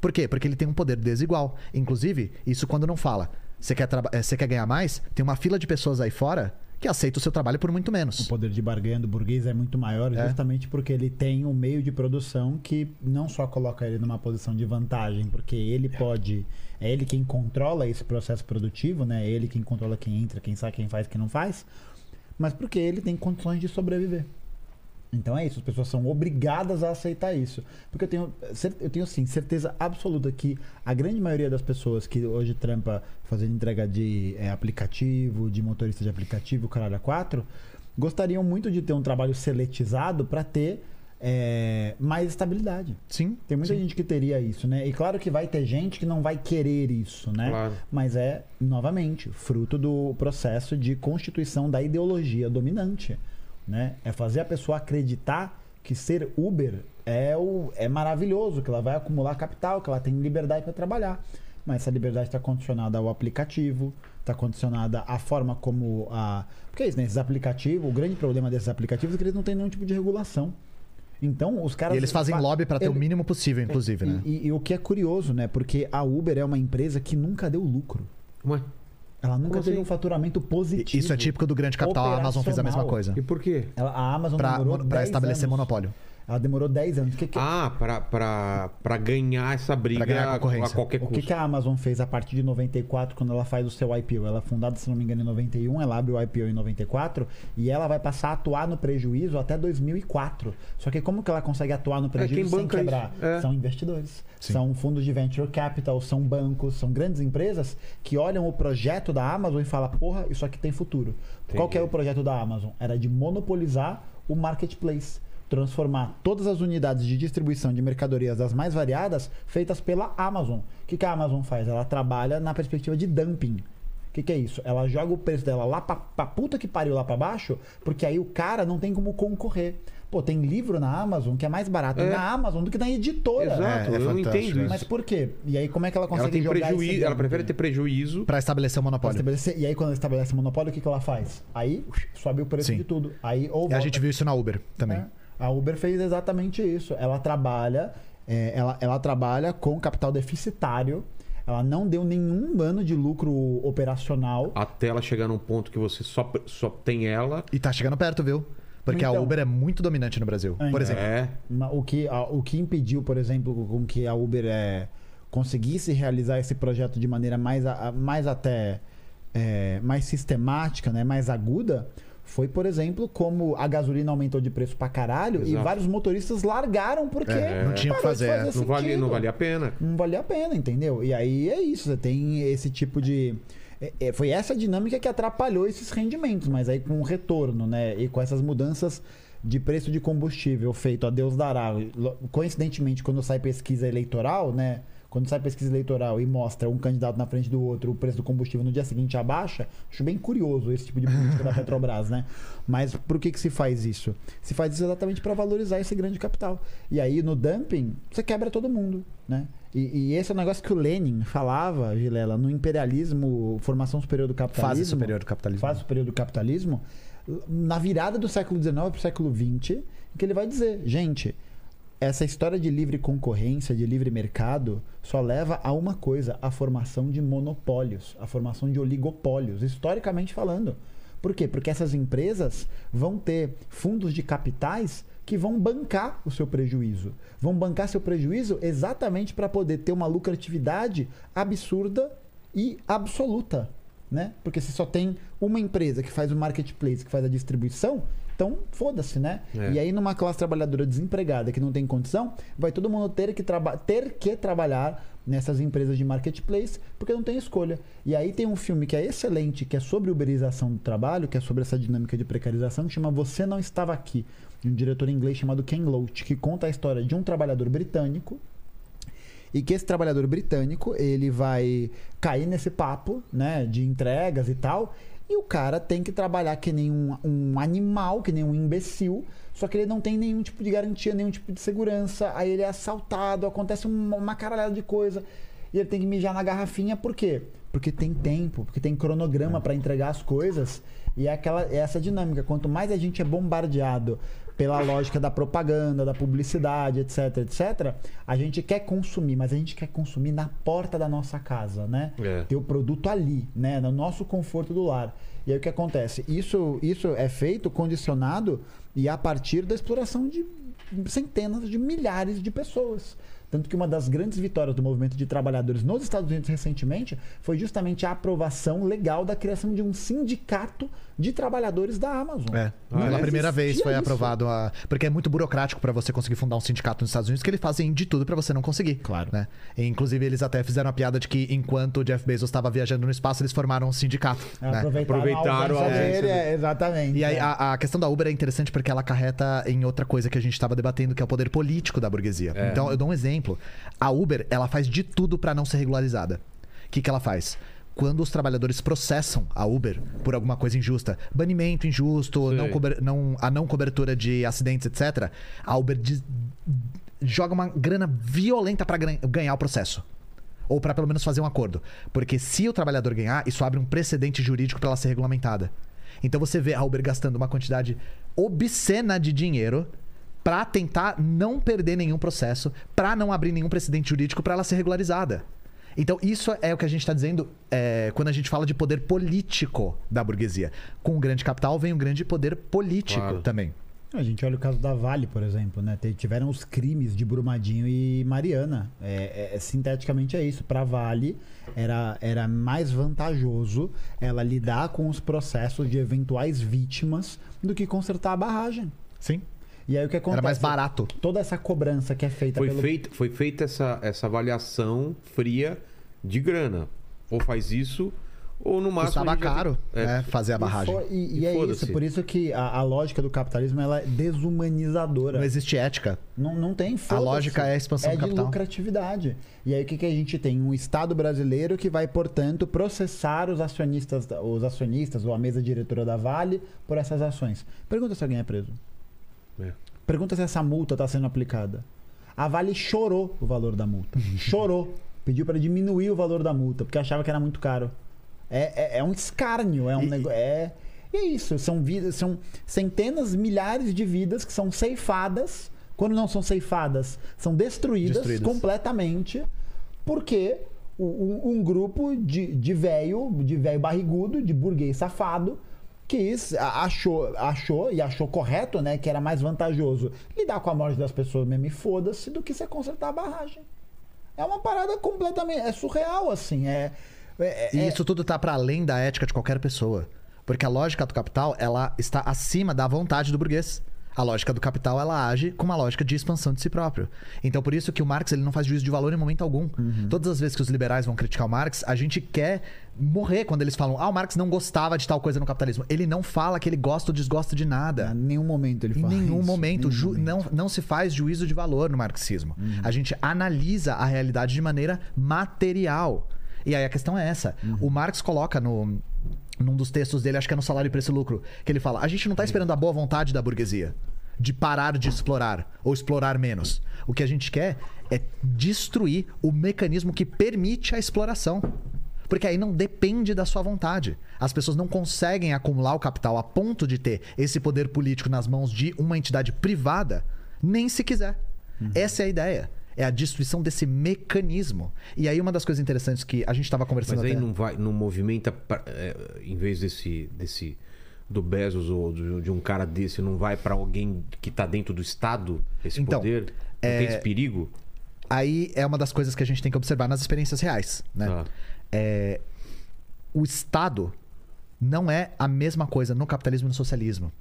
Por quê? Porque ele tem um poder desigual. Inclusive, isso quando não fala. Você quer, eh, quer ganhar mais? Tem uma fila de pessoas aí fora que aceita o seu trabalho por muito O menos. poder de barganha do burguês é muito maior É. justamente porque ele tem um meio de produção que não só coloca ele numa posição de vantagem, porque ele pode. É ele quem controla esse processo produtivo, né? É ele quem controla quem entra, quem sai, quem faz, quem não faz. Mas porque ele tem condições de sobreviver. Então é isso, as pessoas são obrigadas a aceitar isso. Porque eu tenho, eu tenho sim, certeza absoluta que a grande maioria das pessoas que hoje trampa fazendo entrega de é, aplicativo, de motorista de aplicativo, caralho, a quatro, gostariam muito de ter um trabalho seletizado para ter é, mais estabilidade. Sim. Tem muita sim. gente que teria isso, né? E claro que vai ter gente que não vai querer isso, né? Claro. Mas é, novamente, fruto do processo de constituição da ideologia dominante, né? É fazer a pessoa acreditar que ser Uber é, o, é maravilhoso, que ela vai acumular capital, que ela tem liberdade para trabalhar. Mas essa liberdade está condicionada ao aplicativo, está condicionada à forma como a. Porque é isso, né? Esses aplicativos, o grande problema desses aplicativos é que eles não têm nenhum tipo de regulação. Então, os caras. E eles fazem fa- lobby pra ter o ele- mínimo possível, inclusive, e, né? e- e o que é curioso, né? Porque a Uber é uma empresa que nunca deu lucro. Ué, Ela nunca Como teve assim? um faturamento positivo. Isso é típico do grande capital. A Amazon fez a mesma coisa. e por quê? Ela- a Amazon 10 estabelecer anos. monopólio. Ela demorou 10 anos. O que, que, Ah, pra, pra, pra ganhar essa briga ganhar a a, qualquer o custo. que, que a Amazon fez a partir de 94, quando ela faz o seu IPO? Ela é fundada, se não me engano, em 91, ela abre o IPO em 94 e ela vai passar a atuar no prejuízo até 2004. Só que como que ela consegue atuar no prejuízo quem sem quebrar? É. São investidores, Sim. são fundos de venture capital, são bancos, são grandes empresas que olham o projeto da Amazon e falam, porra, isso aqui tem futuro. Qual que é o projeto da Amazon? Era de monopolizar o marketplace. Transformar todas as unidades de distribuição de mercadorias das mais variadas feitas pela Amazon. O que, que a Amazon faz? Ela trabalha na perspectiva de dumping. O que, que é isso? Ela joga o preço dela lá pra, pra puta que pariu lá pra baixo, porque aí o cara não tem como concorrer. Pô, tem livro na Amazon que é mais barato É. na Amazon do que na editora. Exato, É, é eu não entendo isso. Mas por quê? E aí como é que ela consegue Ela tem jogar esse prejuízo, ela dumping? prefere ter prejuízo. Pra estabelecer o monopólio. estabelecer- e aí quando ela estabelece monopólio, o que, que ela faz? Aí sobe o preço Sim. de tudo. Aí ou E a volta- gente viu isso na Uber também. é. A Uber fez exatamente isso. Ela trabalha, é, ela, ela trabalha com capital deficitário. Ela não deu nenhum ano de lucro operacional. Até ela chegar num ponto que você só, só tem ela. E tá chegando perto, viu? Porque a Então. Uber é muito dominante no Brasil. É, Por exemplo. É. O que, a- o que impediu, por exemplo, com que a Uber é, conseguisse realizar esse projeto de maneira mais, a- a- mais até é, mais sistemática, né, mais aguda, foi, por exemplo, como a gasolina aumentou de preço pra caralho e Exato. vários motoristas largaram porque É, não tinha o que fazer, é. Não, vale, não valia a pena. não valia a pena, entendeu? E aí é isso, você tem esse tipo de. é- é, foi essa dinâmica que atrapalhou esses rendimentos, mas aí com o retorno, né? E com essas mudanças de preço de combustível feito a Deus dará. Coincidentemente, quando sai pesquisa eleitoral, né? Quando sai pesquisa eleitoral e mostra um candidato na frente do outro, o preço do combustível no dia seguinte abaixa, acho bem curioso esse tipo de política da Petrobras, né? Mas por que, que se faz isso? Se faz isso exatamente para valorizar esse grande capital. E aí no dumping, você quebra todo mundo, né? E, e esse é um negócio que o Lenin falava, Vilela, no imperialismo, formação superior do capitalismo. Fase superior do capitalismo. Fase superior do capitalismo, na virada do século XIX para o século XX, que ele vai dizer, gente, essa história de livre concorrência, de livre mercado, só leva a uma coisa: a formação de monopólios, a formação de oligopólios, historicamente falando. Por quê? Porque essas empresas vão ter fundos de capitais que vão bancar o seu prejuízo. Vão bancar seu prejuízo exatamente para poder ter uma lucratividade absurda e absoluta. Né? Porque se só tem uma empresa que faz o marketplace, que faz a distribuição, então foda-se, né? É. E aí, numa classe trabalhadora desempregada que não tem condição, vai todo mundo ter que, ter que trabalhar nessas empresas de marketplace porque não tem escolha. E aí tem um filme que é excelente, que é sobre uberização do trabalho, que é sobre essa dinâmica de precarização, que chama Você Não Estava Aqui, de um diretor inglês chamado Ken Loach, que conta a história de um trabalhador britânico e que esse trabalhador britânico ele vai cair nesse papo né de entregas e tal e o cara tem que trabalhar que nem um, um animal que nem um imbecil só que ele não tem nenhum tipo de garantia nenhum tipo de segurança. Aí ele é assaltado acontece uma, uma caralhada de coisa. E ele tem que mijar na garrafinha por quê? Porque tem tempo porque tem cronograma para entregar as coisas. E é aquela é essa dinâmica. Quanto mais a gente é bombardeado pela lógica da propaganda, da publicidade, etc, etc, a gente quer consumir, mas a gente quer consumir na porta da nossa casa, né? É. Ter o produto ali, né? No nosso conforto do lar. E aí o que acontece? Isso, isso é feito condicionado e a partir da exploração de centenas de milhares de pessoas. Tanto que uma das grandes vitórias do movimento de trabalhadores nos Estados Unidos recentemente foi justamente a aprovação legal da criação de um sindicato de trabalhadores da Amazon. É. Pela é? primeira vez foi isso. aprovado a. Porque é muito burocrático pra você conseguir fundar um sindicato nos Estados Unidos, que eles fazem de tudo pra você não conseguir. Claro. Né? E, inclusive, eles até fizeram a piada de que enquanto o Jeff Bezos estava viajando no espaço, eles formaram um sindicato. né? Aproveitaram, Aproveitaram a dele, é, exatamente. E aí, é. a, a questão da Uber é interessante porque ela acarreta em outra coisa que a gente estava debatendo, que é o poder político da burguesia. Então, eu dou um exemplo. A Uber, ela faz de tudo para não ser regularizada. O que, que ela faz? Quando os trabalhadores processam a Uber por alguma coisa injusta, banimento injusto, não não- a não cobertura de acidentes, etc., a Uber diz- joga uma grana violenta para ganhar o processo. Ou para pelo menos fazer um acordo. Porque se o trabalhador ganhar, isso abre um precedente jurídico para ela ser regulamentada. Então você vê a Uber gastando uma quantidade obscena de dinheiro para tentar não perder nenhum processo, para não abrir nenhum precedente jurídico para ela ser regularizada. Então isso é o que a gente está dizendo é, quando a gente fala de poder político da burguesia. Com o grande capital vem um grande poder político Claro. também. A gente olha o caso da Vale, por exemplo, né? Tiveram os crimes de Brumadinho e Mariana. É, é- é- sinteticamente é isso. Para Vale era, era mais vantajoso ela lidar com os processos de eventuais vítimas do que consertar a barragem. Sim. E aí o que acontece? Era mais barato. Toda essa cobrança que é feita Foi, pelo feita, foi feita essa, essa avaliação fria de grana. Ou faz isso, ou no máximo. A já caro tem- né, fazer a barragem. E, e- E e é isso, por isso que a, a lógica do capitalismo ela é desumanizadora. Não existe ética. Não, não tem foda-se. lógica é a expansão é do de capital. lucratividade. E aí o que, que a gente tem? Um Estado brasileiro que vai, portanto, processar os acionistas, os acionistas ou a mesa diretora da Vale por essas ações. Pergunta se alguém é preso. É. Pergunta se essa multa está sendo aplicada. A Vale chorou o valor da multa. chorou. Pediu para diminuir o valor da multa, porque achava que era muito caro. É, é, é um escárnio, é um negócio. É, é isso. São, vidas, são centenas, milhares de vidas que são ceifadas. Quando não são ceifadas, são destruídas, Destruídas. completamente, porque um, um grupo de, de velho, de velho barrigudo, de burguês safado, quis, achou, achou e achou correto, né, que era mais vantajoso lidar com a morte das pessoas mesmo e foda-se do que você consertar a barragem. É uma parada completamente. É surreal, assim. É. é- E é- isso tudo tá para além da ética de qualquer pessoa. Porque a lógica do capital, ela está acima da vontade do burguês. A lógica do capital, ela age com uma lógica de expansão de si próprio. Então, por isso que o Marx ele não faz juízo de valor em momento algum. Todas as vezes que os liberais vão criticar o Marx, a gente quer morrer quando eles falam: ah, o Marx não gostava de tal coisa no capitalismo. Ele não fala que ele gosta ou desgosta de nada. Em nenhum momento ele Em fala. nenhum isso, momento. nenhum momento. Não, não se faz juízo de valor no marxismo. A gente analisa a realidade de maneira material. E aí a questão é essa. O Marx coloca no. Num dos textos dele, acho que é no Salário e Preço e Lucro, que ele fala: a gente não está esperando a boa vontade da burguesia de parar de explorar ou explorar menos. O que a gente quer é destruir o mecanismo que permite a exploração. Porque aí não depende da sua vontade. As pessoas não conseguem acumular o capital a ponto de ter esse poder político nas mãos de uma entidade privada, nem se quiser. Essa é a ideia. É a destruição desse mecanismo. E aí, uma das coisas interessantes que a gente estava conversando Mas aí até- não vai, não movimenta, é, em vez desse, desse do Bezos ou de, um cara desse, não vai pra alguém que tá dentro do Estado esse Então, poder? Não é- tem esse perigo? Aí é uma das coisas que a gente tem que observar nas experiências reais, né? Tá. É, o Estado não é a mesma coisa no capitalismo e no socialismo.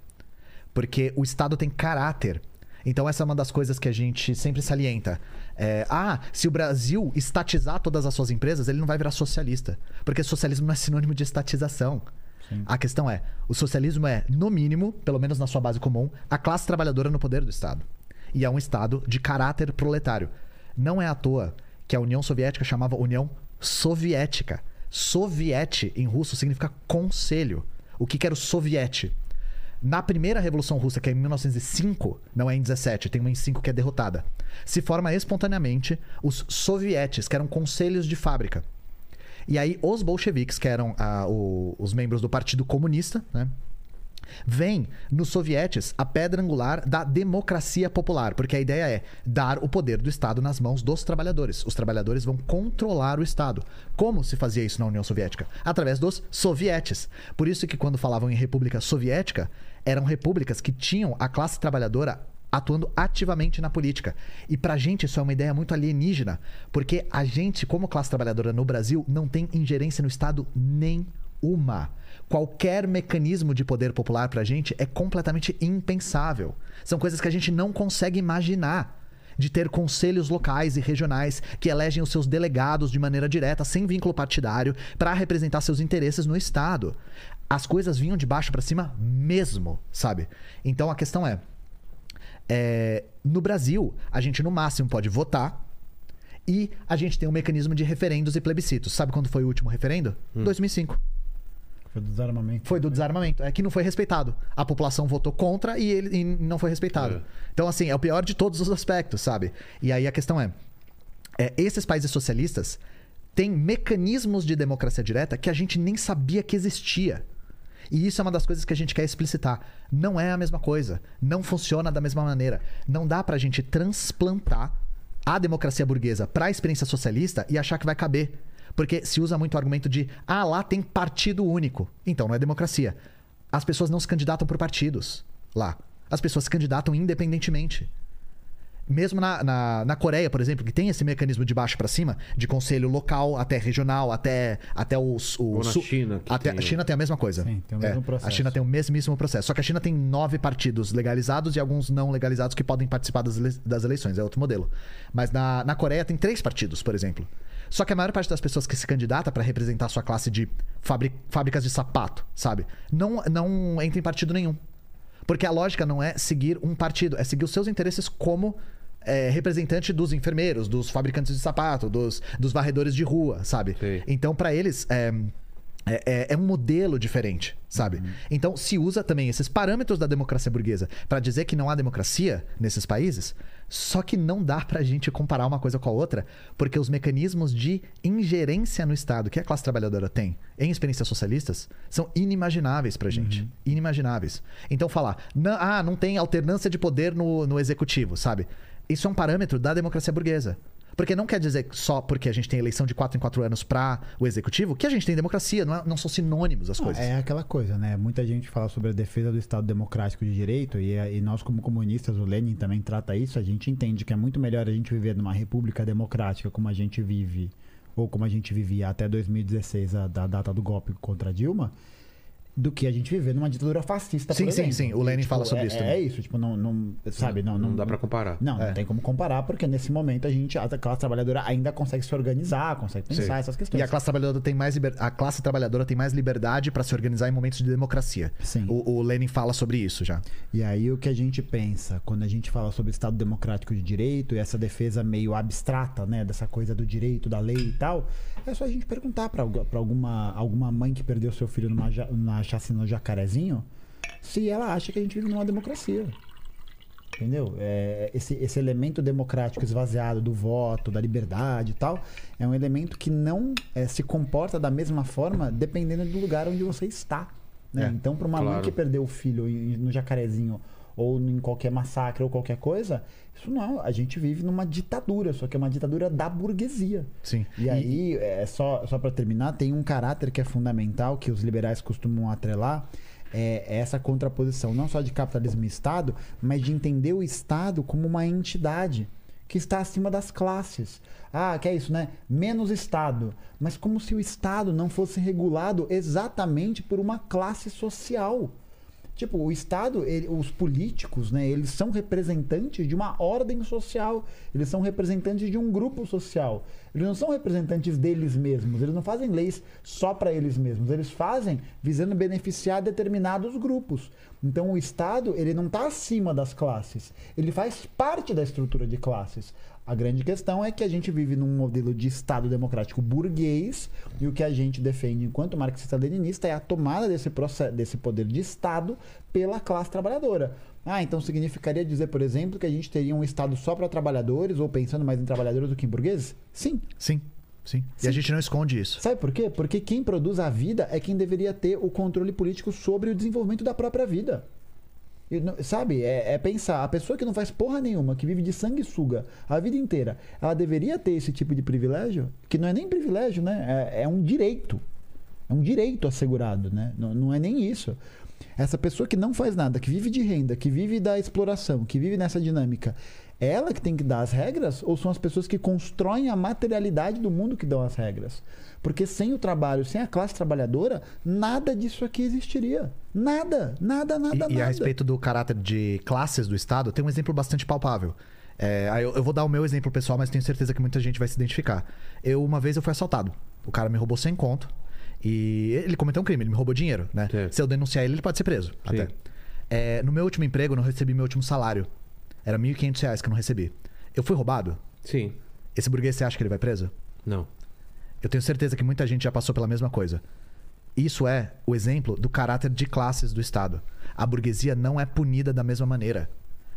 Porque o Estado tem caráter. Então, essa é uma das coisas que a gente sempre salienta. É, ah, se o Brasil estatizar todas as suas empresas, ele não vai virar socialista. Porque socialismo não é sinônimo de estatização. A questão é: o socialismo é, no mínimo, pelo menos na sua base comum, a classe trabalhadora no poder do Estado. E é um Estado de caráter proletário. Não é à toa que a União Soviética chamava União Soviética. Soviete em russo significa conselho. O que, que era o soviete? Na primeira Revolução Russa, que é em 1905, não é em 17, tem uma em 5 que é derrotada, se forma espontaneamente os sovietes, que eram conselhos de fábrica. E aí os bolcheviques, que eram ah, o- os membros do Partido Comunista, né? Vem nos sovietes a pedra angular da democracia popular, porque a ideia é dar o poder do Estado nas mãos dos trabalhadores. Os trabalhadores vão controlar o Estado. Como se fazia isso na União Soviética? Através dos sovietes. Por isso que quando falavam em República Soviética, eram repúblicas que tinham a classe trabalhadora atuando ativamente na política. E pra gente isso é uma ideia muito alienígena, porque a gente, como classe trabalhadora no Brasil, não tem ingerência no Estado nenhuma. Qualquer mecanismo de poder popular pra gente é completamente impensável. São coisas que a gente não consegue imaginar. De ter conselhos locais e regionais que elegem os seus delegados de maneira direta, sem vínculo partidário, para representar seus interesses no Estado. As coisas vinham de baixo para cima mesmo, sabe? Então a questão é: é, no Brasil, a gente no máximo pode votar e a gente tem um mecanismo de referendos e plebiscitos. Sabe quando foi o último referendo? 2005. Foi do desarmamento. Foi do desarmamento. É que não foi respeitado. A população votou contra e ele e não foi respeitado. É. Então, assim, é o pior de todos os aspectos, sabe? E aí a questão é: é, esses países socialistas têm mecanismos de democracia direta que a gente nem sabia que existia. E isso é uma das coisas que a gente quer explicitar. Não é a mesma coisa. Não funciona da mesma maneira. Não dá pra gente transplantar a democracia burguesa para a experiência socialista e achar que vai caber. Porque se usa muito o argumento de, ah, lá tem partido único. Então não é democracia. As pessoas não se candidatam por partidos lá. As pessoas se candidatam independentemente. Mesmo na, na, na Coreia, por exemplo, que tem esse mecanismo de baixo para cima, de conselho local até regional, até, até os. O, Ou na sul- China, que até, tem A China tem a mesma coisa. Sim, tem o mesmo É, processo. A China tem o mesmíssimo processo. Só que a China tem nove partidos legalizados e alguns não legalizados que podem participar das, das eleições. É outro modelo. Mas na, na Coreia tem três partidos, por exemplo. Só que a maior parte das pessoas que se candidata para representar a sua classe de fábricas de sapato, sabe? Não, não entra em partido nenhum. Porque a lógica não é seguir um partido, é seguir os seus interesses como é, representante dos enfermeiros, dos fabricantes de sapato, dos, dos varredores de rua, sabe? Sei. Então, para eles, é, é, é- é um modelo diferente, sabe? Então, se usa também esses parâmetros da democracia burguesa para dizer que não há democracia nesses países, só que não dá pra gente comparar uma coisa com a outra, porque os mecanismos de ingerência no Estado que a classe trabalhadora tem em experiências socialistas são inimagináveis pra gente. Inimagináveis. Então, falar, "Não- ah, não tem alternância de poder no, no executivo, sabe? Isso é um parâmetro da democracia burguesa. Porque não quer dizer só porque a gente tem eleição de 4 em 4 anos para o executivo que a gente tem democracia, não, é- não são sinônimos as Não, coisas. é aquela coisa, né? Muita gente fala sobre a defesa do Estado Democrático de Direito e, e nós, como comunistas, o Lenin também trata isso. A gente entende que é muito melhor a gente viver numa república democrática como a gente vive, ou como a gente vivia até 2016, a, da data do golpe contra Dilma, do que a gente viver numa ditadura fascista, Sim, por sim, sim. O Lenin Tipo, fala sobre é, isso É também. isso, tipo, não, não sabe, não, Não dá pra comparar. Não, não É. tem como comparar, porque nesse momento a gente, a classe trabalhadora ainda consegue se organizar, consegue pensar Sim. essas questões. E a classe trabalhadora tem mais liber... a classe trabalhadora tem mais liberdade para se organizar em momentos de democracia. Sim. O, o Lenin fala sobre isso já. E aí o que a gente pensa quando a gente fala sobre Estado Democrático de Direito e essa defesa meio abstrata, né, dessa coisa do direito, da lei e tal, é só a gente perguntar para alguma, alguma mãe que perdeu seu filho numa, ja- na chacina do Jacarezinho se ela acha que a gente vive numa democracia. Entendeu? É, esse, esse elemento democrático esvaziado do voto, da liberdade e tal, é um elemento que não é, se comporta da mesma forma dependendo do lugar onde você está. né? É, então, para uma mãe claro. que perdeu o filho no jacarezinho ou em qualquer massacre ou qualquer coisa, isso não. A gente vive numa ditadura, só que é uma ditadura da burguesia. Sim. E aí, é só, só para terminar, tem um caráter que é fundamental, que os liberais costumam atrelar, é essa contraposição, não só de capitalismo e Estado, mas de entender o Estado como uma entidade que está acima das classes. Ah, que é isso, né? Menos Estado. Mas como se o Estado não fosse regulado exatamente por uma classe social. Tipo, o Estado, ele- os políticos, né, eles são representantes de uma ordem social. Eles são representantes de um grupo social. Eles não são representantes deles mesmos. Eles não fazem leis só para eles mesmos. Eles fazem visando beneficiar determinados grupos. Então, o Estado, ele não está acima das classes. Ele faz parte da estrutura de classes. A grande questão é que a gente vive num modelo de Estado democrático burguês e o que a gente defende enquanto marxista-leninista é a tomada desse, processo, desse poder de Estado pela classe trabalhadora. Ah, então significaria dizer, por exemplo, que a gente teria um Estado só para trabalhadores ou pensando mais em trabalhadores do que em burgueses? Sim. Sim. Sim. E a gente não esconde isso. Sabe por quê? Porque quem produz a vida é quem deveria ter o controle político sobre o desenvolvimento da própria vida. Sabe? É, é pensar, a pessoa que não faz porra nenhuma, que vive de sanguessuga a vida inteira, ela deveria ter esse tipo de privilégio, que não é nem privilégio, né? É, é um direito. É um direito assegurado, né? Não, não é nem isso. Essa pessoa que não faz nada, que vive de renda, que vive da exploração, que vive nessa dinâmica, ela que tem que dar as regras ou são as pessoas que constroem a materialidade do mundo que dão as regras? Porque sem o trabalho, sem a classe trabalhadora, nada disso aqui existiria. Nada, nada, nada, E, nada. e a respeito do caráter de classes do Estado, tem um exemplo bastante palpável. É, eu, eu vou dar o meu exemplo pessoal, mas tenho certeza que muita gente vai se identificar. Eu, uma vez, eu fui assaltado. O cara me roubou sem conto. E ele cometeu um crime, ele me roubou dinheiro, né? Certo. Se eu denunciar ele, ele pode ser preso. Até. É, no meu último emprego, eu não recebi meu último salário. Era 1.500 reais que eu não recebi. Eu fui roubado? Sim. Esse burguês, você acha que ele vai preso? Não. Eu tenho certeza que muita gente já passou pela mesma coisa. Isso é o exemplo do caráter de classes do Estado. A burguesia não é punida da mesma maneira.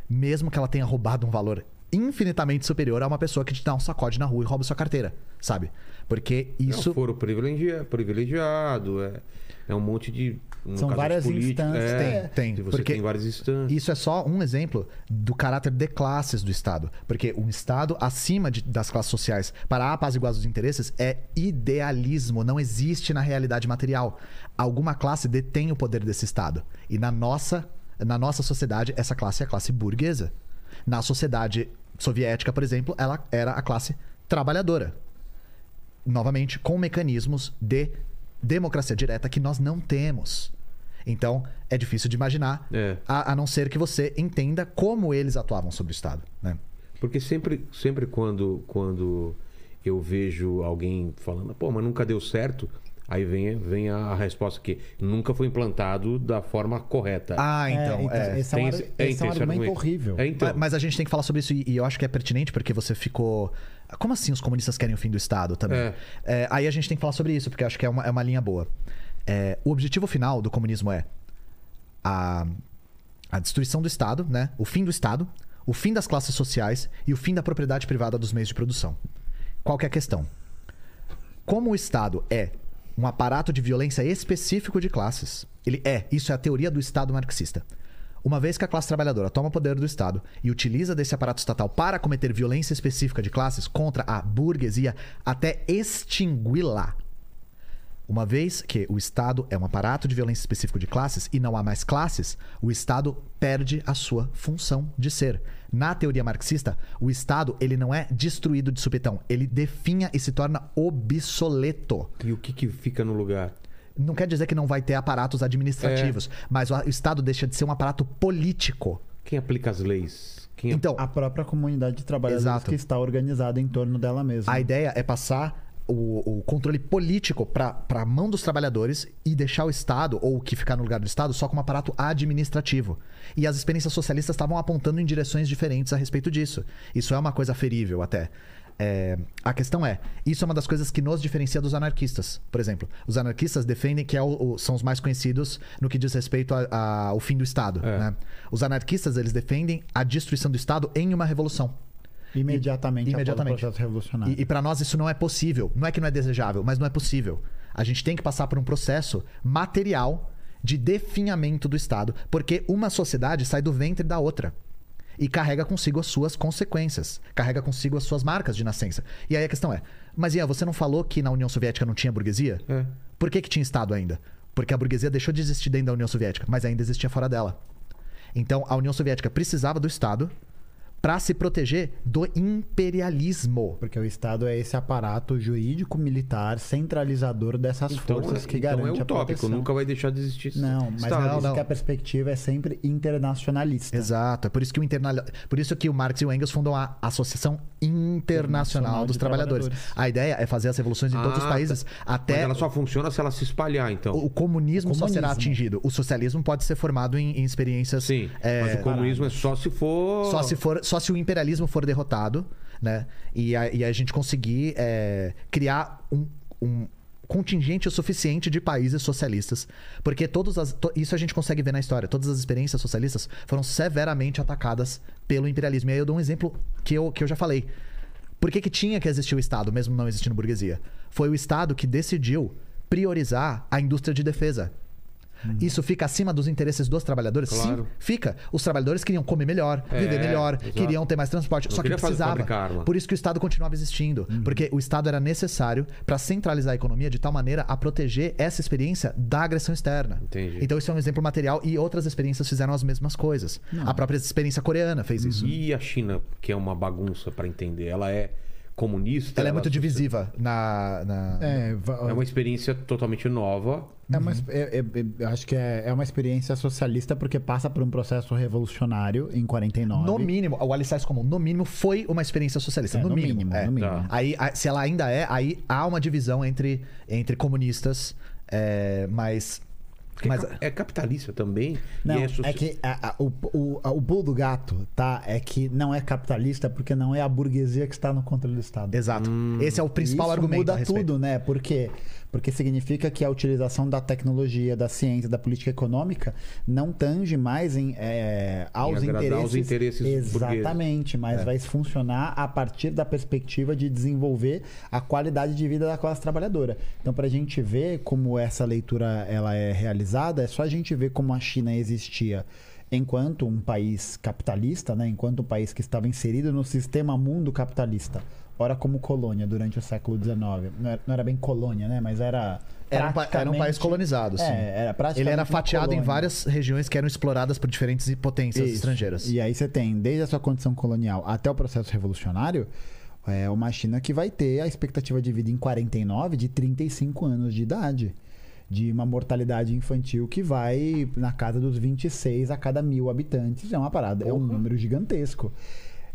Mesmo que ela tenha roubado um valor infinitamente superior a uma pessoa que te dá um sacode na rua e rouba sua carteira, sabe? Porque Isso... É um foro privilegia- privilegiado, é, é um monte de. No São várias instâncias. É, Tem, tem, porque- tem várias instâncias. Isso é só um exemplo do caráter de classes do Estado. Porque um Estado acima de- das classes sociais para apaziguar os interesses é idealismo, não existe na realidade material. Alguma classe detém o poder desse Estado. E na nossa, na nossa sociedade, essa classe é a classe burguesa. Na sociedade soviética, por exemplo, ela era a classe trabalhadora novamente, com mecanismos de democracia direta que nós não temos. Então, é difícil de imaginar, É. a, a não ser que você entenda como eles atuavam sobre o Estado. Né? Porque sempre, sempre quando, quando eu vejo alguém falando, pô, mas nunca deu certo, aí vem, vem a resposta que nunca foi implantado da forma correta. Ah, É, então. é. esse é um, Tem ar- esse- esse é, é um tem esse argumento argumento. horrível. É, então. Ma- Mas a gente tem que falar sobre isso e e eu acho que é pertinente porque você ficou. Como assim os comunistas querem o fim do Estado também? É. É, aí a gente tem que falar sobre isso, porque acho que é uma, é uma linha boa. É, o objetivo final do comunismo é a, a destruição do Estado, né? o fim do Estado, o fim das classes sociais e o fim da propriedade privada dos meios de produção. Qual que é a questão? Como o Estado é um aparato de violência específico de classes, ele é, isso é a teoria do Estado marxista. Uma vez que a classe trabalhadora toma poder do Estado e utiliza desse aparato estatal para cometer violência específica de classes contra a burguesia até extingui-la. Uma vez que o Estado é um aparato de violência específico de classes e não há mais classes, o Estado perde a sua função de ser. Na teoria marxista, o Estado ele não é destruído de supetão, ele definha e se torna obsoleto. E o que, que fica no lugar? Não quer dizer que não vai ter aparatos administrativos, mas o Estado deixa de ser um aparato político. Quem aplica as leis? Quem Então, A própria comunidade de trabalhadores Exato. que está organizada em torno dela mesma. A ideia é passar o, o controle político para a mão dos trabalhadores e deixar o Estado, ou o que ficar no lugar do Estado, só como aparato administrativo. E as experiências socialistas estavam apontando em direções diferentes a respeito disso. Isso é uma coisa ferível até. É, a questão é, isso é uma das coisas que nos diferencia dos anarquistas. Por exemplo, os anarquistas defendem que é o- o- são os mais conhecidos no que diz respeito ao fim do Estado. É. né? Os anarquistas eles defendem a destruição do Estado em uma revolução. Imediatamente, Imediatamente. após o processo revolucionário. E, e para nós isso não é possível. Não é que não é desejável, mas não é possível. A gente tem que passar por um processo material de definhamento do Estado, porque uma sociedade sai do ventre da outra. E carrega consigo as suas consequências, carrega consigo as suas marcas de nascença. E aí a questão é: mas Ian, você não falou que na União Soviética não tinha burguesia? É. Por que, que tinha Estado ainda? Porque a burguesia deixou de existir dentro da União Soviética, mas ainda existia fora dela. Então a União Soviética precisava do Estado para se proteger do imperialismo. Porque o Estado é esse aparato jurídico militar centralizador dessas forças que então garante é a utópico, proteção. nunca vai deixar de existir. Não, mas Estado. é isso não. que a perspectiva é sempre internacionalista. Exato. É por isso que o internal... por isso que o Marx e o Engels fundam a Associação Internacional Internacional dos Trabalhadores. Trabalhadores. A ideia é fazer as revoluções em todos os Ah, países tá. até Mas ela só funciona se ela se espalhar, então. o comunismo, só será Comunismo. atingido. O socialismo pode ser formado em, em experiências Sim, é, mas o comunismo é só se for. só se for só se o imperialismo for derrotado, né? E a, e a gente conseguir é, criar um, um contingente o suficiente de países socialistas, porque todas as to- isso a gente consegue ver na história. Todas as experiências socialistas foram severamente atacadas pelo imperialismo. E aí eu dou um exemplo que eu, que eu já falei. Por que, que tinha que existir o Estado, mesmo não existindo burguesia? Foi o Estado que decidiu priorizar a indústria de defesa. Isso fica acima dos interesses dos trabalhadores? Claro. Sim, fica. Os trabalhadores queriam comer melhor, É, viver melhor, exato. queriam ter mais transporte. Não só que fazer- precisava. Por isso que o Estado continuava existindo. Porque o Estado era necessário para centralizar a economia de tal maneira a proteger essa experiência da agressão externa. Entendi. Então isso é um exemplo material e outras experiências fizeram as mesmas coisas. A própria experiência coreana fez isso. E a China, que é uma bagunça pra entender, ela é comunista? Ela é muito divisiva na. na- É, É uma experiência totalmente nova. É uma, es- é- é- é- eu acho que é, é uma experiência socialista porque passa por um processo revolucionário em 49. No mínimo, o alicerce comum, no mínimo, foi uma experiência socialista. É, no, no mínimo. mínimo, é. no mínimo. Tá. Aí, a- se ela ainda é, aí há uma divisão entre, entre comunistas, é, mas. Porque mas é capitalista também. Não, e é, soci- que a- a- o, o, a- o pulo do gato, tá? É que não é capitalista porque não é a burguesia que está no controle do Estado. exato. Esse é o principal Isso argumento. muda tudo, né? Por quê? Porque significa que a utilização da tecnologia, da ciência, da política econômica não tange mais em, é, aos Em interesses. aos interesses burgueses. Exatamente, mas É. vai funcionar a partir da perspectiva de desenvolver a qualidade de vida da classe trabalhadora. Então, para a gente ver como essa leitura ela é realizada, é só a gente ver como a China existia enquanto um país capitalista, né? enquanto um país que estava inserido no sistema mundo capitalista. Ora como colônia durante o século XIX. Não era, não era bem colônia, né? Mas era. Era um, era um país colonizado, sim. É, era praticamente Ele era fatiado em várias regiões que eram exploradas por diferentes potências Isso. estrangeiras. E aí você tem, desde a sua condição colonial até o processo revolucionário, é uma China que vai ter a expectativa de vida em 49 de 35 anos de idade. De uma mortalidade infantil que vai na casa dos 26 a cada mil habitantes. É uma parada, é um número gigantesco.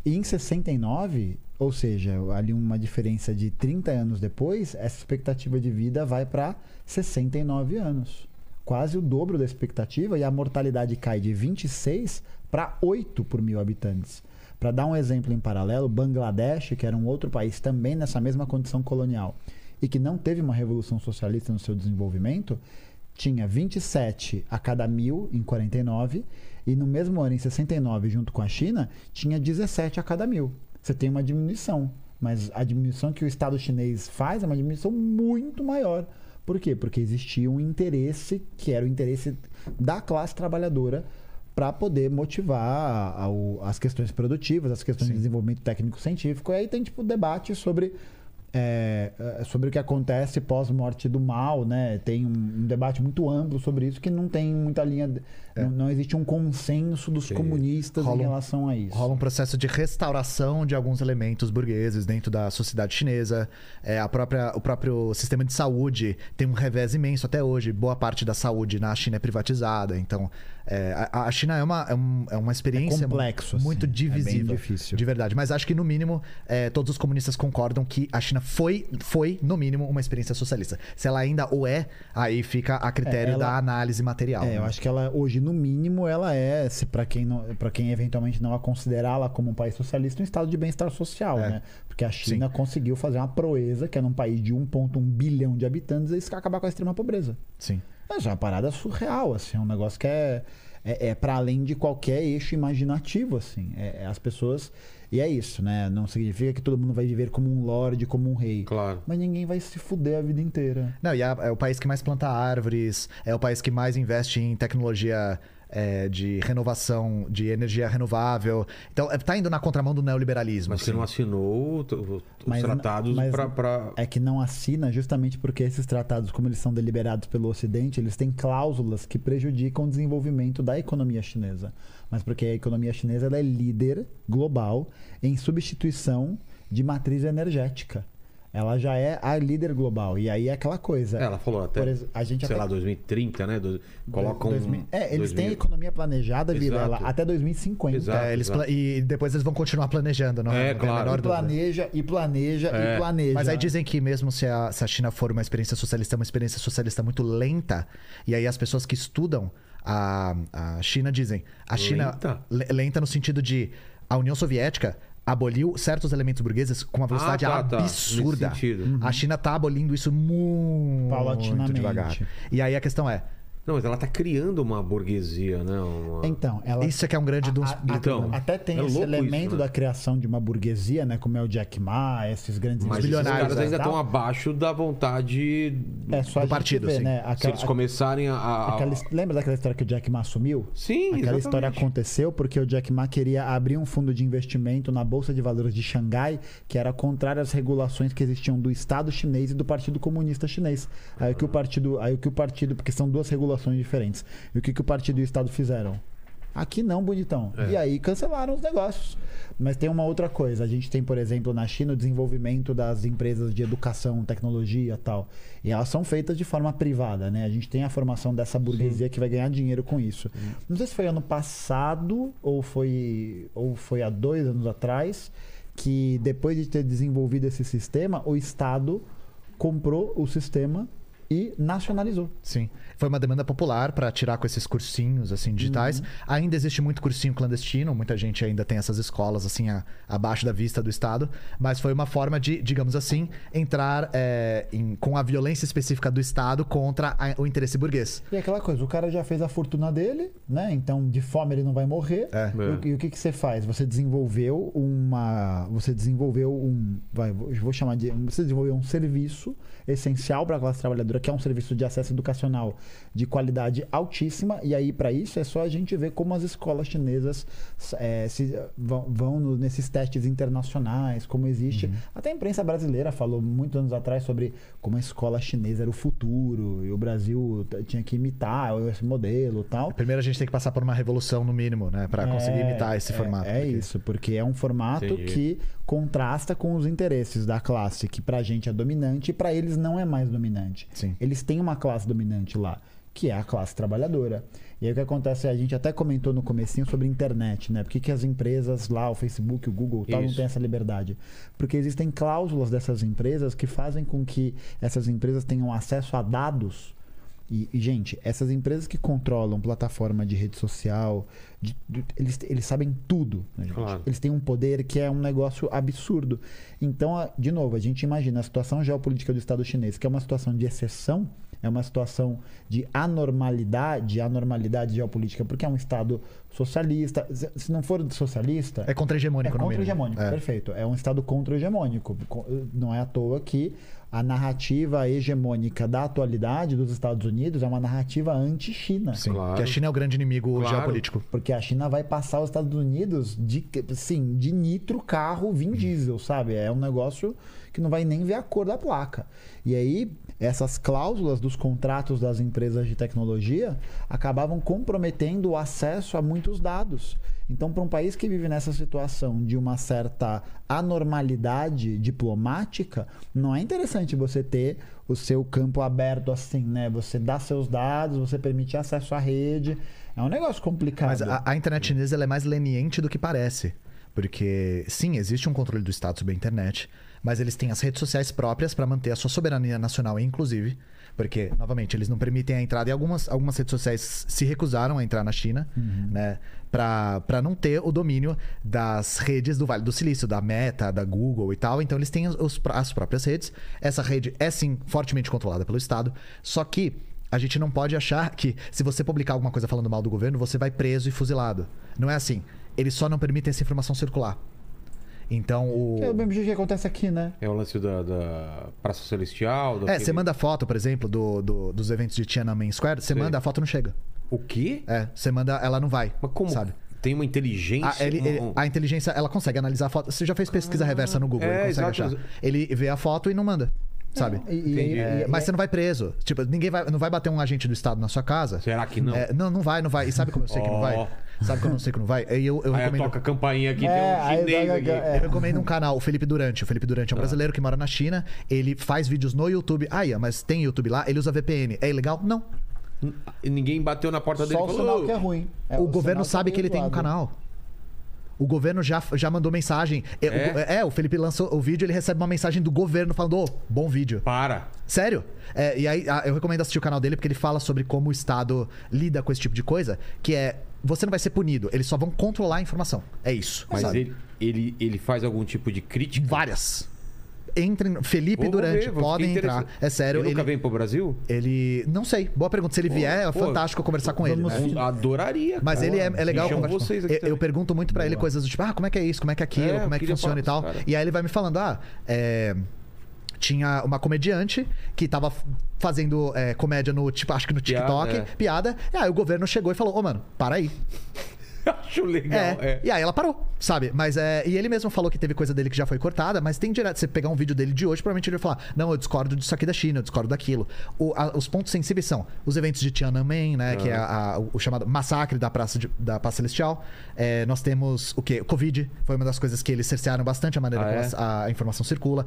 E em 69, ou seja, ali uma diferença de 30 anos depois, essa expectativa de vida vai para 69 anos. Quase o dobro da expectativa e a mortalidade cai de 26 para 8 por mil habitantes. Para dar um exemplo em paralelo, Bangladesh, que era um outro país também nessa mesma condição colonial e que não teve uma revolução socialista no seu desenvolvimento, tinha 27 a cada mil em 49 e no mesmo ano, em 69, junto com a China, tinha 17 a cada mil. Você tem uma diminuição, mas a diminuição que o Estado chinês faz é uma diminuição muito maior. Por quê? Porque existia um interesse que era o interesse da classe trabalhadora para poder motivar as questões produtivas, as questões de desenvolvimento técnico-científico. E aí tem tipo debate sobre é, é, sobre o que acontece pós-morte do mal, né? Tem um debate muito amplo sobre isso que não tem muita linha, de- não, não existe um consenso dos comunistas Rola em um- relação a isso. Rola um processo de restauração de alguns elementos burgueses dentro da sociedade chinesa. É, a própria, o próprio sistema de saúde tem um revés imenso até hoje. Boa parte da saúde na China é privatizada. Então, é, a, a China é uma, é, um- é uma experiência É complexo, assim. muito É bem divisível. difícil. De verdade. Mas acho que, no mínimo, é, todos os comunistas concordam que a China foi, foi, no mínimo, uma experiência socialista. Se ela ainda o é, aí fica a critério É, ela- da análise material. É, eu né? acho que ela hoje no mínimo ela é, se para quem não, quem eventualmente não a considerá-la como um país socialista, um estado de bem-estar social, É. né? Porque a China conseguiu fazer uma proeza que é num país de 1.1 bilhão de habitantes e acabar com a extrema pobreza. Sim. Isso é uma parada surreal, assim, é um negócio que é, é, é para além de qualquer eixo imaginativo, assim. É, é as pessoas. E é isso, né? Não significa que todo mundo vai viver como um lorde, como um rei. Claro. Mas ninguém vai se fuder a vida inteira. Não, e é, é o país que mais planta árvores, é o país que mais investe em tecnologia é, de renovação, de energia renovável. Então, é, tá indo na contramão do neoliberalismo. Mas você assim. não assinou os Mas- tratados mas- pra, pra- É que não assina justamente porque esses tratados, como eles são deliberados pelo Ocidente, eles têm cláusulas que prejudicam o desenvolvimento da economia chinesa. Mas porque a economia chinesa ela é líder global em substituição de matriz energética. Ela já é a líder global. E aí é aquela coisa. É, Ela falou até, a gente sei até- lá, 2030, né? Do- Colocam... 2000 É, eles têm a 2000. economia planejada, Vilela, até 2050. Exato. É, eles pla- e depois eles vão continuar planejando, não É, Não claro. E planeja, e planeja, É. e planeja. Mas aí dizem que mesmo se a, se a China for uma experiência socialista, é uma experiência socialista muito lenta, e aí as pessoas que estudam a, a China dizem, a China Lenta? le- lenta no sentido de a União Soviética aboliu certos elementos burgueses com uma velocidade tá, tá. absurda. Nesse sentido. A China tá abolindo isso muito devagar. E aí a questão é, Não, mas ela tá criando uma burguesia, né? Uma- Então, ela. Isso é que é um grande dos. A- a- Então, até tem é esse elemento isso, né? da criação de uma burguesia, né? Como é o Jack Ma, esses grandes Mas esses bilionários, caras e ainda tal. estão abaixo da vontade. É só do a partido, ver, sim. né? Se Aquela, eles começarem a. a- aquela- lembra daquela história que o Jack Ma assumiu? Sim, Aquela exatamente. história aconteceu porque o Jack Ma queria abrir um fundo de investimento na Bolsa de Valores de Xangai, que era contrário às regulações que existiam do Estado chinês e do Partido Comunista Chinês. Aí o que o partido, aí o que o partido, porque são duas regulações diferentes. E o que, que o partido e o Estado fizeram? Aqui não, bonitão. É. E aí cancelaram os negócios. Mas tem uma outra coisa. A gente tem, por exemplo, na China o desenvolvimento das empresas de educação, tecnologia e tal. E elas são feitas de forma privada, né? A gente tem a formação dessa burguesia que vai ganhar dinheiro com isso. Não sei se foi ano passado ou foi, ou foi há dois anos atrás que depois de ter desenvolvido esse sistema, o Estado comprou o sistema e nacionalizou. Sim. Foi uma demanda popular para tirar com esses cursinhos assim digitais. Ainda existe muito cursinho clandestino, muita gente ainda tem essas escolas assim a- abaixo da vista do Estado, mas foi uma forma de, digamos assim, entrar é, em- com a violência específica do Estado contra a- o interesse burguês. E é aquela coisa, o cara já fez a fortuna dele, né? Então de fome ele não vai morrer. É. E, o- e o que, que você faz? Você desenvolveu uma. Você desenvolveu um. Vai, vou chamar de. Você desenvolveu um serviço essencial para a classe trabalhadora, que é um serviço de acesso educacional de qualidade altíssima. E aí, para isso, é só a gente ver como as escolas chinesas é, se, vão, vão no- nesses testes internacionais, como existe. Até a imprensa brasileira falou muitos anos atrás sobre como a escola chinesa era o futuro e o Brasil tinha que imitar esse modelo e tal. Primeiro a gente tem que passar por uma revolução no mínimo, né, para conseguir É, imitar esse é- formato. É, porque- isso, porque é um formato Entendi. que contrasta com os interesses da classe, que pra gente é dominante e pra eles não é mais dominante. Sim. Eles têm uma classe dominante lá, que é a classe trabalhadora. E aí o que acontece, a gente até comentou no comecinho sobre internet, né? Por que, que as empresas lá, o Facebook, o Google, tal, não Isso. tem essa liberdade? Porque existem cláusulas dessas empresas que fazem com que essas empresas tenham acesso a dados e, e, gente, essas empresas que controlam plataforma de rede social, de- de- eles, eles sabem tudo. né, gente? Claro. Eles têm um poder que é um negócio absurdo. Então, de novo, a gente imagina a situação geopolítica do Estado chinês, que é uma situação de exceção, é uma situação de anormalidade, anormalidade geopolítica, porque é um Estado socialista. Se- não for socialista. É contra-hegemônico, É contra-hegemônico, É. perfeito. É um Estado contra-hegemônico. Co- Não é à toa que a narrativa hegemônica da atualidade dos Estados Unidos é uma narrativa anti-China. Sim, Claro. que a China é o grande inimigo Claro. geopolítico. Porque a China vai passar os Estados Unidos de, sim, de nitro carro Vin Diesel, sabe? É um negócio que não vai nem ver a cor da placa. E aí, essas cláusulas dos contratos das empresas de tecnologia acabavam comprometendo o acesso a muitos dados. Então, para um país que vive nessa situação de uma certa anormalidade diplomática, não é interessante você ter o seu campo aberto assim, né? Você dá seus dados, você permite acesso à rede. É um negócio complicado. Mas a, a internet chinesa é mais leniente do que parece. Porque, sim, existe um controle do Estado sobre a internet, mas eles têm as redes sociais próprias para manter a sua soberania nacional, inclusive. Porque, novamente, eles não permitem a entrada e algumas, algumas redes sociais se recusaram a entrar na China, né? Pra, pra não ter o domínio das redes do Vale do Silício, da Meta, da Google e tal. Então, eles têm os- as próprias redes. Essa rede é, sim, fortemente controlada pelo Estado. Só que a gente não pode achar que se você publicar alguma coisa falando mal do governo, você vai preso e fuzilado. Não é assim. Eles só não permitem essa informação circular. Então, o. É o mesmo jeito que acontece aqui, né? É o lance da, da Praça Celestial. É, daquele- você manda foto, por exemplo, do, do- dos eventos de Tiananmen Square, você Sei. manda, a foto não chega. O quê? É, você manda, ela não vai. Mas como? Sabe? Tem uma inteligência. A, ele- ele- um- a inteligência, ela consegue analisar a foto. Você já fez pesquisa reversa no Google, é, ele consegue exato. achar. Ele vê a foto e não manda. Sabe? E- e- e- É, mas você não vai preso. Tipo, ninguém vai, não vai bater um agente do Estado na sua casa. Será que não? É, não, não vai, não vai. E sabe como eu sei que não vai? Sabe como eu sei que não vai? Aí eu, eu Aí recomendo. toca a campainha aqui, É, tem um chinês aqui. é. Eu recomendo um canal, o Felipe Durante. O Felipe Durante é um brasileiro que mora na China. Ele faz vídeos no YouTube. Ah, Ian, mas tem YouTube lá? Ele usa VPN. É ilegal? Não. E ninguém bateu na porta dele Só o falou. sinal que é ruim. É, o governo sinal sabe que ele tem um canal. O governo já, já mandou mensagem. É, É? o, go- é, o Felipe lançou o vídeo, ele recebe uma mensagem do governo falando: Ô, bom vídeo. Para. Sério? É, e aí, ah, eu recomendo assistir o canal dele porque ele fala sobre como o Estado lida com esse tipo de coisa, que é você não vai ser punido, eles só vão controlar a informação. É isso. Mas sabe? ele, ele, ele faz algum tipo de crítica? Várias. entrem. Felipe Vou Durante, ver, podem entrar. É sério. Ele nunca ele, vem pro Brasil? ele. Não sei. Boa pergunta. Se ele vier, é fantástico conversar com ele. né? Adoraria. Mas cara. ele é, é legal conversar. eu, eu pergunto muito pra ele coisas do tipo, ah, como é que é isso, como é que é aquilo, É, como é que funciona e tal. caras. E aí ele vai me falando, ah, é, Tinha uma comediante que tava fazendo é, comédia no, tipo, acho que no Piada, TikTok, é. piada. E aí o governo chegou e falou: Ô, mano, para aí. Acho legal. É, É. E aí ela parou, sabe? Mas é. E ele mesmo falou que teve coisa dele que já foi cortada, mas tem direto. Você pegar um vídeo dele de hoje, provavelmente ele vai falar: Não, eu discordo disso aqui da China, eu discordo daquilo. O- a- os pontos sensíveis são os eventos de Tiananmen, né? Que é a- a- o chamado massacre da Praça, de- da Praça Celestial. É, nós temos o quê? O Covid foi uma das coisas que eles cercearam bastante a maneira Ah, como é? a, a informação circula,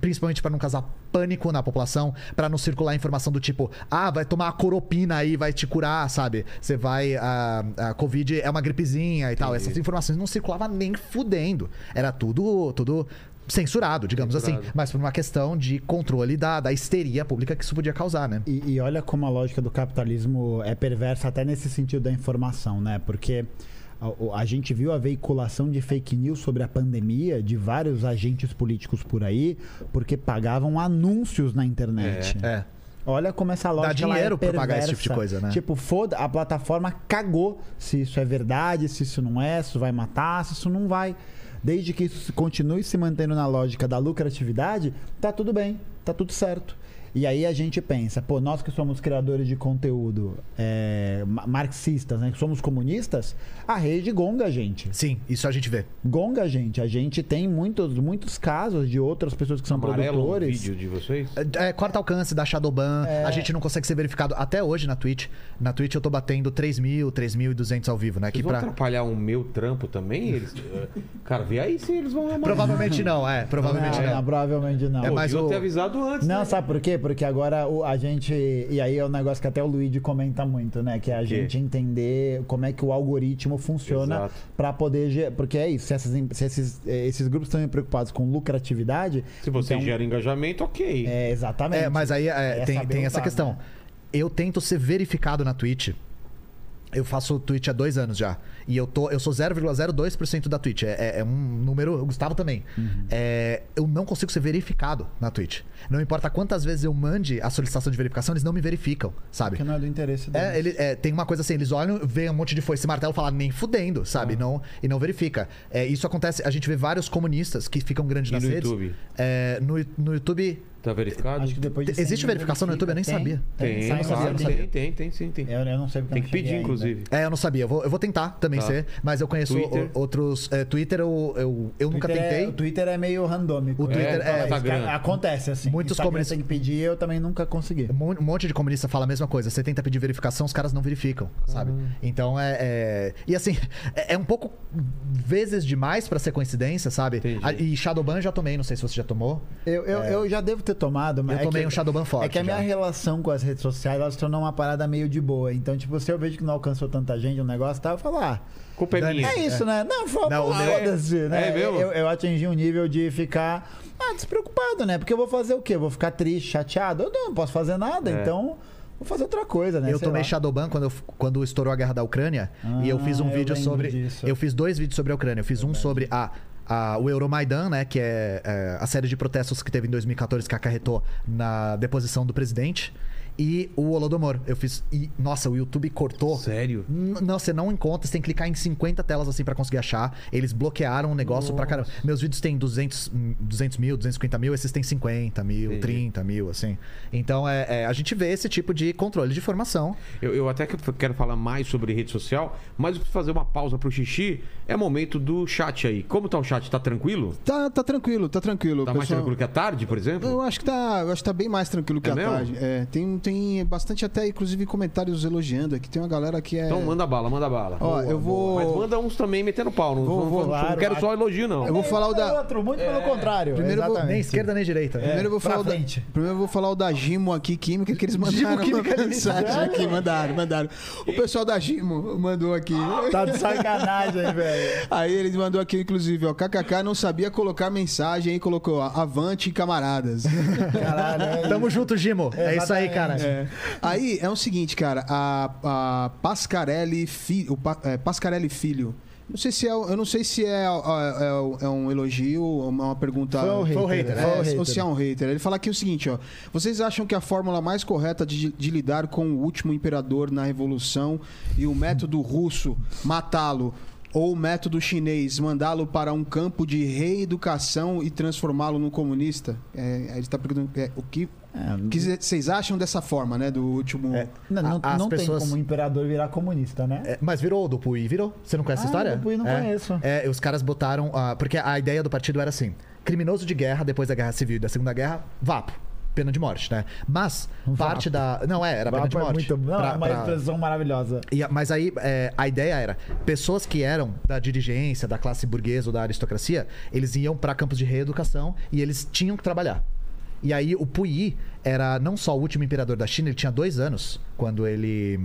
principalmente para não causar pânico na população, para não circular informação do tipo, ah, vai tomar a coropina aí, vai te curar, sabe? Você vai a, a Covid é uma gripezinha e tal. Essas informações não circulavam nem fudendo. Era tudo tudo censurado, digamos Censurado. assim, mas por uma questão de controle da, da histeria pública que isso podia causar, né? E, e olha como a lógica do capitalismo é perversa até nesse sentido da informação, né? Porque a, o- a gente viu a veiculação de fake news sobre a pandemia de vários agentes políticos por aí, porque pagavam anúncios na internet. É. Olha como essa lógica ela dinheiro é pra pagar esse tipo de coisa, né? Tipo, foda, a plataforma cagou se isso é verdade, se isso não é, se isso vai matar, se isso não vai. Desde que isso continue se mantendo na lógica da lucratividade, tá tudo bem, tá tudo certo. E aí a gente pensa, pô, nós que somos criadores de conteúdo é, ma- marxistas, né, que somos comunistas, a rede gonga a gente. Sim, isso a gente vê. Gonga a gente. A gente tem muitos, muitos casos de outras pessoas que são Amarelo produtores. vídeo de vocês? É, é, quarto alcance da Shadowban. É. A gente não consegue ser verificado até hoje na Twitch. Na Twitch eu tô batendo 3 mil, 3.200 ao vivo, né? Vocês Que vão pra... atrapalhar o meu trampo também? Eles, eh, cara, vê aí se eles vão amar. Provavelmente não, é. Provavelmente não, não. não, provavelmente não. É mais deviam o- ter avisado antes. Não, né? sabe por quê? Porque agora o- a gente. E aí é um negócio que até o Luigi comenta muito, né? Que é a gente entender como é que o algoritmo funciona para poder. Porque é isso, se, essas se esses, eh, esses grupos estão preocupados com lucratividade. Se você então, gera engajamento, ok. É, exatamente. É, mas aí é, É tem, tem essa usar, questão. né? Eu tento ser verificado na Twitch. Eu faço Twitch há dois anos já. E eu, tô, eu sou 0,02% da Twitch. É, é- é um número. O Gustavo também. Uhum. É, eu não consigo ser verificado na Twitch. Não importa quantas vezes eu mande a solicitação de verificação, eles não me verificam, sabe? Porque não é do interesse deles. É, ele, é, tem uma coisa assim, eles olham, vê um monte de foice e martelo e falam, nem fudendo, Ah. sabe? Não, e não verifica. É, isso acontece, a gente vê vários comunistas que ficam grandes E nas no redes. YouTube? É, no, no YouTube. Tá verificado? Acho que depois de 100 Existe verificação no YouTube? Eu nem verifica. sabia. Tem, sai claro, uma tem, tem, tem, sim, tem. Eu, eu não sei porque Tem eu que pedir, ainda. inclusive. É, eu não sabia. Eu vou, eu vou tentar também Tá. ser, mas eu conheço Twitter? o- outros. é, Twitter eu, eu, eu nunca Twitter é- tentei. o Twitter é meio randômico. O Twitter é, é-. Acontece assim. Muitos Instagram comunistas- tem que pedir, eu também nunca consegui. Um mon- monte de comunista fala a mesma coisa. Você tenta pedir verificação, os caras não verificam, sabe? Então é, é- E assim, é, é um pouco vezes demais pra ser coincidência, sabe? Entendi. E Shadowban eu já tomei, não sei se você já tomou. Eu, eu, eu já devo ter tomado, mas. Eu é tomei que- um Shadowban forte É que a minha já. relação com as redes sociais, ela se tornou uma parada meio de boa. Então, tipo, se eu vejo que não alcançou tanta gente um negócio e tal, eu falo, ah, Culpa é Dani, minha. é isso, né? Não, fo- Não, o meu- foda-se, né? É mesmo? Eu, eu atingi um nível de ficar ah, despreocupado, né? Porque eu vou fazer o quê? Eu vou ficar triste, chateado? Eu não posso fazer nada, É. então vou fazer outra coisa, né? Eu Sei tomei lá. Shadowban quando, eu- quando estourou a guerra da Ucrânia. e eu fiz um Ah, eu vídeo sobre. disso. Eu fiz dois vídeos sobre a Ucrânia. Eu fiz um sobre a. a- o Euromaidan, né, que é, é, a série de protestos que teve em 2014 que acarretou na deposição do presidente, e o Holodomor. Eu fiz. E, nossa, o YouTube cortou. Sério? N- Não, você não encontra, você tem que clicar em 50 telas assim pra conseguir achar. Eles bloquearam o negócio pra caramba. Meus vídeos têm 200, hum, 200 mil, 250 mil, esses têm 50 mil, Entendi. 30 mil, assim. Então é, é, a gente vê esse tipo de controle de informação. Eu, eu até que- quero falar mais sobre rede social, mas eu preciso fazer uma pausa pro xixi. É momento do chat aí. Como tá o chat? Tá tranquilo? Tá, tá tranquilo, tá tranquilo. Tá mais pessoal. tranquilo que a tarde, por exemplo? Eu acho que tá, eu acho que tá bem mais tranquilo que É a mesmo? tarde. É, tem, tem bastante até, inclusive, comentários elogiando aqui. Tem uma galera que é. Então manda bala, manda bala. Ó, eu vou. Mas manda uns também metendo pau. Não, Vou- não- vou- não claro, quero vai. só elogio, não. Eu vou falar o da- Outro, muito pelo contrário. Primeiro vou-. Nem esquerda nem direita. Primeiro eu vou falar o da, primeiro eu vou falar o da Gimo aqui, Química, que eles mandaram uma mensagem aqui, mandaram, mandaram. O pessoal da Gimo mandou aqui. Tá de sacanagem, velho. Aí eles mandou aqui, inclusive, ó, KKK não sabia colocar mensagem e colocou, ó, avante camaradas. Caralho, é Tamo junto, Gimo. É isso aí, cara. É. Aí é o seguinte, cara, a, a Pascarelli, fi, o Pa- é, Pascarelli Filho, Não sei se é, eu não sei se é, é- é um elogio ou uma pergunta. Foi um Foi hater, hater. né? foi o É, ou se é um hater. Ele fala aqui o seguinte, ó. Vocês acham que a fórmula mais correta de, de lidar com o último imperador na Revolução e o método russo matá-lo ou o método chinês mandá-lo para um campo de reeducação e transformá-lo num comunista? É, ele está perguntando é, o que, É, o que vocês acham dessa forma, né? Do último. É. Não, não, As não pessoas- tem como o imperador virar comunista, né? É, mas virou o do virou? Você não conhece Ah, a história? do Puyi não é. conheço. É, os caras botaram. ah, porque a ideia do partido era assim: criminoso de guerra depois da Guerra Civil e da Segunda Guerra, vapo. Pena de morte, né? Mas parte da. Não, é, era pena de Vapo é morte. muito- não, Pra- é uma pra- expressão maravilhosa. E mas aí, é, a ideia era, pessoas que eram da dirigência, da classe burguesa ou da aristocracia, eles iam para campos de reeducação e eles tinham que trabalhar. E aí o Puyi era não só o último imperador da China, ele tinha dois anos quando ele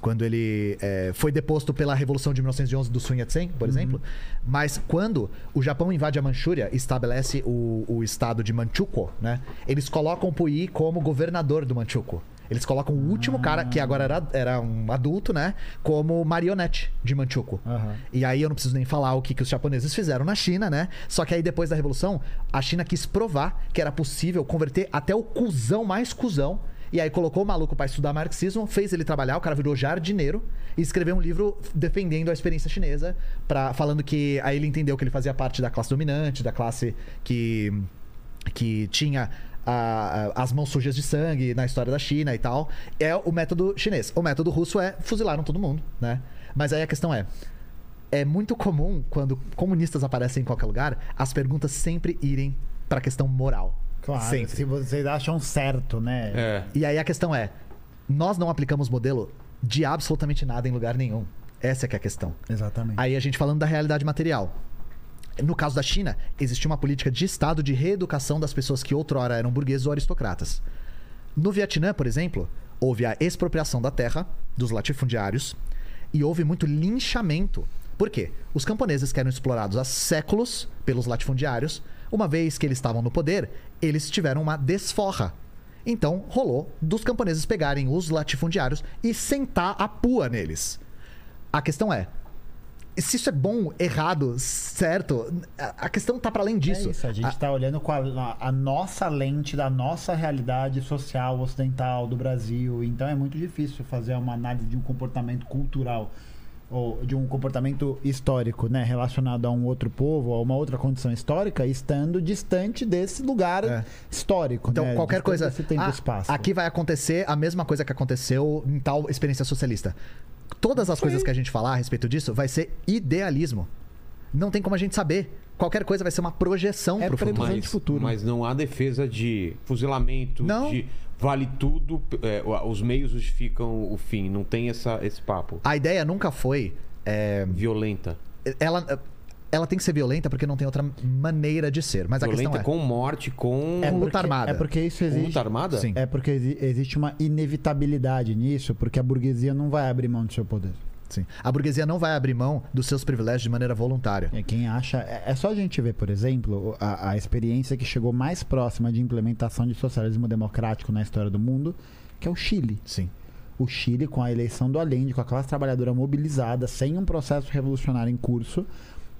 quando ele é, foi deposto pela Revolução de 1911 do Sun Yat-sen, por exemplo. Mas quando o Japão invade a Manchúria e estabelece o, o estado de Manchukuo, né? Eles colocam o Puyi como governador do Manchukuo. Eles colocam o último cara, que agora era, era um adulto, né? Como marionete de Manchukuo. Aham. E aí eu não preciso nem falar o que, que os japoneses fizeram na China, né? Só que aí depois da Revolução, a China quis provar que era possível converter até o cuzão mais cuzão. E aí colocou o maluco pra estudar marxismo, fez ele trabalhar, o cara virou jardineiro e escreveu um livro defendendo a experiência chinesa, pra, falando que aí ele entendeu que ele fazia parte da classe dominante, da classe que, que tinha a- a- as mãos sujas de sangue na história da China e tal. É o método chinês. O método russo é fuzilaram todo mundo, né? Mas aí a questão é, é muito comum quando comunistas aparecem em qualquer lugar, as perguntas sempre irem pra questão moral. Claro, Sempre. se vocês acham certo, né? É. E aí a questão é, nós não aplicamos modelo de absolutamente nada em lugar nenhum. Essa é que é a questão. Exatamente. Aí a gente falando da realidade material. No caso da China, existia uma política de Estado de reeducação das pessoas que outrora eram burgueses ou aristocratas. No Vietnã, por exemplo, houve a expropriação da terra dos latifundiários e houve muito linchamento. Por quê? Os camponeses que eram explorados há séculos pelos latifundiários, uma vez que eles estavam no poder, eles tiveram uma desforra. Então, rolou dos camponeses pegarem os latifundiários e sentar a pua neles. A questão é, se isso é bom, errado, certo, a questão tá para além disso. É isso, a gente A- tá olhando com a, a- nossa lente da nossa realidade social ocidental do Brasil. Então é muito difícil fazer uma análise de um comportamento cultural ou de um comportamento histórico, né, relacionado a um outro povo, a uma outra condição histórica, estando distante desse lugar É. histórico. Então, né, qualquer distante coisa. desse tempo Ah, espaço. aqui vai acontecer a mesma coisa que aconteceu em tal experiência socialista. Todas as coisas que a gente falar a respeito disso vai ser idealismo. Não tem como a gente saber. Qualquer coisa vai ser uma projeção É pro futuro. Mas, futuro. mas não há defesa de fuzilamento, Não. de vale tudo, é, os meios justificam o fim. Não tem essa, esse papo. A ideia nunca foi. é, Violenta. ela, ela tem que ser violenta porque não tem outra maneira de ser. Mas a Violenta questão é. com morte, com. É porque, luta armada. É porque isso com existe. luta armada? Sim. É porque exi- existe uma inevitabilidade nisso, porque a burguesia não vai abrir mão do seu poder. Sim. A burguesia não vai abrir mão dos seus privilégios de maneira voluntária. É quem acha. É, é só a gente ver, por exemplo, a, a experiência que chegou mais próxima de implementação de socialismo democrático na história do mundo, que é o Chile. Sim. O Chile, com a eleição do Allende, com a classe trabalhadora mobilizada, sem um processo revolucionário em curso,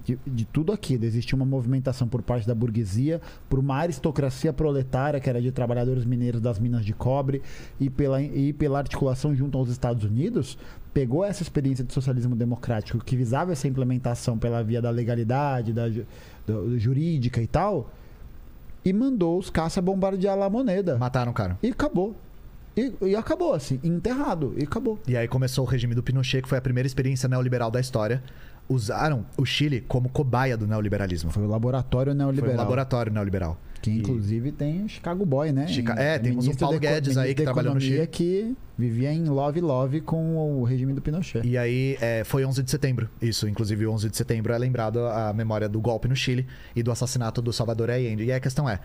de, de tudo aquilo. Existia uma movimentação por parte da burguesia, por uma aristocracia proletária, que era de trabalhadores mineiros das minas de cobre, e pela, e pela articulação junto aos Estados Unidos, pegou essa experiência de socialismo democrático que visava essa implementação pela via da legalidade, da do- jurídica e tal, e mandou os caça bombardear lá a moneda. Mataram o cara. E acabou. E, e acabou, assim, enterrado. E acabou. E aí começou o regime do Pinochet, que foi a primeira experiência neoliberal da história. Usaram o Chile como cobaia do neoliberalismo. Foi o laboratório Foi neoliberal. um laboratório neoliberal. Que E- inclusive tem o Chicago Boy, né? Chica- é, temos o Paulo Guedes aí que trabalhou no Chile. que vivia em love love com o regime do Pinochet. E aí é, foi 11 de setembro. Isso, inclusive 11 de setembro é lembrado a memória do golpe no Chile e do assassinato do Salvador Allende. E aí a questão é,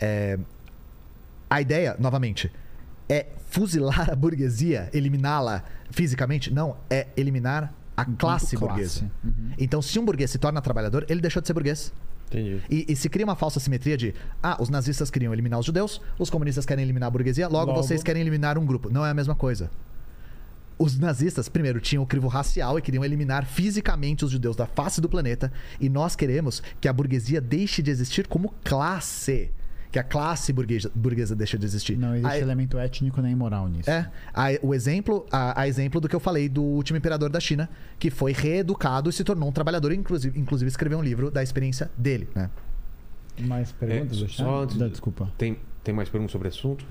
é, a ideia, novamente, é fuzilar a burguesia, eliminá-la fisicamente? Não, é eliminar a classe burguesa. Uhum. Então, se um burguês se torna trabalhador, ele deixou de ser burguês. Entendi. E, e se cria uma falsa simetria de ah, os nazistas queriam eliminar os judeus, os comunistas querem eliminar a burguesia, logo, Logo. vocês querem eliminar um grupo. Não é a mesma coisa. Os nazistas, primeiro, tinham o crivo racial e queriam eliminar fisicamente os judeus da face do planeta. E nós queremos que a burguesia deixe de existir como classe. Que a classe burguesa, burguesa deixe de existir. Não existe Aí- elemento étnico nem moral nisso. é, a, o exemplo, a, a exemplo do que eu falei do último imperador da China, que foi reeducado e se tornou um trabalhador, inclusive, inclusive escreveu um livro da experiência dele, né? Mais perguntas É, só antes- Desculpa. Tem, tem mais perguntas sobre o assunto?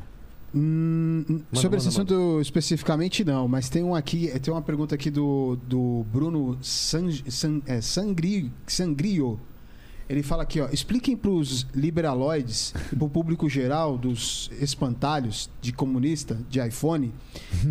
Hum, hum, Manda, sobre esse manda, assunto especificamente não, mas tem um aqui, tem uma pergunta aqui do, do Bruno San, San- é, Sangri, Sangrio. Ele fala aqui, ó, expliquem para os liberaloides e para o público geral dos espantalhos de comunista, de iPhone,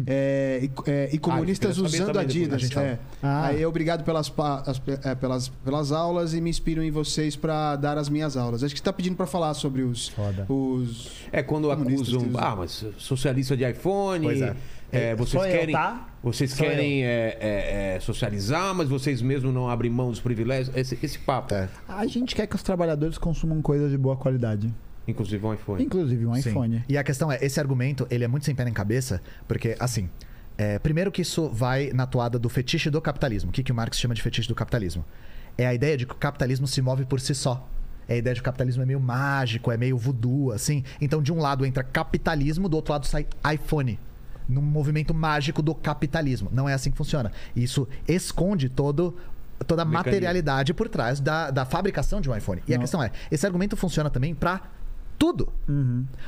é, e, é, e comunistas queria saber usando Adidas. é. Ah. Aí, obrigado pelas, pa- as- é, pelas, pelas aulas e me inspiro em vocês para dar as minhas aulas. Acho que você está pedindo para falar sobre os, Foda. os É quando Comunistas acusam, ah, mas socialista de iPhone, Pois é. É, vocês Sou eu, querem, tá? vocês Sou querem é, é, é, socializar, mas vocês mesmos não abrem mão dos privilégios. Esse, esse papo, É. A gente quer que os trabalhadores consumam coisas de boa qualidade. inclusive um iPhone. Inclusive um Sim. iPhone. E a questão é, esse argumento, ele é muito sem pé nem cabeça, porque, assim, é, primeiro que isso vai na toada do fetiche do capitalismo. O que, que o Marx chama de fetiche do capitalismo? É a ideia de que o capitalismo se move por si só. É a ideia de que o capitalismo é meio mágico, é meio voodoo, assim. Então, de um lado entra capitalismo, do outro lado sai iPhone. Num movimento mágico do capitalismo. Não é assim que funciona. Isso esconde todo, toda a materialidade por trás da, da fabricação de um iPhone. E a Não. questão é, esse argumento funciona também pra tudo.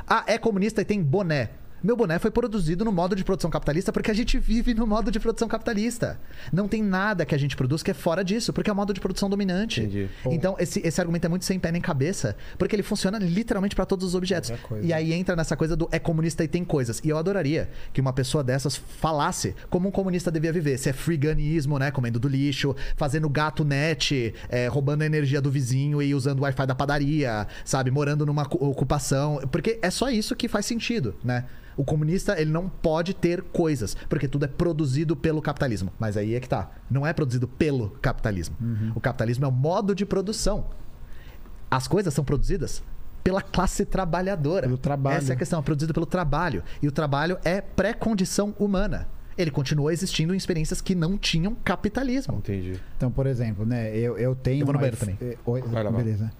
Ah, é comunista e tem boné. Meu boné foi produzido no modo de produção capitalista porque a gente vive no modo de produção capitalista. Não tem nada que a gente produz que é fora disso, porque é o modo de produção dominante. Entendi. Então, esse, esse argumento é muito sem pé nem cabeça, porque ele funciona literalmente para todos os objetos. E aí entra nessa coisa do é comunista e tem coisas. E eu adoraria que uma pessoa dessas falasse como um comunista devia viver. Se é freeganismo, né? Comendo do lixo, fazendo gato net, é, roubando a energia do vizinho e usando o Wi-Fi da padaria, sabe? Morando numa cu- ocupação. Porque é só isso que faz sentido, né? O comunista, ele não pode ter coisas, porque tudo é produzido pelo capitalismo. Mas aí é que tá. Não é produzido pelo capitalismo. O capitalismo é o modo de produção. As coisas são produzidas pela classe trabalhadora. Pelo trabalho. Essa é a questão, é produzido pelo trabalho. E o trabalho é pré-condição humana. Ele continua existindo em experiências que não tinham capitalismo. Entendi. Então, por exemplo, né, eu, eu tenho. Eu vou no um banheiro também. eh, oi, Vai lá, beleza.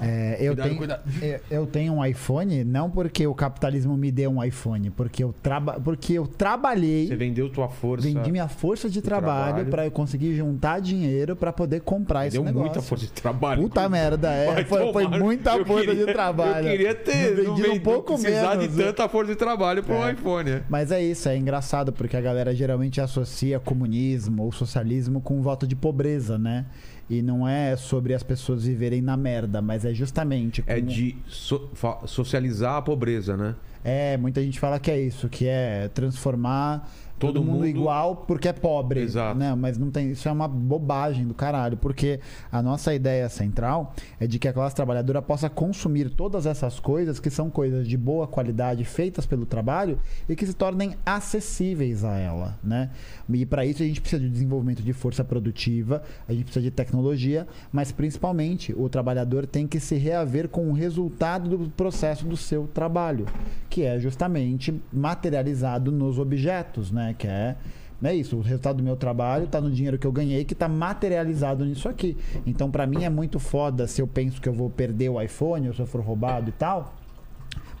É, eu, Cuidado, tenho, cuidado. eu- eu tenho um iPhone, não porque o capitalismo me deu um iPhone, porque eu, traba, porque eu trabalhei, Você vendeu tua força. vendi minha força de trabalho, pra eu conseguir juntar dinheiro pra poder comprar esse Deu negócio. muita força de trabalho. Puta merda, é. Foi, foi muita força queria- de trabalho. Eu queria ter Vendido não um vendi- pouco precisar menos. de tanta força de trabalho pro É. iPhone. é. Mas é isso, é engraçado, porque a galera geralmente associa comunismo ou socialismo com voto de pobreza, né? E não é sobre as pessoas viverem na merda, mas é justamente. É como- de so- socializar a pobreza, né? É, muita gente fala que é isso, que é transformar todo, Todo mundo, mundo- igual porque é pobre. Exato. Né? Mas não tem. Isso é uma bobagem do caralho, porque a nossa ideia central é de que a classe trabalhadora possa consumir todas essas coisas que são coisas de boa qualidade feitas pelo trabalho e que se tornem acessíveis a ela, né? E para isso a gente precisa de desenvolvimento de força produtiva, a gente precisa de tecnologia, mas principalmente o trabalhador tem que se reaver com o resultado do processo do seu trabalho, que é justamente materializado nos objetos, né? Que é é isso, o resultado do meu trabalho está no dinheiro que eu ganhei, que está materializado nisso aqui. Então, para mim é muito foda se eu penso que eu vou perder o iPhone ou se eu for roubado e tal.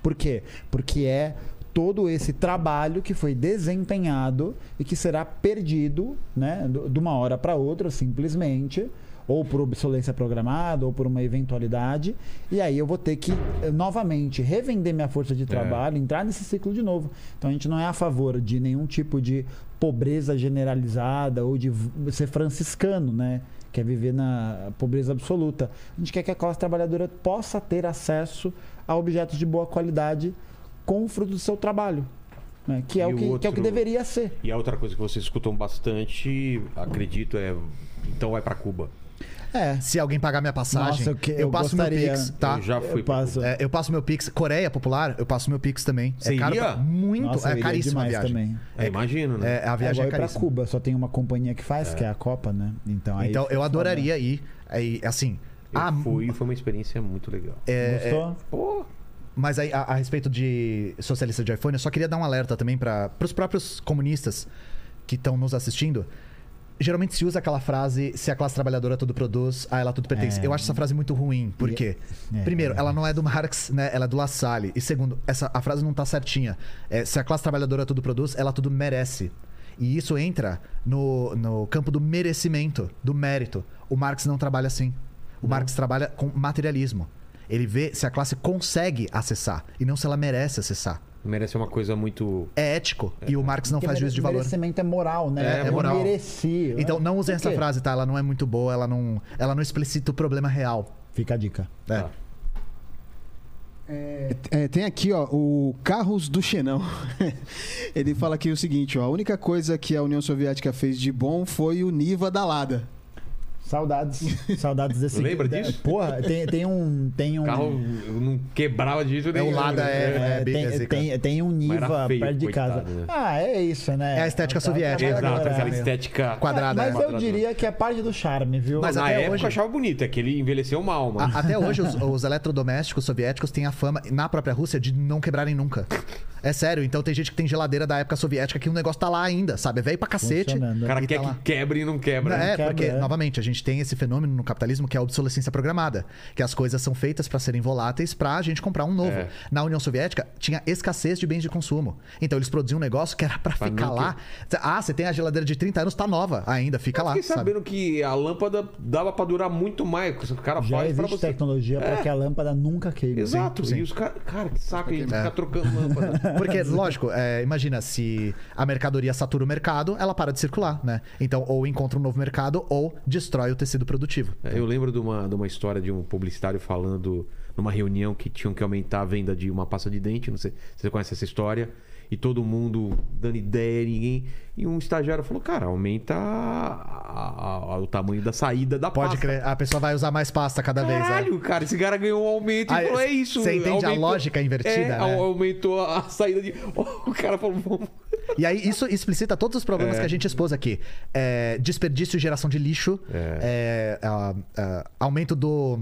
Por quê? Porque é todo esse trabalho que foi desempenhado e que será perdido, né, de uma hora para outra, simplesmente, ou por obsolescência programada, ou por uma eventualidade, e aí eu vou ter que eh, novamente revender minha força de trabalho, entrar nesse ciclo de novo. Então a gente não é a favor de nenhum tipo de pobreza generalizada ou de ser franciscano, né? Quer viver na pobreza absoluta. A gente quer que a classe trabalhadora possa ter acesso a objetos de boa qualidade com o fruto do seu trabalho. né? Que, é o que, que é o que outro- deveria ser. E a outra coisa que vocês escutam bastante, acredito, é. Então vai pra Cuba. É. Se alguém pagar minha passagem, Nossa, eu que- eu, eu passo gostaria. meu Pix, tá? Eu já fui Eu passo. É, eu passo meu Pix. Coreia Popular, eu passo meu Pix também. Você é caro iria? pra- muito, Nossa, é iria caríssima a viagem. também. É, imagino, né? É, a É viagem é pra caríssima. Cuba, só tem uma companhia que faz, que é a Copa, né? Então, aí Então, eu adoraria ir. Aí, assim. Eu ah, fui e foi uma experiência muito legal. é, Gostou? Pô, Mas aí, a, a respeito de socialista de iPhone, eu só queria dar um alerta também para os próprios comunistas que estão nos assistindo, geralmente se usa aquela frase: se a classe trabalhadora tudo produz, a ela tudo pertence. É. Eu acho essa frase muito ruim. Por quê? É, Primeiro, é. ela não é do Marx, né? Ela é do La Salle. E segundo, essa, a frase não tá certinha. É, se a classe trabalhadora tudo produz, ela tudo merece. E isso entra no, no campo do merecimento, do mérito. O Marx não trabalha assim. O Marx trabalha com materialismo. Ele vê se a classe consegue acessar e não se ela merece acessar. Merece uma coisa muito. É ético. E o Marx não Porque faz juízo de valor. Merecimento é moral, né? É, é Eu moral. mereci. Então não usem essa frase, tá? Ela não é muito boa, ela não, ela não explicita o problema real. Fica a dica. É. Tá. É, tem aqui, ó, o Carros do Xenão. Ele fala aqui o seguinte, ó. A única coisa que a União Soviética fez de bom foi o Niva da Lada. Saudades. Saudades desse. Lembra disso? Porra, tem, tem um. Tem um O carro não quebrava de jeito É o nenhum. Lada, né? é- É, bem- é tem, tem, tem um Niva feio, perto de coitado, casa. né? Ah, é isso, né? É a estética soviética. Aquela Exato, galera- aquela estética. Quadrada, Mas é. eu diria que é parte do charme, viu? Mas Na até época hoje- eu achava bonito, é que ele envelheceu mal, mano. A- Até hoje, os, os eletrodomésticos soviéticos têm a fama, na própria Rússia, de não quebrarem nunca. É sério, então tem gente que tem geladeira da época soviética que o negócio tá lá ainda, sabe? É velho pra cacete. O cara quer tá lá. que quebre e não quebra. É, quebra, porque, é. novamente, a gente tem esse fenômeno no capitalismo que é a obsolescência programada. Que as coisas são feitas pra serem voláteis pra gente comprar um novo. É. Na União Soviética, tinha escassez de bens de consumo. Então eles produziam um negócio que era pra Pra ficar não lá. Ah, você tem a geladeira de 30 anos, tá nova ainda, fica lá. fiquei sabe? sabendo que a lâmpada dava pra durar muito mais. O cara Já faz pra existe você. tecnologia para É. que a lâmpada nunca queime. Exato. Sim. E os caras. Cara, que saco aí, É. ficar trocando lâmpada. Porque, lógico, é, imagina, se a mercadoria satura o mercado, ela para de circular, né? Então, ou encontra um novo mercado, ou destrói o tecido produtivo. É, Eu lembro de uma, de uma história de um publicitário falando numa reunião que tinham que aumentar a venda de uma pasta de dente. Não sei se você conhece essa história. E todo mundo dando ideia, ninguém. E um estagiário falou: Cara, aumenta a- a- a- o tamanho da saída da Pode pasta. crer, a pessoa vai usar mais pasta cada vez, né? Caralho, cara, esse cara ganhou um aumento Ah, e falou: É isso. você entende a lógica invertida, É, né? aumentou a saída de. O cara falou: Vamos. E aí, isso explicita todos os problemas É. que a gente expôs aqui. É, desperdício e geração de lixo, é, a- aumento do.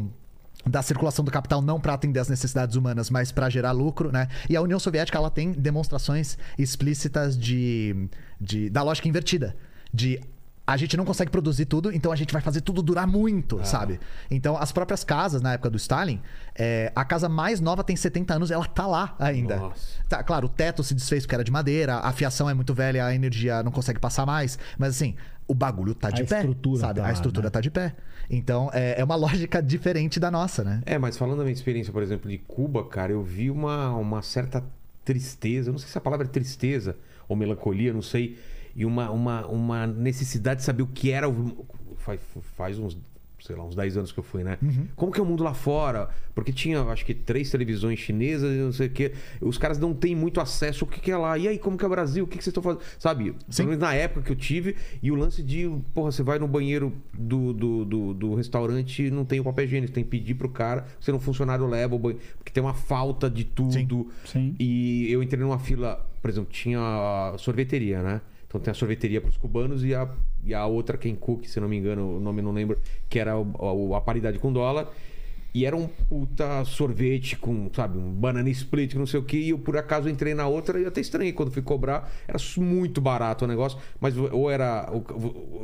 Da circulação do capital não para atender as necessidades humanas, mas para gerar lucro, né? E a União Soviética ela tem demonstrações explícitas de, de da lógica invertida, de a gente não consegue produzir tudo, então a gente vai fazer tudo durar muito, sabe? Então, as próprias casas, na época do Stalin, é, a casa mais nova tem 70 anos, ela tá lá ainda. Nossa. Tá, claro, o teto se desfez porque era de madeira, a fiação é muito velha, a energia não consegue passar mais. Mas assim, o bagulho tá de A pé. sabe? tá a estrutura né? tá de pé. Então, é, é uma lógica diferente da nossa, né? É, mas falando da minha experiência, por exemplo, de Cuba, cara, eu vi uma, uma certa tristeza. Não sei se a palavra é tristeza ou melancolia, não sei. E uma, uma, uma necessidade de saber o que era. Faz, faz uns, sei lá, uns 10 anos que eu fui, né? Como que é o mundo lá fora? Porque tinha, acho que, três televisões chinesas e não sei o quê. Os caras não têm muito acesso ao que, que é lá. E aí, como que é o Brasil? O que, que vocês estão fazendo? Sabe? Pelo menos na época que eu tive. E o lance de, porra, você vai no banheiro do, do, do, do restaurante e não tem o papel higiênico. Tem que pedir pro cara, se não funcionário leva o banheiro. Porque tem uma falta de tudo. Sim. E eu entrei numa fila, por exemplo, tinha a sorveteria, né? Então tem a sorveteria para os cubanos e a, e a outra, Ken Cook, se não me engano, o nome não lembro, que era o- o- a paridade com dólar. E era um puta sorvete com, sabe, um banana split, não sei o que. E eu, por acaso, entrei na outra e eu até estranhei quando fui cobrar. Era muito barato o negócio, mas ou era.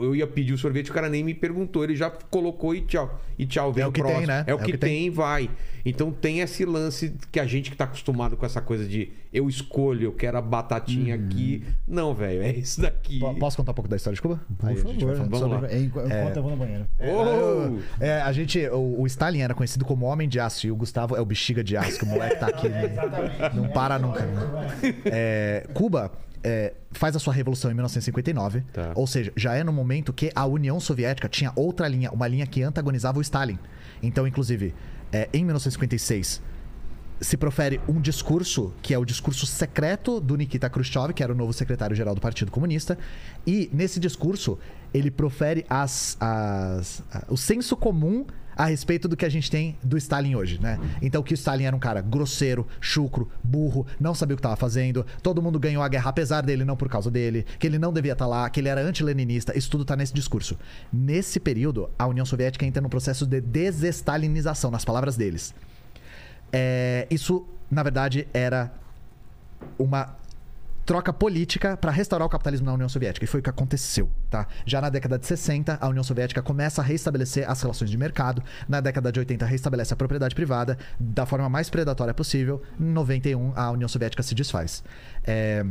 Eu ia pedir o sorvete, o cara nem me perguntou. Ele já colocou e tchau. E tchau, vem É o que próximo. tem, né? É o que, tem, vai. Então tem esse lance que a gente que tá acostumado com essa coisa de eu escolho, eu quero a batatinha aqui. Não, velho, é isso daqui. Po- Posso contar um pouco da história de Cuba? Por Aí favor. Vamos sobre- lá. Enqu- Enquanto eu vou no banheiro. Oh! É, a gente, o, o Stalin era conhecido como Homem de Aço e o Gustavo é o bexiga de aço, que o moleque tá aqui. né? Não para nunca. né? É, Cuba é, faz a sua revolução em 1959, Tá. ou seja, já é no momento que a União Soviética tinha outra linha, uma linha que antagonizava o Stalin. Então, inclusive, é, em 1956 se profere um discurso, que é o discurso secreto do Nikita Khrushchev, que era o novo secretário-geral do Partido Comunista. E nesse discurso, ele profere as, as, a- o senso comum a respeito do que a gente tem do Stalin hoje, né? Então, que o Stalin era um cara grosseiro, chucro, burro, não sabia o que estava fazendo, todo mundo ganhou a guerra apesar dele, não por causa dele, que ele não devia estar lá, que ele era anti-leninista, isso tudo tá nesse discurso. Nesse período, a União Soviética entra no processo de desestalinização, nas palavras deles. É, isso, na verdade, era uma troca política para restaurar o capitalismo na União Soviética. E foi o que aconteceu, tá? Já na década de 60, a União Soviética começa a restabelecer as relações de mercado. Na década de 80, restabelece a propriedade privada da forma mais predatória possível. Em 91, a União Soviética se desfaz. É...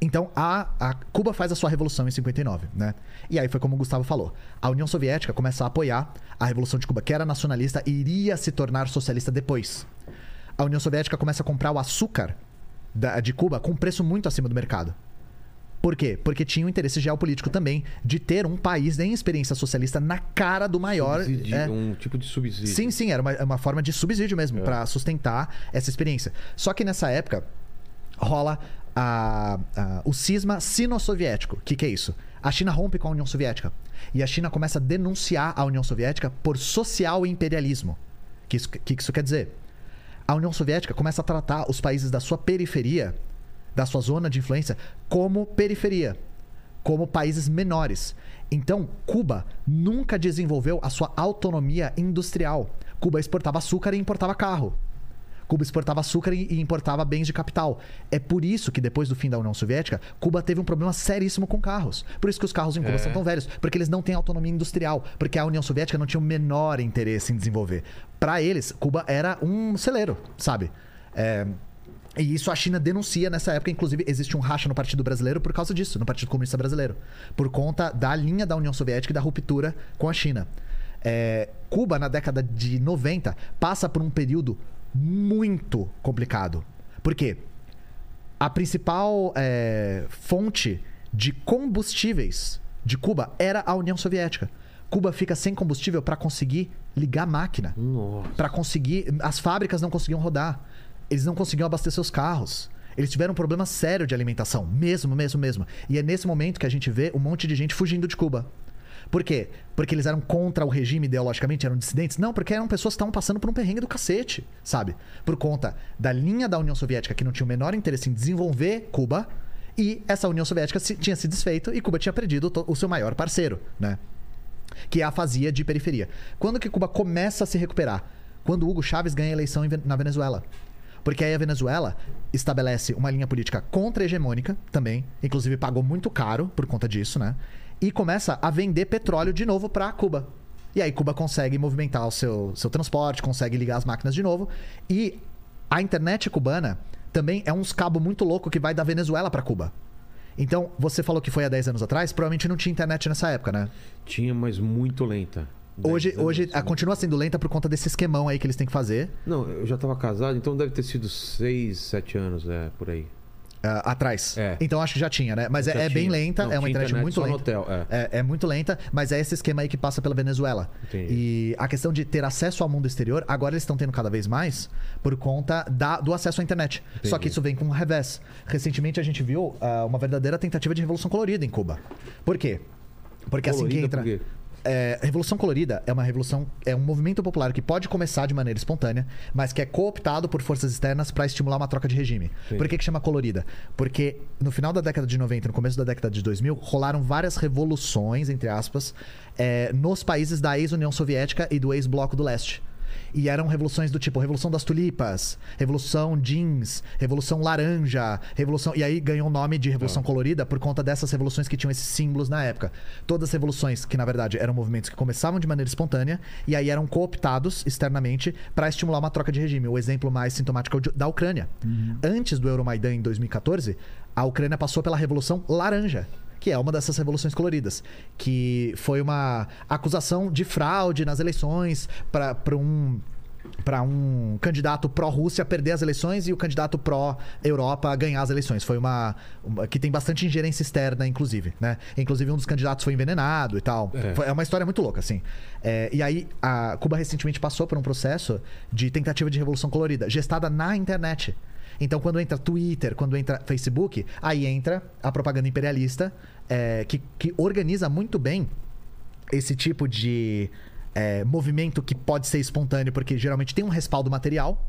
Então, a, a, Cuba faz a sua revolução em 59, né? E aí foi como o Gustavo falou. A União Soviética começa a apoiar a Revolução de Cuba, que era nacionalista e iria se tornar socialista depois. A União Soviética começa a comprar o açúcar da- de Cuba com preço muito acima do mercado. Por quê? Porque tinha um interesse geopolítico também de ter um país em experiência socialista na cara do maior. É, Um tipo de subsídio. Sim, sim, era uma, uma forma de subsídio mesmo, pra sustentar essa experiência. Só que nessa época rola a- a- o cisma sino-soviético. O que, que é isso? A China rompe com a União Soviética. E a China começa a denunciar a União Soviética por social imperialismo. O que que isso quer dizer? A União Soviética começa a tratar os países da sua periferia, da sua zona de influência, como periferia, como países menores. Então, Cuba nunca desenvolveu a sua autonomia industrial. Cuba exportava açúcar e importava carro. Cuba exportava açúcar e importava bens de capital. É por isso que depois do fim da União Soviética, Cuba teve um problema seríssimo com carros. Por isso que os carros em Cuba É. são tão velhos, porque eles não têm autonomia industrial, porque a União Soviética não tinha o menor interesse em desenvolver. Para eles, Cuba era um celeiro, sabe? É, e isso a China denuncia nessa época. Inclusive, existe um racha no Partido Brasileiro por causa disso, no Partido Comunista Brasileiro. Por conta da linha da União Soviética e da ruptura com a China. É, Cuba, na década de 90, passa por um período muito complicado. Por quê? A principal é, fonte de combustíveis de Cuba era a União Soviética. Cuba fica sem combustível para conseguir ligar a máquina para conseguir. As fábricas não conseguiam rodar. Eles não conseguiam abastecer os carros. Eles tiveram um problema sério de alimentação. Mesmo, mesmo, mesmo. E é nesse momento que a gente vê um monte de gente fugindo de Cuba. Por quê? Porque eles eram contra o regime ideologicamente, eram dissidentes? Não, porque eram pessoas que estavam passando por um perrengue do cacete, sabe? Por conta da linha da União Soviética que não tinha o menor interesse em desenvolver Cuba. E essa União Soviética se- tinha se desfeito e Cuba tinha perdido o seu maior parceiro, né? que é a fazia de periferia. Quando que Cuba começa a se recuperar? Quando Hugo Chávez ganha a eleição na Venezuela. Porque aí a Venezuela estabelece uma linha política contra-hegemônica também, inclusive pagou muito caro por conta disso, né? E começa a vender petróleo de novo para Cuba. E aí Cuba consegue movimentar o seu, seu transporte, consegue ligar as máquinas de novo. E a internet cubana também é uns cabo muito louco que vai da Venezuela para Cuba. Então, você falou que foi há 10 anos atrás, provavelmente não tinha internet nessa época, né? Tinha, mas muito lenta. Hoje, anos, hoje a, continua sendo lenta por conta desse esquemão aí que eles têm que fazer Não, eu já tava casado, então deve ter sido seis, sete anos, é, por aí. Ah, atrás. É. Então acho que já tinha, né? Mas Já é, é bem lenta, Não, é uma tinha internet, muito lenta. hotel, é. É, é muito lenta, mas é esse esquema aí que passa pela Venezuela. Entendi. E a questão de ter acesso ao mundo exterior, agora eles estão tendo cada vez mais por conta da- do acesso à internet. Só que Entendi. isso vem com um revés. Recentemente a gente viu ah, uma verdadeira tentativa de revolução colorida em Cuba. Por quê? Porque assim que Colorida entra. É, Revolução Colorida é uma revolução, é um movimento popular que pode começar de maneira espontânea, mas que é cooptado por forças externas para estimular uma troca de regime. Sim. Por que, que chama colorida? Porque no final da década de 90 e no começo da década de 2000, rolaram várias revoluções, entre aspas, é, nos países da ex-União Soviética e do ex-Bloco do Leste. E eram revoluções do tipo Revolução das Tulipas, Revolução Jeans, Revolução Laranja, Revolução. E aí ganhou o nome de Revolução Colorida por conta dessas revoluções que tinham esses símbolos na época. Todas as revoluções que, na verdade, eram movimentos que começavam de maneira espontânea e aí eram cooptados externamente para estimular uma troca de regime. O exemplo mais sintomático é o da Ucrânia. Antes do Euromaidan em 2014, a Ucrânia passou pela Revolução Laranja que é uma dessas revoluções coloridas, que foi uma acusação de fraude nas eleições para um para um candidato pró-Rússia perder as eleições e o candidato pró-Europa ganhar as eleições. Foi uma, uma- que tem bastante ingerência externa, inclusive, né? Inclusive um dos candidatos foi envenenado e tal. É. Foi- É uma história muito louca, assim. É, e aí a Cuba recentemente passou por um processo de tentativa de revolução colorida, gestada na internet. Então, quando entra Twitter, quando entra Facebook, aí entra a propaganda imperialista, é, que, que organiza muito bem esse tipo de é, movimento que pode ser espontâneo, porque geralmente tem um respaldo material,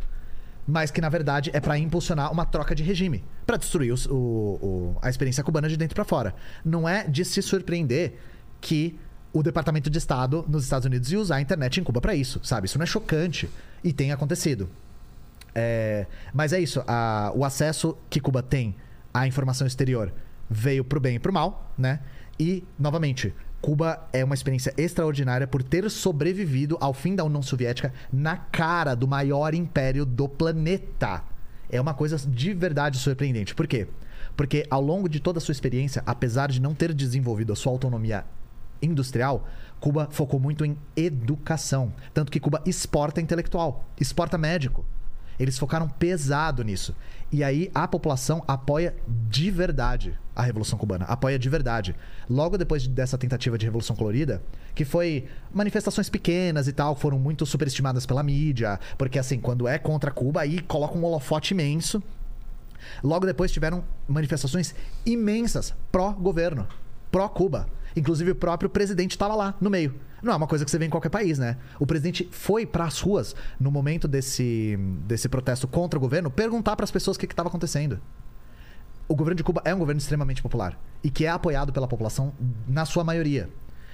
mas que na verdade é para impulsionar uma troca de regime, para destruir o- o- a experiência cubana de dentro para fora. Não é de se surpreender que o Departamento de Estado nos Estados Unidos ia usar a internet em Cuba para isso, sabe? Isso não é chocante e tem acontecido. É, mas é isso, a- o acesso que Cuba tem a informação exterior veio pro bem e pro mal, né? E, novamente, Cuba é uma experiência extraordinária por ter sobrevivido ao fim da União Soviética na cara do maior império do planeta. É uma coisa de verdade surpreendente. Por quê? Porque ao longo de toda a sua experiência, apesar de não ter desenvolvido a sua autonomia industrial, Cuba focou muito em educação. Tanto que Cuba exporta intelectual, exporta médico. Eles focaram pesado nisso. E aí a população apoia de verdade a Revolução Cubana. Apoia de verdade. Logo depois dessa tentativa de Revolução Colorida, que foi manifestações pequenas e tal, foram muito superestimadas pela mídia, porque assim, quando é contra Cuba, aí coloca um holofote imenso. Logo depois tiveram manifestações imensas pró-governo, pró-Cuba. Inclusive o próprio presidente estava lá, no meio. Não é uma coisa que você vê em qualquer país, né? O presidente foi para as ruas no momento desse, desse protesto contra o governo perguntar para as pessoas o que estava acontecendo. O governo de Cuba é um governo extremamente popular e que é apoiado pela população na sua maioria.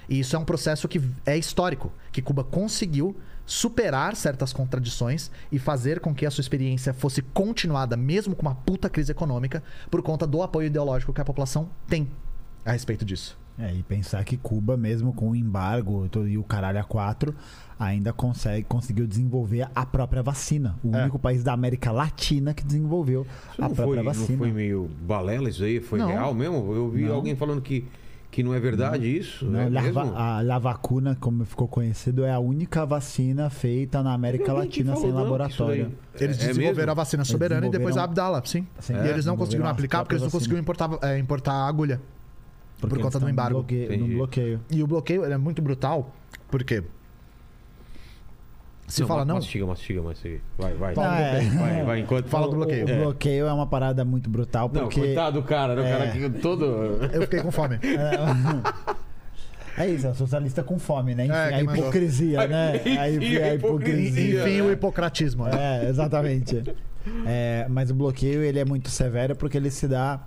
E isso é um processo que é histórico, que Cuba conseguiu superar certas contradições e fazer com que a sua experiência fosse continuada mesmo com uma puta crise econômica por conta do apoio ideológico que a população tem a respeito disso. É, e pensar que Cuba, mesmo com o embargo e o caralho a quatro, ainda consegue, conseguiu desenvolver a própria vacina. O É. único país da América Latina que desenvolveu Isso a não própria foi, não vacina. foi meio balela isso aí? Foi Não. real mesmo? Eu vi Não. alguém falando que, que não é verdade isso. Não, é La, mesmo? Va- a La Vacuna, como ficou conhecido, é a única vacina feita na América Latina sem não, laboratório. Eles é- é desenvolveram mesmo? a vacina soberana e depois a Abdala, sim. Sim. e É, eles não conseguiram a aplicar porque eles não conseguiram importar, é, importar a agulha. Porque por conta do no embargo. bloqueio- no bloqueio. E o bloqueio ele é muito brutal, porque se fala não, Mastiga, mastiga, mastiga. Vai, vai. Fala Ah, do é. bloqueio. Vai, vai. Enquanto Fala do bloqueio. O É. bloqueio é uma parada muito brutal, Não, porque... coitado do cara, né? O É. cara que todo. eu fiquei com fome. É isso, é socialista com fome, né? Enfim, É, a mandou. hipocrisia, né? Enfim, A, a hi- a hipocrisia. hipocrisia. Enfim, o hipocratismo. né? É, exatamente. É, mas o bloqueio ele é muito severo porque ele se dá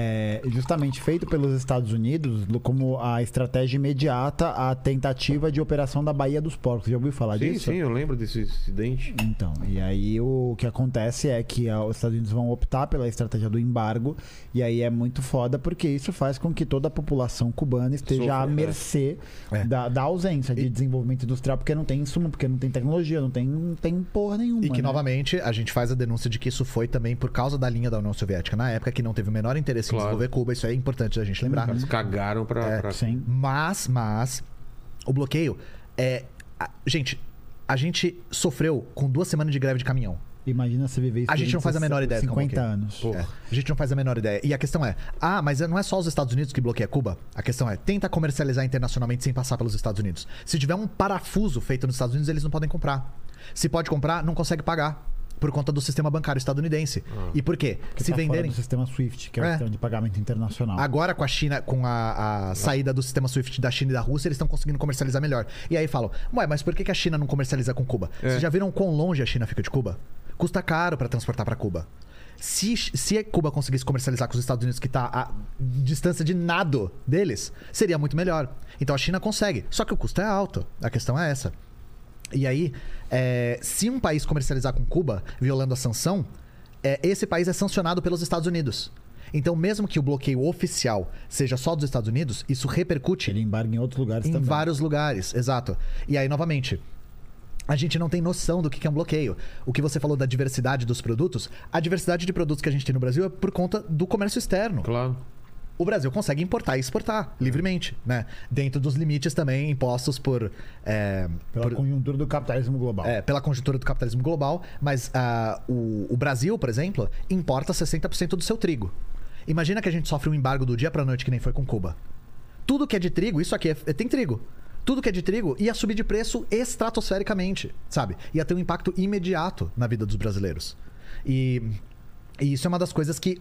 é, justamente feito pelos Estados Unidos como a estratégia imediata à tentativa de operação da Baía dos Porcos. Já ouviu falar Sim, disso? sim, eu lembro desse incidente. Então, e aí o que acontece é que os Estados Unidos vão optar pela estratégia do embargo, e aí é muito foda porque isso faz com que toda a população cubana esteja Sofra, à é. mercê É. da, da ausência de E- desenvolvimento industrial, porque não tem insumo, porque não tem tecnologia, não tem, não tem porra nenhuma. E que, né? novamente, a gente faz a denúncia de que isso foi também por causa da linha da União Soviética na época, que não teve o menor interesse Claro. em desenvolver Cuba. Isso é importante a gente lembrar. Eles cagaram pra. É, pra- Sim. Mas, mas, o bloqueio é. a- gente, a gente sofreu com duas semanas de greve de caminhão. Imagina você viver isso A gente não faz a menor ideia do que é 50 bloqueio. anos. É, a gente não faz a menor ideia. E a questão é: ah, mas não é só os Estados Unidos que bloqueia Cuba? A questão é: tenta comercializar internacionalmente sem passar pelos Estados Unidos. Se tiver um parafuso feito nos Estados Unidos, eles não podem comprar. Se pode comprar, não consegue pagar. Por conta do sistema bancário estadunidense. E por quê? Que Se tá venderem. do sistema SWIFT, que é, o É. sistema de pagamento internacional. Agora, com a China, com a, a saída do sistema SWIFT da China e da Rússia, eles estão conseguindo comercializar melhor. E aí falam, ué, mas por que a China não comercializa com Cuba? É. Vocês já viram quão longe a China fica de Cuba? Custa caro para transportar para Cuba. Se, se a Cuba conseguisse comercializar com os Estados Unidos, que tá a distância de nado deles, seria muito melhor. Então a China consegue. Só que o custo é alto. A questão é essa. E aí, é, se um país comercializar com Cuba, violando a sanção, é, esse país é sancionado pelos Estados Unidos. Então, mesmo que o bloqueio oficial seja só dos Estados Unidos, isso repercute Ele embarga em outros lugares em também. vários lugares. Exato. E aí, novamente. A gente não tem noção do que que é um bloqueio. O que você falou da diversidade dos produtos, a diversidade de produtos que a gente tem no Brasil é por conta do comércio externo Claro. O Brasil consegue importar e exportar livremente, né? Dentro dos limites também impostos por, é, Pela por- conjuntura do capitalismo global. é, pela conjuntura do capitalismo global, mas ah, o, o Brasil, por exemplo, importa 60% do seu trigo. Imagina que a gente sofre um embargo do dia pra noite que nem foi com Cuba. Tudo que é de trigo, isso aqui é- é- tem trigo. Tudo que é de trigo ia subir de preço estratosfericamente, sabe? Ia ter um impacto imediato na vida dos brasileiros. E, e isso é uma das coisas que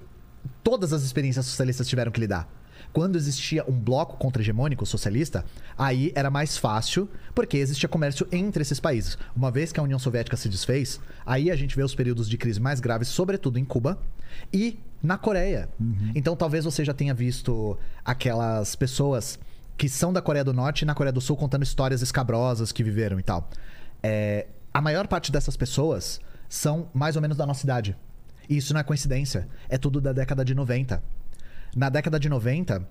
todas as experiências socialistas tiveram que lidar. Quando existia um bloco contra-hegemônico socialista, aí era mais fácil, porque existia comércio entre esses países. Uma vez que a União Soviética se desfez, aí a gente vê os períodos de crise mais graves, sobretudo em Cuba e na Coreia. Então talvez você já tenha visto aquelas pessoas que são da Coreia do Norte e na Coreia do Sul contando histórias escabrosas que viveram e tal. É, a maior parte dessas pessoas são mais ou menos da nossa idade. E isso não é coincidência. É tudo da década de 90. Na década de 90,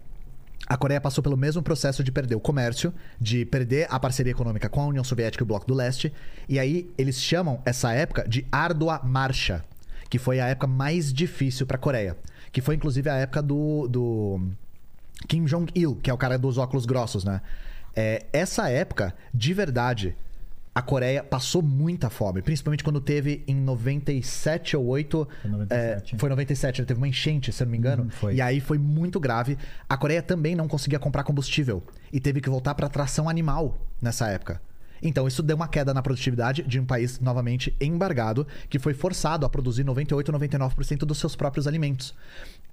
a Coreia passou pelo mesmo processo de perder o comércio, de perder a parceria econômica com a União Soviética e o Bloco do Leste. E aí eles chamam essa época de Árdua Marcha, que foi a época mais difícil para a Coreia. Que foi inclusive a época do, do Kim Jong-il, que é o cara dos óculos grossos, né? É, essa época, de verdade, a Coreia passou muita fome, principalmente quando teve em 97 ou 8. Foi 97. É, foi 97, teve uma enchente, se eu não me engano. Foi. E aí foi muito grave. A Coreia também não conseguia comprar combustível e teve que voltar para tração animal nessa época. Então, isso deu uma queda na produtividade de um país novamente embargado, que foi forçado a produzir 98, 99% dos seus próprios alimentos.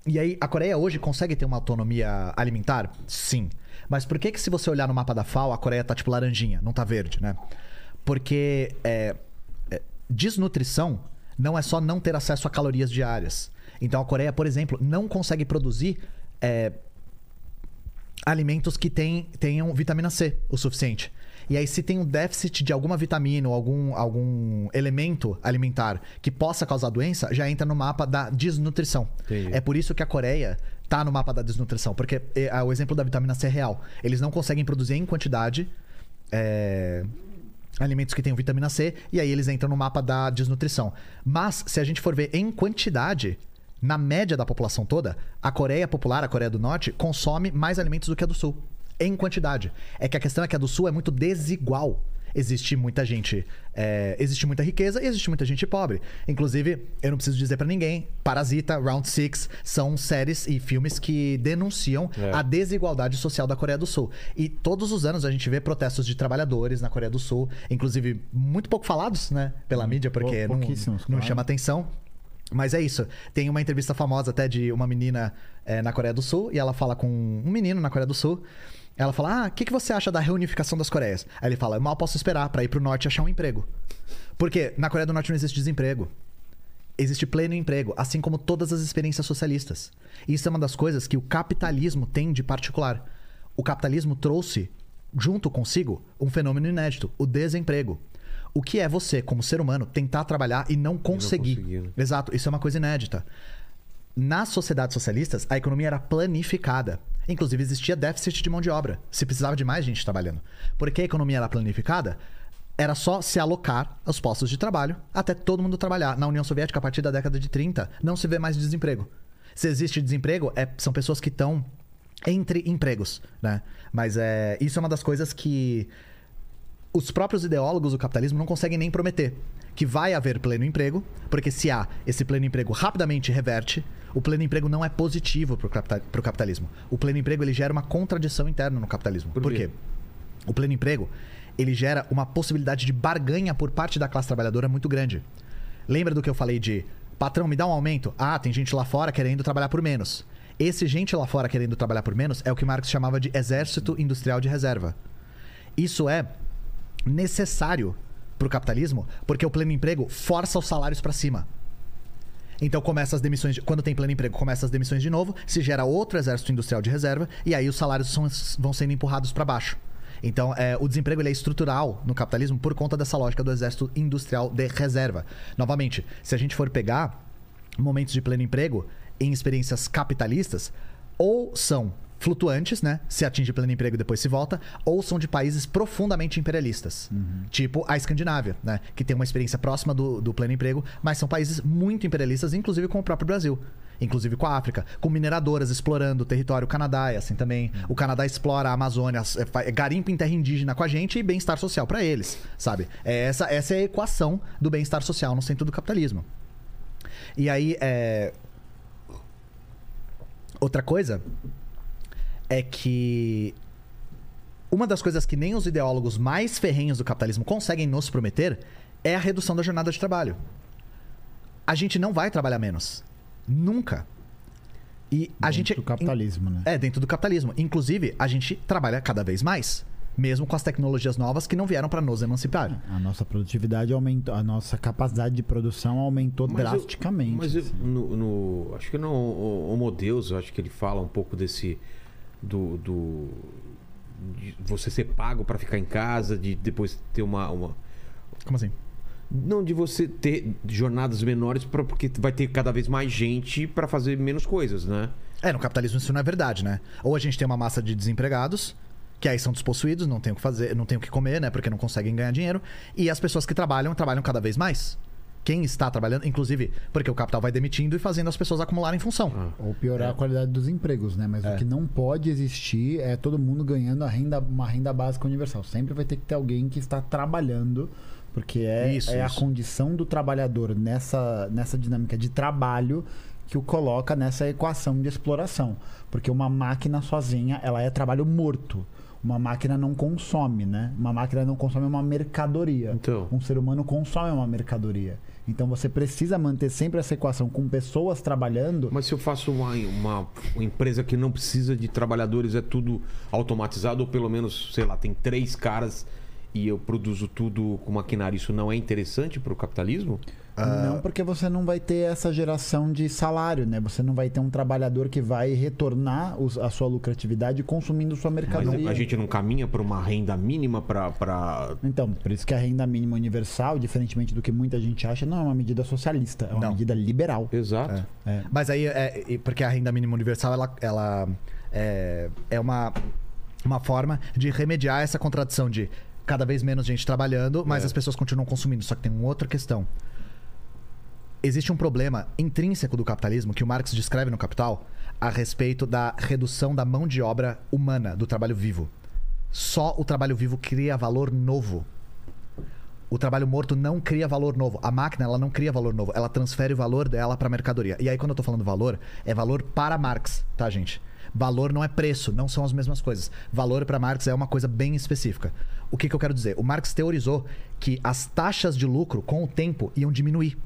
E aí, a Coreia hoje consegue ter uma autonomia alimentar? Sim. Mas por que, que se você olhar no mapa da FAO, a Coreia tá tipo laranjinha, não tá verde, né? Porque é, é, desnutrição não é só não ter acesso a calorias diárias. Então a Coreia, por exemplo, não consegue produzir é, alimentos que tem, tenham vitamina C o suficiente. E aí, se tem um déficit de alguma vitamina ou algum, algum elemento alimentar que possa causar doença, já entra no mapa da desnutrição. Entendi. É por isso que a Coreia tá no mapa da desnutrição, porque é, o exemplo da vitamina C é real. Eles não conseguem produzir em quantidade é, alimentos que tenham vitamina C, e aí eles entram no mapa da desnutrição. Mas, se a gente for ver em quantidade, na média da população toda, a Coreia Popular, a Coreia do Norte, consome mais alimentos do que a do Sul. Em quantidade. É que a questão é que a do Sul é muito desigual. Existe muita gente, é, existe muita riqueza e existe muita gente pobre. Inclusive, eu não preciso dizer pra ninguém, Parasita, Round Six são séries e filmes que denunciam É. a desigualdade social da Coreia do Sul. E todos os anos a gente vê protestos de trabalhadores na Coreia do Sul, inclusive muito pouco falados, né, pela mídia, porque pou- não, não claro. chama atenção. Mas é isso. Tem uma entrevista famosa até de uma menina é, na Coreia do Sul e ela fala com um menino na Coreia do Sul. Ela fala: Ah, o que, que você acha da reunificação das Coreias? Aí ele fala: Eu mal posso esperar pra ir pro norte e achar um emprego. Porque na Coreia do Norte não existe desemprego. Existe pleno emprego, assim como todas as experiências socialistas. E isso é uma das coisas que o capitalismo tem de particular. O capitalismo trouxe, junto consigo, um fenômeno inédito: o desemprego. O que é você, como ser humano, tentar trabalhar e não conseguir? conseguir, né? Exato, isso é uma coisa inédita. Nas sociedades socialistas, a economia era planificada. Inclusive, existia déficit de mão de obra. Se precisava de mais gente trabalhando. Porque a economia era planificada, era só se alocar os postos de trabalho até todo mundo trabalhar. Na União Soviética, a partir da década de 30, não se vê mais desemprego. Se existe desemprego, é- são pessoas que estão entre empregos, né? Mas é, isso é uma das coisas que os próprios ideólogos do capitalismo não conseguem nem prometer que vai haver pleno emprego, porque se há esse pleno emprego rapidamente reverte, o pleno emprego não é positivo para o capitalismo. O pleno emprego ele gera uma contradição interna no capitalismo. Por Por, quê? quê? O pleno emprego ele gera uma possibilidade de barganha por parte da classe trabalhadora muito grande. Lembra do que eu falei de patrão, me dá um aumento? Ah, tem gente lá fora querendo trabalhar por menos. Esse gente lá fora querendo trabalhar por menos é o que Marx chamava de exército industrial de reserva. Isso é necessário para o capitalismo, porque o pleno emprego força os salários para cima. Então começa as demissões, de- quando tem pleno emprego, começa as demissões de novo, se gera outro exército industrial de reserva e aí os salários são- vão sendo empurrados para baixo. Então, é, o desemprego é estrutural no capitalismo por conta dessa lógica do exército industrial de reserva. Novamente, se a gente for pegar momentos de pleno emprego em experiências capitalistas, ou são flutuantes, né? Se atinge pleno emprego e depois se volta, ou são de países profundamente imperialistas. Tipo a Escandinávia, né? Que tem uma experiência próxima do, do pleno emprego, mas são países muito imperialistas, inclusive com o próprio Brasil. Inclusive com a África, com mineradoras explorando o território. O Canadá é assim também. O Canadá explora a Amazônia, é, é garimpa em terra indígena com a gente e bem-estar social pra eles, sabe? É essa, essa é a equação do bem-estar social no centro do capitalismo. E aí, é... outra coisa é que uma das coisas que nem os ideólogos mais ferrenhos do capitalismo conseguem nos prometer é a redução da jornada de trabalho. A gente não vai trabalhar menos. Nunca. E a Dentro gente. do capitalismo, né? É, dentro do capitalismo. Inclusive, a gente trabalha cada vez mais. Mesmo com as tecnologias novas que não vieram para nos emancipar. A nossa produtividade aumentou, a nossa capacidade de produção aumentou Mas eu- drasticamente. mas eu- assim. no, no- acho que no o- Homo Deus, eu acho que ele fala um pouco desse do, do de você ser pago para ficar em casa, de depois ter uma, uma Como assim? Não de você ter jornadas menores, pra, porque vai ter cada vez mais gente para fazer menos coisas, né? É, no capitalismo isso não é verdade, né? Ou a gente tem uma massa de desempregados, que aí são despossuídos, não tem o que fazer, não tem o que comer, né? Porque não conseguem ganhar dinheiro. E as pessoas que trabalham, trabalham cada vez mais. Quem está trabalhando, inclusive, porque o capital vai demitindo e fazendo as pessoas acumularem função. Ou piorar a qualidade dos empregos, né? Mas É. o que não pode existir é todo mundo ganhando a renda, uma renda básica universal. Sempre vai ter que ter alguém que está trabalhando, porque é, Isso, é a isso. condição do trabalhador nessa, nessa dinâmica de trabalho que o coloca nessa equação de exploração. Porque uma máquina sozinha, ela é trabalho morto. Uma máquina não consome, né? Uma máquina não consome uma mercadoria. Então. Um ser humano consome uma mercadoria. Então você precisa manter sempre essa equação com pessoas trabalhando. Mas se eu faço uma, uma, empresa que não precisa de trabalhadores, é tudo automatizado, ou pelo menos, sei lá, tem três caras e eu produzo tudo com maquinário, isso não é interessante para o capitalismo? Não, porque você não vai ter essa geração de salário, né? Você não vai ter um trabalhador que vai retornar os- a sua lucratividade consumindo sua Mas mercadoria. a gente não caminha para uma renda mínima para. Então, por isso que a renda mínima universal, diferentemente do que muita gente acha, não é uma medida socialista, é uma Não. medida liberal. Exato. É. Mas aí, é, porque a renda mínima universal, ela, ela é, é uma, uma forma de remediar essa contradição de cada vez menos gente trabalhando, mas É. as pessoas continuam consumindo. Só que tem uma outra questão. Existe um problema intrínseco do capitalismo que o Marx descreve no Capital a respeito da redução da mão de obra humana, do trabalho vivo. Só o trabalho vivo cria valor novo. O trabalho morto não cria valor novo. A máquina, ela não cria valor novo. Ela transfere o valor dela para mercadoria. E aí, quando eu tô falando valor, é valor para Marx, tá, gente? Valor não é preço, não são as mesmas coisas. Valor para Marx é uma coisa bem específica. O que, que eu quero dizer? O Marx teorizou que as taxas de lucro, com o tempo, iam diminuir.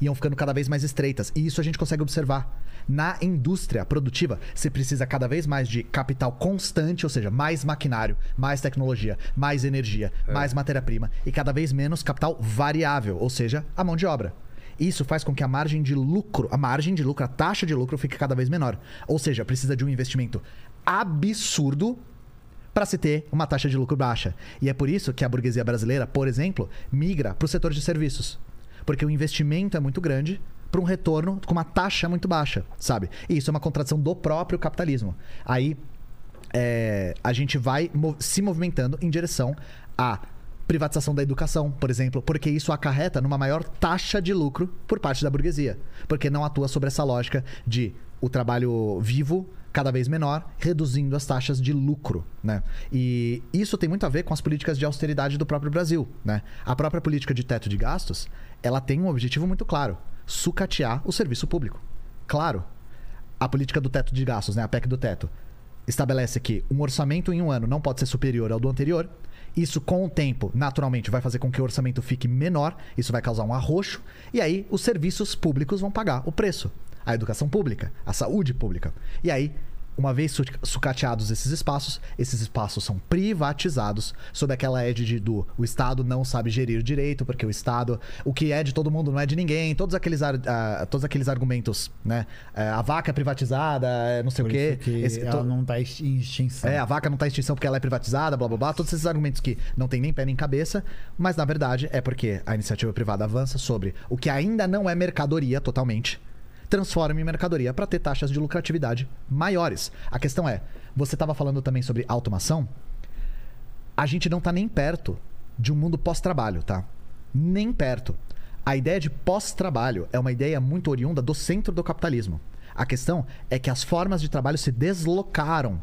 Iam ficando cada vez mais estreitas. E isso a gente consegue observar. Na indústria produtiva, você precisa cada vez mais de capital constante, ou seja, mais maquinário, mais tecnologia, mais energia, mais matéria-prima e cada vez menos capital variável, ou seja, a mão de obra. Isso faz com que a margem de lucro, a margem de lucro, a taxa de lucro fique cada vez menor. Ou seja, precisa de um investimento absurdo para se ter uma taxa de lucro baixa. E é por isso que a burguesia brasileira, por exemplo, migra para o setor de serviços. Porque o investimento é muito grande para um retorno com uma taxa muito baixa, sabe? E isso é uma contradição do próprio capitalismo. Aí é, a gente vai se movimentando em direção à privatização da educação, por exemplo, porque isso acarreta numa maior taxa de lucro por parte da burguesia, porque não atua sobre essa lógica de o trabalho vivo cada vez menor, reduzindo as taxas de lucro, né? E isso tem muito a ver com as políticas de austeridade do próprio Brasil, né? A própria política de teto de gastos, ela tem um objetivo muito claro: sucatear o serviço público. Claro, a política do teto de gastos, né, a PEC do teto, estabelece que um orçamento em um ano não pode ser superior ao do anterior. Isso, com o tempo, naturalmente, vai fazer com que o orçamento fique menor. Isso vai causar um arroxo. E aí, os serviços públicos vão pagar o preço. A educação pública, a saúde pública. E aí, uma vez su- sucateados esses espaços, esses espaços são privatizados sob aquela égide do o Estado não sabe gerir direito, porque o Estado, o que é de todo mundo não é de ninguém, todos aqueles, ar- ah, todos aqueles argumentos, né? Eh, a vaca é privatizada, eh, não sei Por o quê. Esse- ela to- não está em extinção. é, a vaca não tá em extinção porque ela é privatizada, blá blá blá. Todos esses argumentos que não tem nem pé nem cabeça, mas na verdade é porque a iniciativa privada avança sobre o que ainda não é mercadoria totalmente, transforma em mercadoria para ter taxas de lucratividade maiores. A questão é, você estava falando também sobre automação? A gente não tá nem perto de um mundo pós-trabalho, tá? Nem perto. A ideia de pós-trabalho é uma ideia muito oriunda do centro do capitalismo. A questão é que as formas de trabalho se deslocaram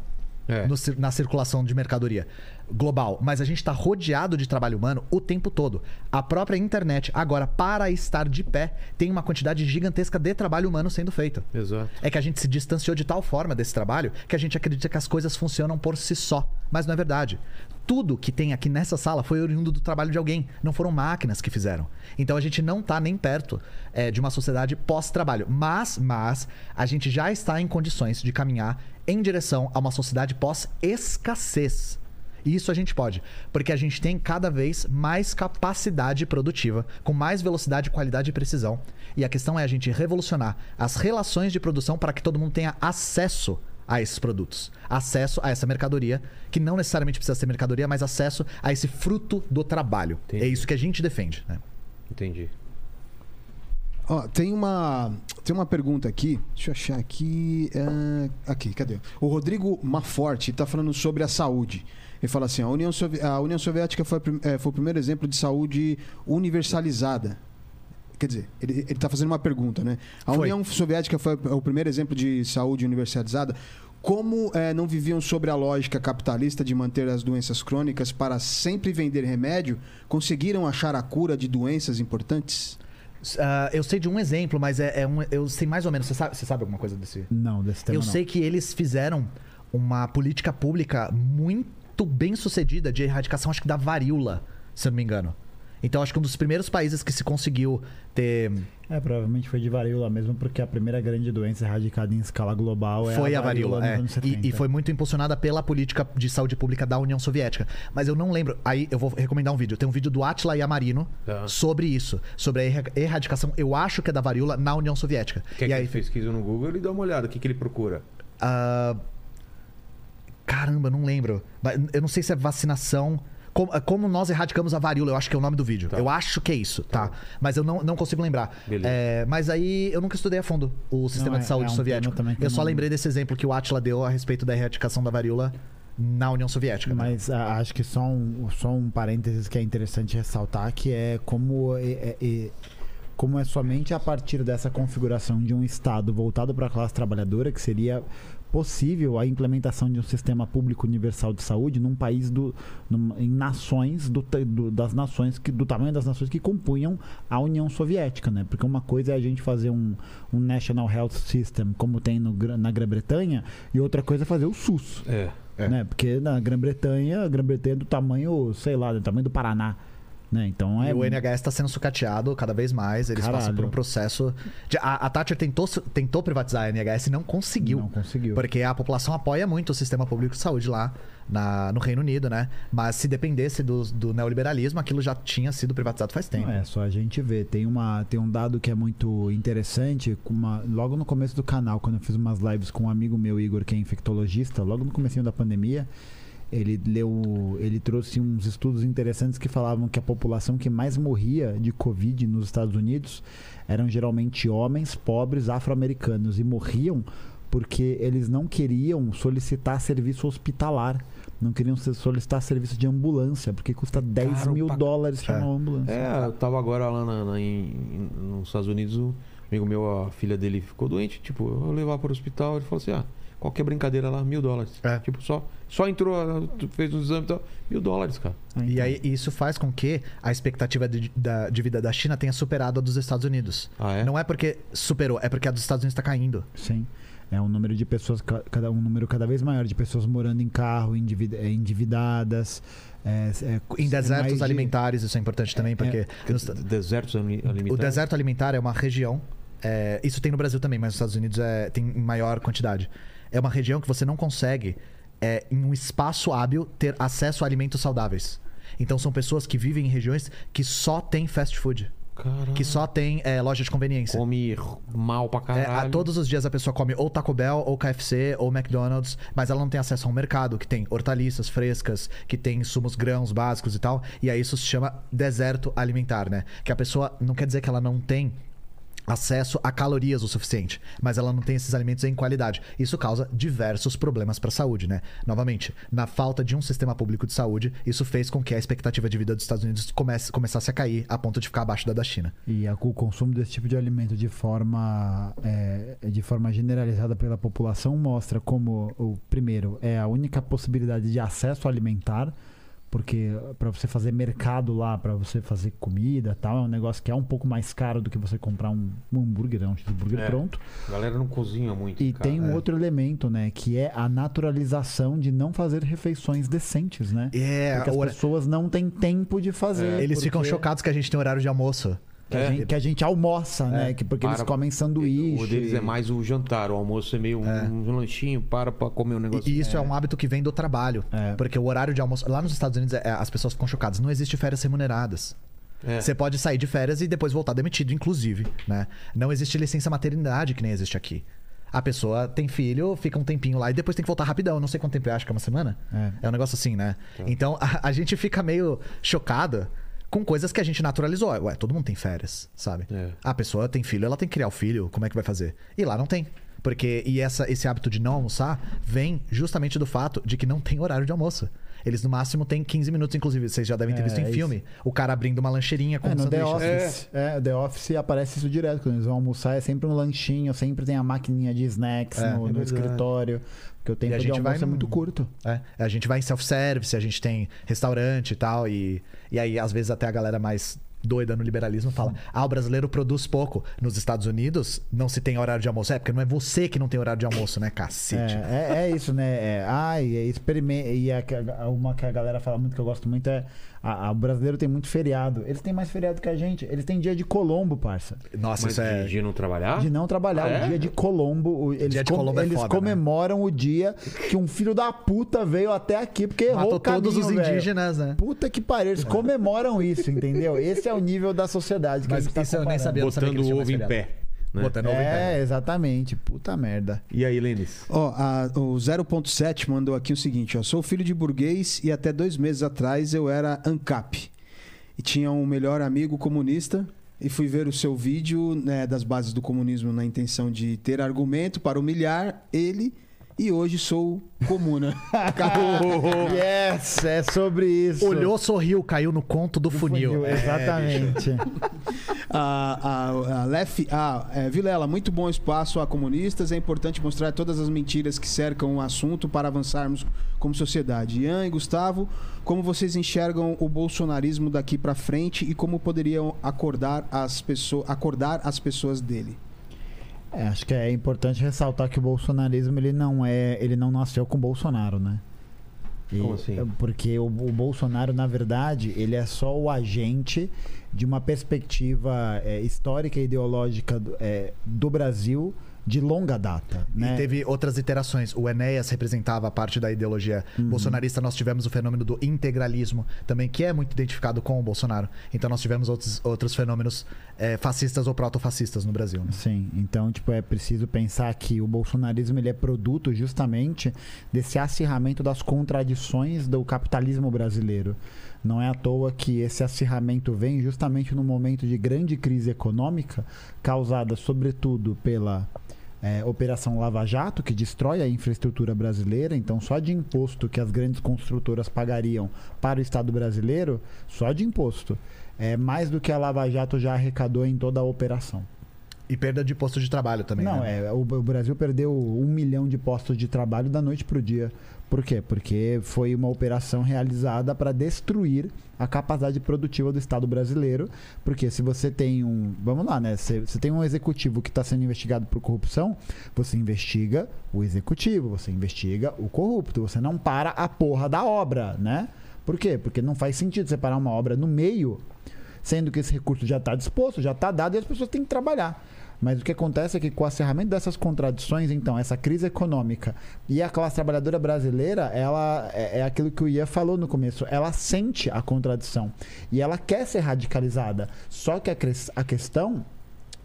É. no na circulação de mercadoria global, mas a gente está rodeado de trabalho humano o tempo todo. A própria internet, agora, para estar de pé, tem uma quantidade gigantesca de trabalho humano sendo feito. Exato. É que a gente se distanciou de tal forma desse trabalho que a gente acredita que as coisas funcionam por si só. Mas não é verdade. Tudo que tem aqui nessa sala foi oriundo do trabalho de alguém. Não foram máquinas que fizeram. Então a gente não está nem perto é, de uma sociedade pós-trabalho. Mas, mas, a gente já está em condições de caminhar em direção a uma sociedade pós-escassez. E isso a gente pode, porque a gente tem cada vez mais capacidade produtiva, com mais velocidade, qualidade e precisão. E a questão é a gente revolucionar as relações de produção para que todo mundo tenha acesso a esses produtos, acesso a essa mercadoria, que não necessariamente precisa ser mercadoria, mas acesso a esse fruto do trabalho. Entendi. É isso que a gente defende, né? Entendi. Ó, tem uma tem uma pergunta aqui. Deixa eu achar aqui. é, aqui, cadê? O Rodrigo Maforte está falando sobre a saúde. Ele fala assim: a União, Sovi- a União Soviética foi, é, foi o primeiro exemplo de saúde universalizada. Quer dizer, ele está fazendo uma pergunta, né? A Foi. União Soviética foi o primeiro exemplo de saúde universalizada. Como é, não viviam sobre a lógica capitalista de manter as doenças crônicas para sempre vender remédio, conseguiram achar a cura de doenças importantes? Ah, eu sei de um exemplo, mas é, é um, eu sei mais ou menos. Você sabe, você sabe alguma coisa desse? Não, desse tema eu não. sei que eles fizeram uma política pública muito bem sucedida de erradicação, acho que da varíola, se eu não me engano. Então, acho que um dos primeiros países que se conseguiu ter. É, provavelmente foi de varíola mesmo, porque a primeira grande doença erradicada em escala global é foi a varíola, nos é. anos E, 70. e foi muito impulsionada pela política de saúde pública da União Soviética. Mas eu não lembro. Aí eu vou recomendar um vídeo. Tem um vídeo do Atila Yamarino Tá. sobre isso. Sobre a erra- erradicação, eu acho que é da varíola na União Soviética. Quer e que aí, ele pesquisa no Google e dá uma olhada. O que, que ele procura? Ah, caramba, não lembro. Eu não sei se é vacinação. Como, como nós erradicamos a varíola, eu acho que é o nome do vídeo. Tá. Eu acho que é isso, tá? Mas eu não, não consigo lembrar. É, mas aí eu nunca estudei a fundo o sistema é- de saúde é um soviético. Eu só não- lembrei desse exemplo que o Atila deu a respeito da erradicação da varíola na União Soviética. né? Mas ah, acho que só um, só um parênteses que é interessante ressaltar, que é como é, é- é- como é somente a partir dessa configuração de um Estado voltado para a classe trabalhadora que seria possível a implementação de um sistema público universal de saúde num país do, num- em nações do, do- das nações que do tamanho das nações que compunham a União Soviética, né? Porque uma coisa é a gente fazer um, um National Health System como tem no, na Grã-Bretanha e outra coisa é fazer o SUS É. É. né? Porque na Grã-Bretanha, a Grã-Bretanha é do tamanho, sei lá, do tamanho do Paraná, né? Então é E o NHS está sendo sucateado cada vez mais. Eles passam Caralho. por um processo. de- a, a Thatcher tentou, tentou privatizar a NHS e não conseguiu. Não conseguiu. Porque a população apoia muito o sistema público de saúde lá na- no Reino Unido, né? Mas se dependesse do, do neoliberalismo, aquilo já tinha sido privatizado faz tempo. Não é só a gente ver. Tem, uma, tem um dado que é muito interessante. Uma, logo no começo do canal, quando eu fiz umas lives com um amigo meu, Igor, que é infectologista, logo no comecinho da pandemia, ele leu. Ele trouxe uns estudos interessantes que falavam que a população que mais morria de Covid nos Estados Unidos eram geralmente homens pobres afro-americanos e morriam porque eles não queriam solicitar serviço hospitalar. Não queriam se- solicitar serviço de ambulância, porque custa 10 caro mil pra- dólares chamar uma ambulância. É, eu tava agora lá na- na- em- nos Estados Unidos, um amigo meu, a filha dele ficou doente, tipo, eu levar para o hospital, ele falou assim, ah, qualquer brincadeira lá, mil dólares. É. Tipo, só, só entrou, fez um exame e tal, mil dólares, cara. E então. aí isso faz com que a expectativa de, da- de vida da China tenha superado a dos Estados Unidos. Ah, é? Não é porque superou, é porque a dos Estados Unidos está caindo. Sim. É um número de pessoas, ca- cada, um número cada vez maior de pessoas morando em carro, eh, endividadas. é, é, Em é desertos de- alimentares, isso é importante também, porque nos- Desertos ali- o alimentares. deserto alimentar é uma região. é, isso tem no Brasil também, mas nos Estados Unidos é, tem em maior quantidade. É uma região que você não consegue, é, em um espaço hábil, ter acesso a alimentos saudáveis. Então são pessoas que vivem em regiões que só tem fast food, Caralho. que só tem é, loja de conveniência. Come mal pra É, caralho. a- todos os dias a pessoa come ou Taco Bell, ou KFC, ou McDonald's, mas ela não tem acesso a um mercado que tem hortaliças frescas, que tem insumos grãos básicos e tal. E aí isso se chama deserto alimentar, né? Que a pessoa não quer dizer que ela não tem acesso a calorias o suficiente, mas ela não tem esses alimentos em qualidade. Isso causa diversos problemas para a saúde, né? Novamente, na falta de um sistema público de saúde, isso fez com que a expectativa de vida dos Estados Unidos comece, começasse a cair a ponto de ficar abaixo da da China. E a- o consumo desse tipo de alimento de forma, é, de forma generalizada pela população mostra como, o primeiro, é a única possibilidade de acesso alimentar, porque para você fazer mercado lá, para você fazer comida tal, é um negócio que é um pouco mais caro do que você comprar um, um hambúrguer, né, um cheeseburger É. pronto. A galera não cozinha muito. E cara. tem um É. outro elemento, né, que é a naturalização de não fazer refeições decentes, né? É, Porque as hora- pessoas não têm tempo de fazer. eles ficam porque- chocados que a gente tem horário de almoço. Que, É. a gente, que a gente almoça, né? Que, porque eles Para- comem sanduíche. O deles é mais o jantar, o almoço é meio um, um lanchinho, para pra comer um negócio. E isso é. um hábito que vem do trabalho. É. Porque o horário de almoço. Lá nos Estados Unidos, é, as pessoas ficam chocadas. Não existe férias remuneradas. É. Você pode sair de férias e depois voltar demitido, inclusive. Né? Não existe licença maternidade que nem existe aqui. A pessoa tem filho, fica um tempinho lá e depois tem que voltar rapidão. Eu não sei quanto tempo é, acho que é uma semana. É. É um negócio assim, né? Então a, a gente fica meio chocado com coisas que a gente naturalizou. Ué, todo mundo tem férias, sabe? É. A pessoa tem filho, ela tem que criar o filho, como é que vai fazer? E lá não tem. Porque, e essa, esse hábito de não almoçar vem justamente do fato de que não tem horário de almoço. Eles no máximo têm 15 minutos, inclusive. Vocês já devem ter É, visto em isso. filme. O cara abrindo uma lancheirinha com É, um no The sanduíche. Office. É. The Office aparece isso direto. Quando eles vão almoçar, é sempre um lanchinho, sempre tem a maquininha de snacks É, no, é no escritório. Porque o tempo a de gente almoço vai é muito curto. É, a gente vai em self-service, a gente tem restaurante e tal. E, e aí, às vezes, até a galera mais doida no liberalismo fala: ah, o brasileiro produz pouco. Nos Estados Unidos, não se tem horário de almoço. É, porque não é você que não tem horário de almoço, né, cacete? É, é, é isso, né? É, ai, é experimenta. E a- uma que a galera fala muito que eu gosto muito é. A, a- o brasileiro tem muito feriado. Eles têm mais feriado que a gente. Eles têm dia de Colombo, parça. Nossa, Mas isso é. de, de não trabalhar? De não trabalhar. Ah, é? O dia de Colombo. o- Eles, Dia de com- Colombo é eles foda, né? comemoram o dia que um filho da puta veio até aqui porque errou Matou o caminho, todos os indígenas, né? Puta que pariu, eles comemoram isso, entendeu? Esse é o nível da sociedade que Mas a gente tá isso eu nem sabia. Botando eles o ovo em pé. Né? Botando. É, exatamente. Puta merda. E aí, Lênis? Ó, a- o 0.7 mandou aqui o seguinte, ó. Sou filho de burguês e até dois meses atrás eu era ANCAP. E tinha um melhor amigo comunista e fui ver o seu vídeo né, das bases do comunismo na intenção de ter argumento para humilhar ele e hoje sou comuna. Yes, é sobre isso. Olhou, sorriu, caiu no conto do, funil. É, exatamente. A, a, a Lef, a, é, Vilela, muito bom espaço a comunistas. É importante mostrar todas as mentiras que cercam o assunto para avançarmos como sociedade. Ian e Gustavo, como vocês enxergam o bolsonarismo daqui para frente e como poderiam acordar as, pessoas, acordar as pessoas dele? É, acho que é importante ressaltar que o bolsonarismo ele não é, ele não nasceu com o Bolsonaro, né? E- Como assim? é Porque o, o Bolsonaro, na verdade, ele é só o agente de uma perspectiva é, histórica e ideológica do, é, do Brasil de longa data, né? E teve outras iterações. O Enéas representava a parte da ideologia Uhum. bolsonarista. Nós tivemos o fenômeno do integralismo também, que é muito identificado com o Bolsonaro. Então nós tivemos outros, outros fenômenos eh, fascistas ou protofascistas no Brasil. né? Sim, então tipo é preciso pensar que o bolsonarismo ele é produto justamente desse acirramento das contradições do capitalismo brasileiro. Não é à toa que esse acirramento vem justamente no momento de grande crise econômica, causada sobretudo pela é, Operação Lava Jato, que destrói a infraestrutura brasileira. Então, só de imposto que as grandes construtoras pagariam para o Estado brasileiro, só de imposto, é mais do que a Lava Jato já arrecadou em toda a operação. E perda de posto de trabalho também. Não, né? é, o, o Brasil perdeu um milhão de postos de trabalho da noite para o dia. Por quê? Porque foi uma operação realizada para destruir a capacidade produtiva do Estado brasileiro. Porque se você tem um. Vamos lá, né? Você, tem um executivo que está sendo investigado por corrupção, você investiga o executivo, você investiga o corrupto. Você não para a porra da obra, né? Por quê? Porque não faz sentido separar uma obra no meio, sendo que esse recurso já está disposto, já está dado e as pessoas têm que trabalhar. Mas o que acontece é que com o acerramento dessas contradições, então, essa crise econômica e a classe trabalhadora brasileira, ela é, é aquilo que o Ian falou no começo, ela sente a contradição e ela quer ser radicalizada. Só que a, a questão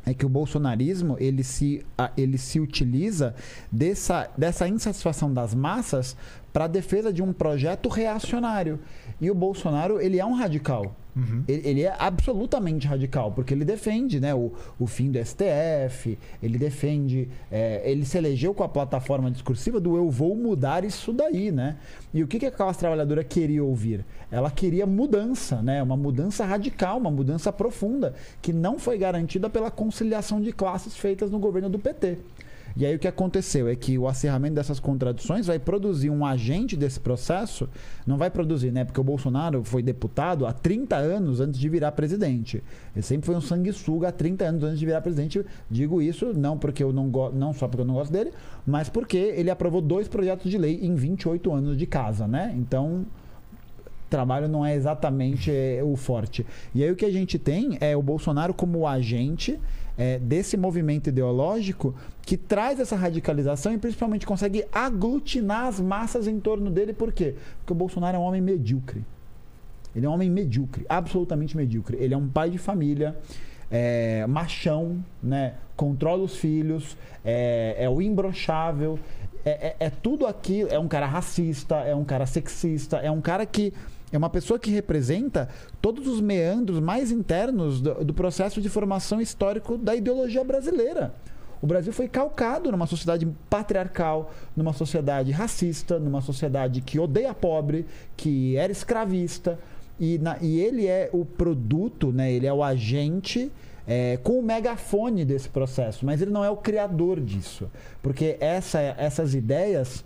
é que o bolsonarismo ele se, ele se utiliza dessa, dessa insatisfação das massas para a defesa de um projeto reacionário. E o Bolsonaro, ele é um radical. Ele, ele é absolutamente radical, porque ele defende né, o, o fim do STF, ele defende. é, ele se elegeu com a plataforma discursiva do eu vou mudar isso daí, né? E o que, que a classe trabalhadora queria ouvir? Ela queria mudança, né? Uma mudança radical, uma mudança profunda, que não foi garantida pela conciliação de classes feitas no governo do PT. E aí o que aconteceu é que o acirramento dessas contradições vai produzir um agente desse processo, não vai produzir, né? Porque o Bolsonaro foi deputado há 30 anos antes de virar presidente. Ele sempre foi um sanguessuga há 30 anos antes de virar presidente. Digo isso não porque eu não gosto, não só porque eu não gosto dele, mas porque ele aprovou dois projetos de lei em 28 anos de casa, né? Então, trabalho não é exatamente é, o forte. E aí o que a gente tem é o Bolsonaro como agente é, desse movimento ideológico que traz essa radicalização e principalmente consegue aglutinar as massas em torno dele. Por quê? Porque o Bolsonaro é um homem medíocre. Ele é um homem medíocre, absolutamente medíocre. Ele é um pai de família, é, machão, né? controla os filhos, é, é o imbrochável, é, é- é tudo aquilo. É um cara racista, é um cara sexista, é um cara que É uma pessoa que representa todos os meandros mais internos do, do processo de formação histórico da ideologia brasileira. O Brasil foi calcado numa sociedade patriarcal, numa sociedade racista, numa sociedade que odeia pobre, que era escravista. E, na- e ele é o produto, né? ele é o agente é, com o megafone desse processo, mas ele não é o criador disso. Porque essa, essas ideias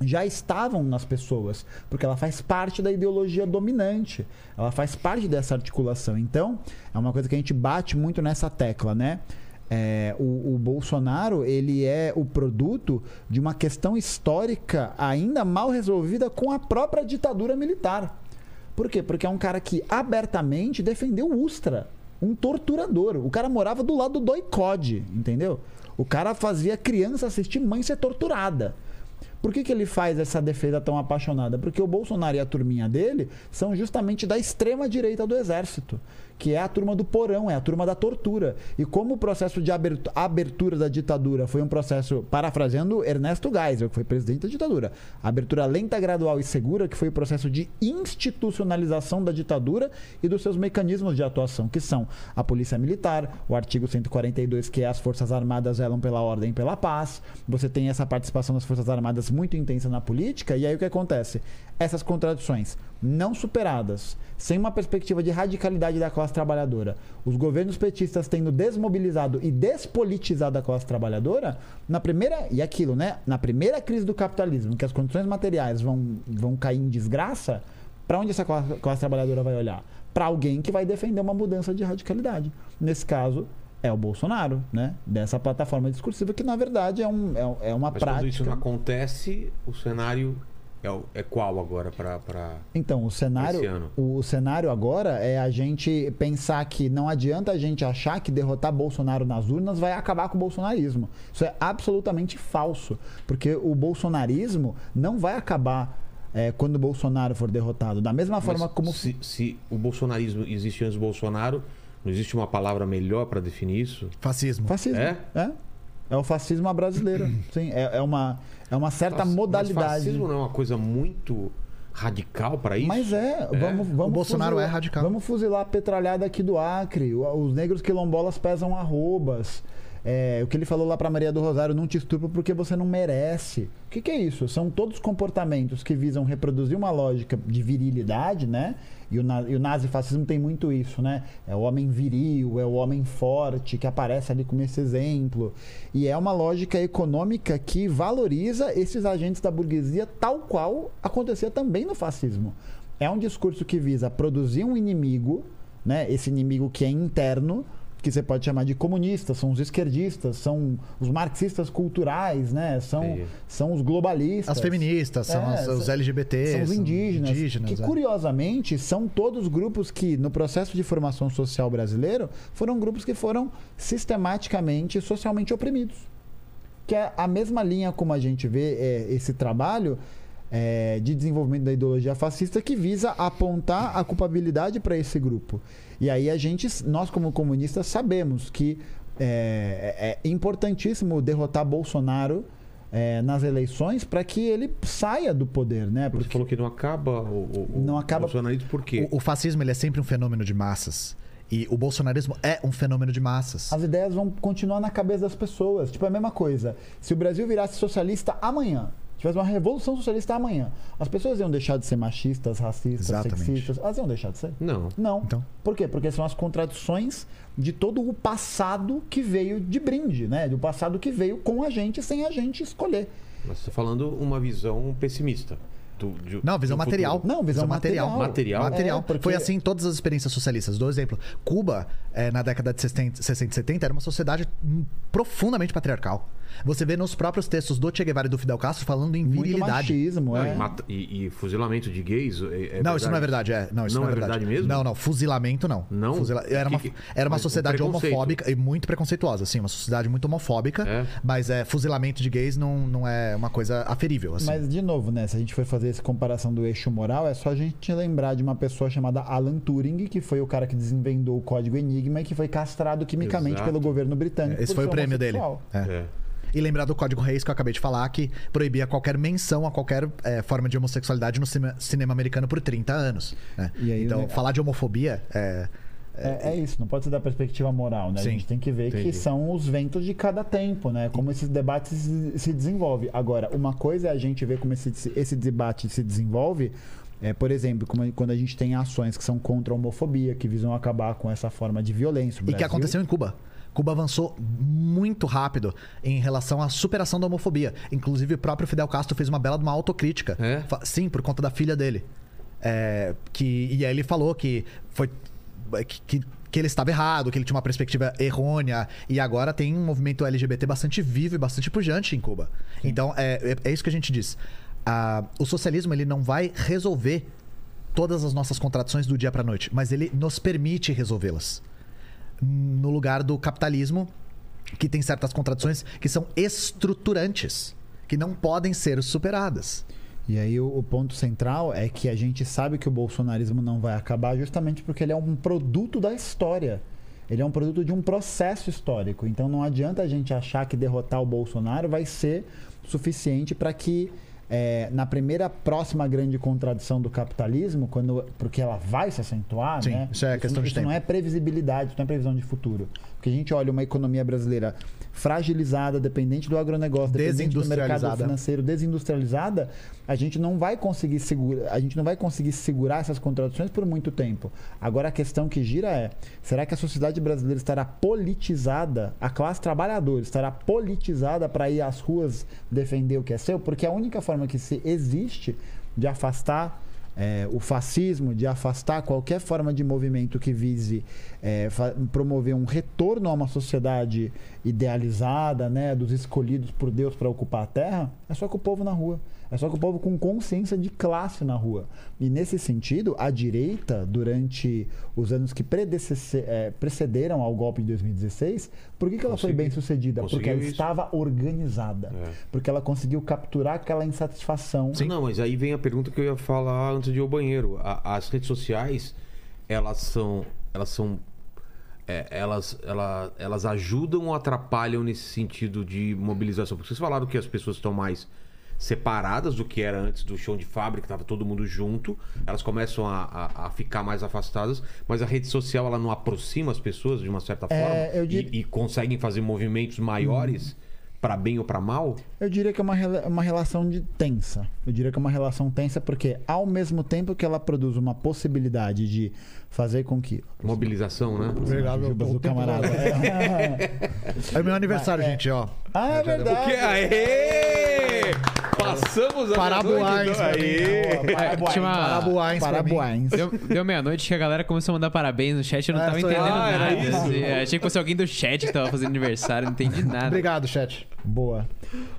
já estavam nas pessoas, porque ela faz parte da ideologia dominante, ela faz parte dessa articulação. Então, é uma coisa que a gente bate muito nessa tecla, né? É, o, o Bolsonaro ele é o produto de uma questão histórica ainda mal resolvida com a própria ditadura militar. Por quê? Porque é um cara que abertamente defendeu o Ustra, um torturador. O cara morava do lado do doicode, entendeu? O cara fazia criança assistir mãe ser torturada. Por que, que ele faz essa defesa tão apaixonada? Porque o Bolsonaro e a turminha dele são justamente da extrema direita do exército, que é a turma do porão, é a turma da tortura. E como o processo de abertu- abertura da ditadura foi um processo, parafraseando Ernesto Geisel, que foi presidente da ditadura, abertura lenta, gradual e segura, que foi o processo de institucionalização da ditadura e dos seus mecanismos de atuação, que são a polícia militar, o artigo 142, que é as forças armadas velam pela ordem e pela paz. Você tem essa participação das forças armadas muito intensa na política, e aí o que acontece? Essas contradições não superadas, sem uma perspectiva de radicalidade da classe trabalhadora, os governos petistas tendo desmobilizado e despolitizado a classe trabalhadora, na primeira, e aquilo, né? Na primeira crise do capitalismo, que as condições materiais vão, vão cair em desgraça, para onde essa classe, classe trabalhadora vai olhar? Para alguém que vai defender uma mudança de radicalidade. Nesse caso, é o Bolsonaro, né? Dessa plataforma discursiva que, na verdade, é, um, é, é uma Mas prática. quando isso não acontece, o cenário é, o- é qual agora para Então, o cenário, o cenário agora é a gente pensar que não adianta a gente achar que derrotar Bolsonaro nas urnas vai acabar com o bolsonarismo. Isso é absolutamente falso, porque o bolsonarismo não vai acabar é, quando o Bolsonaro for derrotado. Da mesma forma como se, se o bolsonarismo existe antes do Bolsonaro, não existe uma palavra melhor para definir isso? Fascismo. fascismo. É? É? É o fascismo à brasileira. Sim, é, é uma, é uma certa Mas- modalidade. Mas fascismo não é uma coisa muito radical para isso? Mas é, vamos, vamos O Bolsonaro fuzilar- é radical. Vamos fuzilar a petralhada aqui do Acre. Os negros quilombolas pesam arrobas. É, o que ele falou lá pra Maria do Rosário, não te estupro porque você não merece. O que, que é isso? São todos comportamentos que visam reproduzir uma lógica de virilidade, né? E o, e o nazifascismo tem muito isso, né? É o homem viril, é o homem forte que aparece ali como esse exemplo. E é uma lógica econômica que valoriza esses agentes da burguesia tal qual acontecia também no fascismo. É um discurso que visa produzir um inimigo, né? Esse inimigo que é interno, que você pode chamar de comunistas, são os esquerdistas, são os marxistas culturais, né? São, são os globalistas. As feministas, são É, as- os são- LGBT. São os indígenas. indígenas, que, é. curiosamente, são todos grupos que, no processo de formação social brasileiro, foram grupos que foram sistematicamente socialmente oprimidos. Que é a mesma linha como a gente vê é, esse trabalho é, de desenvolvimento da ideologia fascista que visa apontar a culpabilidade para esse grupo. E aí a gente, nós como comunistas, sabemos que é, é importantíssimo derrotar Bolsonaro é, nas eleições para que ele saia do poder, né? Você falou que não acaba o, o, o Não acaba- bolsonarismo por quê? O, o fascismo ele é sempre um fenômeno de massas. E o bolsonarismo é um fenômeno de massas. as ideias vão continuar na cabeça das pessoas. Tipo, é a mesma coisa. Se o Brasil virasse socialista amanhã, tivesse uma revolução socialista amanhã, as pessoas iam deixar de ser machistas, racistas, Exatamente. sexistas. Elas iam deixar de ser? Não. Não. Então. Por quê? Porque são as contradições de todo o passado que veio de brinde, né? Do passado que veio com a gente sem a gente escolher. Mas você está falando uma visão pessimista. do- de- Não, visão do material. futuro. Não, visão material. Material? Material. É, porque- Foi assim em todas as experiências socialistas. Dou exemplo. Cuba, eh, na década de 60, 60 e 70, era uma sociedade profundamente patriarcal. Você vê nos próprios textos do Che Guevara e do Fidel Castro falando em Muito virilidade. machismo, Não, é. e, e- e fuzilamento de gays? É, é não, isso não é verdade. É. Não, isso Não não, é verdade mesmo? Não, não. Fuzilamento, não. Não? Fuzila- Era uma, Que- que- era uma mas sociedade preconceito. homofóbica e muito preconceituosa, assim. Uma sociedade muito homofóbica. É. Mas é, fuzilamento de gays não, não é uma coisa aferível, assim. Mas, de novo, né? Se a gente for fazer essa comparação do eixo moral, é só a gente lembrar de uma pessoa chamada Alan Turing, que foi o cara que desinventou o código Enigma e que foi castrado quimicamente Exato. pelo governo britânico. Esse foi o prêmio dele. homossexual. É. E lembrar do Código Reis que eu acabei de falar, que proibia qualquer menção a qualquer é, forma de homossexualidade no cine- cinema americano por 30 anos. né? E aí, então, né, falar de homofobia é. É, é isso, não pode ser da perspectiva moral, né? Sim, a gente tem que ver entendi. que são os ventos de cada tempo, né? Como esses debates se, se desenvolvem. Agora, uma coisa é a gente ver como esse, esse debate se desenvolve. É, por exemplo, como- quando a gente tem ações que são contra a homofobia, que visam acabar com essa forma de violência. O E que aconteceu em Cuba. Cuba avançou muito rápido em relação à superação da homofobia. Inclusive, o próprio Fidel Castro fez uma bela uma autocrítica. É? Sim, por conta da filha dele. É, que, e aí ele falou que foi. Que, que, ele estava errado, que ele tinha uma perspectiva errônea. E agora tem um movimento LGBT bastante vivo e bastante pujante em Cuba. Então, é, é, é isso que a gente diz. Ah, o socialismo ele não vai resolver todas as nossas contradições do dia para noite, mas ele nos permite resolvê-las no lugar do capitalismo, que tem certas contradições que são estruturantes, que não podem ser superadas. E aí o, o ponto central é que a gente sabe que o bolsonarismo não vai acabar justamente porque ele é um produto da história. Ele é um produto de um processo histórico. Então não adianta a gente achar que derrotar o Bolsonaro vai ser suficiente para que é, na primeira próxima grande contradição do capitalismo, quando, porque ela vai se acentuar, Sim, né? isso é questão de isso tempo. não é previsibilidade, isso não é previsão de futuro. Porque a gente olha uma economia brasileira fragilizada, dependente do agronegócio, dependente do mercado financeiro, desindustrializada, a gente não vai conseguir segurar, a gente não vai conseguir segurar essas contradições por muito tempo. Agora a questão que gira é: será que a sociedade brasileira estará politizada, a classe trabalhadora estará politizada para ir às ruas defender o que é seu? Porque a única forma que se existe de afastar é, o fascismo, de afastar qualquer forma de movimento que vise é, promover um retorno a uma sociedade idealizada, né, dos escolhidos por Deus para ocupar a terra, é só com o povo na rua. É só com o povo com consciência de classe na rua. E nesse sentido, a direita, durante os anos que é, precederam ao golpe de 2016, por que, que ela foi bem sucedida? Porque ela isso. estava organizada. É. Porque ela conseguiu capturar aquela insatisfação. Não, mas aí vem a pergunta que eu ia falar antes de ir ao banheiro. A- as redes sociais, elas são. Elas são. é, elas, ela- elas ajudam ou atrapalham nesse sentido de mobilização? Porque vocês falaram que as pessoas estão mais separadas do que era antes do show de fábrica, tava todo mundo junto, elas começam a, a- a ficar mais afastadas, mas a rede social ela não aproxima as pessoas de uma certa É, forma eu e, dir- e conseguem fazer movimentos maiores para bem ou para mal? Eu diria que é uma, uma relação de tensa. Eu diria que é uma relação tensa porque, ao mesmo tempo que ela produz uma possibilidade de fazer com que. Mobilização, né? Obrigado, do camarada. É meu aniversário, É. gente, ó. ah, é verdade. Aê! Passamos a Parabuais. Aê! Parabuais. Parabuais. Deu, deu meia-noite que a galera começou a mandar parabéns no chat, eu não É, tava sou eu. entendendo Ah, era nada. isso? assim. Achei que fosse alguém do chat que tava fazendo aniversário, não entendi nada. Obrigado, chat. Boa.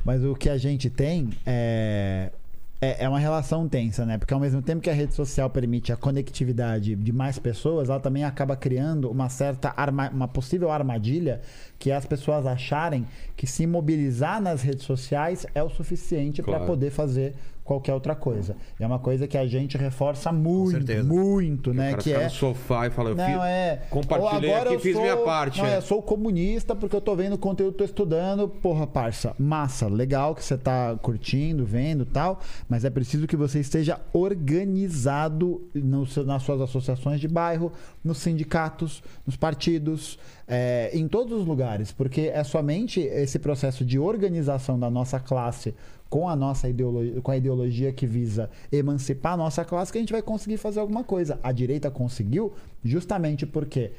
Mas o que a gente tem é. É é uma relação tensa, né? Porque ao mesmo tempo que a rede social permite a conectividade de mais pessoas, ela também acaba criando uma certa arma, uma possível armadilha que é as pessoas acharem que se mobilizar nas redes sociais é o suficiente para Claro. poder fazer qualquer outra coisa. E é uma coisa que a gente reforça muito, muito, O né? Que é no sofá e fala, eu não, fiz- é. compartilhei agora aqui, eu fiz sou- minha parte. Não, é. sou comunista porque eu tô vendo conteúdo, tô estudando. Porra, parça, massa, legal que você tá curtindo, vendo e tal, mas é preciso que você esteja organizado no nas suas associações de bairro, nos sindicatos, nos partidos, é, em todos os lugares, porque é somente esse processo de organização da nossa classe com a nossa ideologia, com a ideologia que visa emancipar a nossa classe que a gente vai conseguir fazer alguma coisa. A direita conseguiu justamente porque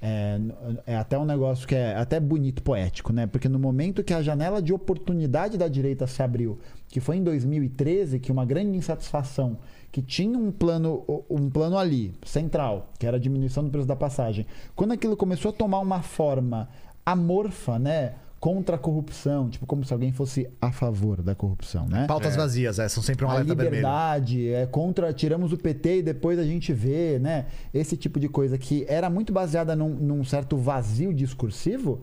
é, é até um negócio que é até bonito, poético, né? Porque no momento que a janela de oportunidade da direita se abriu, que foi em 2013, que uma grande insatisfação, que tinha um plano, um plano ali, central, que era a diminuição do preço da passagem. Quando aquilo começou a tomar uma forma amorfa, né? Contra a corrupção, tipo como se alguém fosse a favor da corrupção, né? Pautas vazias, é, são sempre um a alerta vermelho. liberdade, é contra tiramos o PT e depois a gente vê, né? Esse tipo de coisa que era muito baseada num, num certo vazio discursivo.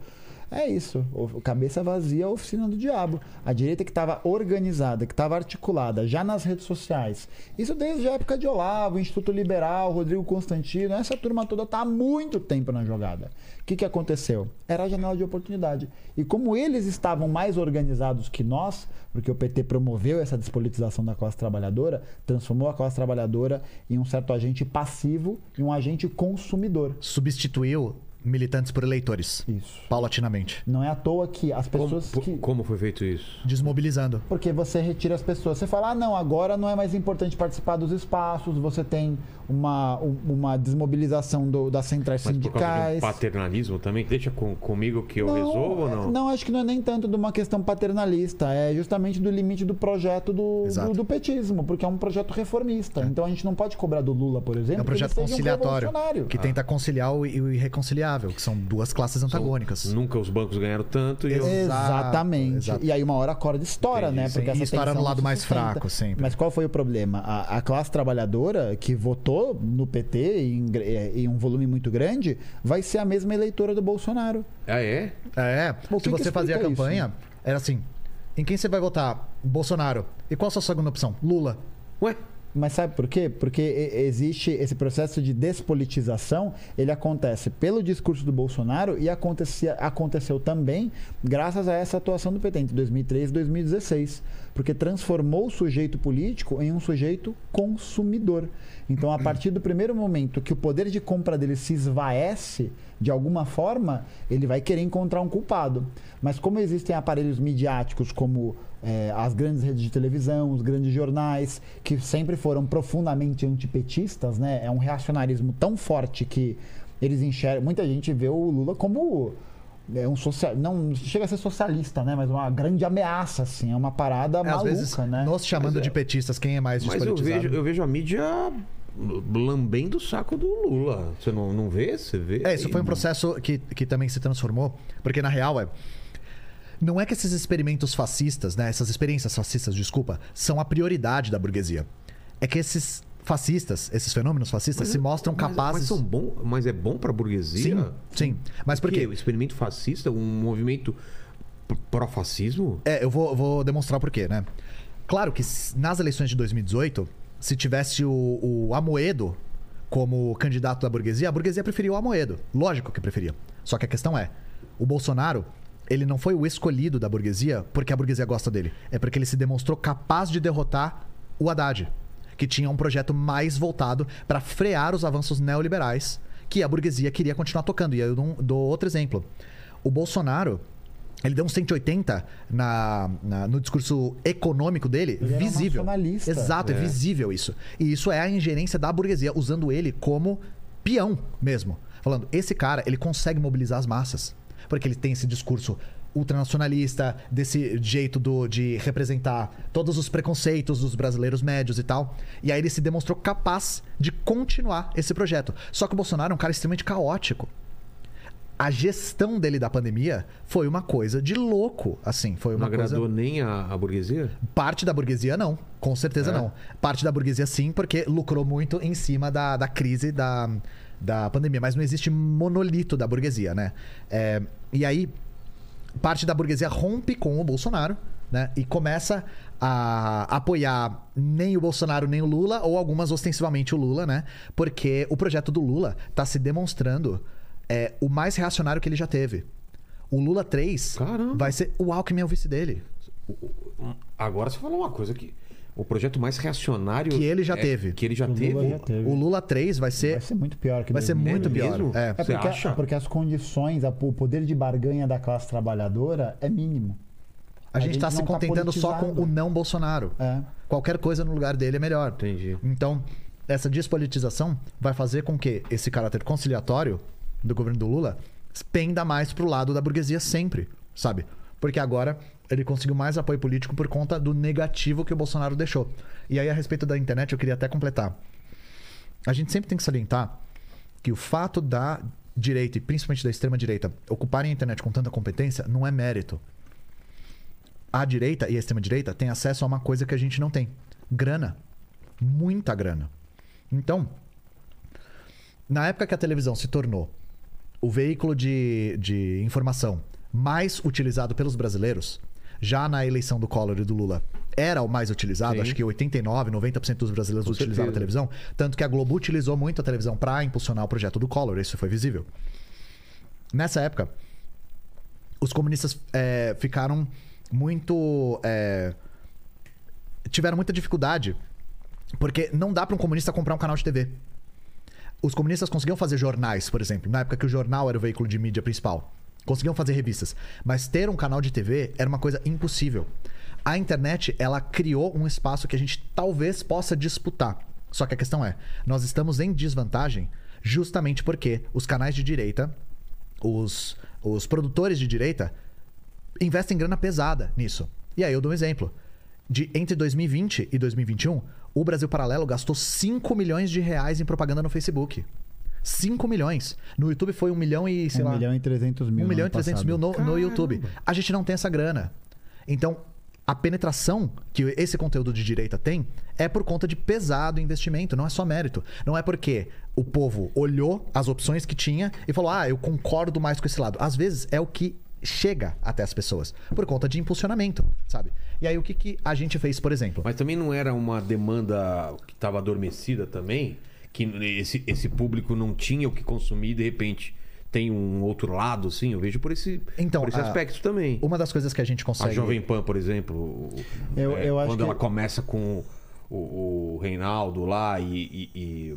É isso. O, cabeça vazia, a oficina do diabo. A direita que estava organizada, que estava articulada, já nas redes sociais. Isso desde a época de Olavo, Instituto Liberal, Rodrigo Constantino. Essa turma toda está há muito tempo na jogada. O que, que aconteceu? Era a janela de oportunidade. E como eles estavam mais organizados que nós, porque o PT promoveu essa despolitização da classe trabalhadora, transformou a classe trabalhadora em um certo agente passivo e um agente consumidor. Substituiu militantes por eleitores. Isso. Paulatinamente. Não é à toa que as Como, pessoas que. como foi feito isso? Desmobilizando. Porque você retira as pessoas. Você fala, ah, não, agora não é mais importante participar dos espaços, você tem uma, um- uma desmobilização do- das centrais Mas por causa de um sindicais. paternalismo também? Deixa com- comigo que eu resolvo ou não? Não, acho que não é nem tanto de uma questão paternalista, é justamente do limite do projeto do, do, do petismo, porque é um projeto reformista. Então a gente não pode cobrar do Lula, por exemplo, É um projeto que ele seja um conciliatório revolucionário. que tenta conciliar o, o irreconciliável, que são duas classes antagônicas. Nunca os bancos ganharam tanto e Exatamente. exato. E aí uma hora a corda estoura, Entendi, né? Porque E essa estoura no lado mais sustenta. fraco, sempre. Mas qual foi o problema? A, a classe trabalhadora que votou no PT em, eh, em um volume muito grande vai ser a mesma eleitora do Bolsonaro. Ah, é? É, Bom, se você fazia a explica isso? campanha, era assim: em quem você vai votar? Bolsonaro. E qual a sua segunda opção? Lula. Ué? Mas sabe por quê? Porque existe esse processo de despolitização, ele acontece pelo discurso do Bolsonaro e acontecia, aconteceu também graças a essa atuação do PT entre 2003 e 2016, porque transformou o sujeito político em um sujeito consumidor. Então, a partir do primeiro momento que o poder de compra dele se esvaece de alguma forma, ele vai querer encontrar um culpado. Mas como existem aparelhos midiáticos como eh, as grandes redes de televisão, os grandes jornais, que sempre foram profundamente antipetistas, né? É um reacionarismo tão forte que eles enxergam. Muita gente vê o Lula como é um social, não chega a ser socialista, né? Mas uma grande ameaça, assim, é uma parada É, às maluca, vezes, né? nos chamando é- de petistas, quem é mais Mas eu vejo, eu vejo a mídia lambendo o saco do Lula. Você não, não vê? Você vê? É, isso foi um processo que, que também se transformou. Porque, na real, é. Não é que esses experimentos fascistas, né? Essas experiências fascistas, desculpa, são a prioridade da burguesia. É que esses fascistas, esses fenômenos fascistas, se mostram Mas- capazes. Mas, são bom, mas é bom pra burguesia? Sim, sim. Mas por quê? O experimento fascista, um movimento pró-fascismo? É, eu vou, vou demonstrar por quê, né? Claro que nas eleições de 2018, se tivesse o, o Amoedo como candidato da burguesia, a burguesia preferia o Amoedo. Lógico que preferia. Só que a questão é, o Bolsonaro, ele não foi o escolhido da burguesia porque a burguesia gosta dele. É porque ele se demonstrou capaz de derrotar o Haddad, que tinha um projeto mais voltado para frear os avanços neoliberais que a burguesia queria continuar tocando. E aí eu dou, dou outro exemplo. O Bolsonaro, ele deu um 180 na, na- no discurso econômico dele, Ele era um visível. nacionalista. Exato, é. É. visível isso. E isso é a ingerência da burguesia, usando ele como peão mesmo. Falando, esse cara, ele consegue mobilizar as massas. Porque ele tem esse discurso ultranacionalista, desse jeito do, de representar todos os preconceitos dos brasileiros médios e tal. E aí ele se demonstrou capaz de continuar esse projeto. Só que o Bolsonaro é um cara extremamente caótico a gestão dele da pandemia foi uma coisa de louco, assim, foi Não uma agradou coisa... nem a, a burguesia? Parte da burguesia não, com certeza É? não. Parte da burguesia sim, porque lucrou muito em cima da, da crise da, da pandemia, mas não existe monolito da burguesia, né? É, e aí, parte da burguesia rompe com o Bolsonaro, né? E começa a apoiar nem o Bolsonaro nem o Lula, ou algumas ostensivamente o Lula, né? Porque o projeto do Lula tá se demonstrando é, o mais reacionário que ele já teve. O Lula 3 Caramba. vai ser o Alckmin é o vice dele. Agora você falou uma coisa que. O projeto mais reacionário. Que ele já é- teve. Que ele já O teve. Lula já teve. O Lula 3 vai ser. Vai ser muito pior que Vai ser 2000. muito É pior. É. É porque, acha? porque as condições, a- o poder de barganha da classe trabalhadora é mínimo. A, gente tá se não tá contentando só com o não Bolsonaro. É. Qualquer coisa no lugar dele é melhor. Entendi. Então, essa despolitização vai fazer com que esse caráter conciliatório do governo do Lula penda mais pro lado da burguesia sempre, sabe? Porque agora ele conseguiu mais apoio político por conta do negativo que o Bolsonaro deixou. E aí, a respeito da internet, eu queria até completar. A gente sempre tem que salientar que o fato da direita, e principalmente da extrema-direita, ocuparem a internet com tanta competência não é mérito. A direita e a extrema-direita têm acesso a uma coisa que a gente não tem: grana. Muita grana. Então, na época que a televisão se tornou o veículo de, de informação mais utilizado pelos brasileiros, já na eleição do Collor e do Lula, era o mais utilizado. Sim. Acho que 89, 90% dos brasileiros Com utilizavam a certeza. televisão. Tanto que a Globo utilizou muito a televisão para impulsionar o projeto do Collor. Isso foi visível. Nessa época, os comunistas é, ficaram muito. é, tiveram muita dificuldade. Porque não dá para um comunista comprar um canal de TV. Os comunistas conseguiam fazer jornais, por exemplo, na época que o jornal era o veículo de mídia principal. Conseguiam fazer revistas. Mas ter um canal de TV era uma coisa impossível. A internet, ela criou um espaço que a gente talvez possa disputar. Só que a questão é, nós estamos em desvantagem justamente porque os canais de direita, os, os produtores de direita, investem grana pesada nisso. E aí eu dou um exemplo. De entre 2020 e 2021, o Brasil Paralelo gastou 5 milhões de reais em propaganda no Facebook. 5 milhões. No YouTube foi 1 milhão e, sei 1 lá... milhão e 300 mil. 1 milhão no e 300 ano mil no, no YouTube. A gente não tem essa grana. Então, a penetração que esse conteúdo de direita tem é por conta de pesado investimento, não é só mérito. Não é porque o povo olhou as opções que tinha e falou: ah, eu concordo mais com esse lado. Às vezes é o que chega até as pessoas, por conta de impulsionamento, sabe? E aí o que, que a gente fez, por exemplo? Mas também não era uma demanda que estava adormecida também? Que esse, esse público não tinha o que consumir e de repente tem um outro lado, assim? Eu vejo por esse, Então, por esse a- aspecto também. Uma das coisas que a gente A consegue. Jovem Pan, por exemplo, Eu- é, eu quando que- ela começa com o, o Reinaldo lá e, e- e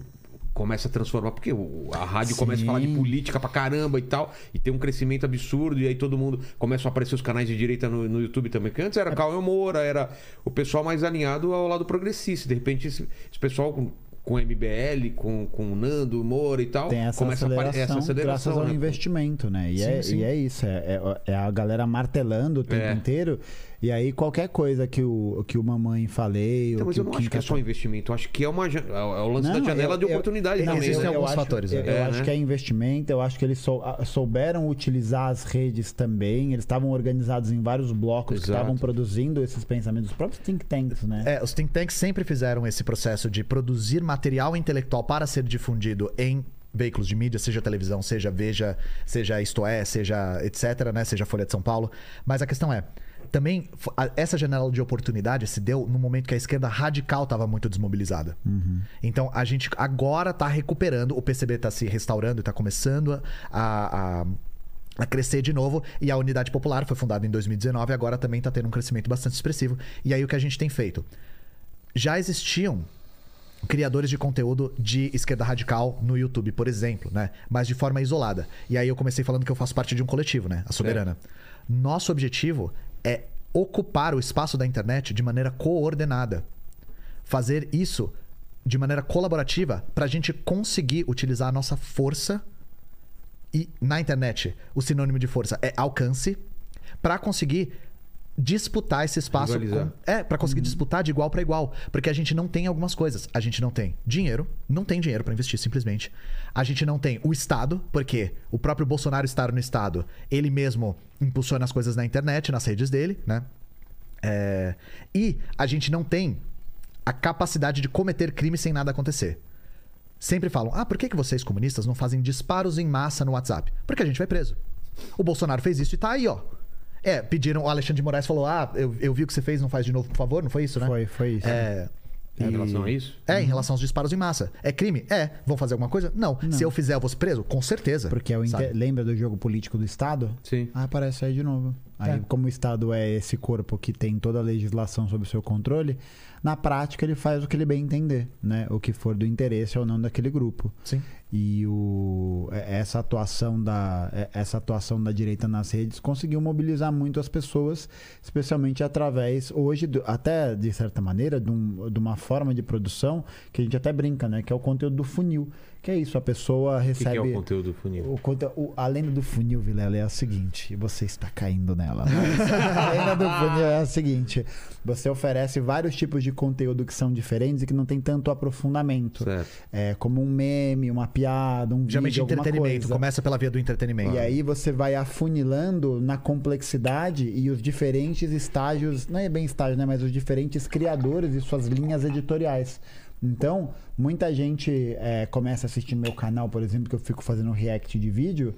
começa a transformar, porque a rádio começa a falar de Sim. política pra caramba e tal, e tem um crescimento absurdo, e aí todo mundo começa a aparecer os canais de direita no, no YouTube também, que antes era Cauê Moura, era o pessoal mais alinhado ao lado progressista, de repente esse, esse pessoal com, com MBL, com, com o Nando Moura e tal, Tem essa começa a aceleração, aparecer essa aceleração. graças ao né? investimento, né? E, Sim, é, sim. e é isso, é, é- é a galera martelando o tempo É. inteiro. E aí qualquer coisa que o, que o mamãe falei... Então, ou mas que eu não acho que é só investimento, eu acho que é, uma, ja- é o lance da Não, janela eu- de eu- oportunidade não, também. existem eu alguns acho- fatores, Eu, eu É, acho né? que é investimento, eu acho que eles sou- souberam utilizar as redes também. Eles estavam organizados em vários blocos que Exato. estavam produzindo esses pensamentos, os próprios think tanks, né? É, os think tanks sempre fizeram esse processo de produzir material intelectual para ser difundido em veículos de mídia, seja televisão, seja Veja, seja Isto É, seja etc, né, seja Folha de São Paulo. Mas a questão é, também essa janela de oportunidade se deu no momento que a esquerda radical estava muito desmobilizada. Então a gente agora está recuperando, o PCB está se restaurando e está começando a- a- a crescer de novo. E a Unidade Popular foi fundada em 2019 e agora também está tendo um crescimento bastante expressivo. E aí o que a gente tem feito? Já existiam criadores de conteúdo de esquerda radical no YouTube, por exemplo, né? Mas de forma isolada. E aí eu comecei falando que eu faço parte de um coletivo, né? A Soberana. Nosso objetivo é ocupar o espaço da internet de maneira coordenada. Fazer isso de maneira colaborativa para a gente conseguir utilizar a nossa força e na internet o sinônimo de força é alcance para conseguir disputar esse espaço com- é para conseguir disputar de igual para igual. Porque a gente não tem algumas coisas. A gente não tem dinheiro não tem dinheiro para investir simplesmente. A gente não tem o estado porque o próprio Bolsonaro estar no estado ele mesmo impulsiona as coisas na internet nas redes dele né? É, e a gente não tem a capacidade de cometer crime sem nada acontecer. Sempre falam: ah, por que, que vocês comunistas não fazem disparos em massa no WhatsApp? Porque a gente vai preso. O Bolsonaro fez isso e tá aí, ó. É, pediram, o Alexandre de Moraes falou: ah, eu, eu vi o que você fez, não faz de novo, por favor, não foi isso, né? Foi, foi isso. É. Em relação a isso? É, em relação aos disparos em massa. É crime? É. Vão fazer alguma coisa? Não. Se eu fizer, eu vou ser preso? Com certeza. Porque é o sabe? inte- lembra do jogo político do Estado? Sim. Ah, aparece aí de novo. Aí, É. como o Estado é esse corpo que tem toda a legislação sob o seu controle, na prática ele faz o que ele bem entender, né? O que for do interesse ou não daquele grupo. Sim. E o, é- essa atuação da é- essa atuação da direita nas redes conseguiu mobilizar muito as pessoas, especialmente através hoje do- até de certa maneira de, um- de uma forma de produção que a gente até brinca, né? Que é o conteúdo do funil. Que é isso, a pessoa O que, que recebe é o conteúdo do funil? o, conte- o- a lenda do funil, Vilela, é a seguinte: você está caindo nela. mas a lenda do funil é a seguinte: você oferece vários tipos de conteúdo que são diferentes e que não tem tanto aprofundamento. Certo. É como um meme, uma piada, um Geralmente vídeo, entretenimento. coisa. Começa pela via do entretenimento. E aí você vai afunilando na complexidade e os diferentes estágios, não é bem estágio, né? Mas os diferentes criadores e suas linhas editoriais. Então, muita gente é, começa a assistir meu canal, por exemplo, que eu fico fazendo react de vídeo,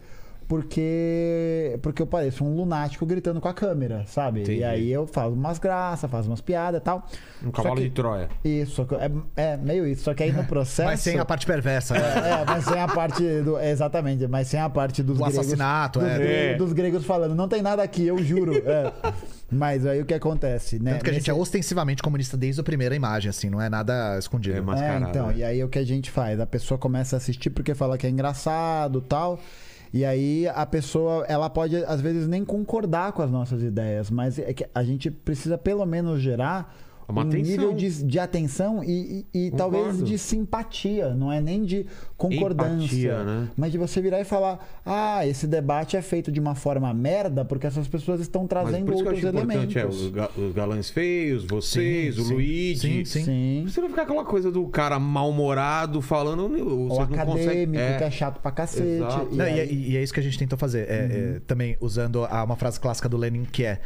porque porque eu pareço um lunático gritando com a câmera, sabe? Entendi. E aí eu faço umas graças, faço umas piadas e tal. Um cavalo que- de Troia. Isso, é, é meio isso. Só que aí no processo. Mas sem a parte perversa, né? É, mas sem a parte do. Exatamente, mas sem a parte dos O gregos. assassinato, dos, é. gregos, É. dos gregos falando, não tem nada aqui, eu juro. é. Mas aí o que acontece, né? Tanto que a gente Nesse- é ostensivamente comunista desde a primeira imagem, assim, não é nada escondido. É, É, mascarado, então, né? e aí o que a gente faz? A pessoa começa a assistir porque fala que é engraçado tal. E aí a pessoa, ela pode às vezes nem concordar com as nossas ideias, mas é que a gente precisa pelo menos gerar Uma um atenção. nível de, de atenção e, e- e talvez de simpatia, não é nem de concordância, Empatia, né? mas de você virar e falar: ah, esse debate é feito de uma forma merda porque essas pessoas estão Mas trazendo por isso que eu outros acho importante elementos. é os, ga- os galãs feios, vocês, Sim, o sim. Luigi. Sim, sim. Sim. Você não ficar aquela coisa do cara mal-humorado falando. Não acadêmico, consegue. que é chato pra cacete. E Não, e, é, aí- e é isso que a gente tentou fazer. É, é, também usando a- uma frase clássica do Lenin, que é.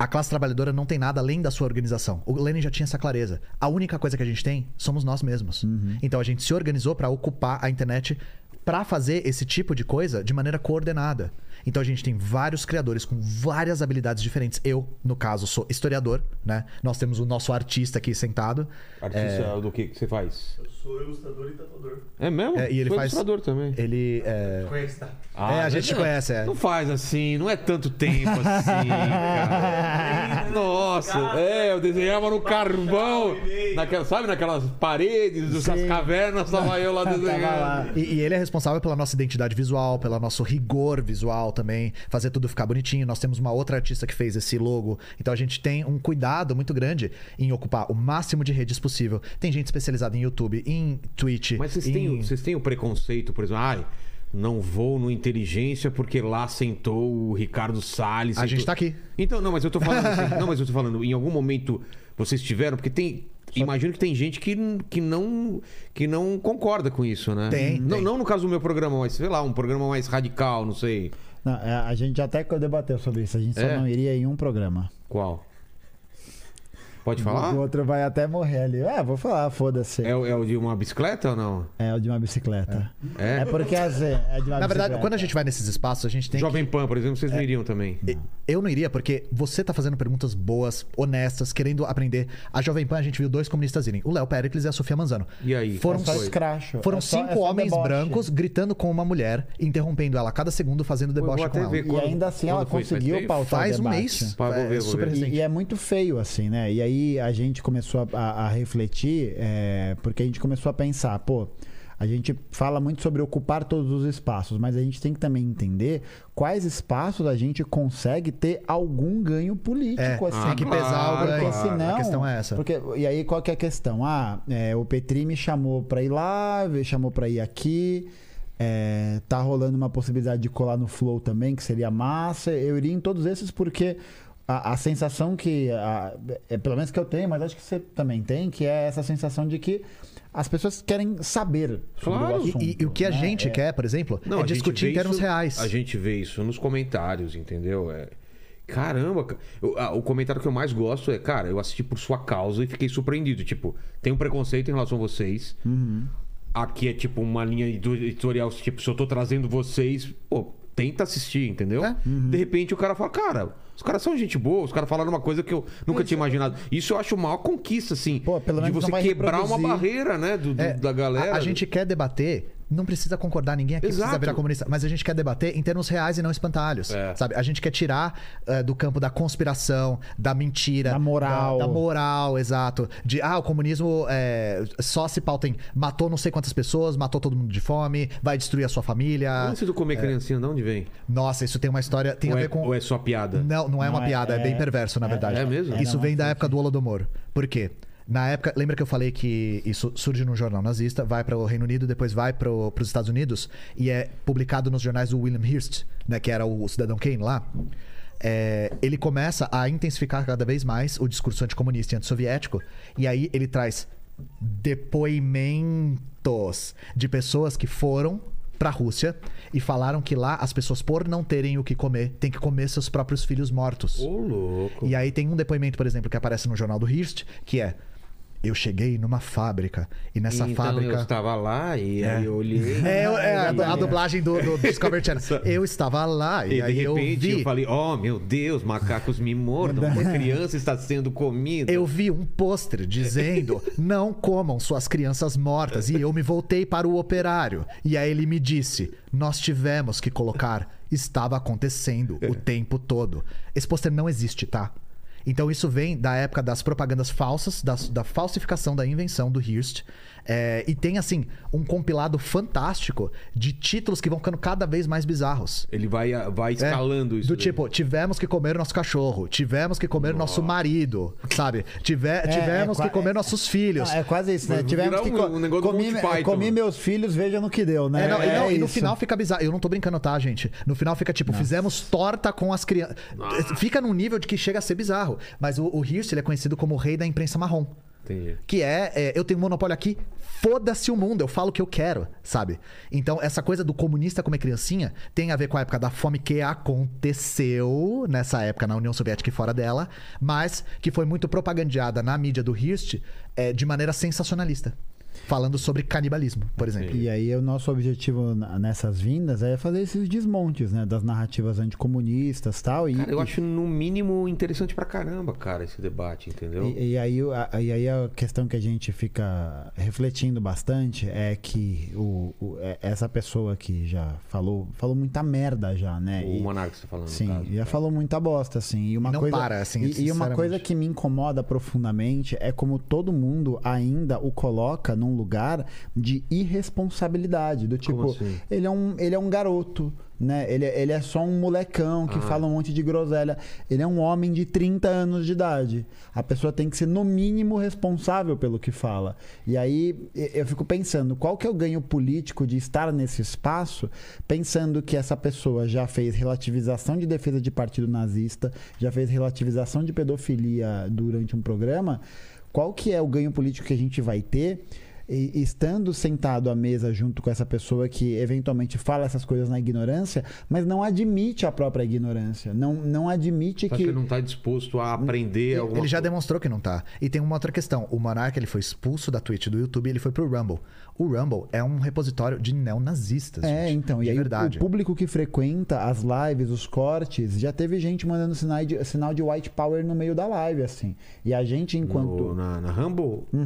A classe trabalhadora não tem nada além da sua organização. O Lenin já tinha essa clareza. A única coisa que a gente tem somos nós mesmos. Então a gente se organizou para ocupar a internet para fazer esse tipo de coisa de maneira coordenada. Então a gente tem vários criadores com várias habilidades diferentes. Eu, no caso, sou historiador, né? Nós temos o nosso artista aqui sentado. Artista do que, que você faz? Eu sou ilustrador e tatuador. É mesmo? É, e ele Sou faz- ilustrador também. Ele é. Conhece, tá? É, a gente te não- conhece, é. Não faz assim, não é tanto tempo assim, cara. Nossa, é, eu desenhava no carvão, naquela, sabe, naquelas paredes dessas Sim. cavernas, tava eu lá Tava desenhando. lá. E, e ele é responsável pela nossa identidade visual, pelo nosso rigor visual também, fazer tudo ficar bonitinho. Nós temos uma outra artista que fez esse logo. Então a gente tem um cuidado muito grande em ocupar o máximo de redes possível. Tem gente especializada em YouTube, em Twitch. Mas vocês em... têm, o- vocês têm o preconceito, por exemplo, ai, não vou no Inteligência porque lá sentou o Ricardo Salles. A gente tá aqui. Então, não, mas eu tô falando assim, não, mas eu tô falando, em algum momento vocês tiveram, porque tem. Imagino que tem gente que, que, não, que não concorda com isso, né? Tem, não, tem. não no caso do meu programa, mas sei lá, um programa mais radical, não sei. Não, é, a gente até debateu sobre isso. A gente só É? não iria em um programa. Qual? Pode falar? O outro vai até morrer ali. É, vou falar, foda-se. É, o- é o de uma bicicleta ou não? É o de uma bicicleta. É? É, porque assim, é de uma Na verdade, bicicleta. quando a gente vai nesses espaços, a gente tem. que- Jovem Pan, por exemplo, vocês não iriam também. Eu não iria, porque você tá fazendo perguntas boas, honestas, querendo aprender. A Jovem Pan, a gente viu dois comunistas irem: o Léo Pericles e a Sofia Manzano. E aí? Foram É só escracho. Foram É só- cinco é só homens deboche. brancos gritando com uma mulher, interrompendo ela a cada segundo, fazendo Eu vou deboche com até ela. ver E quando- ainda assim ela quando foi isso? Faz conseguiu tempo? pautar Faz o um debate. mês. Pá, vou ver, é vou super ver. recente. E, e é muito feio, assim, né? E aí a gente começou a, a- a refletir, é, porque a gente começou a pensar, pô, a gente fala muito sobre ocupar todos os espaços, mas a gente tem que também entender quais espaços a gente consegue ter algum ganho político, É, assim. tem que pesar o Porque ganho. claro. senão. A questão é essa. Porque, e aí, qual que é a questão? Ah, é, o Petri me chamou pra ir lá, me chamou pra ir aqui. é, tá rolando uma possibilidade de colar no Flow também, que seria massa. Eu iria em todos esses porque a, a sensação que. a- é, pelo menos que eu tenho, mas acho que você também tem, que é essa sensação de que as pessoas querem saber sobre Claro. o E- assunto. E, e o que a né? gente É- quer, por exemplo, Não, é discutir em termos isso- reais. A gente vê isso nos comentários, entendeu? É... Caramba, ca- eu- ah, o comentário que eu mais gosto é, cara, eu assisti por sua causa e fiquei surpreendido. Tipo, tem um preconceito em relação a vocês. Uhum. Aqui é tipo uma linha editorial, tipo, se eu tô trazendo vocês, pô, tenta assistir, entendeu? É. De repente o cara fala, cara, os caras são gente boa, os caras falaram uma coisa que eu nunca tinha imaginado. Isso eu acho uma maior conquista, assim. Pô, pelo de menos você quebrar uma barreira, né? do- do- É, da galera. A, a gente quer debater, não precisa concordar, ninguém aqui precisa Exato. virar comunista, mas a gente quer debater em termos reais e não espantalhos. É. Sabe? A gente quer tirar eh, do campo da conspiração, da mentira, Da moral. Da, da moral, exato. De ah, o comunismo eh, só se pauta em matou não sei quantas pessoas, matou todo mundo de fome, vai destruir a sua família. Antes de comer criancinha, de onde vem? Nossa, isso tem uma história. Tem ou, a é, ver com. ou é só piada? Não, não é Não uma é- piada, é, é- bem perverso, na é- verdade. é mesmo? Isso É, não, vem é da época do Holodomor. Por quê? Na época, lembra que eu falei que isso surge num jornal nazista, vai para o Reino Unido, depois vai para os Estados Unidos e é publicado nos jornais do William Hearst, né, que era o cidadão Kane lá. É, ele começa a intensificar cada vez mais o discurso anticomunista e antissoviético, e aí ele traz depoimentos de pessoas que foram pra Rússia e falaram que lá as pessoas, por não terem o que comer, têm que comer seus próprios filhos mortos. Ô, louco. E aí tem um depoimento, por exemplo, que aparece no jornal do Hearst, que é. Eu cheguei numa fábrica e nessa então fábrica. eu estava lá e É. aí eu olhei. É, eu- é, a, a dublagem do, do Discovery Channel. Eu estava lá e, E de aí eu repente vi. eu falei, oh meu Deus, macacos me mordam, uma criança está sendo comida. Eu vi um pôster dizendo: não comam suas crianças mortas. E eu me voltei para o operário. E aí ele me disse: nós tivemos que colocar. Estava acontecendo o tempo todo. Esse pôster não existe, tá? Então isso vem da época das propagandas falsas, das- da, falsificação da invenção do Hearst. É, e tem, assim, um compilado fantástico de títulos que vão ficando cada vez mais bizarros. Ele vai, vai É, escalando isso. Do daí. tipo, tivemos que comer nosso cachorro, tivemos que comer nosso marido, sabe? Tive- tivemos é que comer é- nossos filhos. É quase isso, né? Tivemos que um- co- um negócio do comi, comi meus filhos, veja no que deu, né? É, não, e não, e no final fica bizarro. Eu não tô brincando, tá, gente? No final fica tipo, fizemos torta com as crianças. Fica num nível de que chega a ser bizarro. Mas o, o Hearst, ele é conhecido como o rei da imprensa marrom. Entendi. Que é, é, eu tenho monopólio aqui, foda-se o mundo, eu falo o que eu quero, sabe? Então, essa coisa do comunista comer criancinha tem a ver com a época da fome que aconteceu nessa época na União Soviética e fora dela, mas que foi muito propagandeada na mídia do Hearst é, de maneira sensacionalista. Falando sobre canibalismo, por exemplo. E aí o nosso objetivo nessas vindas é fazer esses desmontes, né? Das narrativas anticomunistas tal, e Cara, eu acho no mínimo interessante pra caramba, cara, esse debate, entendeu? E, e aí, a, e aí a questão que a gente fica refletindo bastante é que o, o- é- essa pessoa que já falou, falou muita merda já, né? o E- Monarca você tá falando, Sim, caso. já falou muita bosta, assim. E uma Não coisa, para, assim, e, e uma coisa que me incomoda profundamente é como todo mundo ainda o coloca num lugar de irresponsabilidade. Do tipo, assim? ele, é um, ele é um garoto, né? Ele, é- ele é só um molecão que Ah. fala um monte de groselha. Ele é um homem de 30 anos de idade. A pessoa tem que ser, no mínimo, responsável pelo que fala. E aí eu fico pensando, qual que é o ganho político de estar nesse espaço, pensando que essa pessoa já fez relativização de defesa de partido nazista, já fez relativização de pedofilia durante um programa. Qual que é o ganho político que a gente vai ter? E- estando sentado à mesa junto com essa pessoa que eventualmente fala essas coisas na ignorância, mas não admite a própria ignorância, não, não admite que que ele não tá disposto a aprender alguma Ele já coisa? demonstrou que não tá. E tem uma outra questão. O Monark ele foi expulso da Twitch do YouTube e ele foi pro Rumble. O Rumble é um repositório de neonazistas. É, gente, então, de e aí o- verdade. o público que frequenta as lives, os cortes, já teve gente mandando sinal de, sinal de white power no meio da live, assim. E a gente, enquanto. No- na, na Rumble? Ah,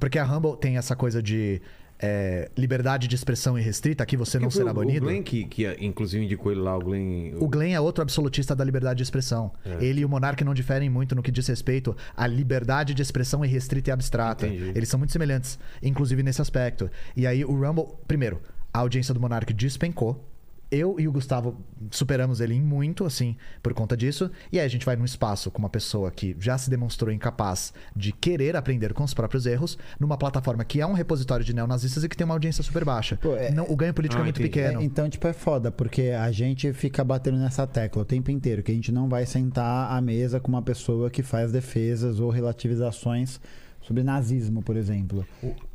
Porque a Rumble tem essa coisa de é, liberdade de expressão irrestrita, aqui você não Que foi será o- banido. O Glenn, que, que inclusive indicou ele lá, o Glenn... O Glenn é outro absolutista da liberdade de expressão. É. Ele e o Monark não diferem muito no que diz respeito à liberdade de expressão irrestrita e abstrata. Entendi. Eles são muito semelhantes, inclusive nesse aspecto. E aí o Rumble, primeiro, a audiência do Monark despencou. Eu e o Gustavo superamos ele em muito, assim, por conta disso. E aí a gente vai num espaço com uma pessoa que já se demonstrou incapaz de querer aprender com os próprios erros, numa plataforma que é um repositório de neonazistas e que tem uma audiência super baixa. Pô, é- Não, o ganho político Ah, é muito entendi. pequeno. É, então, tipo, é foda, porque a gente fica batendo nessa tecla o tempo inteiro, que a gente não vai sentar à mesa com uma pessoa que faz defesas ou relativizações sobre nazismo, por exemplo.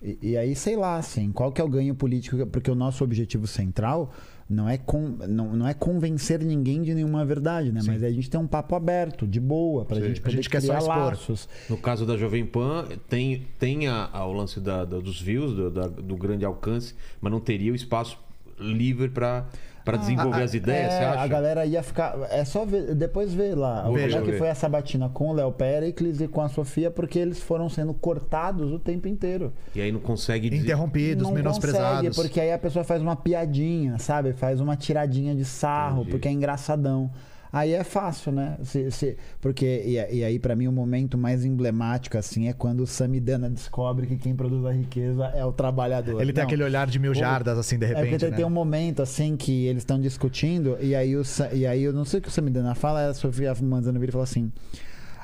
E, e aí, sei lá, assim, qual que é o ganho político? Porque o nosso objetivo central não é, con, não, não é convencer ninguém de nenhuma verdade, né? Mas é a gente ter um papo aberto, de boa, pra Sim. gente A poder gente quer só criar laços. No caso da Jovem Pan, tem, tem a, a- o lance da- da- dos views, do, da- do grande alcance, mas não teria o espaço livre para desenvolver Ah, as ideias, é, você acha? A galera ia ficar. É só ver, depois ver lá. Vou ver, é que foi a sabatina com o Léo Pericles e com a Sofia, porque eles foram sendo cortados o tempo inteiro. E aí não consegue dizer... Interrompidos, não menosprezados. consegue, porque aí a pessoa faz uma piadinha, sabe? Faz uma tiradinha de sarro, Entendi. porque é engraçadão. Aí é fácil, né? Se, se- porque, e, e aí, pra mim, o momento mais emblemático, assim, é quando o Samidana descobre que quem produz a riqueza é o trabalhar. Ele tem Não, aquele olhar de mil jardas, assim, de é repente. porque tem, né? tem um momento assim que eles estão discutindo e aí, o, e aí eu não sei o que o Samidana fala, a Sofia mandando vir e fala assim: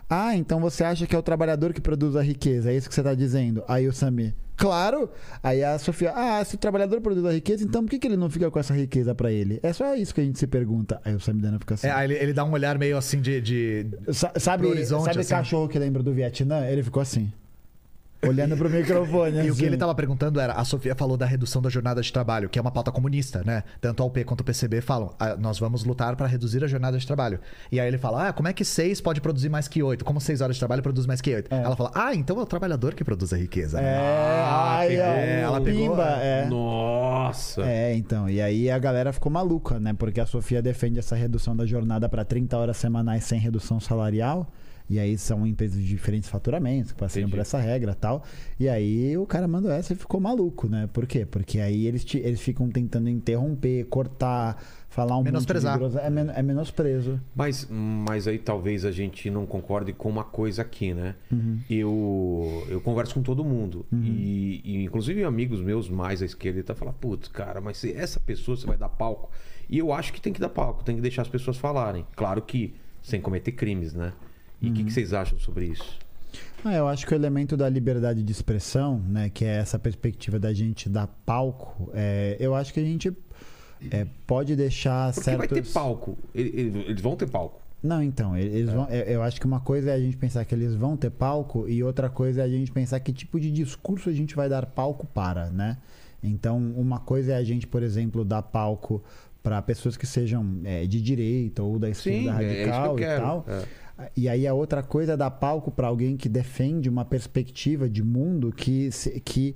Ah, então você acha que é o trabalhador que produz a riqueza? É isso que você tá dizendo? Aí o Sami, claro! Aí a Sofia, ah, se o trabalhador produz a riqueza, então por que, que ele não fica com essa riqueza pra ele? É só isso que a gente se pergunta. Aí o Samidana fica assim. É, ele, ele dá um olhar meio assim de. de- Sa- sabe sabe assim. cachorro que lembra do Vietnã? Ele ficou assim. Olhando pro microfone. E o que assim. ele tava perguntando era: a Sofia falou da redução da jornada de trabalho, que é uma pauta comunista, né? Tanto a UP quanto o PCB falam: "Ah, nós vamos lutar para reduzir a jornada de trabalho. E aí ele fala: ah, como é que seis pode produzir mais que oito? Como seis horas de trabalho produz mais que oito? Ela fala: ah, então é o trabalhador que produz a riqueza. né?" É, ai, pegou. ó, Ela pegou, pimba, é. Nossa. É, então. E aí a galera ficou maluca, né? Porque a Sofia defende essa redução da jornada para 30 horas semanais sem redução salarial. E aí são empresas de diferentes faturamentos que passam por essa regra e tal. E aí o cara mandou essa e ficou maluco, né? Por quê? Porque aí eles, te- eles ficam tentando interromper, cortar, falar um Menosprezar. monte de. É, men é menosprezo. Mas, mas aí talvez a gente não concorde com uma coisa aqui, né? Uhum. Eu, eu converso com todo mundo. E, e, inclusive amigos meus mais à esquerda tá falam, putz, cara, mas se essa pessoa você vai dar palco. E eu acho que tem que dar palco, tem que deixar as pessoas falarem. Claro que sem cometer crimes, né? E o que, que vocês acham sobre isso? Ah, eu acho que o elemento da liberdade de expressão, né, que é essa perspectiva da gente dar palco, é, eu acho que a gente é, pode deixar Porque certos... vai ter palco. Ele- ele- Eles vão ter palco. Não, então, É. eles vão, eu- eu acho que uma coisa é a gente pensar que eles vão ter palco e outra coisa é a gente pensar que tipo de discurso a gente vai dar palco para, né? Então, uma coisa é a gente, por exemplo, dar palco para pessoas que sejam é, de direita ou da esquerda Sim, é eu radical e tal. É. E aí a outra coisa é dar palco para alguém que defende uma perspectiva de mundo que, que,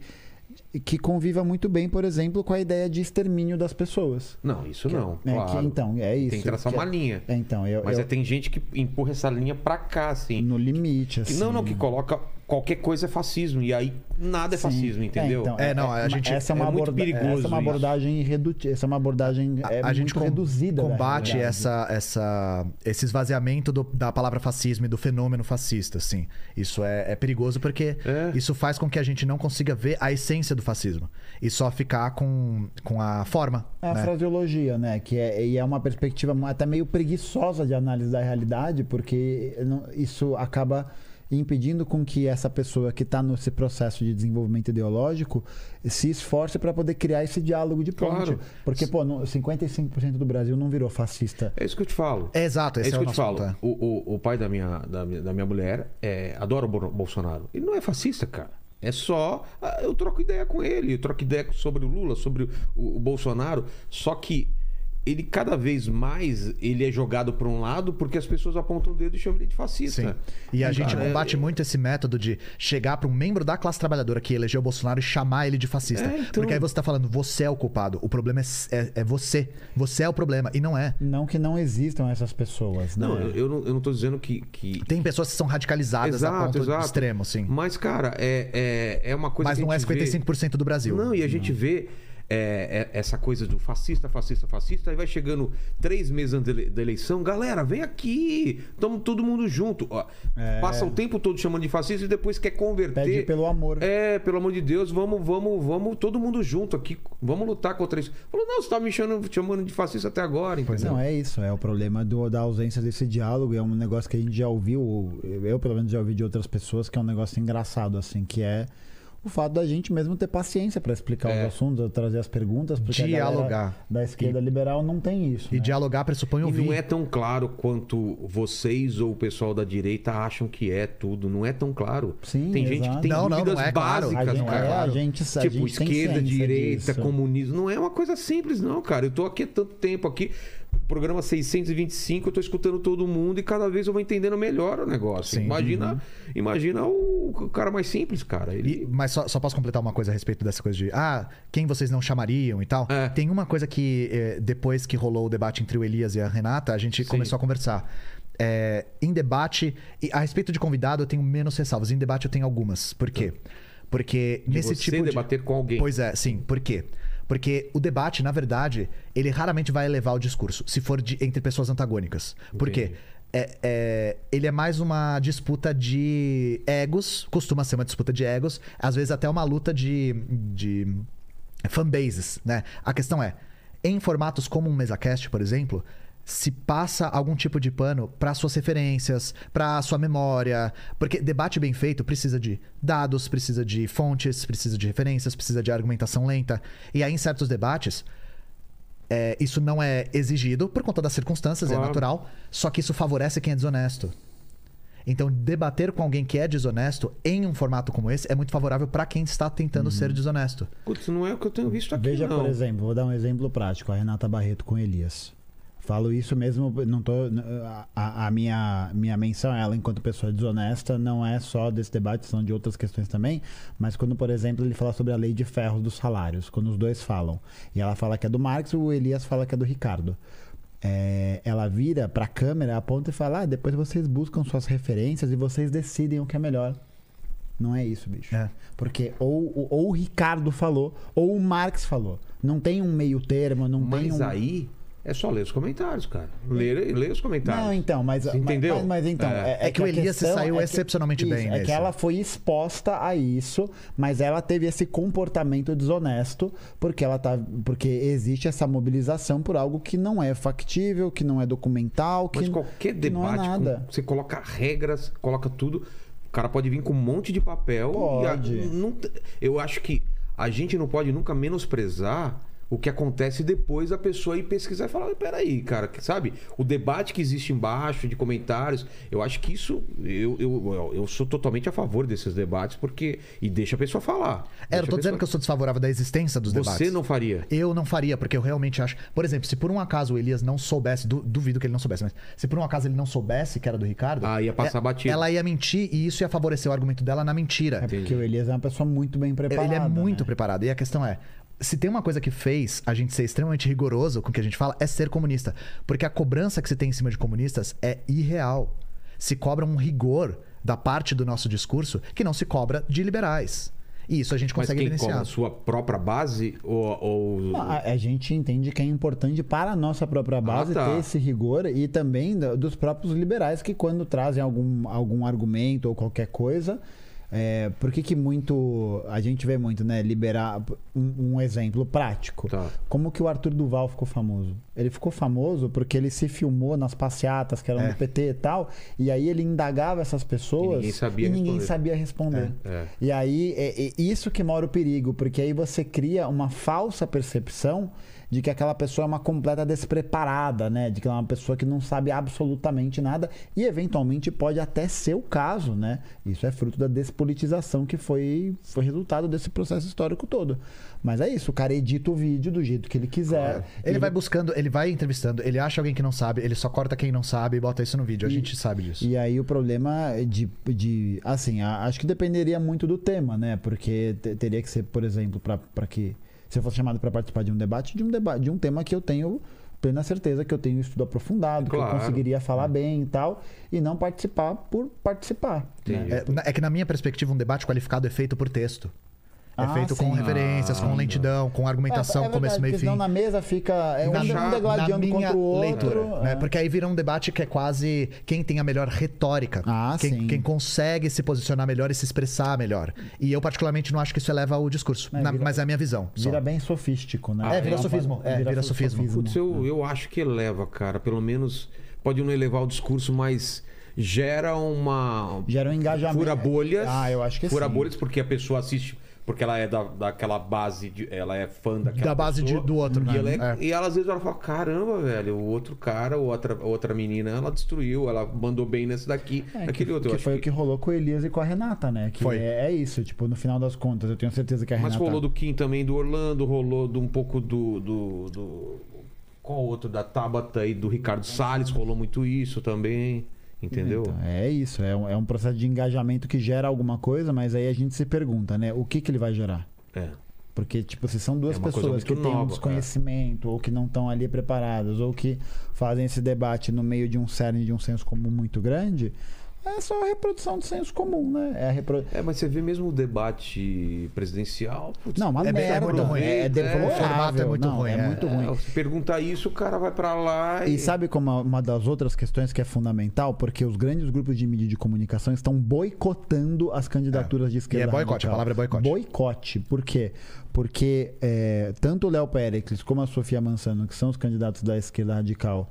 que conviva muito bem, por exemplo, com a ideia de extermínio das pessoas. Não, isso Que- não. é, claro. que, então, é isso. Tem que traçar que é- uma linha. É, então, eu, Mas eu- é, tem gente que empurra essa linha pra cá, assim. no limite, Que- assim. não, não, que coloca qualquer coisa é fascismo. E aí nada é Sim. fascismo, entendeu? então, É, não, a gente- essa é uma é muito perigoso Essa é uma abordagem redu... essa é uma abordagem A, é a gente com- reduzida. da combate essa, essa, esse esvaziamento do- da palavra fascismo e do fenômeno fascista, assim. Isso é, é perigoso porque É. isso faz com que a gente não consiga ver a essência do fascismo e só ficar com, com a forma. É a né? fraseologia, né? Que é, e é uma perspectiva até meio preguiçosa de análise da realidade, porque isso acaba impedindo com que essa pessoa que está nesse processo de desenvolvimento ideológico se esforce para poder criar esse diálogo de ponte. Claro. Porque, pô, no- 55% do Brasil não virou fascista. É isso que eu te falo. É exato, É isso é, que eu te falo. é. O, o, o pai da minha, da, minha, da minha mulher é, adora o Bo- Bolsonaro. Ele não é fascista, cara. É só. ah, Eu troco ideia com ele, eu troco ideia sobre o Lula, sobre o, o Bolsonaro. Só que ele cada vez mais ele é jogado para um lado porque as pessoas apontam o dedo e chamam ele de fascista. Sim. E a Cara, gente é- combate muito esse método de chegar para um membro da classe trabalhadora que elegeu o Bolsonaro e chamar ele de fascista. É, então- Porque aí você tá falando, você é o culpado. O problema é, é, é você. Você é o problema. E não é. Não que não existam essas pessoas, né? Não, eu, eu não, eu não tô dizendo que. que... Tem pessoas que são radicalizadas a Exato, ponto exato. extremo, sim. Mas, cara, é, é, é uma coisa Mas que não a é gente vê- 55% do Brasil. Não, e a gente vê é, é, essa coisa do fascista, fascista, fascista, aí vai chegando três meses antes da ele- da eleição, galera, vem aqui, estamos todo mundo junto. Ó, Passa o tempo todo chamando de fascista e depois quer converter. Pede pelo amor. É, pelo amor de Deus, vamos, vamos, vamos, todo mundo junto aqui, vamos lutar contra isso. Falou, não, você tá me chamando, chamando de fascista até agora, entendeu? Não, é isso, é o problema do- da ausência desse diálogo, é um negócio que a gente já ouviu, eu pelo menos já ouvi de outras pessoas, que é um negócio engraçado, assim, que é o fato da gente mesmo ter paciência para explicar É. os assuntos, trazer as perguntas, porque Dialogar. da esquerda liberal não tem isso. E né? dialogar pressupõe E ouvir. não é tão claro quanto vocês ou o pessoal da direita acham que é tudo. Não é tão claro. Sim, tem gente exato. que tem Não, não, dúvidas não é claro. básicas, a gente, cara. é, a gente, a Tipo, gente esquerda, direita, disso. comunismo. Não é uma coisa simples, não, cara. Eu tô aqui há tanto tempo aqui. Programa 625, eu tô escutando todo mundo e cada vez eu vou entendendo melhor o negócio. Sim. Imagina, imagina o, cara mais simples, cara. Ele... E- mas só, só posso completar uma coisa a respeito dessa coisa de ah, quem vocês não chamariam e tal. É. Tem uma coisa que eh, depois que rolou o debate entre o Elias e a Renata, a gente Sim. começou a conversar. É, em debate, a respeito de convidado, eu tenho menos ressalvas. Em debate, eu tenho algumas. Por quê? Porque de nesse você tipo de. debater com alguém. Pois é, sim. Por quê? Porque o debate, na verdade, ele raramente vai elevar o discurso, se for de- entre pessoas antagônicas. Por quê? Entendi. É- é- ele é mais uma disputa de egos, costuma ser uma disputa de egos, às vezes até uma luta de, de fanbases, né? A questão é, em formatos como um MesaCast, por exemplo, se passa algum tipo de pano para suas referências, para sua memória, porque debate bem feito precisa de dados, precisa de fontes, precisa de referências, precisa de argumentação lenta. E aí em certos debates é, isso não é exigido por conta das circunstâncias, Claro. é natural, só que isso favorece quem é desonesto. Então, debater com alguém que é desonesto em um formato como esse é muito favorável para quem está tentando ser desonesto. Putz, não é o que eu tenho visto aqui, Veja, não. por exemplo, vou dar um exemplo prático. A Renata Barreto com Elias. Falo isso mesmo, não tô. A, a minha, minha menção a ela enquanto pessoa desonesta não é só desse debate, são de outras questões também. Mas quando, por exemplo, ele fala sobre a lei de ferros dos salários, quando os dois falam, e ela fala que é do Marx, o Elias fala que é do Ricardo. É, ela vira pra câmera, aponta e fala: ah, depois vocês buscam suas referências e vocês decidem o que é melhor. Não é isso, bicho. É. Porque ou, ou, o Ricardo falou, ou o Marx falou. Não tem um meio termo, não tem Mas um. aí é só ler os comentários, cara. Ler, ler os comentários. Não, então, mas. Você entendeu? Mas, mas então. É. É, É que o Elias saiu é que- excepcionalmente bem É nesse. que ela foi exposta a isso, mas ela teve esse comportamento desonesto, porque ela tá. Porque existe essa mobilização por algo que não é factível, que não é documental, que, Mas qualquer que não é debate, nada. com- você coloca regras, coloca tudo. O cara pode vir com um monte de papel. e a- Pode. não eu acho que a gente não pode nunca menosprezar o que acontece depois da pessoa ir pesquisar e falar, peraí, cara, que, sabe? O debate que existe embaixo de comentários, eu acho que isso. Eu, eu, eu sou totalmente a favor desses debates, porque. E deixa a pessoa falar. É, eu tô a dizendo que eu sou desfavorável da existência dos Você debates. não faria. Eu não faria, porque eu realmente acho. Por exemplo, se por um acaso o Elias não soubesse, du- duvido que ele não soubesse, mas se por um acaso ele não soubesse que era do Ricardo. Ah, ia passar é- batido. Ela ia mentir e isso ia favorecer o argumento dela na mentira. É porque o Elias é uma pessoa muito bem preparada. Ele é muito né? preparado. E a questão é. Se tem uma coisa que fez a gente ser extremamente rigoroso com o que a gente fala, é ser comunista. Porque a cobrança que se tem em cima de comunistas é irreal. Se cobra um rigor da parte do nosso discurso que não se cobra de liberais. E isso a gente Mas consegue quem evidenciar. cobra a sua própria base ou. ou... A, a gente entende que é importante para a nossa própria base tá. ter esse rigor e também dos próprios liberais que quando trazem algum, algum argumento ou qualquer coisa. É, por que, que muito. A gente vê muito, né? Liberar. Um, um exemplo prático. Tá. Como que o Arthur Duval ficou famoso? Ele ficou famoso porque ele se filmou nas passeatas que eram É. do PT e tal. E aí ele indagava essas pessoas E ninguém sabia e ninguém responder. sabia responder. É. E aí, é, é isso que mora o perigo, porque aí você cria uma falsa percepção de que aquela pessoa é uma completa despreparada, né? De que ela é uma pessoa que não sabe absolutamente nada e eventualmente pode até ser o caso, né? Isso é fruto da despolitização que foi, foi resultado desse processo histórico todo. Mas é isso, o cara edita o vídeo do jeito que ele quiser. Ele vai buscando, ele vai entrevistando, ele acha alguém que não sabe, ele só corta quem não sabe e bota isso no vídeo. A gente sabe disso. E aí o problema é de, de assim, a- acho que dependeria muito do tema, né? Porque te- teria que ser, por exemplo, para que se eu fosse chamado para participar de um debate, de um debate, de um tema que eu tenho plena certeza que eu tenho estudo aprofundado, que eu Claro. conseguiria falar bem e tal, e não participar por participar. né? É, é que na minha perspectiva, um debate qualificado é feito por texto. É Ah, feito com sim. referências, com Ah, lentidão, com argumentação, É, é começo, meio e senão fim. na mesa fica é um, Na- um degladiando contra o outro. leitura, né? é. Porque aí vira um debate que é quase quem tem a melhor retórica. Ah, quem, sim. quem consegue se posicionar melhor e se expressar melhor. E eu, particularmente, não acho que isso eleva o discurso. É, Na- vira- mas é a minha visão. só. Vira bem sofístico, né? Ah, é, vira sofismo, é, vira sofismo. Putz, eu, eu acho que eleva, cara. Pelo menos pode não elevar o discurso, mas gera uma. Gera um engajamento. Fura bolhas. Ah, eu acho que Fura sim. bolhas porque a pessoa assiste. Porque ela é da, daquela base, de, ela é fã daquela Da base pessoa, de- do outro, E, né? ela é- É. e ela às vezes ela fala: caramba, velho, o outro cara, ou outra, outra menina, ela destruiu, ela mandou bem nesse daqui, É, naquele que, outro. Que foi que- o que rolou com o Elias e com a Renata, né? Que Foi. É, é isso, tipo, no final das contas, eu tenho certeza que a Mas Renata. rolou do Kim também, do Orlando, rolou de um pouco do. do, do- Qual outro? Da Tabata e do Ricardo Salles, rolou muito isso também. Entendeu? Então, é isso, é um, é um processo de engajamento que gera alguma coisa, mas aí a gente se pergunta, né? O que, que ele vai gerar? É. Porque, tipo, se são duas É pessoas que têm um nova, desconhecimento, ou que não estão ali preparadas, ou que fazem esse debate no meio de um cerne de um senso comum muito grande, é só a reprodução do senso comum, né? É a repro... É, mas você vê mesmo o debate presidencial. putz, Não, uma É é merda. muito ruim. É, É, deplorável. o formato é muito Não, ruim, É é. muito é, ruim. Você pergunta isso, o cara vai pra lá e. E sabe como uma das outras questões que é fundamental? Porque os grandes grupos de mídia de comunicação estão boicotando as candidaturas de esquerda. E é boicote, radical. a palavra é boicote. Boicote. Por quê? Porque é, tanto o Léo Péricles como a Sofia Mansano, que são os candidatos da esquerda radical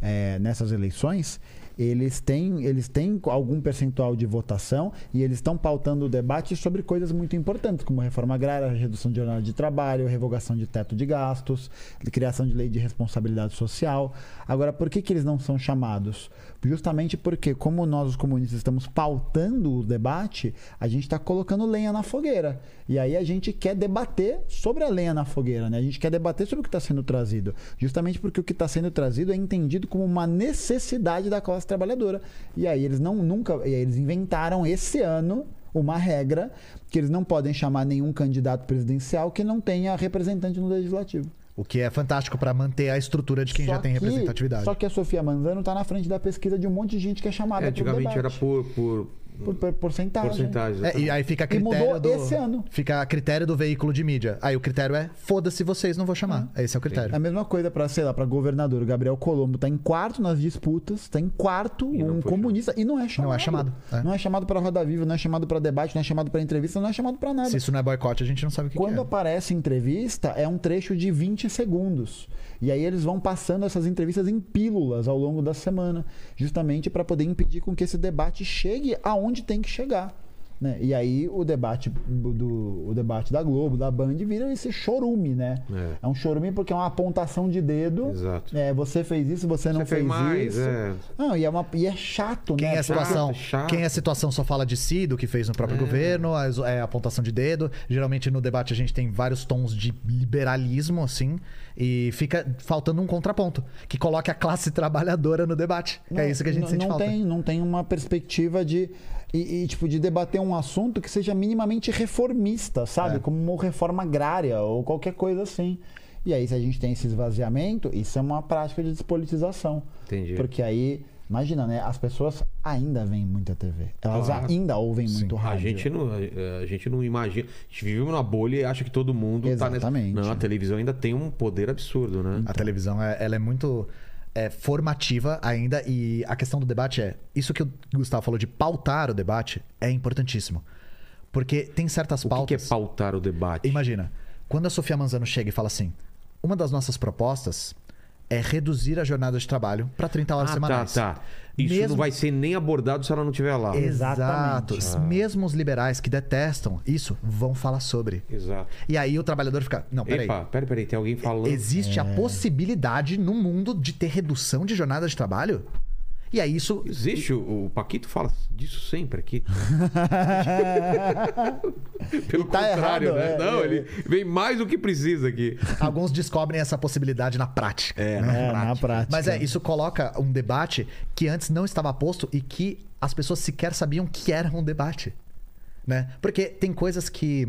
é, nessas eleições, eles têm, eles têm algum percentual de votação e eles estão pautando o debate sobre coisas muito importantes, como reforma agrária, redução de jornada de trabalho, revogação de teto de gastos, criação de lei de responsabilidade social. Agora, por que, que eles não são chamados? Justamente porque, como nós, os comunistas, estamos pautando o debate, a gente está colocando lenha na fogueira. E aí a gente quer debater sobre a lenha na fogueira, né? A gente quer debater sobre o que está sendo trazido. Justamente porque o que está sendo trazido é entendido como uma necessidade da classe trabalhadora. E aí eles não nunca. E aí eles inventaram esse ano uma regra que eles não podem chamar nenhum candidato presidencial que não tenha representante no legislativo. O que é fantástico pra manter a estrutura de quem Só já tem que- representatividade. Só que a Sofia Manzano está na frente da pesquisa de um monte de gente que é chamada É, antigamente era por, por por, por porcentagem. porcentagem. É, e aí fica a E critério mudou do. esse ano. Fica a critério do veículo de mídia. Aí o critério é foda-se vocês, não vou chamar. Esse é o critério. É a mesma coisa para, sei lá, para governador. O Gabriel Colombo tá em quarto nas disputas, tá em quarto E um comunista e não é chamado. Não é chamado, é. Não é chamado para roda viva, não é chamado para debate, não é chamado para entrevista, não é chamado para nada. Se isso não é boicote, a gente não sabe o que, Quando que é. aparece entrevista, é um trecho de 20 segundos. E aí eles vão passando essas entrevistas em pílulas ao longo da semana, justamente para poder impedir com que esse debate chegue aonde tem que chegar. Né? E aí o debate do o debate da Globo, da Band, vira esse chorume, né? É. É um chorume porque é uma apontação de dedo. Exato. É, você fez isso, você não Você fez fez mais, isso. é. Não, e é, uma, e é chato, Quem né? é a situação, chato. quem é a situação só fala de si, do que fez no próprio governo, as- é a apontação de dedo. Geralmente no debate a gente tem vários tons de liberalismo, assim, e fica faltando um contraponto que coloque a classe trabalhadora no debate. Não, é isso que a gente não, sente não falta. Tem, não tem uma perspectiva de. E, e, tipo, de debater um assunto que seja minimamente reformista, sabe? É. Como uma reforma agrária ou qualquer coisa assim. E aí, se a gente tem esse esvaziamento, isso é uma prática de despolitização. Entendi. Porque aí, imagina, né? As pessoas ainda veem muita TV. Elas Claro. ainda ouvem muito A rádio. gente, não, a gente não imagina. A gente vive numa bolha e acha que todo mundo Exatamente. tá nessa. Não, a televisão ainda tem um poder absurdo, né? A televisão é, ela é muito é, formativa ainda e a questão do debate é isso que o Gustavo falou de pautar o debate é importantíssimo porque tem certas O que, que é pautas. pautar o debate? Imagina quando a Sofia Manzano chega e fala assim: uma das nossas propostas é reduzir a jornada de trabalho para 30 horas ah, semanais. tá, tá. Isso Mesmo- não vai ser nem abordado se ela não estiver lá. Exato. Exatamente. Mesmo os liberais que detestam isso vão falar sobre. Exato. E aí o trabalhador fica: não, peraí. Epa, peraí, peraí, tem alguém falando. Existe É. a possibilidade no mundo de ter redução de jornada de trabalho? E aí isso. Existe, o, o Paquito fala disso sempre aqui. Pelo tá contrário, errado, né? é, não, é. ele vem mais do que precisa aqui. Alguns descobrem essa possibilidade na prática. É, né? É, na prática. Mas é, isso coloca um debate que antes não estava posto e que as pessoas sequer sabiam que era um debate. Né? Porque tem coisas que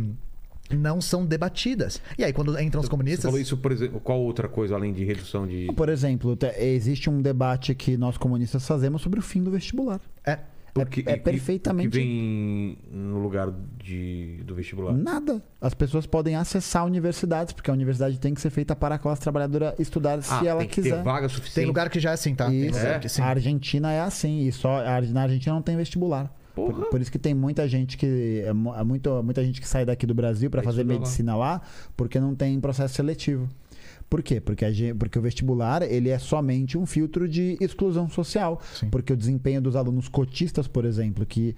não são debatidas. E aí, quando entram os Você comunistas. falou isso, por exemplo, qual outra coisa além de redução de. Por exemplo, te- existe um debate que nós comunistas fazemos sobre o fim do vestibular. É. Porque- é e- perfeitamente- O que vem no lugar de, do vestibular? Nada. As pessoas podem acessar universidades, porque a universidade tem que ser feita para a classe trabalhadora estudar se Ah, ela tem que quiser. ter vaga suficiente. Tem lugar que já é assim, tá? Tem Isso. lugar que sim. A Argentina é assim, e só na Argentina não tem vestibular. Por, por isso que tem muita gente que é é muito, muita gente que sai daqui do Brasil para fazer estudar lá. medicina lá. porque não tem processo seletivo. Por quê? Porque, a porque o vestibular ele é somente um filtro de exclusão social. Sim. Porque o desempenho dos alunos cotistas, por exemplo, que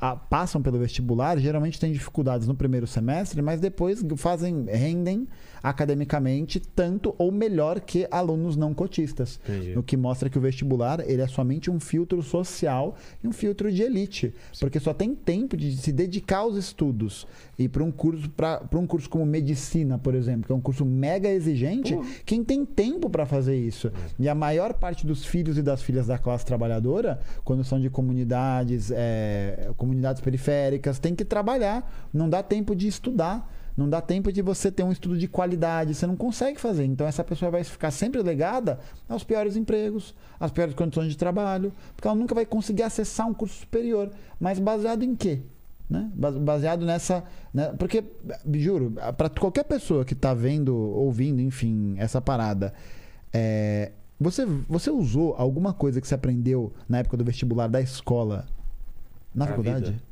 a- passam pelo vestibular, geralmente têm dificuldades no primeiro semestre, mas depois fazem rendem academicamente tanto ou melhor que alunos não cotistas. Entendi. O que mostra que o vestibular ele é somente um filtro social e um filtro de elite, porque só tem tempo de se dedicar aos estudos e para um curso para um curso como medicina, por exemplo, que é um curso mega exigente, quem tem tempo para fazer isso? E a maior parte dos filhos e das filhas da classe trabalhadora, quando são de comunidades, é, comunidades periféricas, tem que trabalhar, não dá tempo de estudar. Não dá tempo de você ter um estudo de qualidade, você não consegue fazer. Então essa pessoa vai ficar sempre legada aos piores empregos, às piores condições de trabalho, porque ela nunca vai conseguir acessar um curso superior. Mas baseado em quê? Né? Base- Baseado nessa. né? Porque, juro, para qualquer pessoa que está vendo, ouvindo, enfim, essa parada, é, você, você usou alguma coisa que você aprendeu na época do vestibular da escola na Pra faculdade? vida.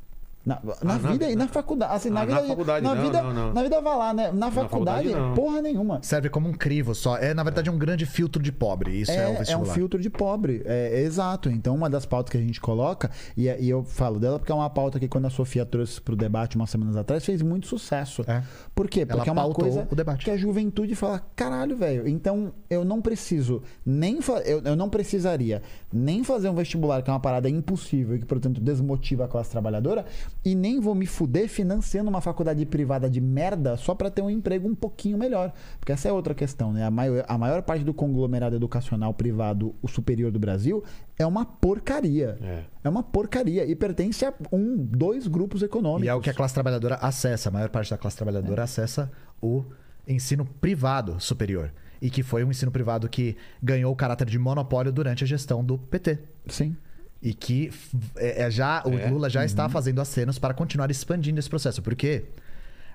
Na, na Ah, na- vida e na- na faculdade. Assim, na Ah, na vida, faculdade na não, vida, não, não. Na vida vai lá, né? Na faculdade, faculdade porra nenhuma. Serve como um crivo só. É, na verdade, é um grande filtro de pobre. Isso é, o É, é um vestibular. filtro de pobre, é, é exato. Então, uma das pautas que a gente coloca, e, e eu falo dela porque é uma pauta que quando a Sofia trouxe pro debate umas semanas atrás, fez muito sucesso. É. Por quê? Porque é uma coisa o debate. que a juventude fala, caralho, velho, então eu não preciso nem eu, eu não precisaria nem fazer um vestibular, que é uma parada impossível e que, portanto, desmotiva a classe trabalhadora, e nem vou me fuder financiando uma faculdade privada de merda só pra ter um emprego um pouquinho melhor. Porque essa é outra questão, né? A maior, a maior parte do conglomerado educacional privado, o superior do Brasil, é uma porcaria. É. É uma porcaria e pertence a um, dois grupos econômicos. E é o que a classe trabalhadora acessa. A maior parte da classe trabalhadora acessa o ensino privado superior. E que foi um ensino privado que ganhou o caráter de monopólio durante a gestão do PT. Sim. E que é, é já, o É. Lula já está fazendo acenos para continuar expandindo esse processo. Porque,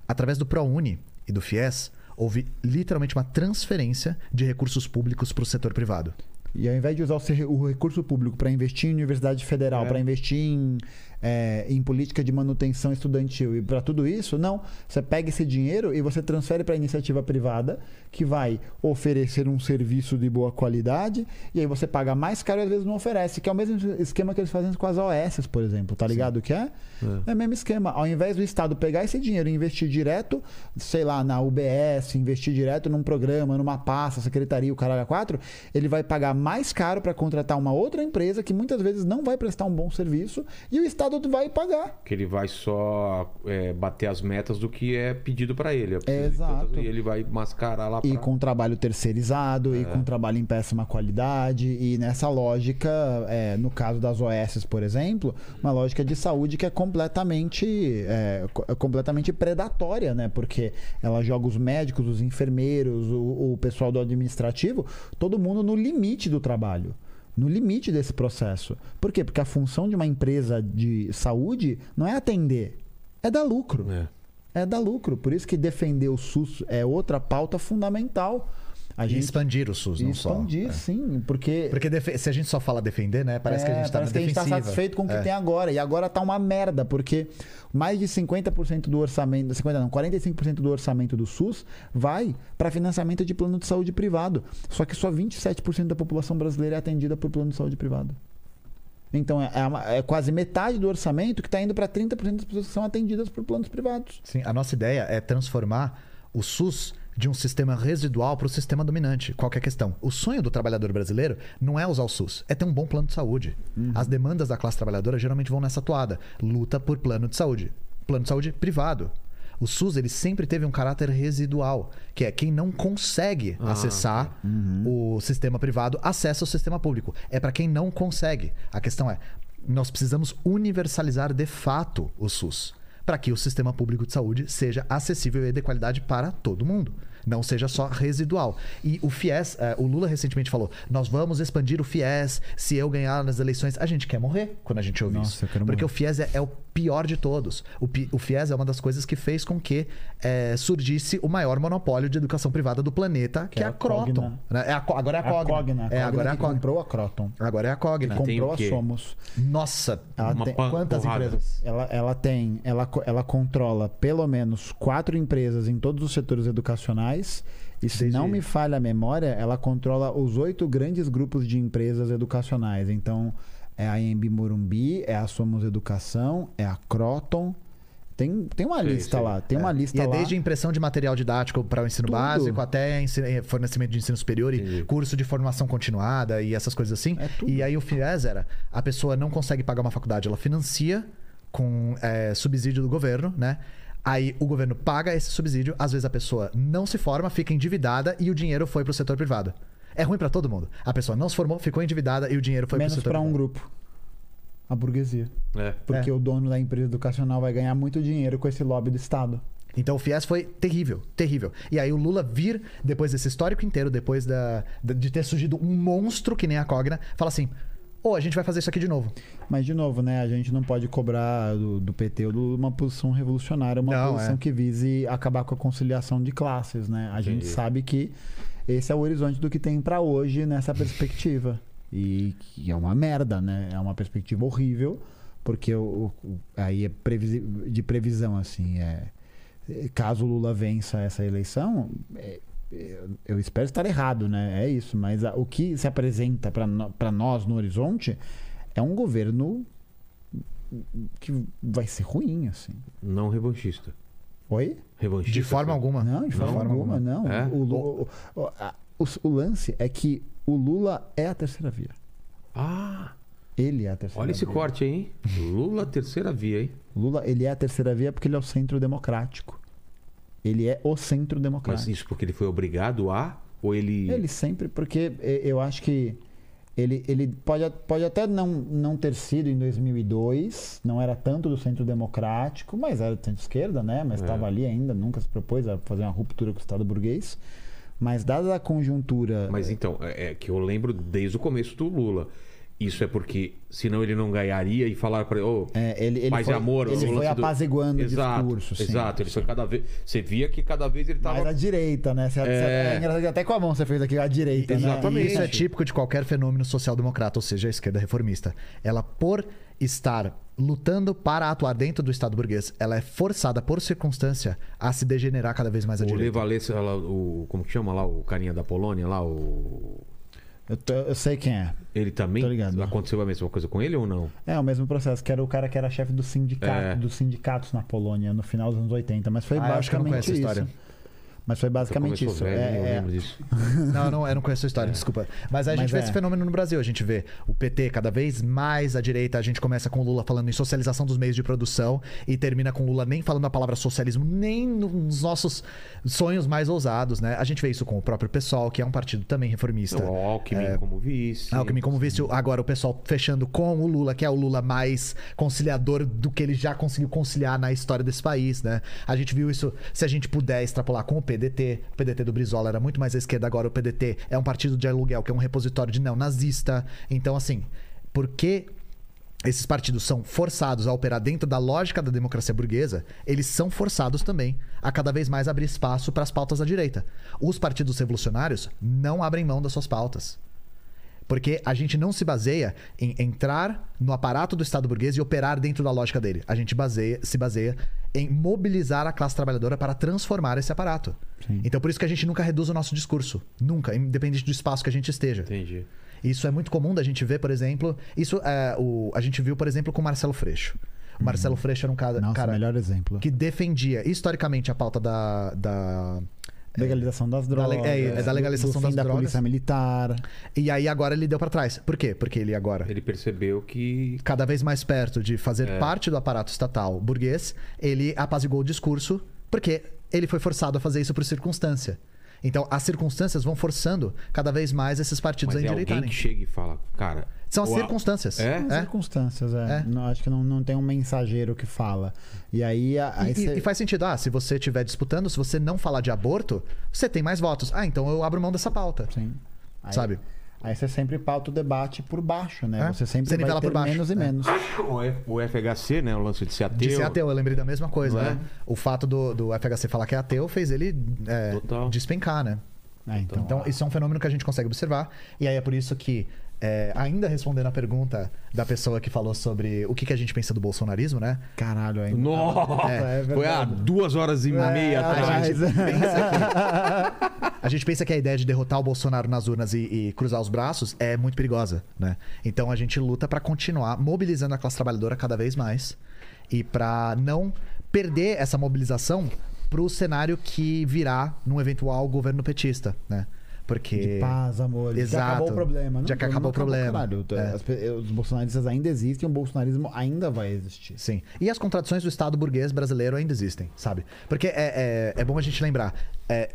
através do ProUni e do FIES, houve literalmente uma transferência de recursos públicos para o setor privado. E ao invés de usar o recurso público para investir em universidade federal, É. para investir em, é, em política de manutenção estudantil e para tudo isso, não. Você pega esse dinheiro e você transfere para a iniciativa privada, que vai oferecer um serviço de boa qualidade, e aí você paga mais caro e às vezes não oferece, que é o mesmo esquema que eles fazem com as OS, por exemplo, tá ligado o que é? É o mesmo esquema. Ao invés do Estado pegar esse dinheiro e investir direto, sei lá, na UBS, investir direto num programa, numa pasta, secretaria, o caralho a quatro, ele vai pagar mais caro para contratar uma outra empresa que muitas vezes não vai prestar um bom serviço e o Estado vai pagar. Que ele vai só é, bater as metas do que é pedido pra ele. Exato. E ele vai mascarar lá E pra... com trabalho terceirizado, e com trabalho em péssima qualidade, e nessa lógica, é, no caso das OS, por exemplo, uma lógica de saúde que é completamente, é, é completamente predatória, né? Porque ela joga os médicos, os enfermeiros, o, o pessoal do administrativo, todo mundo no limite do trabalho. No limite desse processo. Por quê? Porque a função de uma empresa de saúde não é atender, é dar lucro É. é dar lucro. Por isso que defender o SUS é outra pauta fundamental. A E gente expandir o SUS, não só. expandir, É. sim, porque Porque defe- se a gente só fala defender, né? Parece que a é, gente tá parece na que a gente tá defensiva. satisfeito com o que É. tem agora. E agora tá uma merda, porque mais de 50% do orçamento, 50 não, 45% do orçamento do SUS vai para financiamento de plano de saúde privado. Só que só 27% da população brasileira é atendida por plano de saúde privado. Então é, é uma- é quase metade do orçamento que está indo para 30% das pessoas que são atendidas por planos privados. Sim, a nossa ideia é transformar o SUS de um sistema residual para o sistema dominante. Qual que é a questão? O sonho do trabalhador brasileiro não é usar o SUS, é ter um bom plano de saúde. As demandas da classe trabalhadora geralmente vão nessa toada. Luta por plano de saúde. Plano de saúde privado. O SUS ele sempre teve um caráter residual, que é quem não consegue acessar o sistema privado acessa o sistema público. É para quem não consegue. A questão é, nós precisamos universalizar de fato o SUS para que o sistema público de saúde seja acessível e de qualidade para todo mundo. Não seja só residual. E o FIES, eh, o Lula recentemente falou: nós vamos expandir o FIES se eu ganhar nas eleições. A gente quer morrer quando a gente ouve Nossa, isso. eu quero Porque morrer. o FIES é, é o pior de todos. O, o FIES é uma das coisas que fez com que eh, surgisse o maior monopólio de educação privada do planeta, que, é a Croton. Cogna. né? É a agora é a A Cogna. Cogna. É, agora é a que Cogna. comprou a Croton. Agora é a Cogna. Tem comprou o a? Somos. Nossa, Ela Uma tem quantas porrada. empresas? Ela, ela tem, ela, ela controla pelo menos quatro empresas em todos os setores educacionais. E se Desde- não me falha a memória, ela controla os oito grandes grupos de empresas educacionais. Então, é a EMB Morumbi, é a Somos Educação, é a Croton. Tem, tem uma Sei, lista sei. lá, tem uma lista E é lá. desde impressão de material didático para o ensino Tudo. básico até eh, fornecimento de ensino superior e curso de formação continuada e essas coisas assim. É e aí o FIES era, a pessoa não consegue pagar uma faculdade, ela financia com eh, subsídio do governo, né? Aí o governo paga esse subsídio, às vezes a pessoa não se forma, fica endividada e o dinheiro foi para o setor privado. É ruim para todo mundo. A pessoa não se formou, ficou endividada e o dinheiro foi menos para um grupo. A burguesia. É. Porque o dono da empresa educacional vai ganhar muito dinheiro com esse lobby do Estado. Então o FIES foi terrível, terrível. E aí o Lula vir, depois desse histórico inteiro, depois da, de ter surgido um monstro que nem a Cogna, fala assim: ô, a gente vai fazer isso aqui de novo. Mas, de novo, né? A gente não pode cobrar do, do PT uma posição revolucionária, uma Não, posição é. que vise acabar com a conciliação de classes, né? A gente sabe que esse é o horizonte do que tem pra hoje nessa perspectiva. E que é uma merda, né? É uma perspectiva horrível, porque o, o- aí é previsi- de previsão, assim, é, caso Lula vença essa eleição, é, é, eu espero estar errado, né? É isso, mas a- o que se apresenta para nós no horizonte é um governo que vai ser ruim, assim. Não revanchista. Oi? Revanchista. De forma alguma. Não, de Não, forma alguma, não. É? O, o- o- o- o lance é que o Lula é a terceira via. Ah, Ele é a terceira olha esse via. corte aí, hein? Lula, terceira via, hein? Lula, ele é a terceira via porque ele é o centro democrático. Ele é o centro Mas democrático. isso porque ele foi obrigado a? Ou ele. Ele sempre, porque eh, eu acho que ele, ele pode, pode até não, não ter sido em 2002, não era tanto do centro democrático, mas era do centro-esquerda, né? Mas É. estava ali ainda, nunca se propôs a fazer uma ruptura com o Estado burguês. Mas dada a conjuntura. Mas então, é é que eu lembro desde o começo do Lula. Isso é porque senão ele não ganharia e falaram para ele, ô, É, ele, ele paz foi, e amor. ele o foi do- apaziguando exato, o discurso. sim. Exato, ele foi cada vez. Você via que cada vez ele Mais tava. à direita, né? Você, É. é... é até com a mão você fez aqui a direita, né? Exatamente. Isso é típico de qualquer fenômeno social-democrata, ou seja, a esquerda reformista. Ela, por estar lutando para atuar dentro do Estado burguês, ela é forçada por circunstância a se degenerar cada vez mais à O direita. Levalesa, lá, o como que chama lá o carinha da Polônia lá, o Eu, tô- eu sei quem é. ele também Tô ligado. aconteceu a mesma coisa com ele ou não? É o mesmo processo, que era o cara que era chefe do sindicato, É. dos sindicatos na Polônia no final dos anos 80. Mas foi Ah, eu acho que eu não basicamente isso. história. Mas foi basicamente isso. velho, nem eu É, é, lembro disso. Não, não, eu não conheço a história, desculpa. Mas a gente Mas vê é. esse fenômeno no Brasil. A gente vê o PT cada vez mais à direita. A gente começa com o Lula falando em socialização dos meios de produção e termina com o Lula nem falando a palavra socialismo, nem nos nossos sonhos mais ousados, né? A gente vê isso com o próprio PSOL, que é um partido também reformista. O Alckmin como vice. Alckmin como vice, agora o pessoal fechando com o Lula, que é o Lula mais conciliador do que ele já conseguiu conciliar na história desse país, né? A gente viu isso, se a gente puder extrapolar com o PDT, o PDT do Brizola era muito mais à esquerda, agora o PDT é um partido de aluguel, que é um repositório de neonazista. Então, assim, por que esses partidos são forçados a operar dentro da lógica da democracia burguesa, eles são forçados também a cada vez mais abrir espaço para as pautas da direita. Os partidos revolucionários não abrem mão das suas pautas. Porque a gente não se baseia em entrar no aparato do Estado burguês e operar dentro da lógica dele. A gente baseia- se baseia em mobilizar a classe trabalhadora para transformar esse aparato. Então por isso que a gente nunca reduz o nosso discurso. Nunca, independente do espaço que a gente esteja. Entendi. Isso é muito comum da gente ver, por exemplo. Isso é, o, a gente viu, por exemplo, com o Marcelo Freixo. O Marcelo Freixo era um cara, Nossa, cara melhor exemplo. que defendia historicamente a pauta da. da Legalização das Da le- drogas. é, é da legalização do fim das da drogas. polícia militar. E aí agora ele deu pra trás. Por quê? Porque ele agora Ele percebeu que cada vez mais perto de fazer É. parte do aparato estatal burguês, ele apaziguou o discurso porque ele foi forçado a fazer isso por circunstância. Então, as circunstâncias vão forçando cada vez mais esses partidos mas a é alguém endireitarem. que chega e fala, cara, São as circunstâncias. É? São circunstâncias, é. É. Não, acho que não, não tem um mensageiro que fala. E aí. a- aí E, cê- e faz sentido. Ah, se você estiver disputando, se você não falar de aborto, você tem mais votos. Ah, então eu abro mão dessa pauta. Sim. Aí- Sabe? Aí você sempre pauta o debate por baixo, né? É. Você sempre Você vai ter por baixo. menos e É. menos. O, FHC, né? O lance de ser ateu. De ser ateu, eu lembrei da mesma coisa, é? né? O fato do, do FHC falar que é ateu fez ele é, despencar, né? É, então, Então, isso é um fenômeno que a gente consegue observar. E aí é por isso que, é, ainda respondendo a pergunta da pessoa que falou sobre o que, que a gente pensa do bolsonarismo, né? Caralho, aí. Nossa! É, é Foi há duas horas e É, meia atrás. atrás. A gente pensa que a ideia de derrotar o Bolsonaro nas urnas e, e cruzar os braços é muito perigosa, né? Então a gente luta pra continuar mobilizando a classe trabalhadora cada vez mais e pra não perder essa mobilização pro cenário que virá num eventual governo petista, né? Porque De paz, amor. Já Exato. acabou o problema. Já que acabou o problema. caralho. É. Pe- os bolsonaristas ainda existem, o bolsonarismo ainda vai existir. Sim. E as contradições do Estado burguês brasileiro ainda existem, sabe? Porque é, é, é bom a gente lembrar. é,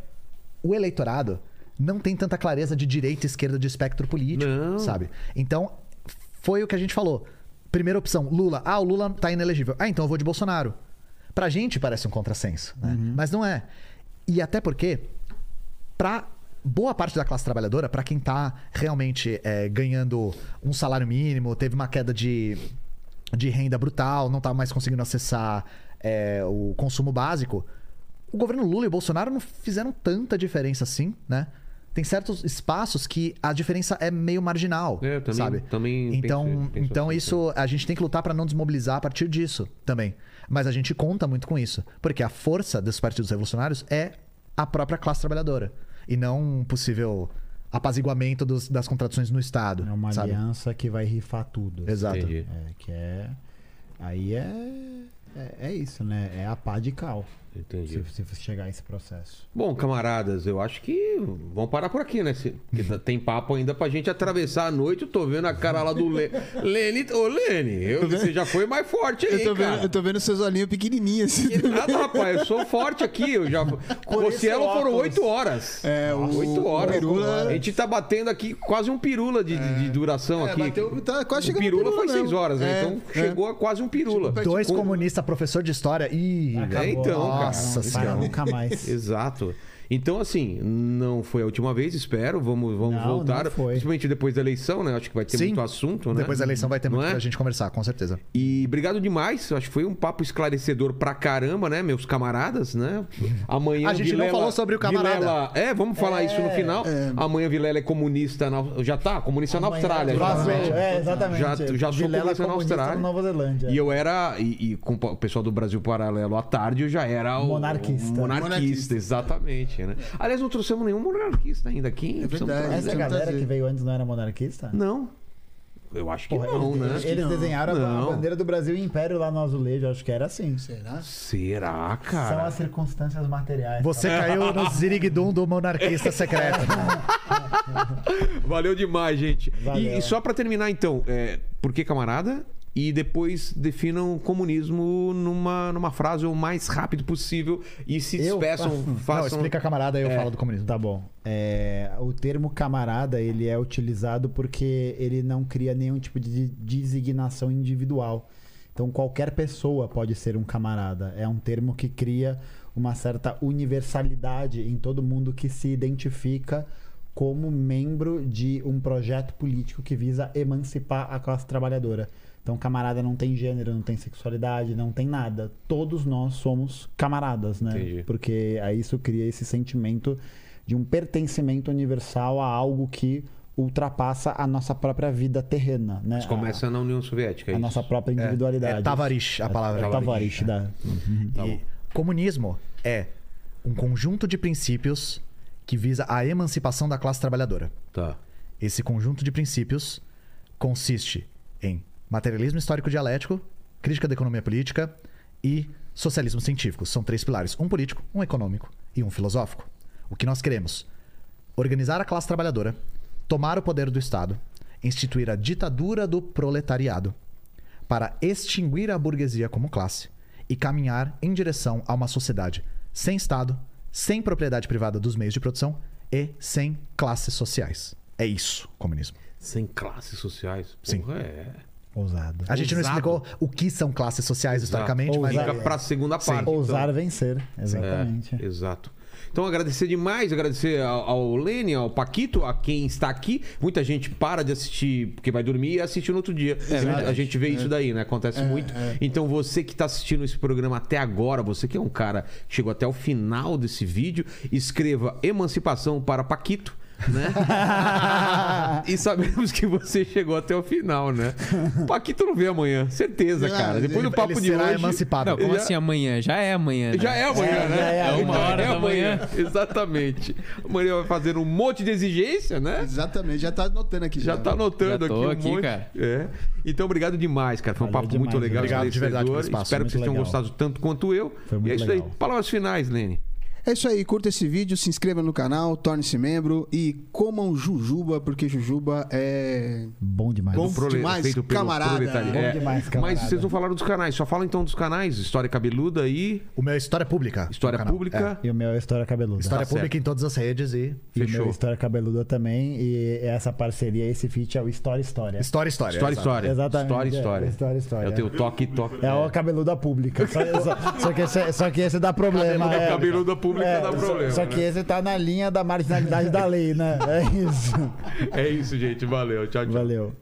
o eleitorado não tem tanta clareza de direita e esquerda de espectro político, Não. sabe? Então, foi o que a gente falou. Primeira opção, Lula. Ah, o Lula tá inelegível. Ah, então eu vou de Bolsonaro. Pra gente parece um contrassenso, né? Mas não é. E até porque, pra boa parte da classe trabalhadora, pra quem tá realmente é, ganhando um salário mínimo, teve uma queda de, de renda brutal, não tá mais conseguindo acessar é, o consumo básico, o governo Lula e Bolsonaro não fizeram tanta diferença assim, né? tem certos espaços que a diferença é meio marginal, É, também- sabe? também então, penso- penso então assim, isso a gente tem que lutar para não desmobilizar a partir disso também. Mas a gente conta muito com isso, porque a força desses partidos revolucionários é a própria classe trabalhadora e não um possível apaziguamento dos- das contradições no Estado, É uma sabe? aliança que vai rifar tudo. Exato. É, que é. Aí é. É, é isso, né? É a pá de cal. Entendi. Se, se chegar a esse processo. Bom, camaradas, eu acho que vamos parar por aqui, né? Se- Porque tá- tem papo ainda pra gente atravessar a noite. Eu tô vendo a cara lá do Le... Lene. Ô, Lene, eu- você já foi mais forte aí, Eu tô, cara. vendo, eu tô vendo seus olhinhos pequenininhos assim. Que nada, rapaz. Eu sou forte aqui. Eu já... Com o Cielo foram oito horas. É, o- Oito horas. o Pirula- A gente tá batendo aqui quase um pirula de, de- de duração É, aqui. bateu- tá quase o chegando no pirula pirula foi seis horas, né? É, Então é. chegou a quase um pirula. Dois Com- comunistas, professor de história. Ih, É, então. Nossa senhora. nunca mais. Exato. Então, assim, não foi a última vez, espero. Vamos, vamos Não, voltar. não foi. Principalmente depois da eleição, né? Acho que vai ter Sim. muito assunto, né? Depois da eleição vai ter Não muito é? pra gente conversar, com certeza. E obrigado demais. Acho que foi um papo esclarecedor pra caramba, né, meus camaradas, né? Amanhã A gente não Vilela- falou sobre o camarada. Vilela- É, vamos falar isso no final. Amanhã Vilela é comunista na... Já tá? Comunista na Austrália. já, Vazou. né? É, exatamente. Já- já sou Vilela comunista na Austrália. Nova Zelândia. E eu era, e, e com o pessoal do Brasil Paralelo à tarde, eu já era o Monarquista. o monarquista, Monarquista. exatamente, né? Aliás, não trouxemos nenhum monarquista ainda aqui. É verdade. Essa galera trazer. que veio antes não era monarquista? Não. Eu acho que Porra, não, eles, né? eles desenharam a- Não. a bandeira do Brasil e Império lá no azulejo, acho que era assim. Será? Será, São cara? as circunstâncias materiais. Você caiu no ziriguidum do monarquista secreto. Valeu demais, gente. E- Valeu. E, só pra terminar, então, é, por que camarada? E depois definam o comunismo numa, numa frase o mais rápido possível e se Eu despeçam, faço- façam. Não, explica camarada aí eu É. falo do comunismo. Tá bom. É, o termo camarada ele é utilizado porque ele não cria nenhum tipo de designação individual. Então qualquer pessoa pode ser um camarada. É um termo que cria uma certa universalidade em todo mundo que se identifica como membro de um projeto político que visa emancipar a classe trabalhadora. Então, camarada não tem gênero, não tem sexualidade, não tem nada. Todos nós somos camaradas, né? Entendi. Porque aí isso cria esse sentimento de um pertencimento universal a algo que ultrapassa a nossa própria vida terrena, né? Mas começa na União Soviética. a, é a isso? nossa própria individualidade. É Tavarish, a palavra. É Tavarish, da... E comunismo é um conjunto de princípios que visa a emancipação da classe trabalhadora. Tá. Esse conjunto de princípios consiste em materialismo histórico dialético, crítica da economia política e socialismo científico. São três pilares: um político, um econômico e um filosófico. O que nós queremos? Organizar a classe trabalhadora, tomar o poder do Estado, instituir a ditadura do proletariado, para extinguir a burguesia como classe e caminhar em direção a uma sociedade sem Estado, sem propriedade privada dos meios de produção e sem classes sociais. É isso, comunismo. Sem classes sociais. Sim. Porra, é. Ousado. A gente não Ousado. explicou o que são classes sociais historicamente, mas Ousado. Fica pra segunda Sim. parte. então. Ousar vencer, exatamente. É, exato. Então agradecer demais, agradecer ao, ao Lene, ao Paquito, a quem está aqui. Muita gente para de assistir porque vai dormir e assiste no outro dia. a gente vê isso daí, né? Acontece muito. Então você que está assistindo esse programa até agora, você que é um cara que chegou até o final desse vídeo, escreva Emancipação para Paquito. Né? e sabemos que você chegou até o final, né? O Paquito não vê amanhã, certeza, cara. Depois do ele papo de será hoje. emancipado. Não, como Já- assim amanhã? Já é amanhã. né? Já é amanhã, É, né? já é, é uma Já hora é da manhã. Exatamente. Amanhã vai fazer um monte de exigência, né? Exatamente, já tá anotando aqui. Já tá anotando Já aqui um aqui, monte. cara. É. Então, obrigado demais, cara. Foi um Valeu papo muito demais, legal, obrigado de verdade pelo espaço, Espero que muito vocês tenham legal. gostado tanto quanto eu. Foi e muito é isso aí. legal. Palavras finais, Lene. É isso aí, curta esse vídeo, se inscreva no canal, torne-se membro e comam jujuba, porque jujuba é. Bom demais. Bom Prole- demais, feito pelo camarada. proletariado. Bom É. demais, camarada. Mas vocês não falaram dos canais, só fala então dos canais. História Cabeluda e O meu é História Pública. História. Pública. E o meu é História Cabeluda. É. História Tá Pública certo. em todas as redes e E o Fechou. meu História Cabeluda também. E essa parceria, esse feat é o História História. História, História. História, história. Exatamente, História, é, história. história, história. Eu tenho toque, toque. É o cabeluda pública. Só, só- só que esse, só que esse dá problema. Cabeluda, é. cabeluda pública É, dá só- problema. Só, que né? esse tá na linha da marginalidade da lei, né? É isso. É isso, gente. Valeu. Tchau, tchau. Valeu.